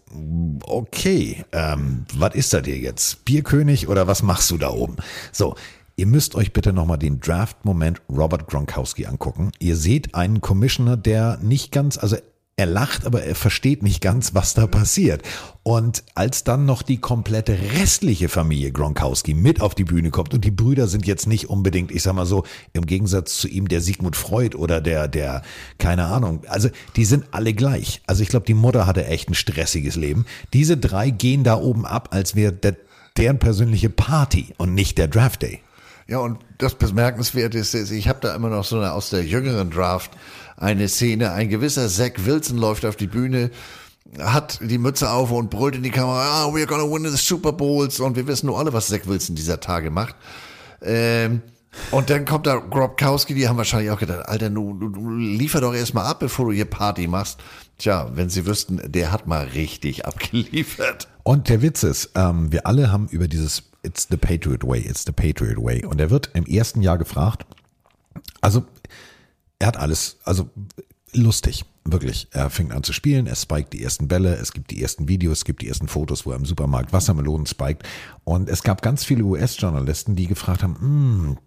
S4: okay, ähm, was ist das hier jetzt? Bierkönig oder was machst du da oben? So. Ihr müsst euch bitte nochmal den Draft-Moment Robert Gronkowski angucken. Ihr seht einen Commissioner, der nicht ganz, also er lacht, aber er versteht nicht ganz, was da passiert. Und als dann noch die komplette restliche Familie Gronkowski mit auf die Bühne kommt und die Brüder sind jetzt nicht unbedingt, ich sag mal so, im Gegensatz zu ihm der Sigmund Freud oder der, der, keine Ahnung, also die sind alle gleich. Also ich glaube, die Mutter hatte echt ein stressiges Leben. Diese drei gehen da oben ab, als wäre der, deren persönliche Party und nicht der Draft Day.
S6: Ja, und das Bemerkenswerte ist, ist, ich habe da immer noch so eine aus der jüngeren Draft eine Szene. Ein gewisser Zach Wilson läuft auf die Bühne, hat die Mütze auf und brüllt in die Kamera, ah, we're gonna win the Super Bowls. Und wir wissen nur alle, was Zach Wilson dieser Tage macht. Ähm, und dann kommt da Grobkowski, die haben wahrscheinlich auch gedacht, Alter, du, du, du liefer doch erstmal ab, bevor du hier Party machst. Tja, wenn sie wüssten, der hat mal richtig <laughs> abgeliefert.
S4: Und der Witz ist, ähm, wir alle haben über dieses It's the Patriot Way, it's the Patriot Way. Und er wird im ersten Jahr gefragt, also er hat alles, also lustig, wirklich. Er fängt an zu spielen, er spiked die ersten Bälle, es gibt die ersten Videos, es gibt die ersten Fotos, wo er im Supermarkt Wassermelonen spiked. Und es gab ganz viele US-Journalisten, die gefragt haben, "Hm,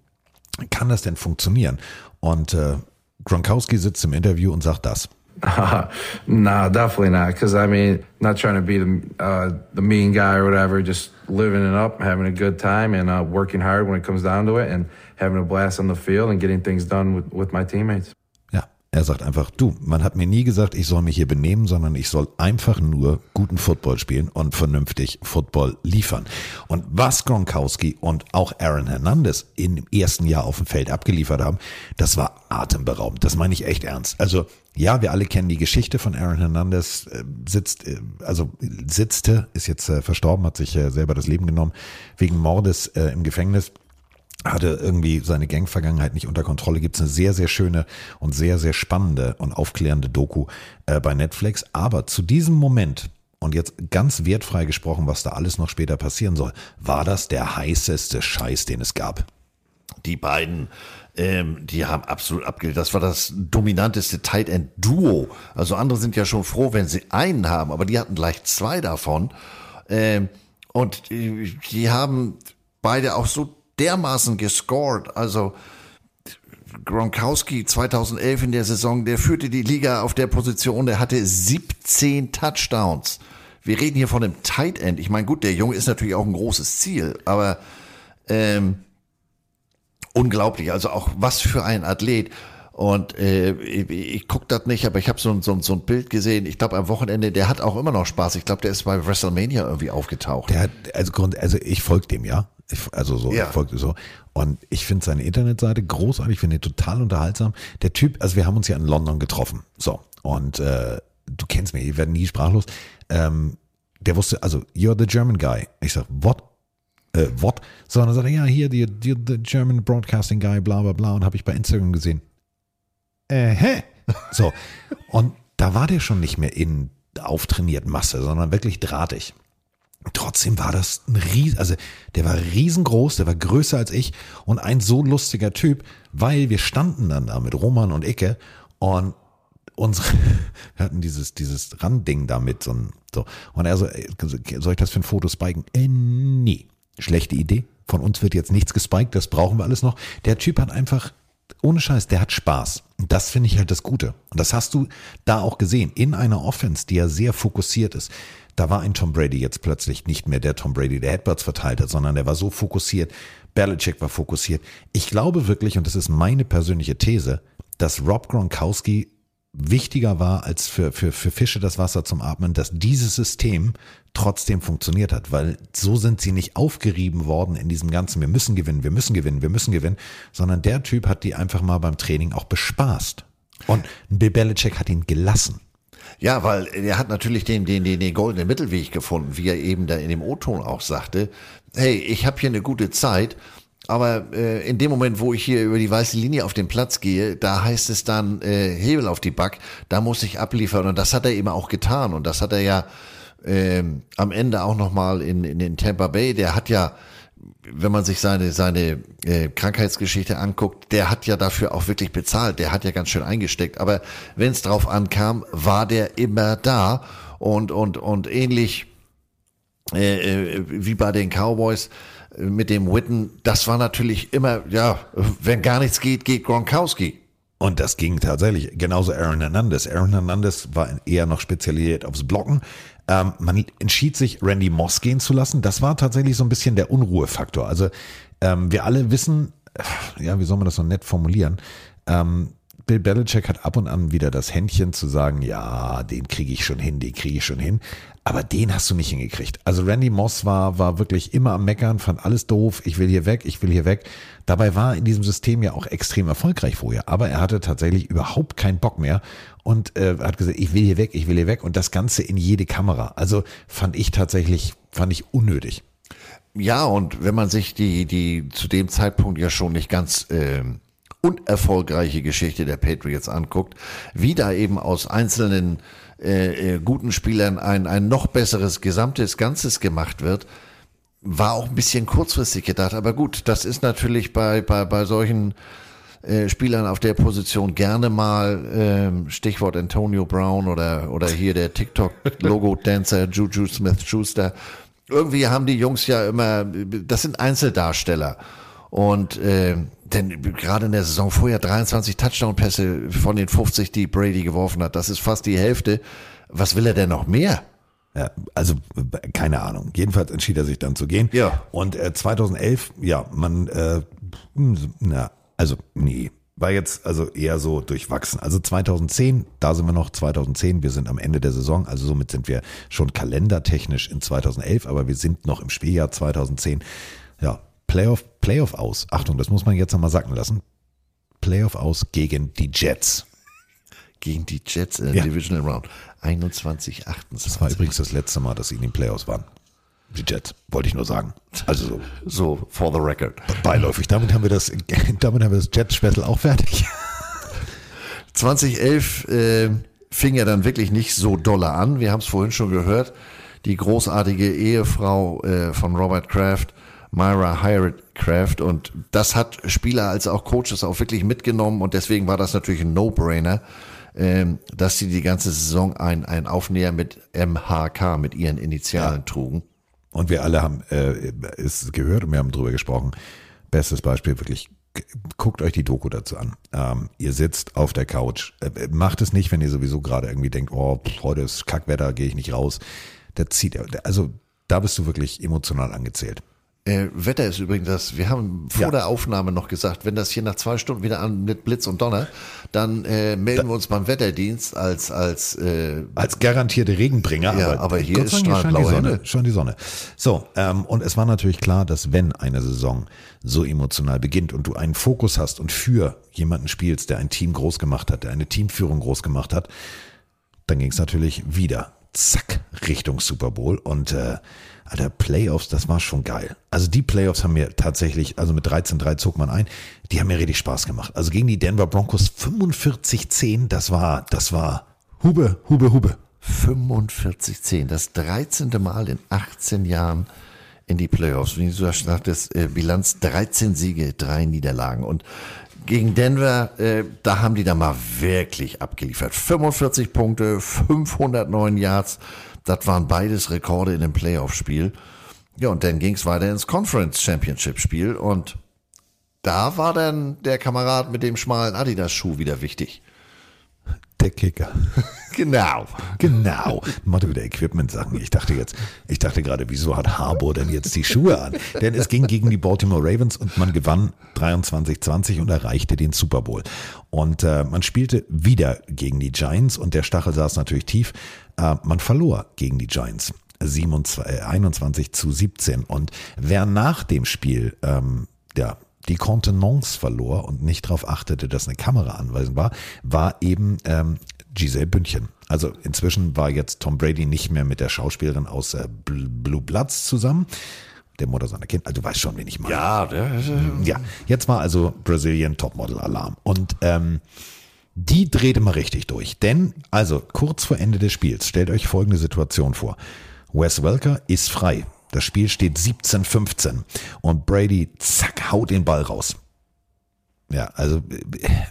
S4: kann das denn funktionieren? Und äh, Gronkowski sitzt im Interview und sagt das. <laughs>
S35: nah, definitely not. Because I mean, not trying to be the uh, the mean guy or whatever. Just living it up, having a good time, and uh, working hard when it comes down to it, and having a blast on the field and getting things done with with my teammates.
S4: Er sagt einfach, du, man hat mir nie gesagt, ich soll mich hier benehmen, sondern ich soll einfach nur guten Football spielen und vernünftig Football liefern. Und was Gronkowski und auch Aaron Hernandez im ersten Jahr auf dem Feld abgeliefert haben, das war atemberaubend. Das meine ich echt ernst. Also ja, wir alle kennen die Geschichte von Aaron Hernandez, äh, sitzt, äh, also sitzte, ist jetzt äh, verstorben, hat sich selber das Leben genommen, wegen Mordes im Gefängnis hatte irgendwie seine Gang-Vergangenheit nicht unter Kontrolle. Gibt es eine sehr, sehr schöne und sehr, sehr spannende und aufklärende Doku äh, bei Netflix. Aber zu diesem Moment, und jetzt ganz wertfrei gesprochen, was da alles noch später passieren soll, war das der heißeste Scheiß, den es gab.
S6: Die beiden, ähm, die haben absolut abgelehnt. Das war das dominanteste Tight End Duo. Also andere sind ja schon froh, wenn sie einen haben, aber die hatten gleich zwei davon. Ähm, und die, die haben beide auch so dermaßen gescored. Also Gronkowski 2011 in der Saison, der führte die Liga auf der Position, der hatte 17 Touchdowns. Wir reden hier von einem Tight End. Ich meine, gut, der Junge ist natürlich auch ein großes Ziel, aber ähm, unglaublich. Also auch was für ein Athlet. Und äh, ich, ich gucke das nicht, aber ich habe so, so, so ein Bild gesehen. Ich glaube am Wochenende, der hat auch immer noch Spaß. Ich glaube, der ist bei WrestleMania irgendwie aufgetaucht.
S4: Der hat, also, also ich folge dem, ja. Also so,
S6: Ja.
S4: ich folge so. Und ich finde seine Internetseite großartig, ich finde ihn total unterhaltsam. Der Typ, also wir haben uns ja in London getroffen. So. Und äh, du kennst mich, ich werde nie sprachlos. Ähm, der wusste, also, you're the German guy. Ich sag, what? Äh, what? So, und dann sagt er, ja, hier, the, the, the German Broadcasting Guy, bla bla bla. Und habe ich bei Instagram gesehen. Äh, hä? So. Und da war der schon nicht mehr in auftrainiert Masse, sondern wirklich drahtig. Trotzdem war das ein Ries, also der war riesengroß, der war größer als ich und ein so lustiger Typ, weil wir standen dann da mit Roman und Icke und unsere, <laughs> wir hatten dieses, dieses Randding da mit so, so. Und er so, soll ich das für ein Foto spiken? Äh, nee. Schlechte Idee. Von uns wird jetzt nichts gespiked, das brauchen wir alles noch. Der Typ hat einfach, ohne Scheiß, der hat Spaß. Und das finde ich halt das Gute. Und das hast du da auch gesehen. In einer Offense, die ja sehr fokussiert ist. Da war ein Tom Brady jetzt plötzlich nicht mehr der Tom Brady, der Headbutts verteilt hat, sondern der war so fokussiert. Belichick war fokussiert. Ich glaube wirklich, und das ist meine persönliche These, dass Rob Gronkowski wichtiger war als für, für, für Fische das Wasser zum Atmen, dass dieses System trotzdem funktioniert hat, weil so sind sie nicht aufgerieben worden in diesem ganzen, wir müssen gewinnen, wir müssen gewinnen, wir müssen gewinnen, sondern der Typ hat die einfach mal beim Training auch bespaßt. Und Bill Belichick hat ihn gelassen.
S6: Ja, weil er hat natürlich den, den, den, den goldenen Mittelweg gefunden, wie er eben da in dem O-Ton auch sagte. Hey, ich habe hier eine gute Zeit, aber äh, in dem Moment, wo ich hier über die weiße Linie auf den Platz gehe, da heißt es dann äh, Hebel auf die Back, da muss ich abliefern. Und das hat er eben auch getan. Und das hat er ja ähm, am Ende auch nochmal in, in den Tampa Bay, der hat ja wenn man sich seine, seine äh, Krankheitsgeschichte anguckt, der hat ja dafür auch wirklich bezahlt, der hat ja ganz schön eingesteckt. Aber wenn es drauf ankam, war der immer da und, und, und ähnlich äh, äh, wie bei den Cowboys äh, mit dem Witten, das war natürlich immer, ja, wenn gar nichts geht, geht Gronkowski.
S4: Und das ging tatsächlich. Genauso Aaron Hernandez. Aaron Hernandez war eher noch spezialisiert aufs Blocken. Ähm, man entschied sich, Randy Moss gehen zu lassen. Das war tatsächlich so ein bisschen der Unruhefaktor. Also ähm, wir alle wissen, ja, wie soll man das so nett formulieren? Ähm, Bill Belichick hat ab und an wieder das Händchen zu sagen, ja, den kriege ich schon hin, den kriege ich schon hin. Aber den hast du nicht hingekriegt. Also Randy Moss war, war wirklich immer am Meckern, fand alles doof, ich will hier weg, ich will hier weg. Dabei war er in diesem System ja auch extrem erfolgreich vorher. Aber er hatte tatsächlich überhaupt keinen Bock mehr und äh, hat gesagt, ich will hier weg, ich will hier weg. Und das Ganze in jede Kamera. Also fand ich tatsächlich, fand ich unnötig.
S6: Ja, und wenn man sich die, die zu dem Zeitpunkt ja schon nicht ganz ähm, unerfolgreiche Geschichte der Patriots anguckt, wie da eben aus einzelnen äh, äh, guten Spielern ein, ein noch besseres gesamtes Ganzes gemacht wird, war auch ein bisschen kurzfristig gedacht. Aber gut, das ist natürlich bei, bei, bei solchen äh, Spielern auf der Position gerne mal ähm, Stichwort Antonio Brown oder, oder hier der TikTok-Logo-Dancer <laughs> Juju Smith-Schuster. Irgendwie haben die Jungs ja immer, das sind Einzeldarsteller. Und äh, denn gerade in der Saison vorher 23 Touchdown-Pässe von den 50, die Brady geworfen hat, das ist fast die Hälfte. Was will er denn noch mehr?
S4: Ja, also keine Ahnung. Jedenfalls entschied er sich dann zu gehen.
S6: Ja.
S4: Und äh, 2011, ja, man, äh, hm, na, also nee, war jetzt also eher so durchwachsen. Also 2010, da sind wir noch 2010, wir sind am Ende der Saison, also somit sind wir schon kalendertechnisch in 2011, aber wir sind noch im Spieljahr 2010. Ja, Playoff, Playoff aus. Achtung, das muss man jetzt nochmal sacken lassen. Playoff aus gegen die Jets. <laughs>
S6: Gegen die Jets in der
S4: Ja.
S6: Divisional Round. 21, 28.
S4: Das war übrigens das letzte Mal, dass sie in den Playoffs waren. Die Jets, wollte ich nur sagen. Also so. <laughs>
S6: So, for the record.
S4: Beiläufig. Damit haben wir das, <laughs> damit haben wir das Jet-Special auch fertig.
S6: 2011 äh, fing er dann wirklich nicht so dolle an. Wir haben es vorhin schon gehört. Die großartige Ehefrau äh, von Robert Kraft, Myra Hired Kraft. Und das hat Spieler als auch Coaches auch wirklich mitgenommen. Und deswegen war das natürlich ein No-Brainer, ähm, dass sie die ganze Saison ein, ein Aufnäher mit MHK, mit ihren Initialen trugen.
S4: Und wir alle haben äh, es gehört und wir haben drüber gesprochen. Bestes Beispiel wirklich. Guckt euch die Doku dazu an. Ähm, ihr sitzt auf der Couch. Äh, macht es nicht, wenn ihr sowieso gerade irgendwie denkt, oh, pff, heute ist Kackwetter, gehe ich nicht raus. Da zieht, also da bist du wirklich emotional angezählt.
S6: Äh, Wetter ist übrigens das, wir haben vor
S4: Ja.
S6: der Aufnahme noch gesagt, wenn das hier nach zwei Stunden wieder an mit Blitz und Donner, dann äh, melden wir uns beim Wetterdienst als als äh,
S4: als garantierte Regenbringer.
S6: Ja, aber, hier
S4: Gott
S6: ist
S4: die
S6: strahlblaue
S4: Sonne, schon die Sonne. So, ähm, und es war natürlich klar, dass wenn eine Saison so emotional beginnt und du einen Fokus hast und für jemanden spielst, der ein Team groß gemacht hat, der eine Teamführung groß gemacht hat, dann ging es natürlich wieder zack Richtung Super Bowl und äh, Alter, Playoffs, das war schon geil. Also die Playoffs haben mir tatsächlich, also mit 13-3 zog man ein, die haben mir richtig Spaß gemacht. Also gegen die Denver Broncos 45-10, das war, das war Hube, Hube, Hube.
S6: 45-10, das 13. Mal in 18 Jahren in die Playoffs. Wie du sagtest, äh, Bilanz 13 Siege, drei Niederlagen. Und gegen Denver, äh, da haben die da mal wirklich abgeliefert. 45 Punkte, 509 Yards. Das waren beides Rekorde in dem Playoff-Spiel. Ja, und dann ging es weiter ins Conference Championship-Spiel. Und da war dann der Kamerad mit dem schmalen Adidas-Schuh wieder wichtig.
S4: Der Kicker. <laughs>
S6: Genau.
S4: Genau. Motto wieder Equipment-Sachen. Ich dachte jetzt, ich dachte gerade, wieso hat Harbour denn jetzt die Schuhe an? Denn es ging gegen die Baltimore Ravens und man gewann 23-20 und erreichte den Super Bowl. Und äh, man spielte wieder gegen die Giants und der Stachel saß natürlich tief. Äh, man verlor gegen die Giants. 27, äh, 21 zu 17. Und wer nach dem Spiel ähm, ja, die Kontenance verlor und nicht darauf achtete, dass eine Kamera anweisend war, war eben ähm, Giselle Bündchen. Also inzwischen war jetzt Tom Brady nicht mehr mit der Schauspielerin aus äh, Bl- Blue Bloods zusammen. Der Mutter seiner Kinder. Also du weißt schon, wen ich meine.
S6: Ja,
S4: Ja, jetzt war also Brazilian Topmodel Alarm. Und ähm, die drehte mal richtig durch. Denn, also kurz vor Ende des Spiels, stellt euch folgende Situation vor. Wes Welker ist frei. Das Spiel steht 17-15 und Brady, zack, haut den Ball raus. Ja, also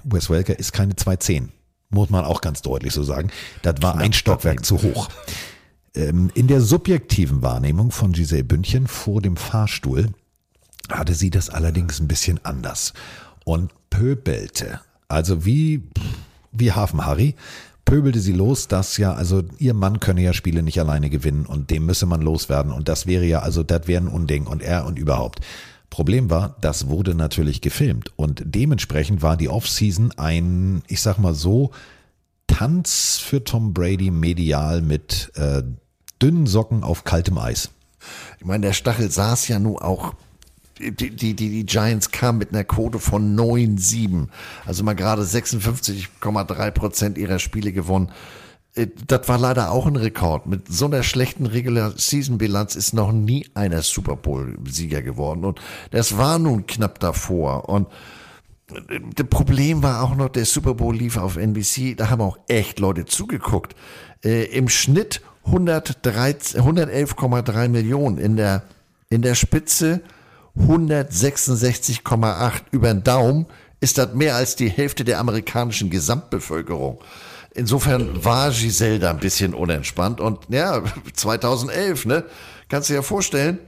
S4: Wes Welker ist keine 2-10. Muss man auch ganz deutlich so sagen. Das war ein Stockwerk zu hoch. Ähm, In der subjektiven Wahrnehmung von Giselle Bündchen vor dem Fahrstuhl hatte sie das allerdings ein bisschen anders und pöbelte. Also wie, wie Hafen Harry pöbelte sie los, dass ja, also ihr Mann könne ja Spiele nicht alleine gewinnen und dem müsse man loswerden und das wäre ja, also das wäre ein Unding und er und überhaupt. Problem war, das wurde natürlich gefilmt und dementsprechend war die Offseason ein, ich sag mal so, Tanz für Tom Brady medial mit äh, dünnen Socken auf kaltem Eis.
S6: Ich meine, der Stachel saß ja nun auch. Die, die, die, Giants kamen mit einer Quote von 9-7. Also mal gerade 56,3 Prozent ihrer Spiele gewonnen. Äh, Das war leider auch ein Rekord. Mit so einer schlechten Regular-Season-Bilanz ist noch nie einer Super Bowl-Sieger geworden. Und das war nun knapp davor. Und äh, das Problem war auch noch, der Super Bowl lief auf NBC. Da haben auch echt Leute zugeguckt. Äh, Im Schnitt 113 111,3 Millionen. In der, in der Spitze 166,8 über den Daumen ist das mehr als die Hälfte der amerikanischen Gesamtbevölkerung. Insofern war Giselle da ein bisschen unentspannt und ja, <laughs> 2011, ne, kannst du dir ja vorstellen,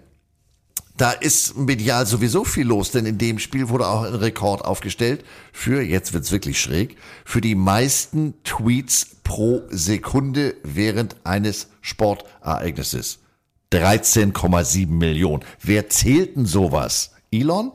S6: da ist medial sowieso viel los, denn in dem Spiel wurde auch ein Rekord aufgestellt für, jetzt wird's wirklich schräg, für die meisten Tweets pro Sekunde während eines Sportereignisses. 13,7 Millionen. Wer zählt denn sowas? Elon?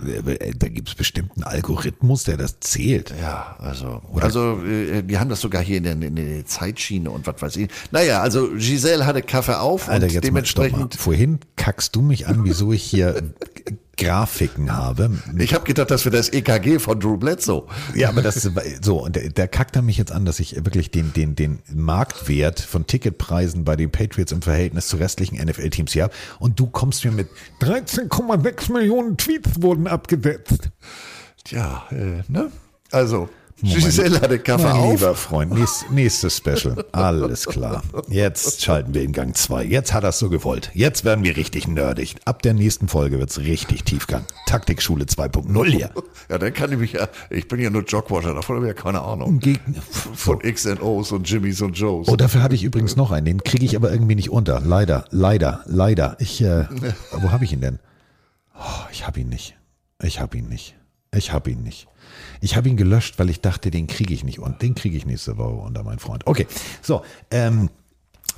S4: Da gibt's bestimmt einen Algorithmus, der das zählt.
S6: Ja, also, also äh, die haben das sogar hier in der, in der Zeitschiene und was weiß ich. Naja, also Giselle hatte Kaffee auf
S4: Alter,
S6: und
S4: jetzt mal,
S6: dementsprechend
S4: Vorhin kackst du mich an, wieso ich hier <laughs> Grafiken habe.
S6: Ich habe gedacht, das wäre das EKG von Drew Bledsoe.
S4: Ja, aber das so und der, der kackt er mich jetzt an, dass ich wirklich den den den Marktwert von Ticketpreisen bei den Patriots im Verhältnis zu restlichen NFL-Teams hier habe und du kommst mir mit 13,6 Millionen Tweets wurden abgesetzt.
S6: Tja, äh, ne? Also Giselle hatte Kaffee
S4: mein
S6: auf.
S4: lieber Freund, nächst, nächstes Special. Alles klar. Jetzt schalten wir in Gang 2. Jetzt hat er es so gewollt. Jetzt werden wir richtig nerdig. Ab der nächsten Folge wird's richtig Tiefgang. Taktikschule 2.0 hier.
S6: Ja, dann kann ich mich ja, ich bin ja nur Jogwasher, davon habe ich ja keine Ahnung.
S4: Gegner.
S6: Von XNOs und Jimmys und Joes.
S4: Oh, dafür hatte ich übrigens noch einen. Den kriege ich aber irgendwie nicht unter. Leider, leider, leider. Ich, äh, <laughs> wo habe ich ihn denn? Oh, ich habe ihn nicht. Ich habe ihn nicht. Ich habe ihn nicht. Ich habe ihn gelöscht, weil ich dachte, den kriege ich nicht und den kriege ich nächste Woche unter mein Freund. Okay, so, ähm,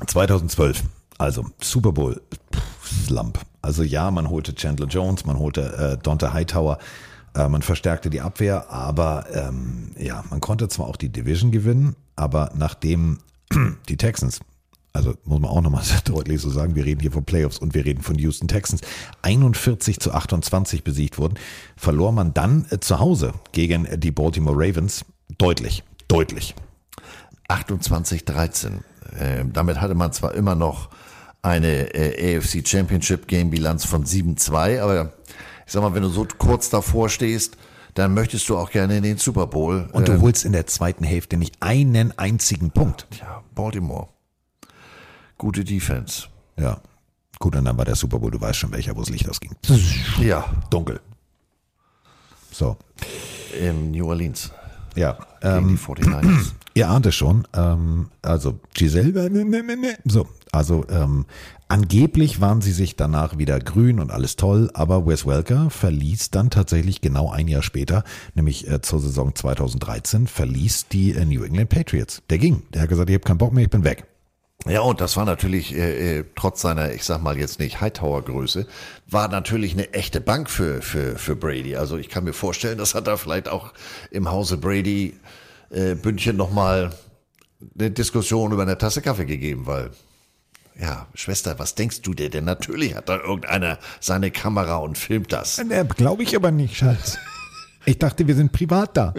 S4: 2012, also Super Bowl pff, Slump. Also ja, man holte Chandler Jones, man holte äh, Dante Hightower, äh, man verstärkte die Abwehr, aber ähm, ja, man konnte zwar auch die Division gewinnen, aber nachdem <clears throat> die Texans also muss man auch nochmal <laughs> deutlich so sagen, wir reden hier von Playoffs und wir reden von Houston Texans, 41 zu 28 besiegt wurden, verlor man dann äh, zu Hause gegen äh, die Baltimore Ravens deutlich, deutlich.
S6: 28-13. Äh, damit hatte man zwar immer noch eine äh, AFC Championship Game Bilanz von 7-2, aber ich sag mal, wenn du so kurz davor stehst, dann möchtest du auch gerne in den Super Bowl.
S4: Und du
S6: Ähm,
S4: holst in der zweiten Hälfte nicht einen einzigen Punkt.
S6: Ja, Baltimore. Gute Defense.
S4: Ja. Gut, und dann war der Super Bowl, du weißt schon welcher, wo das Licht ausging.
S6: Ja.
S4: Dunkel. So.
S6: In New Orleans.
S4: Ja.
S6: Gegen die 49ers. <clears throat>
S4: Ihr ahnt es schon. Ähm, also Giselle, ne, ne, ne, ne. so, also ähm, angeblich waren sie sich danach wieder grün und alles toll, aber Wes Welker verließ dann tatsächlich genau ein Jahr später, nämlich äh, zur Saison 2013, verließ die äh, New England Patriots. Der ging. Der hat gesagt, ich habe keinen Bock mehr, ich bin weg.
S6: Ja, und das war natürlich, äh, äh, trotz seiner, ich sag mal jetzt nicht Hightower-Größe, war natürlich eine echte Bank für, für, für Brady. Also ich kann mir vorstellen, das hat da vielleicht auch im Hause Brady äh, Bündchen nochmal eine Diskussion über eine Tasse Kaffee gegeben, weil, ja, Schwester, was denkst du dir denn? Natürlich hat da irgendeiner seine Kamera und filmt das.
S4: Äh, Glaube ich aber nicht, Schatz. <laughs> Ich dachte, wir sind privat da.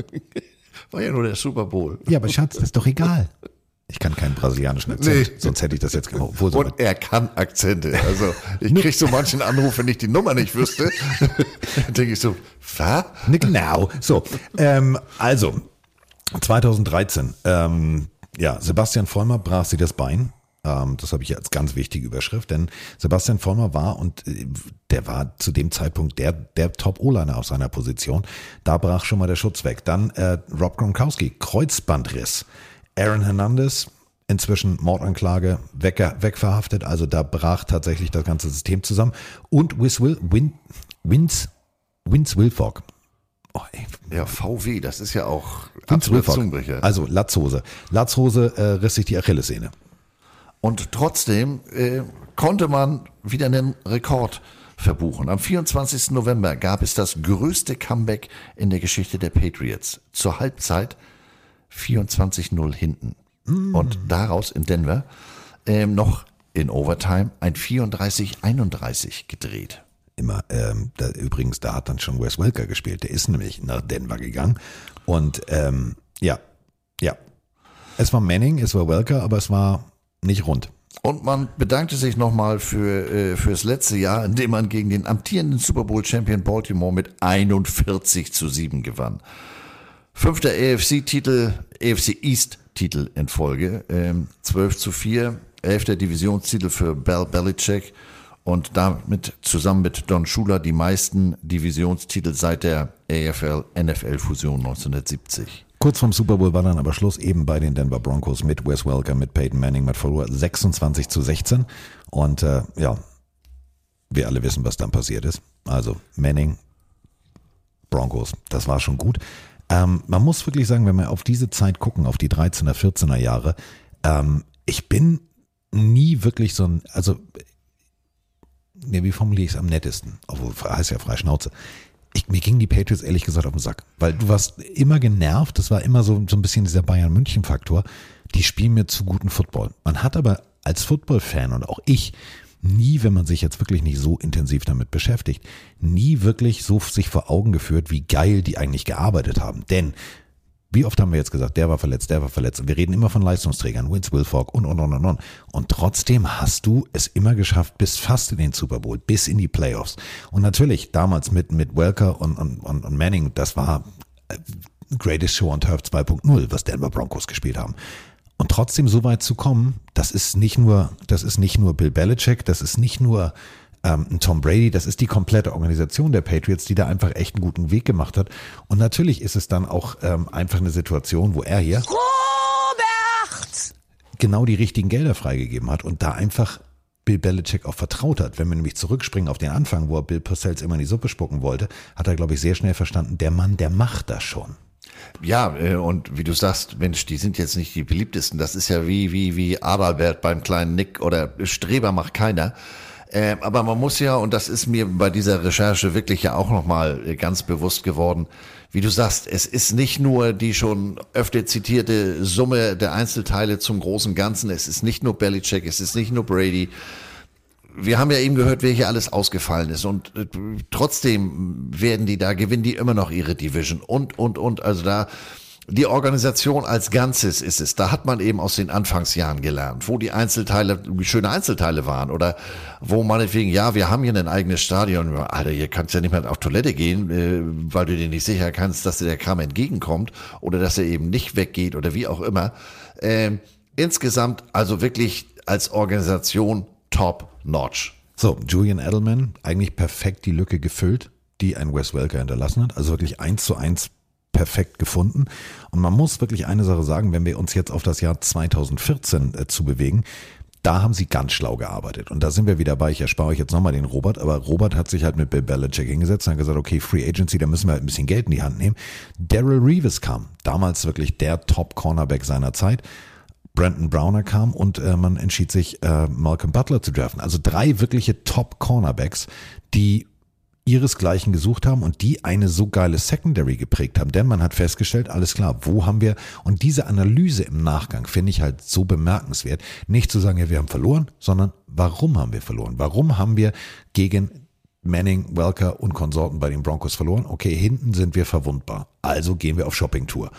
S6: War ja nur der Super Bowl.
S4: Ja, aber Schatz, das ist doch egal. Ich kann keinen brasilianischen Akzent,
S6: Nee.
S4: sonst hätte ich das jetzt gemacht. Obwohl so
S6: Und er kann Akzente. Also ich krieg so manchen Anruf, wenn ich die Nummer nicht wüsste. <laughs> Dann denke ich so, was?
S4: Ne, Genau. So, ähm, also 2013. Ähm, ja, Sebastian Vollmer brach sich das Bein. Ähm, das habe ich als ganz wichtige Überschrift, denn Sebastian Vollmer war und äh, der war zu dem Zeitpunkt der der Top O-Liner auf seiner Position. Da brach schon mal der Schutz weg. Dann äh, Rob Gronkowski, Kreuzbandriss. Aaron Hernandez, inzwischen Mordanklage weg, wegverhaftet. Also da brach tatsächlich das ganze System zusammen. Und Will, Win, Vince, Vince Wilfork. Oh,
S6: Ja, VW, das ist ja auch. Zungenbrecher.
S4: Also Latzhose. Latzhose äh, riss sich die Achillessehne.
S6: Und trotzdem äh, konnte man wieder einen Rekord verbuchen. Am 24. November gab es das größte Comeback in der Geschichte der Patriots. Zur Halbzeit 24-0 hinten. Und daraus in Denver ähm, noch in Overtime ein 34-31 gedreht.
S4: Immer, ähm, da, übrigens, da hat dann schon Wes Welker gespielt. Der ist nämlich nach Denver gegangen. Und ähm, ja, ja. Es war Manning, es war Welker, aber es war nicht rund.
S6: Und man bedankte sich nochmal für, äh, fürs letzte Jahr, in dem man gegen den amtierenden Super Bowl Champion Baltimore mit 41 zu 7 gewann. Fünfter AFC-Titel, AFC East-Titel in Folge, ähm, 12 zu 4, elfter Divisionstitel für Bell Belichick und damit zusammen mit Don Shula die meisten Divisionstitel seit der AFL-NFL-Fusion 1970.
S4: Kurz vorm Super Bowl war dann aber Schluss eben bei den Denver Broncos mit Wes Welker, mit Peyton Manning, mit Fuller 26 zu 16. Und äh, ja, wir alle wissen, was dann passiert ist. Also Manning, Broncos, das war schon gut. Ähm, man muss wirklich sagen, wenn wir auf diese Zeit gucken, auf die 13er, 14er Jahre, ähm, ich bin nie wirklich so ein, also, ne, wie formuliere ich es am nettesten? Obwohl, heißt ja frei Schnauze. Ich, mir gingen die Patriots ehrlich gesagt auf den Sack, weil du warst immer genervt, das war immer so, so ein bisschen dieser Bayern-München-Faktor. Die spielen mir zu guten Football. Man hat aber als Football-Fan und auch ich nie, wenn man sich jetzt wirklich nicht so intensiv damit beschäftigt, nie wirklich so sich vor Augen geführt, wie geil die eigentlich gearbeitet haben. Denn wie oft haben wir jetzt gesagt, der war verletzt, der war verletzt. Und wir reden immer von Leistungsträgern, Vince Wilfork und, und, und, und, und. Und trotzdem hast du es immer geschafft, bis fast in den Super Bowl, bis in die Playoffs. Und natürlich, damals mit, mit Welker und, und, und, und Manning, das war äh, Greatest Show on Turf 2.0, was Denver Broncos gespielt haben. Und trotzdem so weit zu kommen, das ist nicht nur, das ist nicht nur Bill Belichick, das ist nicht nur ähm, Tom Brady, das ist die komplette Organisation der Patriots, die da einfach echt einen guten Weg gemacht hat. Und natürlich ist es dann auch ähm, einfach eine Situation, wo er hier
S28: Robert!
S4: genau die richtigen Gelder freigegeben hat und da einfach Bill Belichick auch vertraut hat. Wenn wir nämlich zurückspringen auf den Anfang, wo er Bill Parcells immer in die Suppe spucken wollte, hat er, glaube ich, sehr schnell verstanden, der Mann, der macht das schon.
S6: Ja, äh, und wie du sagst, Mensch, die sind jetzt nicht die beliebtesten. Das ist ja wie, wie, wie Adalbert beim kleinen Nick oder Streber macht keiner. Äh, aber man muss ja, und das ist mir bei dieser Recherche wirklich ja auch nochmal ganz bewusst geworden, wie du sagst, es ist nicht nur die schon öfter zitierte Summe der Einzelteile zum großen Ganzen, es ist nicht nur Belichick, es ist nicht nur Brady. Wir haben ja eben gehört, wer hier alles ausgefallen ist und äh, trotzdem werden die da, gewinnen die immer noch ihre Division und, und, und. Also da, die Organisation als Ganzes ist es. Da hat man eben aus den Anfangsjahren gelernt, wo die Einzelteile, schöne Einzelteile waren oder wo meinetwegen, ja, wir haben hier ein eigenes Stadion. Alter, hier kannst ja nicht mehr auf Toilette gehen, äh, weil du dir nicht sicher kannst, dass dir der Kram entgegenkommt oder dass er eben nicht weggeht oder wie auch immer. Ähm, insgesamt also wirklich als Organisation top notch.
S4: So, Julian Edelman, eigentlich perfekt die Lücke gefüllt, die ein Wes Welker hinterlassen hat. Also wirklich eins zu eins perfekt gefunden. Und man muss wirklich eine Sache sagen, wenn wir uns jetzt auf das Jahr 2014 äh, zu bewegen, da haben sie ganz schlau gearbeitet. Und da sind wir wieder bei, ich erspare euch jetzt nochmal den Robert, aber Robert hat sich halt mit Bill Belichick hingesetzt und hat gesagt, okay, Free Agency, da müssen wir halt ein bisschen Geld in die Hand nehmen. Daryl Reeves kam, damals wirklich der Top-Cornerback seiner Zeit. Brandon Browner kam und äh, man entschied sich, äh, Malcolm Butler zu draften. Also drei wirkliche Top-Cornerbacks, die ihresgleichen gesucht haben und die eine so geile Secondary geprägt haben. Denn man hat festgestellt, alles klar, wo haben wir, und diese Analyse im Nachgang finde ich halt so bemerkenswert, nicht zu sagen, ja, wir haben verloren, sondern warum haben wir verloren? Warum haben wir gegen Manning, Welker und Konsorten bei den Broncos verloren? Okay, hinten sind wir verwundbar. Also gehen wir auf Shoppingtour.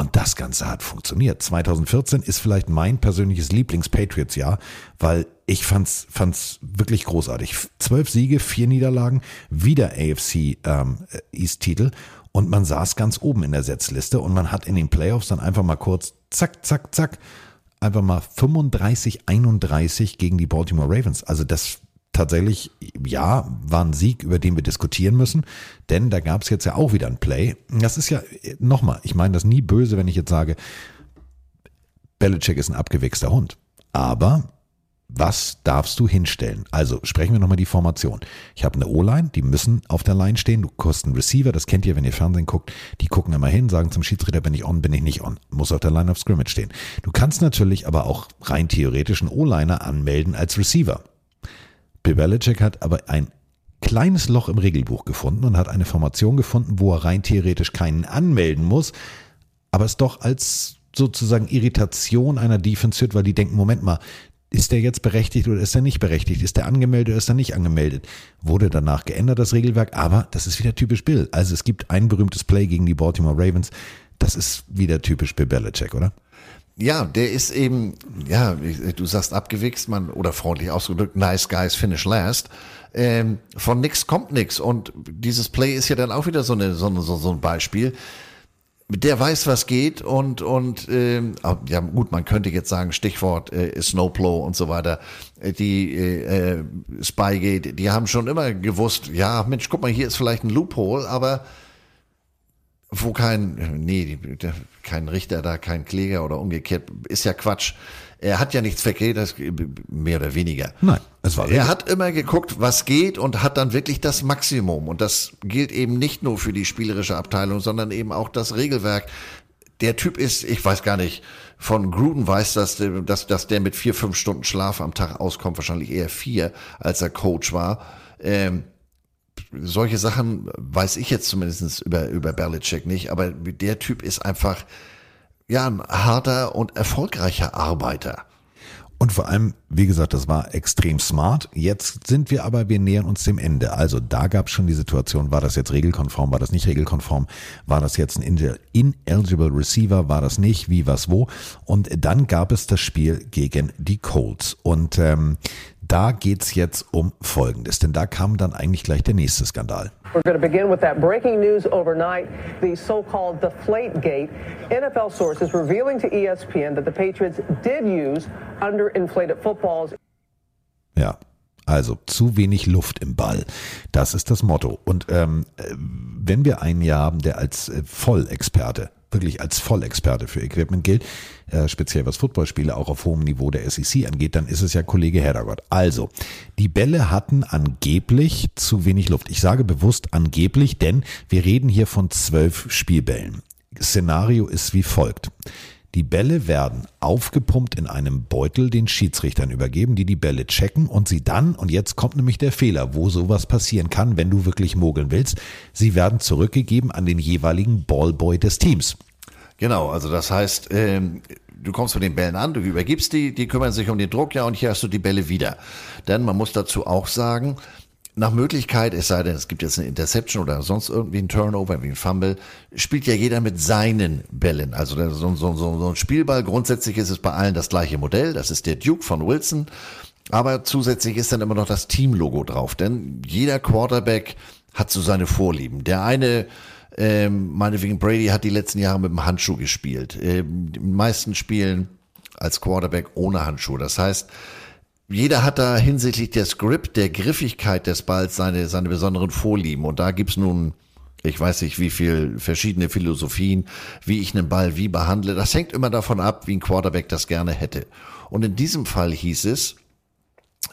S4: Und das Ganze hat funktioniert. 2014 ist vielleicht mein persönliches Lieblings-Patriots-Jahr, weil ich fand's, fand's wirklich großartig. Zwölf Siege, vier Niederlagen, wieder AFC ähm, East-Titel und man saß ganz oben in der Setzliste und man hat in den Playoffs dann einfach mal kurz zack, zack, zack, einfach mal 35, 31 gegen die Baltimore Ravens. Also das tatsächlich, ja, war ein Sieg, über den wir diskutieren müssen, denn da gab es jetzt ja auch wieder ein Play. Das ist ja, nochmal, ich meine das nie böse, wenn ich jetzt sage, Belichick ist ein abgewichster Hund. Aber was darfst du hinstellen? Also sprechen wir nochmal die Formation. Ich habe eine O-Line, die müssen auf der Line stehen. Du kostet einen Receiver, das kennt ihr, wenn ihr Fernsehen guckt. Die gucken immer hin, sagen zum Schiedsrichter, bin ich on, bin ich nicht on. Muss auf der Line of Scrimmage stehen. Du kannst natürlich aber auch rein theoretisch einen O-Liner anmelden als Receiver. Belichick hat aber ein kleines Loch im Regelbuch gefunden und hat eine Formation gefunden, wo er rein theoretisch keinen anmelden muss, aber es doch als sozusagen Irritation einer Defense führt, weil die denken, Moment mal, ist der jetzt berechtigt oder ist er nicht berechtigt? Ist der angemeldet oder ist er nicht angemeldet? Wurde danach geändert, das Regelwerk, aber das ist wieder typisch Bill. Also es gibt ein berühmtes Play gegen die Baltimore Ravens. Das ist wieder typisch Bill Belichick, oder?
S6: Ja, der ist eben, ja, du sagst abgewichst, man, oder freundlich ausgedrückt, nice guys finish last. Ähm, von nix kommt nix. Und dieses Play ist ja dann auch wieder so, eine, so, so, so ein Beispiel der weiß, was geht und und ähm, ja gut, man könnte jetzt sagen Stichwort äh, Snowplow und so weiter. Äh, die äh, äh, Spygate, die haben schon immer gewusst, ja Mensch, guck mal, hier ist vielleicht ein Loophole, aber wo kein, nee, kein Richter da, kein Kläger oder umgekehrt, ist ja Quatsch. Er hat ja nichts verkehrt, mehr oder weniger.
S4: Nein, es war
S6: Er hat immer geguckt, was geht und hat dann wirklich das Maximum. Und das gilt eben nicht nur für die spielerische Abteilung, sondern eben auch das Regelwerk. Der Typ ist, ich weiß gar nicht, von Gruden weiß, dass, dass, dass der mit vier, fünf Stunden Schlaf am Tag auskommt, wahrscheinlich eher vier, als er Coach war. Ähm, solche Sachen weiß ich jetzt zumindest über, über Berlicek nicht, aber der Typ ist einfach, ja, ein harter und erfolgreicher Arbeiter.
S4: Und vor allem, wie gesagt, das war extrem smart. Jetzt sind wir aber, wir nähern uns dem Ende. Also da gab es schon die Situation, war das jetzt regelkonform, war das nicht regelkonform, war das jetzt ein ineligible Receiver, war das nicht, wie, was, wo. Und dann gab es das Spiel gegen die Colts. Und ähm, da geht's jetzt um Folgendes, denn da kam dann eigentlich gleich der nächste Skandal.
S25: We're going to begin with that breaking news overnight, the so-called Deflate Gate. NFL sources revealing to ESPN that the Patriots did use underinflated footballs.
S4: Ja, also zu wenig Luft im Ball. Das ist das Motto. Und ähm, wenn wir einen hier haben, der als äh, Vollexperte wirklich als Vollexperte für Equipment gilt, äh, speziell was Footballspiele auch auf hohem Niveau der SEC angeht, dann ist es ja Kollege Heddergott. Also, die Bälle hatten angeblich zu wenig Luft. Ich sage bewusst angeblich, denn wir reden hier von zwölf Spielbällen. Szenario ist wie folgt. Die Bälle werden aufgepumpt in einem Beutel den Schiedsrichtern übergeben, die die Bälle checken und sie dann, und jetzt kommt nämlich der Fehler, wo sowas passieren kann, wenn du wirklich mogeln willst, sie werden zurückgegeben an den jeweiligen Ballboy des Teams.
S6: Genau, also das heißt, ähm, du kommst mit den Bällen an, du übergibst die, die kümmern sich um den Druck, ja, und hier hast du die Bälle wieder. Denn man muss dazu auch sagen, nach Möglichkeit, es sei denn, es gibt jetzt eine Interception oder sonst irgendwie ein Turnover, wie ein Fumble, spielt ja jeder mit seinen Bällen. Also so, so, so, ein Spielball, grundsätzlich ist es bei allen das gleiche Modell, das ist der Duke von Wilson. Aber zusätzlich ist dann immer noch das Team-Logo drauf, denn jeder Quarterback hat so seine Vorlieben. Der eine, ähm, meinetwegen Brady hat die letzten Jahre mit dem Handschuh gespielt. Ähm, die meisten spielen als Quarterback ohne Handschuh. Das heißt, jeder hat da hinsichtlich der Script, der Griffigkeit des Balls seine, seine besonderen Vorlieben. Und da gibt's nun, ich weiß nicht, wie viel verschiedene Philosophien, wie ich einen Ball wie behandle. Das hängt immer davon ab, wie ein Quarterback das gerne hätte. Und in diesem Fall hieß es,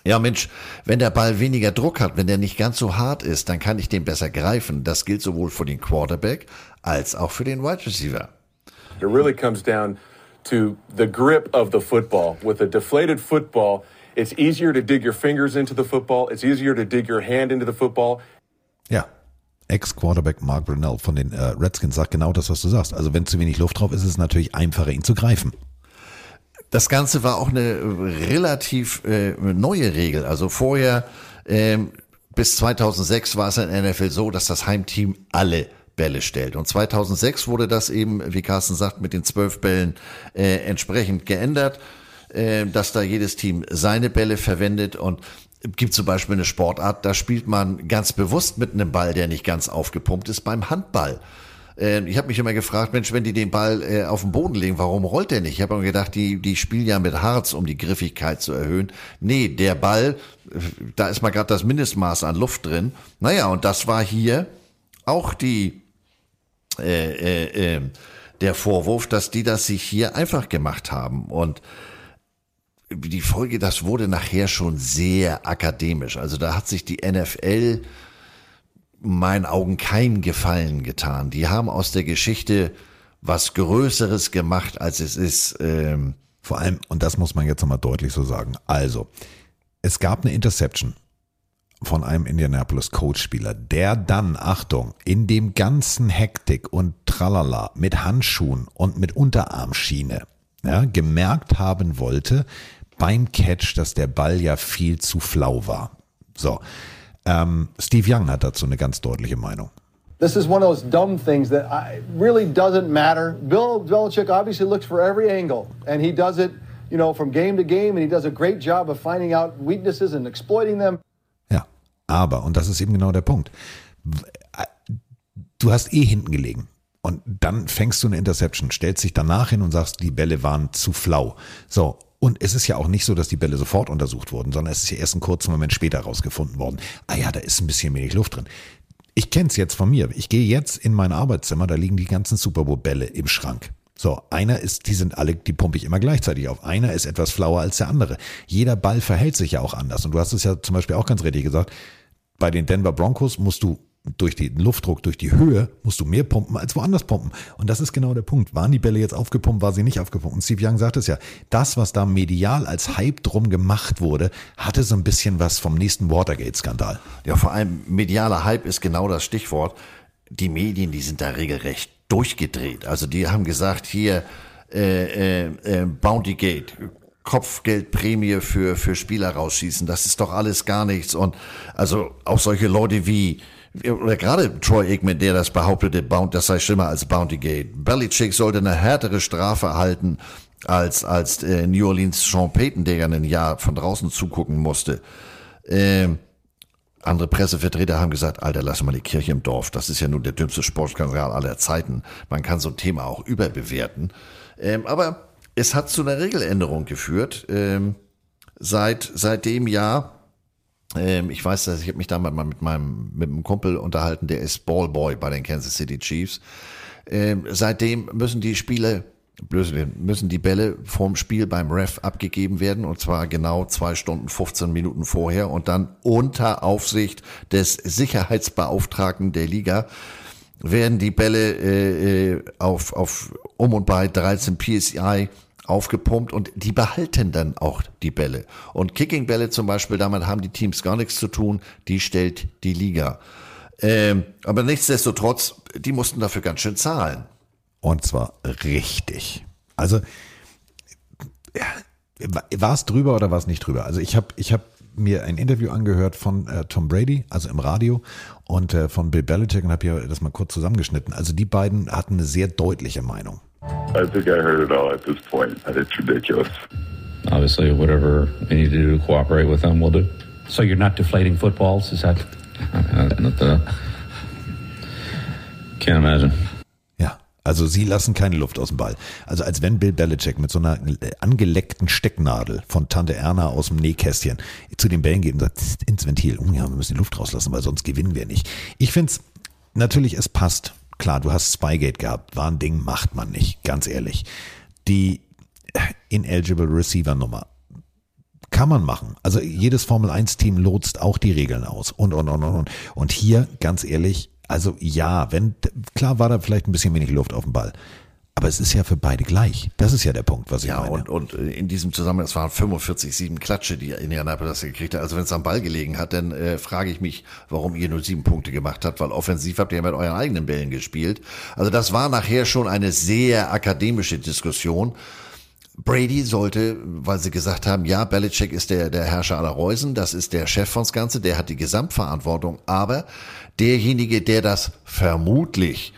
S6: ja Mensch, wenn der Ball weniger Druck hat, wenn der nicht ganz so hart ist, dann kann ich den besser greifen. Das gilt sowohl für den Quarterback als auch für den Wide Receiver.
S36: It really comes down to the grip of the football. With a deflated football, It's easier to dig your fingers into the football. It's easier to dig your hand into the football.
S4: Ja. Ex-Quarterback Mark Brunell von den äh, Redskins sagt genau das, was du sagst. Also wenn zu wenig Luft drauf ist, ist es natürlich einfacher, ihn zu greifen.
S6: Das Ganze war auch eine relativ äh, neue Regel. Also vorher, ähm, bis 2006 war es in der NFL so, dass das Heimteam alle Bälle stellt. Und 2006 wurde das eben, wie Carsten sagt, mit den zwölf Bällen äh, entsprechend geändert. Äh, dass da jedes Team seine Bälle verwendet und gibt zum Beispiel eine Sportart, da spielt man ganz bewusst mit einem Ball, der nicht ganz aufgepumpt ist, beim Handball. Äh, ich habe mich immer gefragt, Mensch, wenn die den Ball äh, auf den Boden legen, warum rollt der nicht? Ich habe mir gedacht, die, die spielen ja mit Harz, um die Griffigkeit zu erhöhen. Nee, der Ball, da ist mal gerade das Mindestmaß an Luft drin. Naja, und das war hier auch die äh, äh, äh, der Vorwurf, dass die das sich hier einfach gemacht haben. Und die Folge, das wurde nachher schon sehr akademisch. Also da hat sich die NFL in meinen Augen keinen Gefallen getan. Die haben aus der Geschichte was Größeres gemacht, als es ist. Ähm
S4: Vor allem, und das muss man jetzt nochmal deutlich so sagen. Also, es gab eine Interception von einem Indianapolis Coach-Spieler, der dann, Achtung, in dem ganzen Hektik und Tralala mit Handschuhen und mit Unterarmschiene ja, gemerkt haben wollte, beim Catch, dass der Ball ja viel zu flau war. So, ähm, Steve Young hat dazu eine ganz deutliche Meinung.
S37: This is one of those dumb things that I, really doesn't matter. Bill Belichick obviously looks for every angle, and he does it, you know, from game to game, and he does a great job of finding out weaknesses and exploiting them.
S4: Ja, aber, und das ist eben genau der Punkt, du hast eh hinten gelegen. Und dann fängst du eine Interception, stellst dich danach hin und sagst, die Bälle waren zu flau. So, und es ist ja auch nicht so, dass die Bälle sofort untersucht wurden, sondern es ist ja erst einen kurzen Moment später rausgefunden worden. Ah ja, da ist ein bisschen wenig Luft drin. Ich kenne es jetzt von mir. Ich gehe jetzt in mein Arbeitszimmer, da liegen die ganzen Super Bowl Bälle im Schrank. So, einer ist, die sind alle, die pumpe ich immer gleichzeitig auf. Einer ist etwas flauer als der andere. Jeder Ball verhält sich ja auch anders. Und du hast es ja zum Beispiel auch ganz richtig gesagt. Bei den Denver Broncos musst du durch den Luftdruck, durch die Höhe, musst du mehr pumpen als woanders pumpen. Und das ist genau der Punkt. Waren die Bälle jetzt aufgepumpt, war sie nicht aufgepumpt? Und Steve Young sagt es ja. Das, was da medial als Hype drum gemacht wurde, hatte so ein bisschen was vom nächsten Watergate-Skandal.
S6: Ja, vor allem medialer Hype ist genau das Stichwort. Die Medien, die sind da regelrecht durchgedreht. Also die haben gesagt, hier, äh, äh, äh, Bounty Gate, Kopfgeldprämie für, für Spieler rausschießen. Das ist doch alles gar nichts. Und also auch solche Leute wie, oder gerade Troy Aikman, der das behauptete, das sei schlimmer als Bounty Gate. Belichick sollte eine härtere Strafe erhalten als, als äh, New Orleans Sean Payton, der ja ein Jahr von draußen zugucken musste. Ähm, andere Pressevertreter haben gesagt, Alter, lass mal die Kirche im Dorf. Das ist ja nun der dümmste Sportskandal aller Zeiten. Man kann so ein Thema auch überbewerten. Ähm, aber es hat zu einer Regeländerung geführt. Ähm, seit, seit dem Jahr ich weiß, dass ich habe mich damals mal mit meinem mit einem Kumpel unterhalten, der ist Ballboy bei den Kansas City Chiefs. Ähm, seitdem müssen die Spiele müssen die Bälle vorm Spiel beim Ref abgegeben werden und zwar genau zwei Stunden 15 Minuten vorher und dann unter Aufsicht des Sicherheitsbeauftragten der Liga werden die Bälle äh, äh auf, auf um und bei 13 PSI aufgepumpt und die behalten dann auch die Bälle. Und Kicking-Bälle zum Beispiel, damit haben die Teams gar nichts zu tun, die stellt die Liga. Ähm, aber nichtsdestotrotz, die mussten dafür ganz schön zahlen.
S4: Und zwar richtig. Also, war es drüber oder war es nicht drüber? Also ich habe ich hab mir ein Interview angehört von äh, Tom Brady, also im Radio, und äh, von Bill Belichick und habe hier das mal kurz zusammengeschnitten. Also die beiden hatten eine sehr deutliche Meinung.
S38: I think I heard it all at this point, and it's ridiculous.
S23: Obviously, whatever we need to do to cooperate with them, we'll do.
S39: So you're not deflating footballs, is that? <laughs>
S23: Uh, not the, can't imagine.
S4: Ja, also sie lassen keine Luft aus dem Ball. Also als wenn Bill Belichick mit so einer angeleckten Stecknadel von Tante Erna aus dem Nähkästchen zu den Bällen geht und sagt, ins Ventil, oh ja, wir müssen die Luft rauslassen, weil sonst gewinnen wir nicht. Ich finde es, natürlich, es passt. Klar, du hast Spygate gehabt, war ein Ding, macht man nicht, ganz ehrlich. Die Ineligible Receiver Nummer kann man machen. Also jedes Formel 1 Team lotst auch die Regeln aus und und und und und hier ganz ehrlich, also ja, wenn klar war da vielleicht ein bisschen wenig Luft auf dem Ball. Aber es ist ja für beide gleich. Das ist ja der Punkt, was ich
S6: ja,
S4: meine.
S6: Und, und in diesem Zusammenhang, es waren 45, 7 Klatsche, die Indianapolis gekriegt hat. Also wenn es am Ball gelegen hat, dann äh, frage ich mich, warum ihr nur sieben Punkte gemacht habt, weil offensiv habt ihr ja mit euren eigenen Bällen gespielt. Also das war nachher schon eine sehr akademische Diskussion. Brady sollte, weil sie gesagt haben, ja, Belichick ist der, der Herrscher aller Reusen, das ist der Chef von's Ganze, der hat die Gesamtverantwortung, aber derjenige, der das vermutlich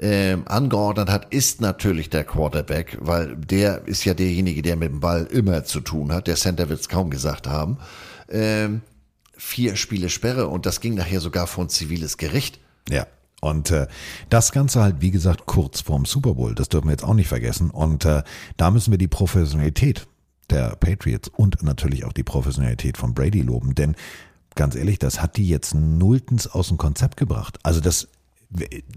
S6: ähm, angeordnet hat, ist natürlich der Quarterback, weil der ist ja derjenige, der mit dem Ball immer zu tun hat. Der Center wird es kaum gesagt haben. Ähm, vier Spiele Sperre und das ging nachher sogar vor ein ziviles Gericht.
S4: Ja. Und äh, das Ganze halt, wie gesagt, kurz vorm Super Bowl. Das dürfen wir jetzt auch nicht vergessen. Und äh, da müssen wir die Professionalität der Patriots und natürlich auch die Professionalität von Brady loben. Denn ganz ehrlich, das hat die jetzt nulltens aus dem Konzept gebracht. Also das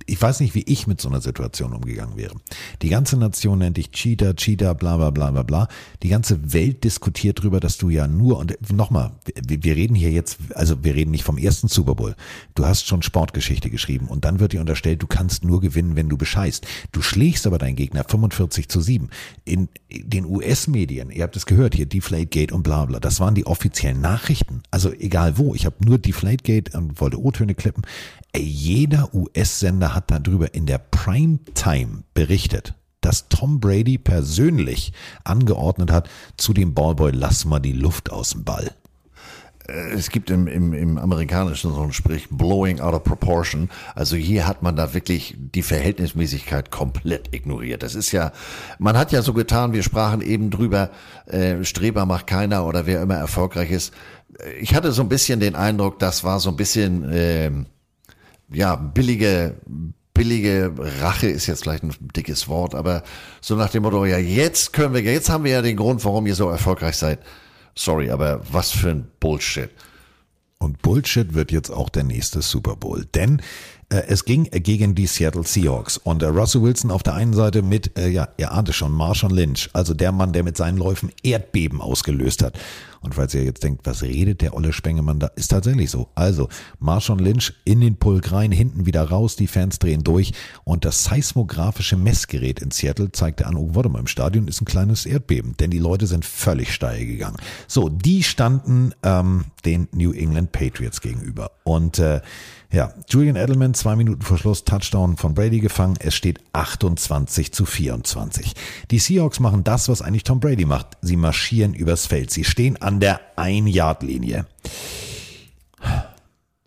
S4: ich weiß nicht, wie ich mit so einer Situation umgegangen wäre. Die ganze Nation nennt dich Cheater, Cheater, bla bla bla bla bla. Die ganze Welt diskutiert darüber, dass du ja nur, und nochmal, wir, reden hier jetzt, also wir reden nicht vom ersten Super Bowl. Du hast schon Sportgeschichte geschrieben und dann wird dir unterstellt, du kannst nur gewinnen, wenn du bescheißt. Du schlägst aber deinen Gegner 45 zu 7. In den US-Medien, ihr habt es gehört, hier Deflategate und bla bla, das waren die offiziellen Nachrichten. Also egal wo, ich habe nur Deflategate und wollte O-Töne klippen. Jeder US-Sender hat darüber in der Primetime berichtet, dass Tom Brady persönlich angeordnet hat zu dem Ballboy, lass mal die Luft aus dem Ball.
S6: Äh, es gibt im, im, im Amerikanischen so ein Sprich, blowing out of proportion. Also hier hat man da wirklich die Verhältnismäßigkeit komplett ignoriert. Das ist ja, man hat ja so getan, wir sprachen eben drüber, äh, Streber macht keiner oder wer immer erfolgreich ist. Ich hatte so ein bisschen den Eindruck, das war so ein bisschen... Äh, ja, billige, billige Rache ist jetzt vielleicht ein dickes Wort, aber so nach dem Motto, ja, jetzt können wir, jetzt haben wir ja den Grund, warum ihr so erfolgreich seid. Sorry, aber was für ein Bullshit.
S4: Und Bullshit wird jetzt auch der nächste Super Bowl. Denn es ging gegen die Seattle Seahawks und äh, Russell Wilson auf der einen Seite mit, äh, ja, ihr ahnte schon, Marshawn Lynch, also der Mann, der mit seinen Läufen Erdbeben ausgelöst hat. Und falls ihr jetzt denkt, was redet der olle Spengemann da, ist tatsächlich so. Also, Marshawn Lynch in den Pulk rein, hinten wieder raus, die Fans drehen durch und das seismografische Messgerät in Seattle zeigte an, oh, warte mal, im Stadion ist ein kleines Erdbeben, denn die Leute sind völlig steil gegangen. So, die standen ähm, den New England Patriots gegenüber und äh, ja, Julian Edelman zwei Minuten vor Schluss Touchdown von Brady gefangen. Es steht 28 zu 24. Die Seahawks machen das, was eigentlich Tom Brady macht. Sie marschieren übers Feld. Sie stehen an der Ein-Yard-Linie.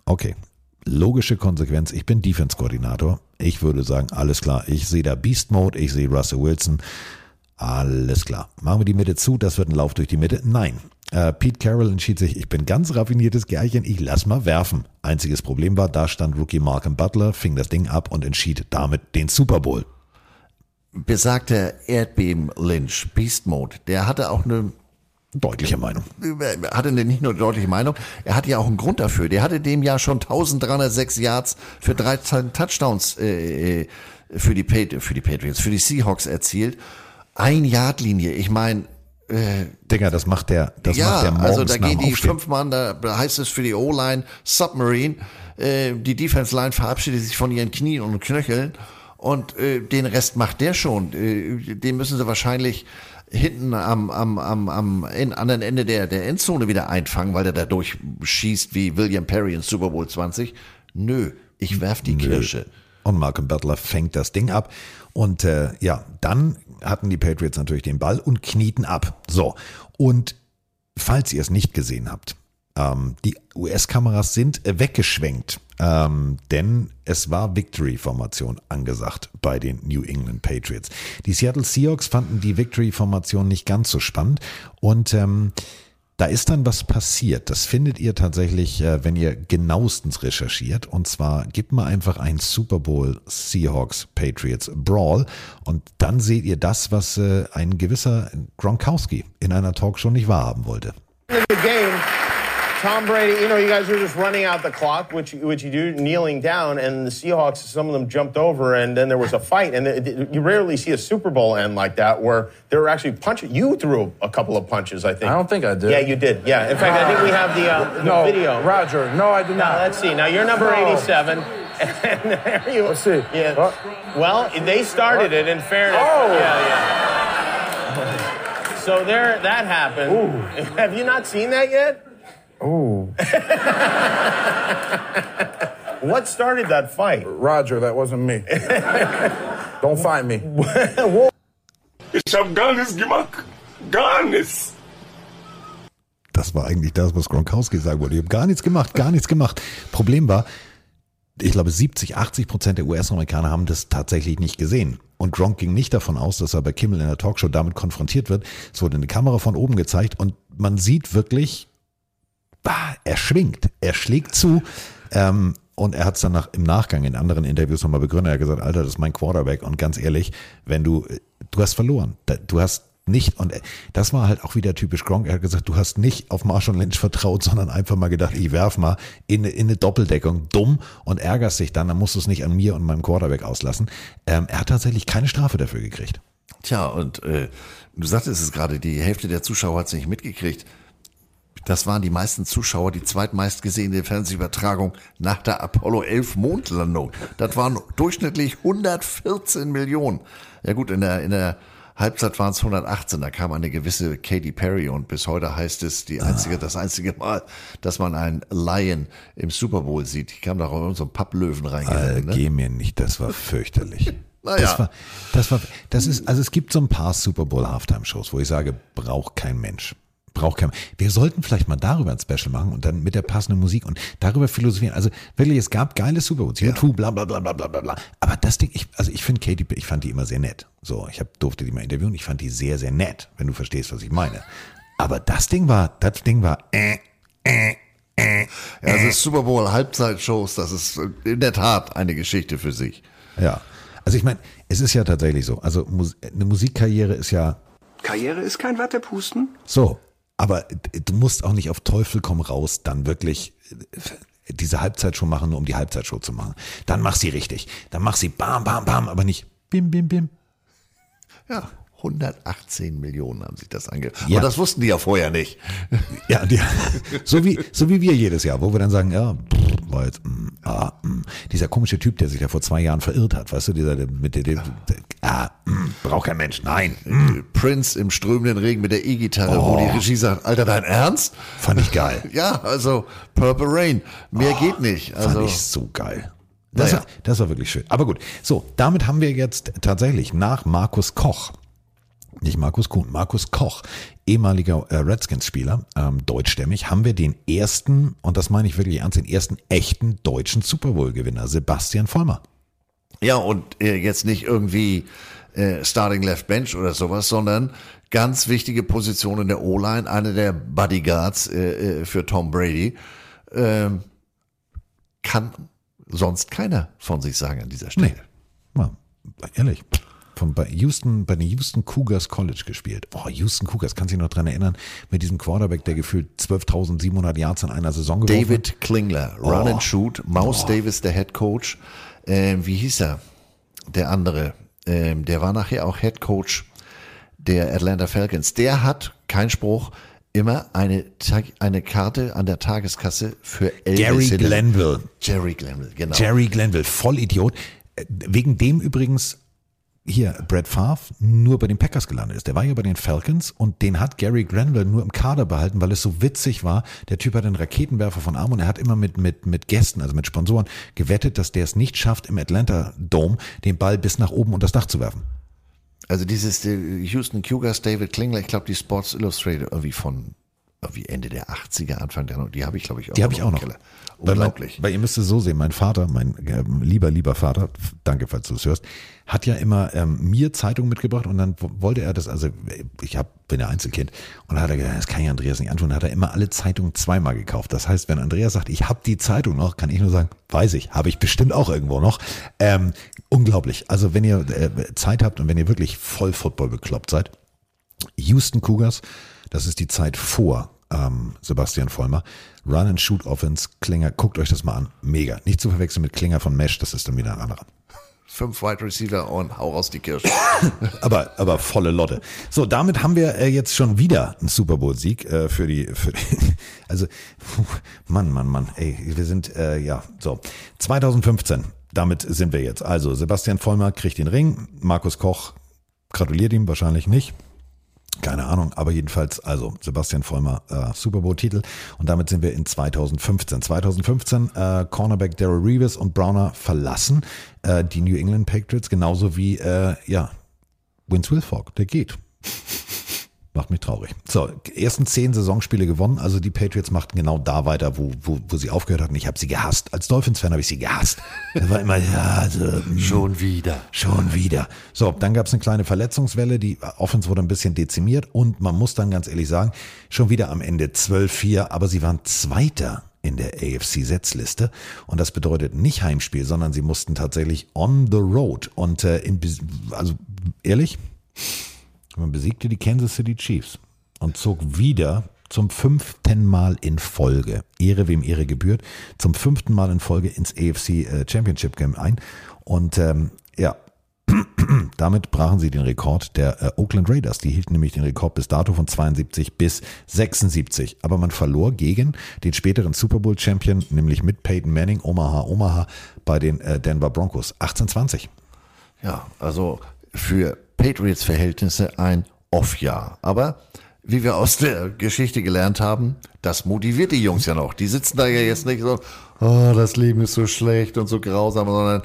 S4: Okay, logische Konsequenz. Ich bin Defense-Koordinator. Ich würde sagen, alles klar. Ich sehe da Beast Mode, ich sehe Russell Wilson. Alles klar. Machen wir die Mitte zu, das wird ein Lauf durch die Mitte? Nein. Äh, Pete Carroll entschied sich, ich bin ganz raffiniertes Gerlchen, ich lass mal werfen. Einziges Problem war, da stand Rookie Malcolm Butler, fing das Ding ab und entschied damit den Super Bowl.
S6: Besagter Erdbeben-Lynch, Beast Mode, der hatte auch eine
S4: deutliche Meinung.
S6: Hatte nicht nur eine deutliche Meinung, er hatte ja auch einen Grund dafür. Der hatte dem Jahr schon 1306 Yards für 13 Touchdowns äh, für, die für die Patriots, für die Seahawks erzielt. Ein Yard-Linie, ich meine,
S4: äh, Digga, das macht der, das
S6: ja,
S4: macht der morgens
S6: also da gehen die
S4: Aufstehen.
S6: fünf Mann, da heißt es für die O-Line Submarine, äh, die Defense-Line verabschiedet sich von ihren Knien und Knöcheln und äh, den Rest macht der schon. Äh, den müssen sie wahrscheinlich hinten am, am, am, am in, anderen Ende der, der Endzone wieder einfangen, weil der da durchschießt wie William Perry in Super Bowl 20. Nö, ich werf die
S4: Nö.
S6: Kirsche.
S4: Und Malcolm Butler fängt das Ding ab. Und äh, ja, dann hatten die Patriots natürlich den Ball und knieten ab. So. Und falls ihr es nicht gesehen habt, ähm, die US-Kameras sind äh, weggeschwenkt, ähm, denn es war Victory-Formation angesagt bei den New England Patriots. Die Seattle Seahawks fanden die Victory-Formation nicht ganz so spannend und ähm, da ist dann was passiert. Das findet ihr tatsächlich, äh, wenn ihr genauestens recherchiert. Und zwar gebt mal einfach ein Super Bowl Seahawks Patriots Brawl und dann seht ihr das, was äh, ein gewisser Gronkowski in einer Talkshow nicht wahrhaben wollte.
S40: in the game, Tom Brady, you know, you guys were just running out the clock, which which you do, kneeling down, and the Seahawks, some of them jumped over, and then there was a fight, and it, it- you rarely see a Super Bowl end like that where they were actually punching. You threw a couple of punches, I think.
S41: I don't think I did.
S40: Yeah, you did. Yeah, in fact, I think we have the, uh, the
S41: No,
S40: video.
S41: Roger, no, I did
S40: Now
S41: not.
S40: let's see. Now you're number
S41: No.
S40: 87. <laughs> And there you.
S41: Let's see.
S40: Yeah. Well, they started it. In fairness.
S41: Oh.
S40: Yeah, yeah. So there, that happened. <laughs> Have you not seen that yet?
S41: Ooh.
S40: What started that fight?
S41: Roger, that wasn't me. Don't find me.
S29: Ich hab gar nichts gemacht. Gar nichts.
S4: Das war eigentlich das, was Gronkowski sagen wollte. Ich habe gar nichts gemacht, gar nichts gemacht. Problem war, ich glaube 70, 80 Prozent der US-Amerikaner haben das tatsächlich nicht gesehen. Und Gronk ging nicht davon aus, dass er bei Kimmel in der Talkshow damit konfrontiert wird. Es wurde eine Kamera von oben gezeigt und man sieht wirklich, bah, er schwingt, er schlägt zu. Ähm, und er hat es dann nach, im Nachgang in anderen Interviews nochmal begründet. Er hat gesagt, Alter, das ist mein Quarterback. Und ganz ehrlich, wenn du, du hast verloren. Du hast nicht, und das war halt auch wieder typisch Gronk. Er hat gesagt, du hast nicht auf Marshall Lynch vertraut, <laughs> sondern einfach mal gedacht, ich werf mal in, in eine Doppeldeckung. Dumm und ärgerst dich dann, dann musst du es nicht an mir und meinem Quarterback auslassen. Ähm, er hat tatsächlich keine Strafe dafür gekriegt.
S6: Tja, und äh, du sagtest es gerade, die Hälfte der Zuschauer hat es nicht mitgekriegt. Das waren die meisten Zuschauer, die zweitmeist gesehene Fernsehübertragung nach der Apollo 11 Mondlandung. Das waren durchschnittlich 114 Millionen. Ja gut, in der, in der Halbzeit waren es 118, da kam eine gewisse Katy Perry und bis heute heißt es die einzige, das einzige Mal, dass man einen Lion im Super Bowl sieht. Die kam da auch in so einen Papplöwen
S4: Äh,
S6: reingegangen. ne?
S4: geh mir nicht, das war fürchterlich. <laughs>
S6: Naja.
S4: Das war, das war, das ist, also es gibt so ein paar Super Bowl Halftime Shows, wo ich sage, braucht kein Mensch. Braucht kein, wir sollten vielleicht mal darüber ein Special machen und dann mit der passenden Musik und darüber philosophieren. Also wirklich, es gab geile Super Bowls, U2, bla, bla, bla, bla, bla, bla, bla. Aber das Ding, ich, also ich finde Katy, Perry, ich fand die immer sehr nett. So, ich hab, durfte die mal interviewen, ich fand die sehr, sehr nett, wenn du verstehst, was ich meine. Aber das Ding war, das Ding war, äh, äh, äh,
S6: Ja, also Super Bowl Halbzeitshows, das ist in der Tat eine Geschichte für sich.
S4: Ja. Also ich meine, es ist ja tatsächlich so. Also eine Musikkarriere ist ja
S42: Karriere ist kein Wattepusten.
S4: so. Aber du musst auch nicht auf Teufel komm raus dann wirklich äh, diese Halbzeitshow machen, nur um die Halbzeitshow zu machen. Dann mach sie richtig. Dann mach sie bam, bam, bam, aber nicht bim, bim, bim.
S6: Ja, 118 Millionen haben sich das angehört.
S4: Ja.
S6: Aber das wussten die ja vorher nicht.
S4: Ja, die, so, wie, so wie wir jedes Jahr, wo wir dann sagen, ja, war jetzt, mm, ah, mm. dieser komische Typ, der sich da vor zwei Jahren verirrt hat, weißt du, dieser der, mit der, der, der ah, mm, braucht kein Mensch, nein. Mm.
S6: Prince im strömenden Regen mit der E-Gitarre, wo
S4: Oh.
S6: die Regie sagt, Alter, dein Ernst?
S4: Fand ich geil. <laughs>
S6: Ja, also Purple Rain, mehr geht nicht. Also
S4: Fand ich so geil. Das,
S6: Naja.
S4: war, das war wirklich schön. Aber gut. So, damit haben wir jetzt tatsächlich nach Markus Koch, nicht Markus Kuhn, Markus Koch, ehemaliger äh, Redskins-Spieler, ähm, deutschstämmig, haben wir den ersten, und das meine ich wirklich ernst, den ersten echten deutschen Super Bowl-Gewinner, Sebastian Vollmer.
S6: Ja, und äh, jetzt nicht irgendwie äh, Starting Left Bench oder sowas, sondern ganz wichtige Position in der O-Line, eine der Bodyguards äh, äh, für Tom Brady. Ähm, kann sonst keiner von sich sagen an dieser Stelle.
S4: Nee. Mal, ehrlich. Von bei Houston, bei den Houston Cougars College gespielt. Oh, Houston Cougars, kannst du dich noch dran erinnern? Mit diesem Quarterback, der gefühlt 12.700 Yards in einer Saison geworfen hat?
S6: David Klingler, Run
S4: Oh.
S6: and Shoot, Mouse Davis, der Head Coach. Ähm, wie hieß er? Der andere. Ähm, der war nachher auch Head Coach der Atlanta Falcons. Der hat, kein Spruch, immer eine, eine Karte an der Tageskasse für Elvis
S4: Gary
S6: Hillary.
S4: Glenville.
S6: Jerry Glenville, genau.
S4: Jerry Glenville, Vollidiot. Äh, Wegen dem übrigens hier Brett Favre nur bei den Packers gelandet ist. Der war ja bei den Falcons und den hat Gary Grenville nur im Kader behalten, weil es so witzig war. Der Typ hat einen Raketenwerfer von Arm und er hat immer mit, mit, mit Gästen, also mit Sponsoren, gewettet, dass der es nicht schafft, im Atlanta Dome den Ball bis nach oben unter das Dach zu werfen.
S6: Also dieses äh, Houston Cougars, David Klingler, ich glaube die Sports Illustrated irgendwie von irgendwie Ende der 80er, Anfang der, die habe ich glaube ich auch
S4: Die habe ich auch noch.
S6: Keller. Unglaublich.
S4: Weil, weil ihr müsst es so sehen, mein Vater, mein ähm, lieber, lieber Vater, danke, falls du es hörst, hat ja immer ähm, mir Zeitung mitgebracht und dann wollte er das, also ich hab, bin ja Einzelkind und dann hat er gesagt, das kann ich Andreas nicht antun, hat er immer alle Zeitungen zweimal gekauft. Das heißt, wenn Andreas sagt, ich habe die Zeitung noch, kann ich nur sagen, weiß ich, habe ich bestimmt auch irgendwo noch. Ähm, unglaublich. Also wenn ihr äh, Zeit habt und wenn ihr wirklich voll Football bekloppt seid, Houston Cougars, das ist die Zeit vor ähm, Sebastian Vollmer. Run and Shoot Offense, Klinger, guckt euch das mal an. Mega. Nicht zu verwechseln mit Klinger von Mesh, das ist dann wieder ein anderer.
S6: Fünf Wide Receiver und hau raus die Kirsche. <laughs>
S4: aber, aber volle Lotte. So, damit haben wir äh, jetzt schon wieder einen Super Bowl-Sieg äh, für die, für die, <laughs> also, puh, Mann, Mann, Mann, ey, wir sind, äh, ja, so. 2015, damit sind wir jetzt. Also, Sebastian Vollmer kriegt den Ring, Markus Koch gratuliert ihm wahrscheinlich nicht. Keine Ahnung, aber jedenfalls, also Sebastian Vollmer, äh, Super Bowl-Titel. Und damit sind wir in 2015. 2015, äh, Cornerback Daryl Reeves und Browner verlassen äh, die New England Patriots, genauso wie, äh, ja, Vince Wilfork, der geht. <laughs> Macht mich traurig. So, ersten zehn Saisonspiele gewonnen. Also die Patriots machten genau da weiter, wo, wo, wo sie aufgehört hatten. Ich habe sie gehasst. Als Dolphins-Fan habe ich sie gehasst. <laughs> Das war immer, ja, also, mm,
S6: Schon wieder.
S4: Schon wieder. So, dann gab es eine kleine Verletzungswelle. Die Offense wurde ein bisschen dezimiert. Und man muss dann ganz ehrlich sagen, schon wieder am Ende 12-4. Aber sie waren Zweiter in der AFC-Setzliste. Und das bedeutet nicht Heimspiel, sondern sie mussten tatsächlich on the road. Und äh, in, also ehrlich, man besiegte die Kansas City Chiefs und zog wieder zum fünften Mal in Folge, Ehre wem Ehre gebührt, zum fünften Mal in Folge ins AFC äh, Championship Game ein. Und ähm, ja, <clears throat> damit brachen sie den Rekord der äh, Oakland Raiders. Die hielten nämlich den Rekord bis dato von 72 bis 76. Aber man verlor gegen den späteren Super Bowl Champion, nämlich mit Peyton Manning, Omaha, Omaha, bei den äh, Denver Broncos. 1820.
S6: Ja, also für Patriots-Verhältnisse ein Off-Jahr. Aber wie wir aus der Geschichte gelernt haben, das motiviert die Jungs ja noch. Die sitzen da ja jetzt nicht so, oh, das Leben ist so schlecht und so grausam, sondern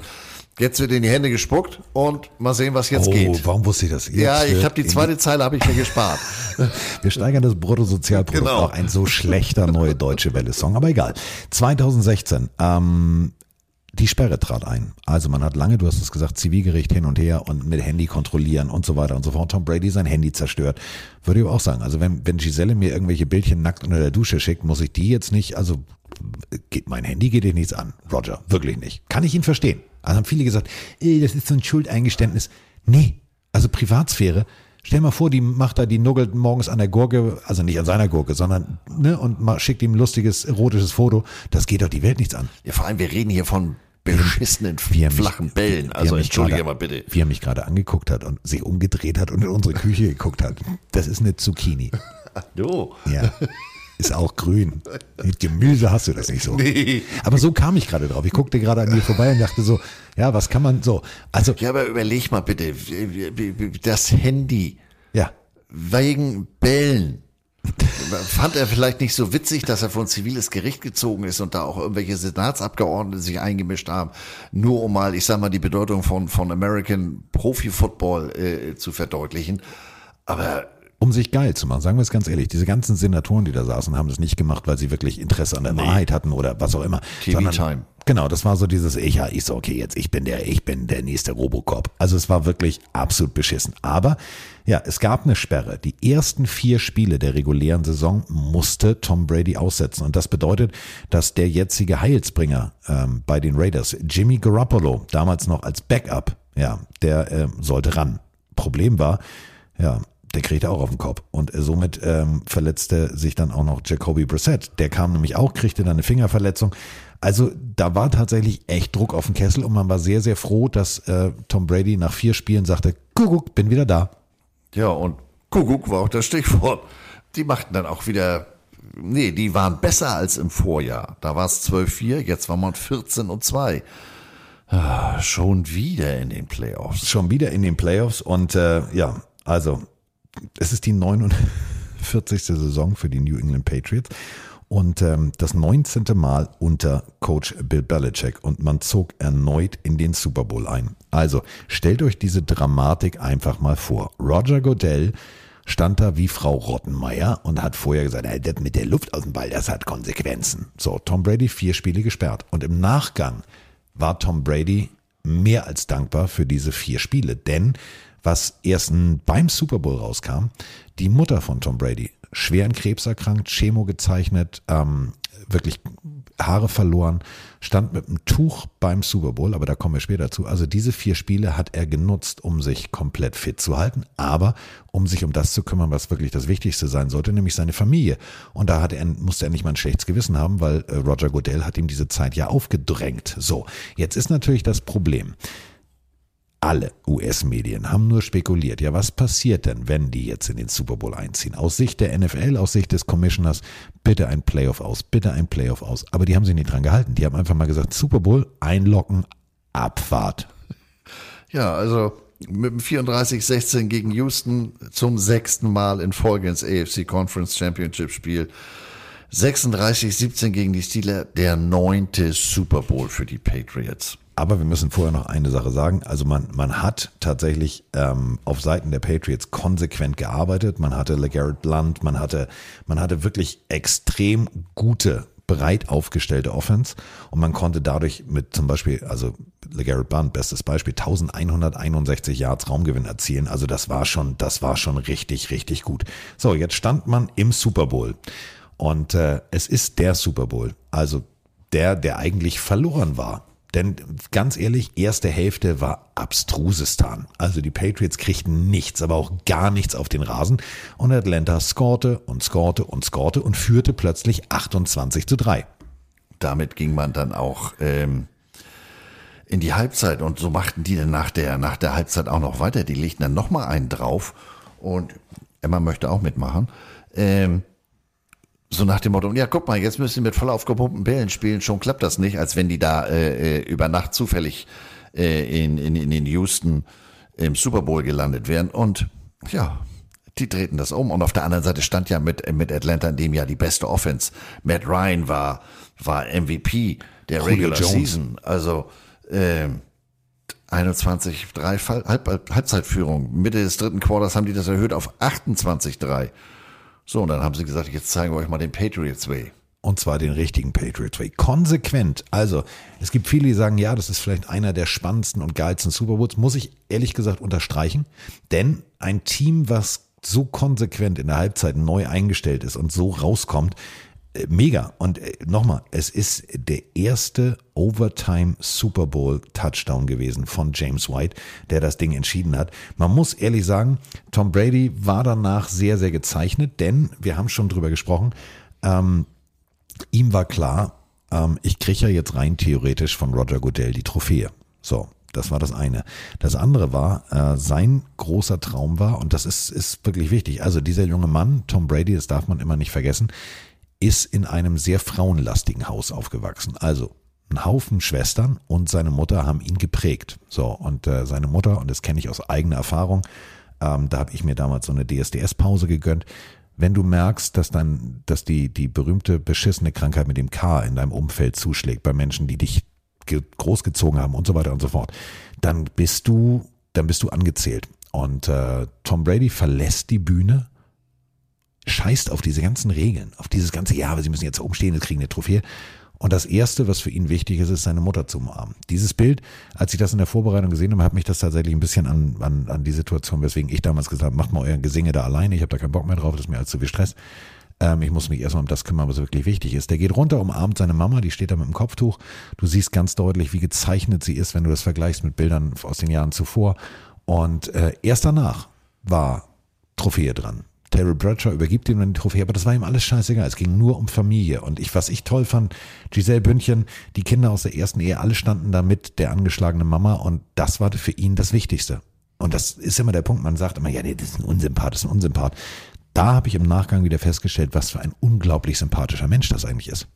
S6: jetzt wird in die Hände gespuckt und mal sehen, was jetzt
S4: oh,
S6: geht.
S4: warum wusste ich das? Jetzt
S6: ja, ich habe die zweite Zeile habe ich mir gespart. <laughs>
S4: Wir steigern das Bruttosozialprodukt.
S6: Genau.
S4: Auch ein so schlechter neue deutsche Welle-Song, aber egal. 2016, ähm, die Sperre trat ein. Also man hat lange, du hast es gesagt, Zivilgericht hin und her und mit Handy kontrollieren und so weiter und so fort. Tom Brady sein Handy zerstört. Würde ich aber auch sagen. Also wenn, wenn Giselle mir irgendwelche Bildchen nackt unter der Dusche schickt, muss ich die jetzt nicht, also geht, mein Handy geht dir nichts an. Roger, wirklich nicht. Kann ich ihn verstehen. Also haben viele gesagt, ey, das ist so ein Schuldeingeständnis. Nee, also Privatsphäre. Stell mal vor, die macht da die nuggelt morgens an der Gurke, also nicht an seiner Gurke, sondern, ne, und schickt ihm ein lustiges, erotisches Foto. Das geht doch die Welt nichts an.
S6: Ja, vor allem, wir reden hier von beschissenen,
S4: Wie mich-
S6: flachen Bällen.
S4: wie er
S6: Also
S4: mich
S6: entschuldige
S4: gerade-
S6: mal bitte.
S4: Wie er mich gerade angeguckt hat und sich umgedreht hat und in unsere Küche geguckt hat. Das ist eine Zucchini. <laughs>
S6: Du.
S4: Ja. Ist auch grün. Mit Gemüse hast du das nicht so.
S6: Nee.
S4: Aber so kam ich gerade drauf. Ich guckte gerade an dir vorbei und dachte so, ja, was kann man so? Also,
S6: Ja, aber überleg mal bitte, das Handy
S4: ja,
S6: wegen Bällen. Fand er vielleicht nicht so witzig, dass er vor ein ziviles Gericht gezogen ist und da auch irgendwelche Senatsabgeordnete sich eingemischt haben, nur um mal, ich sag mal, die Bedeutung von, von American Profi Football äh, zu verdeutlichen. Aber
S4: um sich geil zu machen, sagen wir es ganz ehrlich, diese ganzen Senatoren, die da saßen, haben das nicht gemacht, weil sie wirklich Interesse an der
S6: Nee.
S4: Wahrheit hatten oder was auch immer.
S6: TV-Time.
S4: Genau, das war so dieses, ich, ja, ich so, okay, jetzt ich bin der, ich bin der nächste Robocop. Also es war wirklich absolut beschissen. Aber ja, es gab eine Sperre. Die ersten vier Spiele der regulären Saison musste Tom Brady aussetzen. Und das bedeutet, dass der jetzige Heilsbringer ähm, bei den Raiders, Jimmy Garoppolo, damals noch als Backup, ja, der ähm, sollte ran. Problem war, ja, der kriegte auch auf den Kopf. Und äh, somit ähm, verletzte sich dann auch noch Jacoby Brissett. Der kam nämlich auch, kriegte dann eine Fingerverletzung. Also da war tatsächlich echt Druck auf den Kessel und man war sehr, sehr froh, dass äh, Tom Brady nach vier Spielen sagte, Kuckuck, bin wieder da.
S6: Ja, und Kuckuck war auch das Stichwort. Die machten dann auch wieder, nee, die waren besser als im Vorjahr. Da war es 12-4, jetzt war man 14 und 2. Ah, schon wieder in den Playoffs.
S4: Schon wieder in den Playoffs und äh, ja, also es ist die 49. Saison für die New England Patriots und ähm, das 19. Mal unter Coach Bill Belichick und man zog erneut in den Super Bowl ein. Also stellt euch diese Dramatik einfach mal vor. Roger Goodell stand da wie Frau Rottenmeier und hat vorher gesagt, hey, mit der Luft aus dem Ball, das hat Konsequenzen. So, Tom Brady vier Spiele gesperrt und im Nachgang war Tom Brady mehr als dankbar für diese vier Spiele, denn was erst beim Super Bowl rauskam, die Mutter von Tom Brady, schwer an Krebs erkrankt, Chemo gezeichnet, ähm, wirklich Haare verloren, stand mit einem Tuch beim Super Bowl, aber da kommen wir später zu. Also diese vier Spiele hat er genutzt, um sich komplett fit zu halten, aber um sich um das zu kümmern, was wirklich das Wichtigste sein sollte, nämlich seine Familie. Und da er, musste er nicht mal ein schlechtes Gewissen haben, weil äh, Roger Goodell hat ihm diese Zeit ja aufgedrängt. So, jetzt ist natürlich das Problem alle US-Medien haben nur spekuliert, ja, was passiert denn, wenn die jetzt in den Super Bowl einziehen? Aus Sicht der NFL, aus Sicht des Commissioners, bitte ein Playoff aus, bitte ein Playoff aus. Aber die haben sich nicht dran gehalten. Die haben einfach mal gesagt, Super Bowl, einlocken, Abfahrt.
S6: Ja, also mit dem 34-16 gegen Houston zum sechsten Mal in Folge ins AFC Conference Championship Spiel. 36-17 gegen die Steelers, der neunte Super Bowl für die Patriots.
S4: Aber wir müssen vorher noch eine Sache sagen. Also man, man hat tatsächlich ähm, auf Seiten der Patriots konsequent gearbeitet. Man hatte LeGarrette Blunt, man hatte, man hatte wirklich extrem gute, breit aufgestellte Offense und man konnte dadurch mit zum Beispiel, also LeGarrette Blunt, bestes Beispiel, 1161 Yards Raumgewinn erzielen. Also das war schon, das war schon richtig, richtig gut. So, jetzt stand man im Super Bowl und äh, es ist der Super Bowl. Also der, der eigentlich verloren war. Denn ganz ehrlich, erste Hälfte war abstrusestan. Also die Patriots kriegten nichts, aber auch gar nichts auf den Rasen. Und Atlanta scorte und scorte und scorte und führte plötzlich 28 zu 3.
S6: Damit ging man dann auch ähm, in die Halbzeit und so machten die dann nach der, nach der Halbzeit auch noch weiter. Die legten dann nochmal einen drauf und Emma möchte auch mitmachen. Ähm, so nach dem Motto, ja, guck mal, jetzt müssen sie mit voll aufgepumpten Bällen spielen, schon klappt das nicht, als wenn die da äh, über Nacht zufällig äh, in, in, in den Houston im Super Bowl gelandet wären. Und ja, die drehten das um. Und auf der anderen Seite stand ja mit, mit Atlanta in dem Jahr die beste Offense. Matt Ryan war, war MVP der
S4: Julio
S6: Regular
S4: Jones.
S6: Season. Also ähm, 21-3 Halb, Halbzeitführung. Mitte des dritten Quarters haben die das erhöht auf 28-3. So, und dann haben sie gesagt, jetzt zeigen wir euch mal den Patriots Way.
S4: Und zwar den richtigen Patriots Way. Konsequent. Also, es gibt viele, die sagen, ja, das ist vielleicht einer der spannendsten und geilsten Super Bowls. Muss ich ehrlich gesagt unterstreichen. Denn ein Team, was so konsequent in der Halbzeit neu eingestellt ist und so rauskommt, mega. Und äh, nochmal, es ist der erste Overtime Super Bowl Touchdown gewesen von James White, der das Ding entschieden hat. Man muss ehrlich sagen, Tom Brady war danach sehr, sehr gezeichnet, denn wir haben schon drüber gesprochen, ähm, ihm war klar, ähm, ich kriege ja jetzt rein theoretisch von Roger Goodell die Trophäe. So, das war das eine. Das andere war, äh, sein großer Traum war, und das ist, ist wirklich wichtig, also dieser junge Mann, Tom Brady, das darf man immer nicht vergessen, ist in einem sehr frauenlastigen Haus aufgewachsen. Also ein Haufen Schwestern und seine Mutter haben ihn geprägt. So, und äh, seine Mutter, und das kenne ich aus eigener Erfahrung, ähm, da habe ich mir damals so eine DSDS-Pause gegönnt, wenn du merkst, dass dann, dass die, die berühmte beschissene Krankheit mit dem K in deinem Umfeld zuschlägt, bei Menschen, die dich ge- großgezogen haben und so weiter und so fort, dann bist du, dann bist du angezählt. Und äh, Tom Brady verlässt die Bühne, scheißt auf diese ganzen Regeln, auf dieses ganze, ja, aber sie müssen jetzt umstehen, sie kriegen eine Trophäe. Und das Erste, was für ihn wichtig ist, ist seine Mutter zu umarmen. Dieses Bild, als ich das in der Vorbereitung gesehen habe, hat mich das tatsächlich ein bisschen an, an, an die Situation, weswegen ich damals gesagt habe, macht mal euren Gesinge da alleine, ich habe da keinen Bock mehr drauf, das ist mir alles zu viel Stress. Ähm, ich muss mich erstmal um das kümmern, was wirklich wichtig ist. Der geht runter, umarmt seine Mama, die steht da mit dem Kopftuch. Du siehst ganz deutlich, wie gezeichnet sie ist, wenn du das vergleichst mit Bildern aus den Jahren zuvor. Und äh, erst danach war Trophäe dran. Terry Bradshaw übergibt ihm dann die Trophäe, aber das war ihm alles scheißegal. Es ging nur um Familie. Und ich, was ich toll fand, Giselle Bündchen, die Kinder aus der ersten Ehe, alle standen da mit der angeschlagenen Mama und das war für ihn das Wichtigste. Und das ist immer der Punkt, man sagt immer, ja, nee, das ist ein Unsympath, das ist ein Unsympath. Da habe ich im Nachgang wieder festgestellt, was für ein unglaublich sympathischer Mensch das eigentlich ist.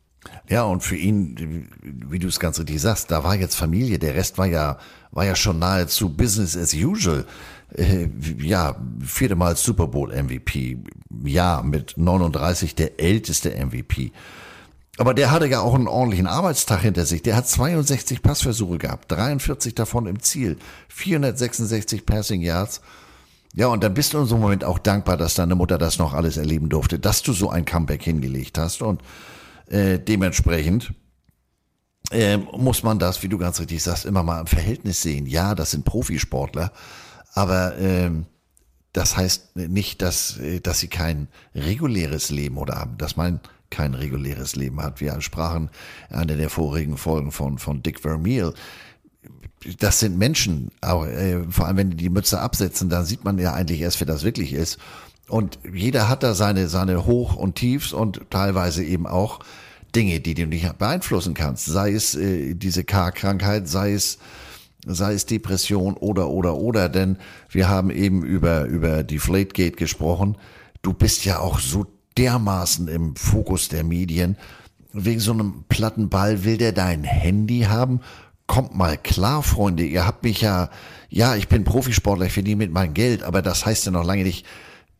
S6: Ja, und für ihn, wie du es ganz richtig sagst, da war jetzt Familie, der Rest war ja, war ja schon nahezu Business as usual. Äh, ja, vierte Mal Super Bowl MVP. Ja, mit 39 der älteste MVP. Aber der hatte ja auch einen ordentlichen Arbeitstag hinter sich. Der hat 62 Passversuche gehabt, 43 davon im Ziel, 466 Passing Yards. Ja, und dann bist du in so einem Moment auch dankbar, dass deine Mutter das noch alles erleben durfte, dass du so ein Comeback hingelegt hast und äh, dementsprechend äh, muss man das, wie du ganz richtig sagst, immer mal im Verhältnis sehen. Ja, das sind Profisportler, aber ähm, das heißt nicht, dass, äh, dass sie kein reguläres Leben oder haben, dass man kein reguläres Leben hat. Wir sprachen in einer der vorigen Folgen von, von Dick Vermeil. Das sind Menschen, auch, äh, vor allem wenn die die Mütze absetzen, dann sieht man ja eigentlich erst, wer das wirklich ist. Und jeder hat da seine, seine Hoch- und Tiefs und teilweise eben auch Dinge, die du nicht beeinflussen kannst. Sei es äh, diese K-Krankheit, sei es sei es Depression oder oder oder, denn wir haben eben über über die Flategate gesprochen. Du bist ja auch so dermaßen im Fokus der Medien. Wegen so einem platten Ball will der dein Handy haben. Kommt mal klar, Freunde. Ihr habt mich ja, ja, ich bin Profisportler, ich verdiene mit meinem Geld, aber das heißt ja noch lange nicht,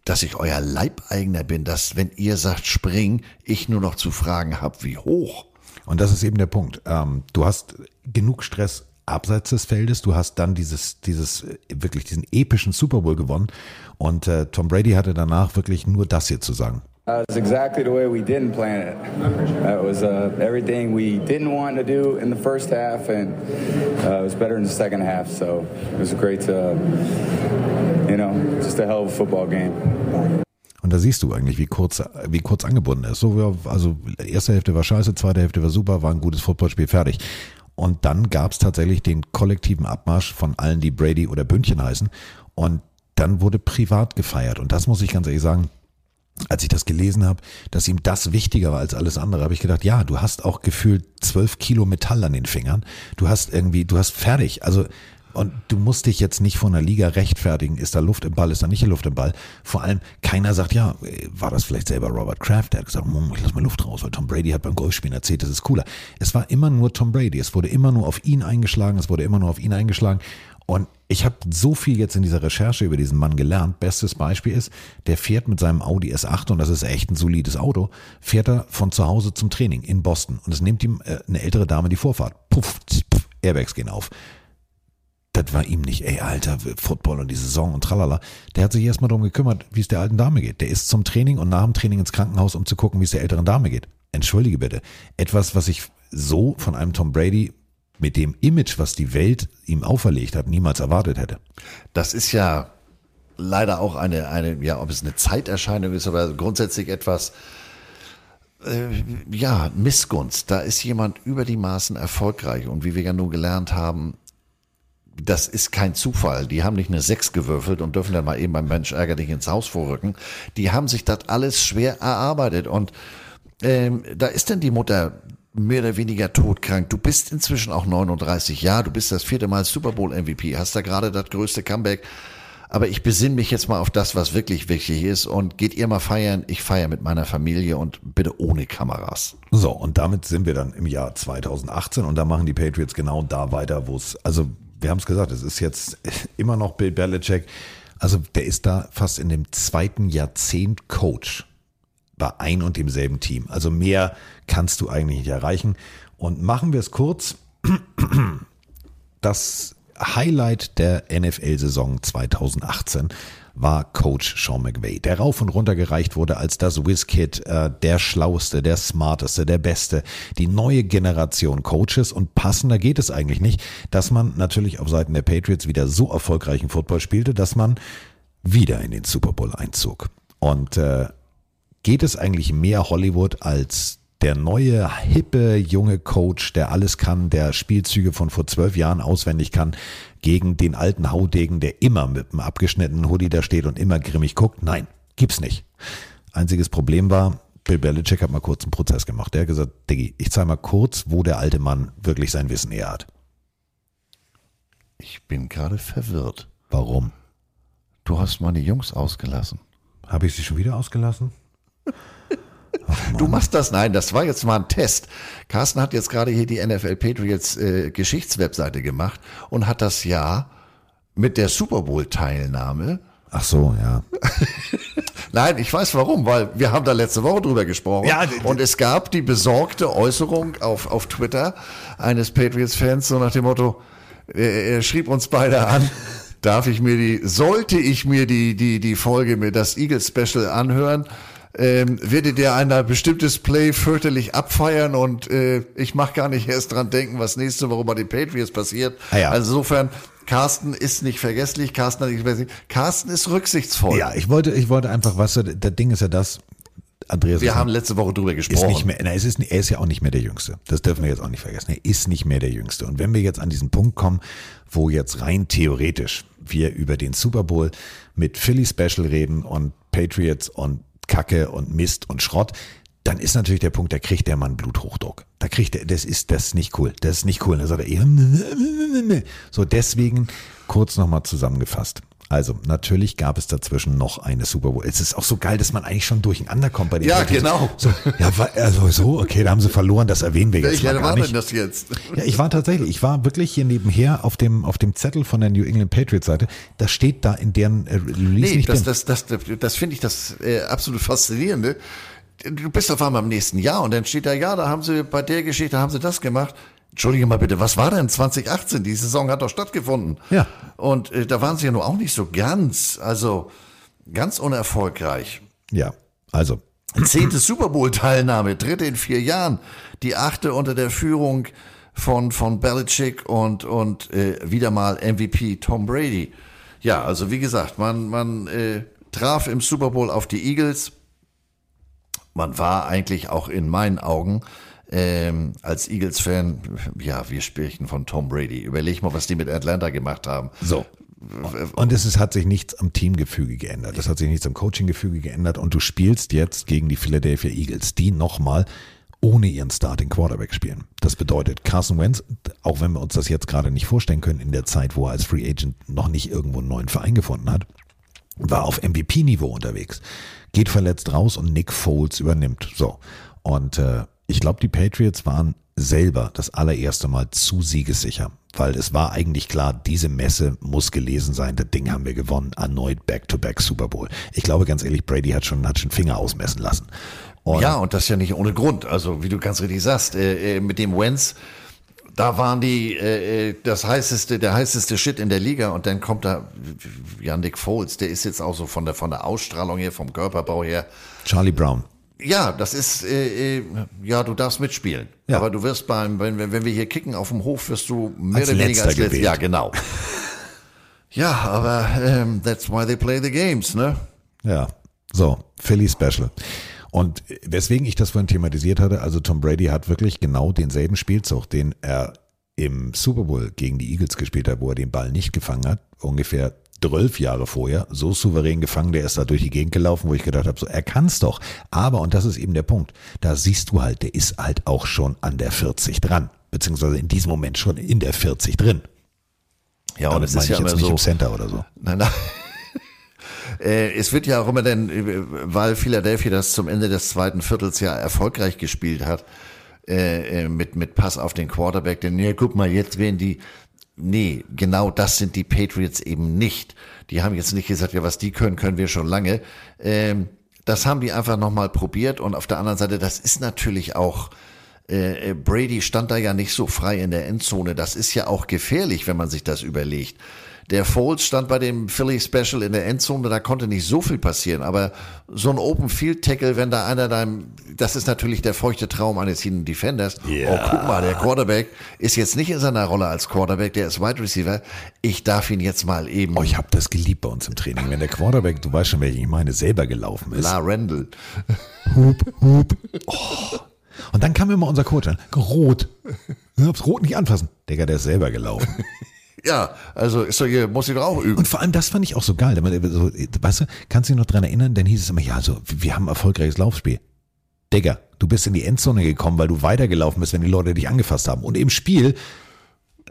S6: dass ich euer Leibeigener bin, dass wenn ihr sagt spring, ich nur noch zu fragen habe, wie hoch.
S4: Und das ist eben der Punkt. Ähm, du hast genug Stress abseits des Feldes. Du hast dann dieses, dieses äh, wirklich diesen epischen Super Bowl gewonnen. Und äh, Tom Brady hatte danach wirklich nur das hier zu sagen.
S43: That was exactly the way we didn't plan it. That was uh, everything we didn't want to do in the first half, and uh, it was better in the second half. So it was a great, uh, you know, just a hell of a football game.
S4: Und da siehst du eigentlich, wie kurz, wie kurz angebunden ist. So, also erste Hälfte war scheiße, zweite Hälfte war super, war ein gutes Footballspiel, fertig. Und dann gab es tatsächlich den kollektiven Abmarsch von allen, die Brady oder Bündchen heißen. Und dann wurde privat gefeiert. Und das muss ich ganz ehrlich sagen, als ich das gelesen habe, dass ihm das wichtiger war als alles andere, habe ich gedacht, ja, du hast auch gefühlt zwölf Kilo Metall an den Fingern. Du hast irgendwie, du hast fertig. Also und du musst dich jetzt nicht von der Liga rechtfertigen, ist da Luft im Ball, ist da nicht Luft im Ball. Vor allem, keiner sagt, ja, war das vielleicht selber Robert Kraft, der hat gesagt, ich lass mal Luft raus, weil Tom Brady hat beim Golfspielen erzählt, das ist cooler. Es war immer nur Tom Brady, es wurde immer nur auf ihn eingeschlagen, es wurde immer nur auf ihn eingeschlagen. Und ich habe so viel jetzt in dieser Recherche über diesen Mann gelernt. Bestes Beispiel ist, der fährt mit seinem Audi S8 und das ist echt ein solides Auto, fährt er von zu Hause zum Training in Boston und es nimmt ihm äh, eine ältere Dame die Vorfahrt. Puff, puff, Airbags gehen auf das war ihm nicht, ey, Alter, Football und die Saison und tralala. Der hat sich erstmal darum gekümmert, wie es der alten Dame geht. Der ist zum Training und nach dem Training ins Krankenhaus, um zu gucken, wie es der älteren Dame geht. Entschuldige bitte. Etwas, was ich so von einem Tom Brady mit dem Image, was die Welt ihm auferlegt hat, niemals erwartet hätte.
S6: Das ist ja leider auch eine, eine, ja, ob es eine Zeiterscheinung ist, aber grundsätzlich etwas, äh, ja, Missgunst. Da ist jemand über die Maßen erfolgreich und wie wir ja nun gelernt haben, das ist kein Zufall. Die haben nicht eine Sechs gewürfelt und dürfen dann mal eben beim Mensch ärgerlich ins Haus vorrücken. Die haben sich das alles schwer erarbeitet. Und ähm, da ist denn die Mutter mehr oder weniger todkrank. Du bist inzwischen auch 39 Jahre, du bist das vierte Mal Super Bowl MVP, hast da gerade das größte Comeback. Aber ich besinne mich jetzt mal auf das, was wirklich wichtig ist. Und geht ihr mal feiern? Ich feiere mit meiner Familie und bitte ohne Kameras.
S4: So, und damit sind wir dann im Jahr 2018 und da machen die Patriots genau da weiter, wo es, also wir haben es gesagt, es ist jetzt <laughs> immer noch Bill Belichick. Also der ist da fast in dem zweiten Jahrzehnt Coach. bei ein und demselben Team. Also mehr kannst du eigentlich nicht erreichen. Und machen wir es kurz. <clears throat> Das Highlight der NFL-Saison 2018 war Coach Sean McVay, der rauf und runter gereicht wurde als das WizKid, äh, der schlauste, der smarteste, der beste, die neue Generation Coaches und passender geht es eigentlich nicht, dass man natürlich auf Seiten der Patriots wieder so erfolgreichen Football spielte, dass man wieder in den Super Bowl einzog. Und äh, geht es eigentlich mehr Hollywood als der neue, hippe, junge Coach, der alles kann, der Spielzüge von vor zwölf Jahren auswendig kann, gegen den alten Haudegen, der immer mit einem abgeschnittenen Hoodie da steht und immer grimmig guckt? Nein, gibt's nicht. Einziges Problem war, Bill Belichick hat mal kurz einen Prozess gemacht. Der hat gesagt, Diggi, ich zeige mal kurz, wo der alte Mann wirklich sein Wissen eher hat.
S6: Ich bin gerade verwirrt.
S4: Warum?
S6: Du hast meine Jungs ausgelassen.
S4: Habe ich sie schon wieder ausgelassen? <laughs>
S6: Du machst das, nein, das war jetzt mal ein Test. Carsten hat jetzt gerade hier die NFL Patriots äh, Geschichtswebseite gemacht und hat das Jahr mit der Super Bowl Teilnahme.
S4: Ach so, ja. <laughs>
S6: Nein, ich weiß warum, weil wir haben da letzte Woche drüber gesprochen.
S4: Ja,
S6: und es gab die besorgte Äußerung auf, auf Twitter eines Patriots-Fans, so nach dem Motto, er, er schrieb uns beide an, <laughs> darf ich mir die, sollte ich mir die, die, die Folge mit das Eagles Special anhören, ähm, werdet ihr ein bestimmtes Play fürchterlich abfeiern und äh, ich mache gar nicht erst dran denken, was nächste Woche bei den Patriots passiert.
S4: Ah ja.
S6: Also insofern, Carsten ist nicht vergesslich, Carsten hat nicht vergesslich. Carsten ist rücksichtsvoll.
S4: Ja, ich wollte, ich wollte einfach, was weißt du, das Ding ist ja das, Andreas.
S6: Wir
S4: ist-
S6: haben letzte Woche drüber
S4: ist
S6: gesprochen.
S4: nicht mehr, na, es ist, er ist ja auch nicht mehr der Jüngste. Das dürfen wir jetzt auch nicht vergessen. Er ist nicht mehr der Jüngste. Und wenn wir jetzt an diesen Punkt kommen, wo jetzt rein theoretisch wir über den Super Bowl mit Philly Special reden und Patriots und Kacke und Mist und Schrott, dann ist natürlich der Punkt, da kriegt der Mann Bluthochdruck. Da kriegt er, das ist, das ist nicht cool. Das ist nicht cool. Und dann sagt er <laughs> so deswegen kurz nochmal zusammengefasst. Also, natürlich gab es dazwischen noch eine Super Bowl. Es ist auch so geil, dass man eigentlich schon durcheinander kommt bei den
S6: Ja,
S4: Patriots.
S6: genau.
S4: So, ja, also so, okay, da haben sie verloren, das erwähnen wir jetzt
S6: Welcher war
S4: nicht.
S6: denn das jetzt?
S4: Ja, ich war tatsächlich, ich war wirklich hier nebenher auf dem, auf dem Zettel von der New England Patriots Seite. Das steht da in deren äh, Release
S6: Nee,
S4: nicht
S6: das,
S4: drin.
S6: das, das, das, das finde ich das äh, absolut faszinierende. Du bist auf einmal im nächsten Jahr und dann steht da, ja, da haben sie bei der Geschichte haben sie das gemacht. Entschuldige mal bitte, was war denn 2018? Die Saison hat doch stattgefunden.
S4: Ja.
S6: Und äh, da waren sie ja nur auch nicht so ganz, also ganz unerfolgreich.
S4: ja, also.
S6: Zehnte Super Bowl Teilnahme, dritte in vier Jahren, die achte unter der Führung von von Belichick und und äh, wieder mal MVP Tom Brady. Ja, also wie gesagt, man man äh, traf im Super Bowl auf die Eagles. Man war eigentlich auch in meinen Augen ähm, als Eagles-Fan, ja, wir sprechen von Tom Brady. Überleg mal, was die mit Atlanta gemacht haben.
S4: So. Und es ist, hat sich nichts am Teamgefüge geändert. Es hat sich nichts am Coachinggefüge geändert. Und du spielst jetzt gegen die Philadelphia Eagles, die nochmal ohne ihren Starting Quarterback spielen. Das bedeutet, Carson Wentz, auch wenn wir uns das jetzt gerade nicht vorstellen können, in der Zeit, wo er als Free Agent noch nicht irgendwo einen neuen Verein gefunden hat, war auf MVP-Niveau unterwegs, geht verletzt raus und Nick Foles übernimmt. So. Und äh, ich glaube, die Patriots waren selber das allererste Mal zu siegessicher, weil es war eigentlich klar, diese Messe muss gelesen sein, das Ding haben wir gewonnen, erneut Back-to-Back Super Bowl. Ich glaube ganz ehrlich, Brady hat schon, hat schon Finger ausmessen lassen. Und
S6: ja, und das ja nicht ohne Grund. Also, wie du ganz richtig sagst, äh, äh, mit dem Wentz, da waren die äh, äh, das heißeste, der heißeste Shit in der Liga und dann kommt da ja Nick Foles, der ist jetzt auch so von der von der Ausstrahlung her, vom Körperbau her.
S4: Charlie Brown.
S6: Ja, das ist äh, äh, ja, du darfst mitspielen.
S4: Ja.
S6: Aber du wirst beim wenn, wenn wir hier kicken auf dem Hof, wirst du mehr
S4: Als
S6: oder weniger als letzter. Ja, genau. <laughs> ja, aber ähm, that's why they play the games, ne?
S4: Ja, so, Philly Special. Und weswegen ich das vorhin thematisiert hatte, also Tom Brady hat wirklich genau denselben Spielzug, den er im Super Bowl gegen die Eagles gespielt hat, wo er den Ball nicht gefangen hat, ungefähr zwölf Jahre vorher, so souverän gefangen, der ist da durch die Gegend gelaufen, wo ich gedacht habe, so, er kann's doch. Aber, und das ist eben der Punkt, da siehst du halt, der ist halt auch schon an der 40 dran, beziehungsweise in diesem Moment schon in der 40 drin.
S6: Ja, und es ist
S4: ich
S6: ja
S4: jetzt
S6: immer
S4: nicht
S6: so.
S4: im Center oder so.
S6: Nein, nein. <laughs> Äh, Es wird ja auch immer dann, äh, weil Philadelphia das zum Ende des zweiten Viertels ja erfolgreich gespielt hat, äh, mit, mit Pass auf den Quarterback, denn ja, guck mal, jetzt werden die, nee, genau das sind die Patriots eben nicht. Die haben jetzt nicht gesagt, ja, was die können, können wir schon lange. Ähm, das haben die einfach nochmal probiert und auf der anderen Seite, das ist natürlich auch, äh, äh, Brady stand da ja nicht so frei in der Endzone. Das ist ja auch gefährlich, wenn man sich das überlegt. Der Foles stand bei dem Philly Special in der Endzone, da konnte nicht so viel passieren, aber so ein Open Field Tackle, wenn da einer da, das ist natürlich der feuchte Traum eines Hidden Defenders.
S4: Ja.
S6: Oh, guck mal, der Quarterback ist jetzt nicht in seiner Rolle als Quarterback, der ist Wide Receiver. Ich darf ihn jetzt mal eben.
S4: Oh, ich habe das geliebt bei uns im Training, wenn der Quarterback, du weißt schon, welchen ich meine, selber gelaufen ist.
S6: La Randall.
S4: Hup, hup. Oh. Und dann kam immer unser Coach an. Rot. Du darfst Rot nicht anfassen. Digga, der ist selber gelaufen.
S6: Ja, also ist doch hier, muss ich doch auch üben.
S4: Und vor allem das fand ich auch so geil. So, weißt du, kannst du dich noch dran erinnern? Dann hieß es immer, ja, so, wir haben ein erfolgreiches Laufspiel. Digga, du bist in die Endzone gekommen, weil du weitergelaufen bist, wenn die Leute dich angefasst haben. Und im Spiel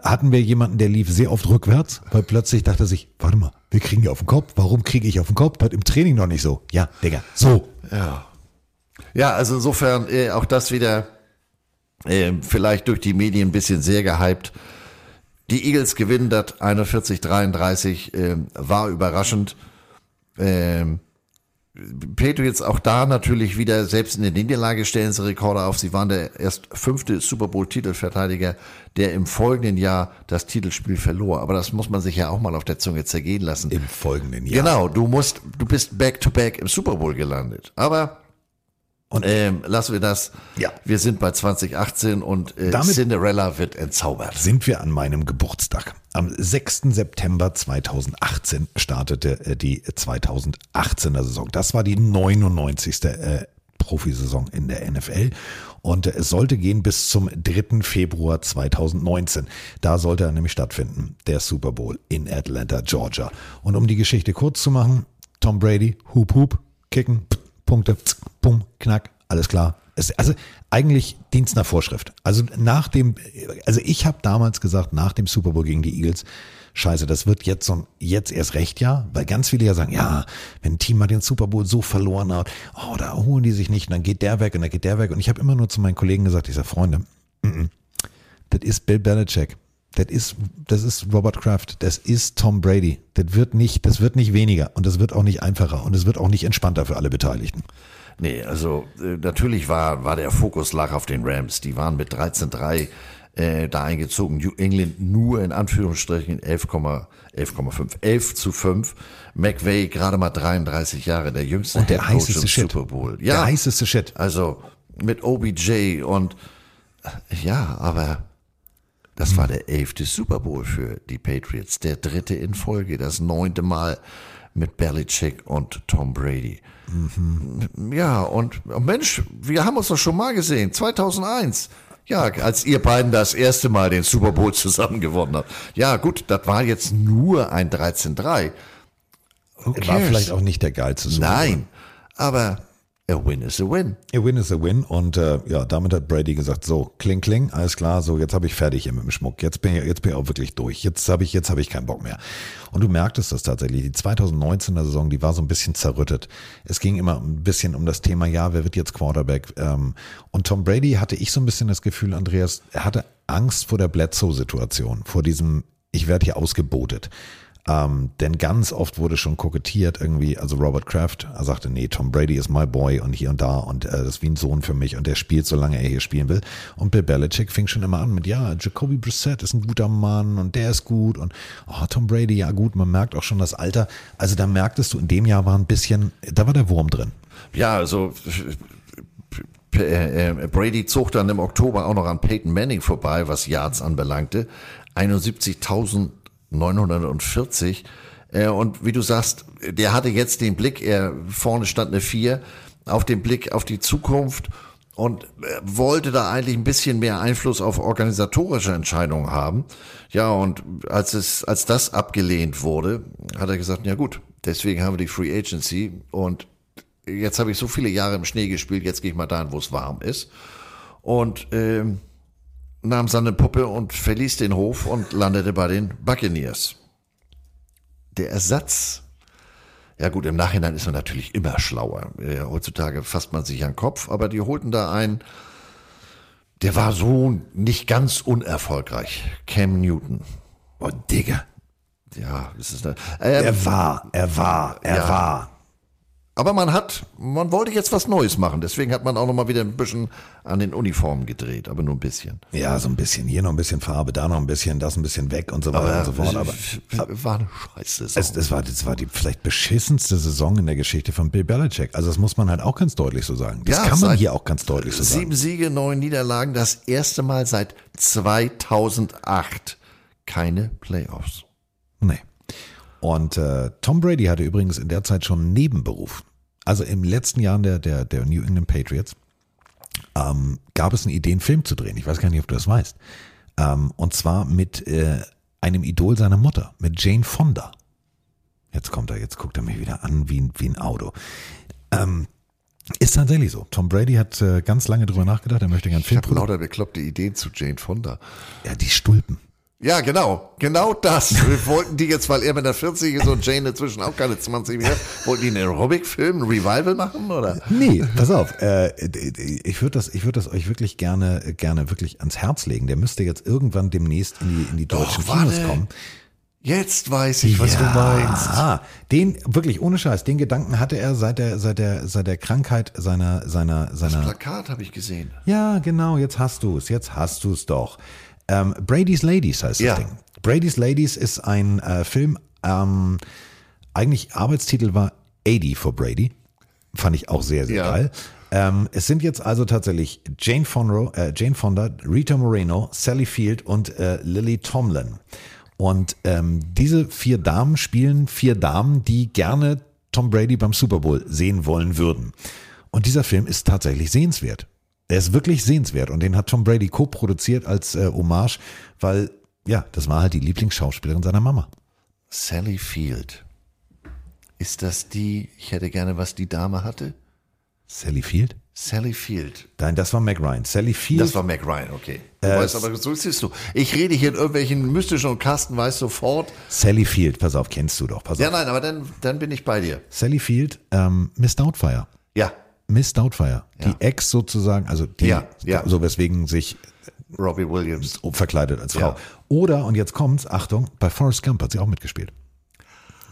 S4: hatten wir jemanden, der lief sehr oft rückwärts, weil plötzlich dachte er sich, warte mal, wir kriegen die auf den Kopf. Warum kriege ich auf den Kopf? Hat im Training noch nicht so. Ja, Digga, so.
S6: Ja. Ja, also insofern äh, auch das wieder äh, vielleicht durch die Medien ein bisschen sehr gehypt. Die Eagles gewinnen das 41-33, äh, war überraschend. Ähm, Patriots auch da natürlich wieder, selbst in der Niederlage stellen sie Rekorde auf. Sie waren der erst fünfte Super Bowl-Titelverteidiger, der im folgenden Jahr das Titelspiel verlor. Aber das muss man sich ja auch mal auf der Zunge zergehen lassen.
S4: Im folgenden Jahr.
S6: Genau, du musst, du bist back-to-back im Super Bowl gelandet. Aber und ähm, lassen wir das.
S4: Ja.
S6: Wir sind bei 2018 und äh,
S4: Damit
S6: Cinderella wird entzaubert.
S4: Sind wir an meinem Geburtstag. Am 6. September 2018 startete äh, die 2018er Saison. Das war die 99. Äh, Profisaison in der NFL und äh, es sollte gehen bis zum 3. Februar 2019. Da sollte er nämlich stattfinden, der Super Bowl in Atlanta, Georgia. Und um die Geschichte kurz zu machen, Tom Brady, Hup Hup, Kicken, Punkte, Pum, Knack, alles klar. Es, also eigentlich Dienst nach Vorschrift. Also nach dem, also ich habe damals gesagt, nach dem Super Bowl gegen die Eagles, scheiße, das wird jetzt so, jetzt erst recht ja, weil ganz viele ja sagen, ja, wenn ein Team mal den Super Bowl so verloren hat, oh, da holen die sich nicht und dann geht der weg und dann geht der weg. Und ich habe immer nur zu meinen Kollegen gesagt, ich sage, Freunde, mm -mm, das ist Bill Belichick. Das ist, das ist Robert Kraft, das ist Tom Brady. Das wird nicht, das wird nicht weniger und das wird auch nicht einfacher und es wird auch nicht entspannter für alle Beteiligten.
S6: Nee, also äh, natürlich war, war der Fokus lag auf den Rams. Die waren mit 13-3 äh, da eingezogen. New England nur in Anführungsstrichen 11,5, 11 zu 5. McVay gerade mal 33 Jahre, der jüngste
S4: Und der
S6: Head Coach
S4: heißeste
S6: im
S4: Shit.
S6: Super Bowl.
S4: Der heißeste Shit.
S6: Also mit OBJ und äh, ja, aber das war der elfte Super Bowl für die Patriots, der dritte in Folge, das neunte Mal mit Belichick und Tom Brady. Ja, und oh Mensch, wir haben uns doch schon mal gesehen, 2001. Ja, als ihr beiden das erste Mal den Super Bowl zusammen gewonnen habt. Ja, gut, das war jetzt nur ein 13-3. Who
S4: War vielleicht auch nicht der geilste Super Bowl.
S6: Nein, aber a win is a win.
S4: A win is a win. Und äh, ja, damit hat Brady gesagt, so, kling, kling, alles klar, so, jetzt habe ich fertig hier mit dem Schmuck. Jetzt bin ich, jetzt bin ich auch wirklich durch. Jetzt habe ich, jetzt ich keinen Bock mehr. Und du merktest das tatsächlich. Die 2019er Saison, die war so ein bisschen zerrüttet. Es ging immer ein bisschen um das Thema, ja, wer wird jetzt Quarterback? Ähm, und Tom Brady hatte ich so ein bisschen das Gefühl, Andreas, er hatte Angst vor der Bledsoe-Situation, vor diesem, ich werde hier ausgebotet. Ähm, denn ganz oft wurde schon kokettiert irgendwie, also Robert Kraft er sagte, nee, Tom Brady ist my boy und hier und da und äh, das ist wie ein Sohn für mich und der spielt, solange er hier spielen will. Und Bill Belichick fing schon immer an mit, ja, Jacoby Brissett ist ein guter Mann und der ist gut und oh, Tom Brady, ja gut, man merkt auch schon das Alter. Also da merktest du, in dem Jahr war ein bisschen, da war der Wurm drin.
S6: Ja, also äh, äh, Brady zog dann im Oktober auch noch an Peyton Manning vorbei, was Yards anbelangte. 71.000 940. Äh, und wie du sagst, der hatte jetzt den Blick, er vorne stand eine 4, auf den Blick auf die Zukunft und äh, wollte da eigentlich ein bisschen mehr Einfluss auf organisatorische Entscheidungen haben. Ja, und als es, als das abgelehnt wurde, hat er gesagt, ja gut, deswegen haben wir die Free Agency und jetzt habe ich so viele Jahre im Schnee gespielt, jetzt gehe ich mal dahin, wo es warm ist. Und ähm, nahm seine Puppe und verließ den Hof und landete bei den Buccaneers. Der Ersatz, ja gut, im Nachhinein ist man natürlich immer schlauer. Heutzutage fasst man sich an den Kopf, aber die holten da einen, der war so nicht ganz unerfolgreich. Cam Newton.
S4: Oh, Digga.
S6: Ja, das ist eine,
S4: er war, er war, er
S6: ja.
S4: war.
S6: Aber man hat, man wollte jetzt was Neues machen. Deswegen hat man auch noch mal wieder ein bisschen an den Uniformen gedreht, aber nur ein bisschen.
S4: Ja, so ein bisschen. Hier noch ein bisschen Farbe, da noch ein bisschen, das ein bisschen weg und so weiter
S6: Aber
S4: und so fort. Aber
S6: war eine scheiße Saison.
S4: es, das, war, das war die vielleicht beschissenste Saison in der Geschichte von Bill Belichick. Also das muss man halt auch ganz deutlich so sagen. Das
S6: Ja,
S4: kann man hier auch ganz deutlich so sagen.
S6: Sieben Siege, neun Niederlagen, das erste Mal seit 2008 keine Playoffs.
S4: Nee. Und äh, Tom Brady hatte übrigens in der Zeit schon einen Nebenberuf. Also im letzten Jahr der, der, der New England Patriots ähm, gab es eine Idee, einen Film zu drehen. Ich weiß gar nicht, ob du das weißt. Ähm, und zwar mit äh, einem Idol seiner Mutter, mit Jane Fonda. Jetzt kommt er, jetzt guckt er mich wieder an wie, ein- wie ein Auto. Ähm, ist tatsächlich so. Tom Brady hat äh, ganz lange drüber nachgedacht, er möchte gerne einen
S6: Ich
S4: Film
S6: habe lauter bekloppte Ideen zu Jane Fonda.
S4: Ja, die Stulpen.
S6: Ja, genau. Genau das. Wir <laughs> wollten die jetzt, weil er mit der 40 ist und Jane inzwischen auch keine 20 mehr, wollten die einen Aerobic-Film, ein Revival machen, oder?
S4: Nee, pass auf. Äh, ich würde das, ich würde das euch wirklich gerne, gerne wirklich ans Herz legen. Der müsste jetzt irgendwann demnächst in die, in die deutschen
S6: Doch,
S4: Kinos kommen.
S6: Jetzt weiß ich, was du meinst.
S4: Ah, den wirklich ohne Scheiß, den Gedanken hatte er seit der, seit der, seit der Krankheit seiner, seiner,
S6: Das
S4: seiner.
S6: Plakat habe ich gesehen.
S4: Ja, genau. Jetzt hast du es. Jetzt hast du es doch. Ähm, Brady's Ladies heißt
S6: Ja.
S4: das Ding. Brady's Ladies ist ein äh, Film. Ähm, eigentlich Arbeitstitel war 80 for Brady. Fand ich auch sehr, sehr
S6: Ja.
S4: geil. Ähm, es sind jetzt also tatsächlich Jane, Fonro, äh, Jane Fonda, Rita Moreno, Sally Field und äh, Lily Tomlin. Und ähm, diese vier Damen spielen vier Damen, die gerne Tom Brady beim Super Bowl sehen wollen würden. Und dieser Film ist tatsächlich sehenswert. Er ist wirklich sehenswert und den hat Tom Brady co-produziert als äh, Hommage, weil ja, das war halt die Lieblingsschauspielerin seiner Mama.
S6: Sally Field. Ist das die, ich hätte gerne, was die Dame hatte?
S4: Sally Field?
S6: Sally Field.
S4: Nein, das war Mac Ryan. Sally Field.
S6: Das war Mac Ryan, okay. Du
S4: Äh,
S6: weißt aber, so siehst du. Ich rede hier in irgendwelchen mystischen und Carsten weiß sofort.
S4: Sally Field, pass auf, kennst du doch. Pass
S6: Ja,
S4: auf.
S6: nein, aber dann, dann bin ich bei dir.
S4: Sally Field, ähm, Miss Doubtfire.
S6: Ja.
S4: Miss Doubtfire. Die Ex sozusagen, also die,
S6: Ja, ja.
S4: so weswegen sich
S6: Robbie Williams
S4: verkleidet als Frau.
S6: Ja.
S4: Oder, und jetzt kommt's, Achtung, bei Forrest Gump hat sie auch mitgespielt.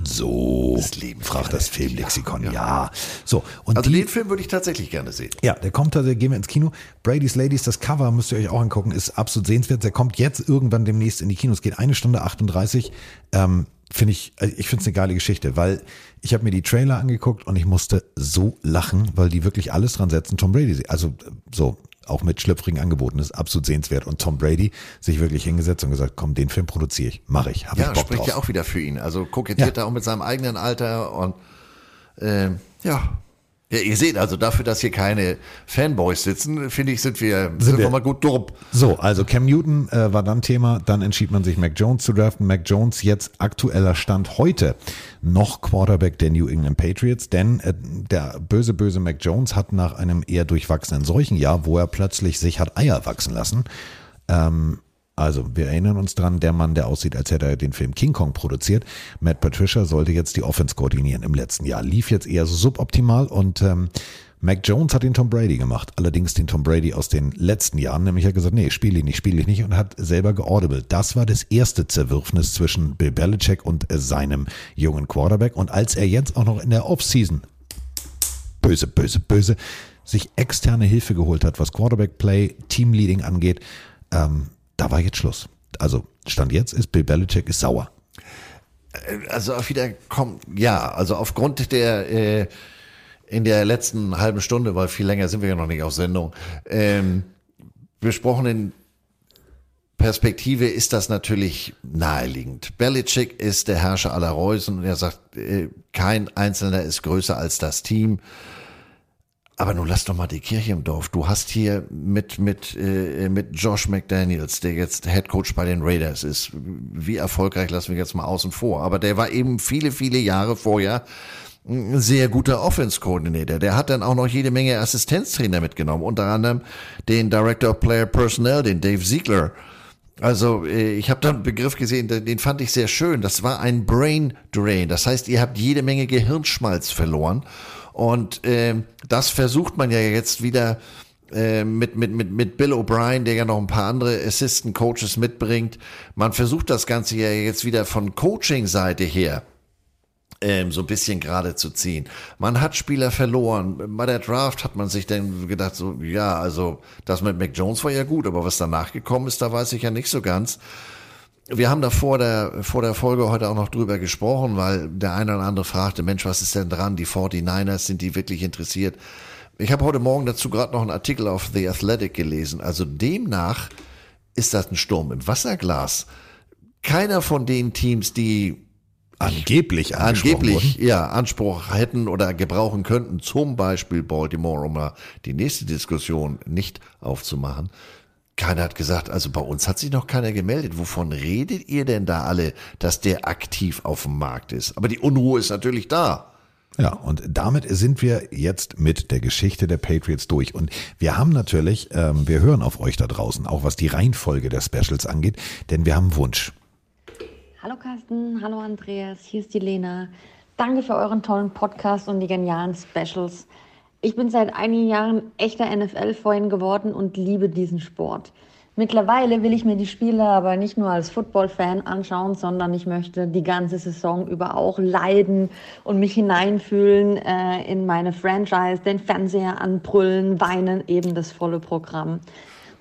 S4: So, fragt das Filmlexikon, ja. So, und
S6: Also
S4: die,
S6: den Film würde ich tatsächlich gerne sehen.
S4: Ja, der kommt tatsächlich, gehen wir ins Kino. Brady's Ladies, das Cover müsst ihr euch auch angucken, ist absolut sehenswert. Der kommt jetzt irgendwann demnächst in die Kinos, geht eine Stunde 38. Ähm, finde ich, äh, ich finde es eine geile Geschichte, weil ich habe mir die Trailer angeguckt und ich musste so lachen, weil die wirklich alles dran setzen. Tom Brady, also so auch mit schlüpfrigen Angeboten ist absolut sehenswert. Und Tom Brady sich wirklich hingesetzt und gesagt, komm, den Film produziere ich, mache ich, habe
S6: Ja,
S4: ich Bock
S6: spricht
S4: drauf.
S6: ja auch wieder für ihn. Also kokettiert
S4: Ja.
S6: er auch mit seinem eigenen Alter und ähm, ja. Ja, ihr seht also dafür, dass hier keine Fanboys sitzen, finde ich, sind wir, sind wir
S4: wir-
S6: mal gut durch.
S4: So, also Cam Newton äh, war dann Thema, dann entschied man sich Mac Jones zu draften. Mac Jones jetzt aktueller Stand heute noch Quarterback der New England Patriots, denn äh, der böse, böse Mac Jones hat nach einem eher durchwachsenen Seuchenjahr, wo er plötzlich sich hat Eier wachsen lassen, ähm, also, wir erinnern uns dran, der Mann, der aussieht, als hätte er den Film King Kong produziert. Matt Patricia sollte jetzt die Offense koordinieren im letzten Jahr. Lief jetzt eher so suboptimal und ähm, Mac Jones hat den Tom Brady gemacht. Allerdings den Tom Brady aus den letzten Jahren. Nämlich hat gesagt, nee, spiele ich nicht, spiele ich nicht und hat selber geaudible. Das war das erste Zerwürfnis zwischen Bill Belichick und äh, seinem jungen Quarterback. Und als er jetzt auch noch in der Offseason böse, böse, böse, sich externe Hilfe geholt hat, was Quarterback-Play, Teamleading angeht, ähm, da war jetzt Schluss. Also Stand jetzt ist Bill Belichick ist sauer.
S6: Also auch wieder kommt, ja, also aufgrund der äh, in der letzten halben Stunde, weil viel länger sind wir ja noch nicht auf Sendung, ähm, besprochenen Perspektive ist das natürlich naheliegend. Belichick ist der Herrscher aller Reusen und er sagt, äh, kein Einzelner ist größer als das Team. Aber nun lass doch mal die Kirche im Dorf. Du hast hier mit, mit, äh, mit Josh McDaniels, der jetzt Head Coach bei den Raiders ist. Wie erfolgreich lassen wir jetzt mal außen vor. Aber der war eben viele, viele Jahre vorher ein sehr guter Offense-Coordinator. Der hat dann auch noch jede Menge Assistenztrainer mitgenommen. Unter anderem den Director of Player Personnel, den Dave Ziegler. Also äh, ich habe da einen Begriff gesehen, den fand ich sehr schön. Das war ein Brain Drain. Das heißt, ihr habt jede Menge Gehirnschmalz verloren. Und ähm, das versucht man ja jetzt wieder äh, mit, mit, mit, mit Bill O'Brien, der ja noch ein paar andere Assistant Coaches mitbringt. Man versucht das Ganze ja jetzt wieder von Coaching-Seite her ähm, so ein bisschen gerade zu ziehen. Man hat Spieler verloren. Bei der Draft hat man sich dann gedacht, so, ja, also das mit Mac Jones war ja gut, aber was danach gekommen ist, da weiß ich ja nicht so ganz. Wir haben da vor der, vor der Folge heute auch noch drüber gesprochen, weil der eine oder andere fragte, Mensch, was ist denn dran? Die 49ers, sind die wirklich interessiert? Ich habe heute Morgen dazu gerade noch einen Artikel auf The Athletic gelesen. Also demnach ist das ein Sturm im Wasserglas. Keiner von den Teams, die
S4: angeblich
S6: angeblich wurden. ja Anspruch hätten oder gebrauchen könnten, zum Beispiel Baltimore, um mal die nächste Diskussion nicht aufzumachen. Keiner hat gesagt, also bei uns hat sich noch keiner gemeldet. Wovon redet ihr denn da alle, dass der aktiv auf dem Markt ist? Aber die Unruhe ist natürlich da.
S4: Ja, und damit sind wir jetzt mit der Geschichte der Patriots durch. Und wir haben natürlich, ähm, wir hören auf euch da draußen, auch was die Reihenfolge der Specials angeht, denn wir haben einen Wunsch.
S44: Hallo Carsten, hallo Andreas, hier ist die Lena. Danke für euren tollen Podcast und die genialen Specials. Ich bin seit einigen Jahren echter NFL-Freund geworden und liebe diesen Sport. Mittlerweile will ich mir die Spiele aber nicht nur als Football-Fan anschauen, sondern ich möchte die ganze Saison über auch leiden und mich hineinfühlen äh, in meine Franchise, den Fernseher anbrüllen, weinen, eben das volle Programm.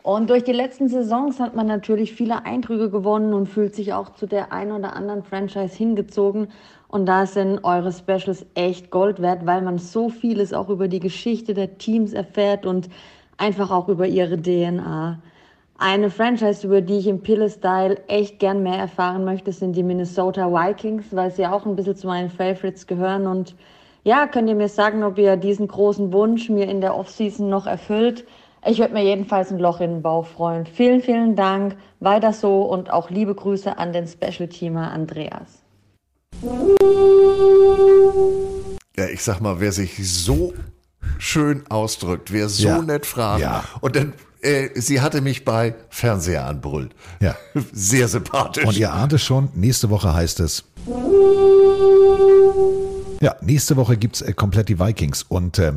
S44: Und durch die letzten Saisons hat man natürlich viele Eindrücke gewonnen und fühlt sich auch zu der ein oder anderen Franchise hingezogen. Und da sind eure Specials echt Gold wert, weil man so vieles auch über die Geschichte der Teams erfährt und einfach auch über ihre DNA. Eine Franchise, über die ich im Pille-Style echt gern mehr erfahren möchte, sind die Minnesota Vikings, weil sie auch ein bisschen zu meinen Favorites gehören. Und ja, könnt ihr mir sagen, ob ihr diesen großen Wunsch mir in der Offseason noch erfüllt? Ich würde mir jedenfalls ein Loch in den Bauch freuen. Vielen, vielen Dank. Weiter so und auch liebe Grüße an den Special-Teamer Andreas.
S6: Ja, ich sag mal, wer sich so schön ausdrückt, wer so ja. nett fragt ja. und dann äh, sie hatte mich bei Fernseher anbrüllt.
S4: Ja.
S6: Sehr sympathisch.
S4: Und ihr ahnt es schon, nächste Woche heißt es. Ja, nächste Woche gibt's äh, komplett die Vikings und äh,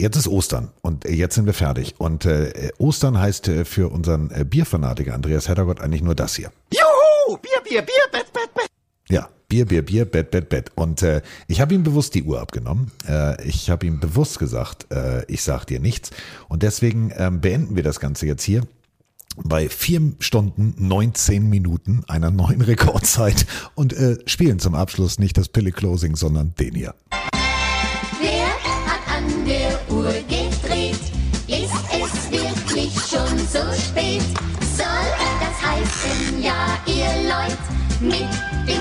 S4: Jetzt ist Ostern und jetzt sind wir fertig. Und äh, Ostern heißt äh, für unseren äh, Bierfanatiker Andreas Heddergott eigentlich nur das hier.
S28: Juhu! Bier, Bier, Bier, Bett, Bett, Bett.
S4: Ja, Bier, Bier, Bier, Bett, Bett, Bett. Und äh, ich habe ihm bewusst die Uhr abgenommen. Äh, ich habe ihm bewusst gesagt, äh, ich sage dir nichts. Und deswegen ähm, beenden wir das Ganze jetzt hier bei vier Stunden 19 Minuten einer neuen <laughs> Rekordzeit und äh, spielen zum Abschluss nicht das Pille Closing, sondern den hier.
S16: Wer hat an der Uhr gedreht? Ist es wirklich schon so spät? Soll das heißen, ja, ihr Leute, mit dem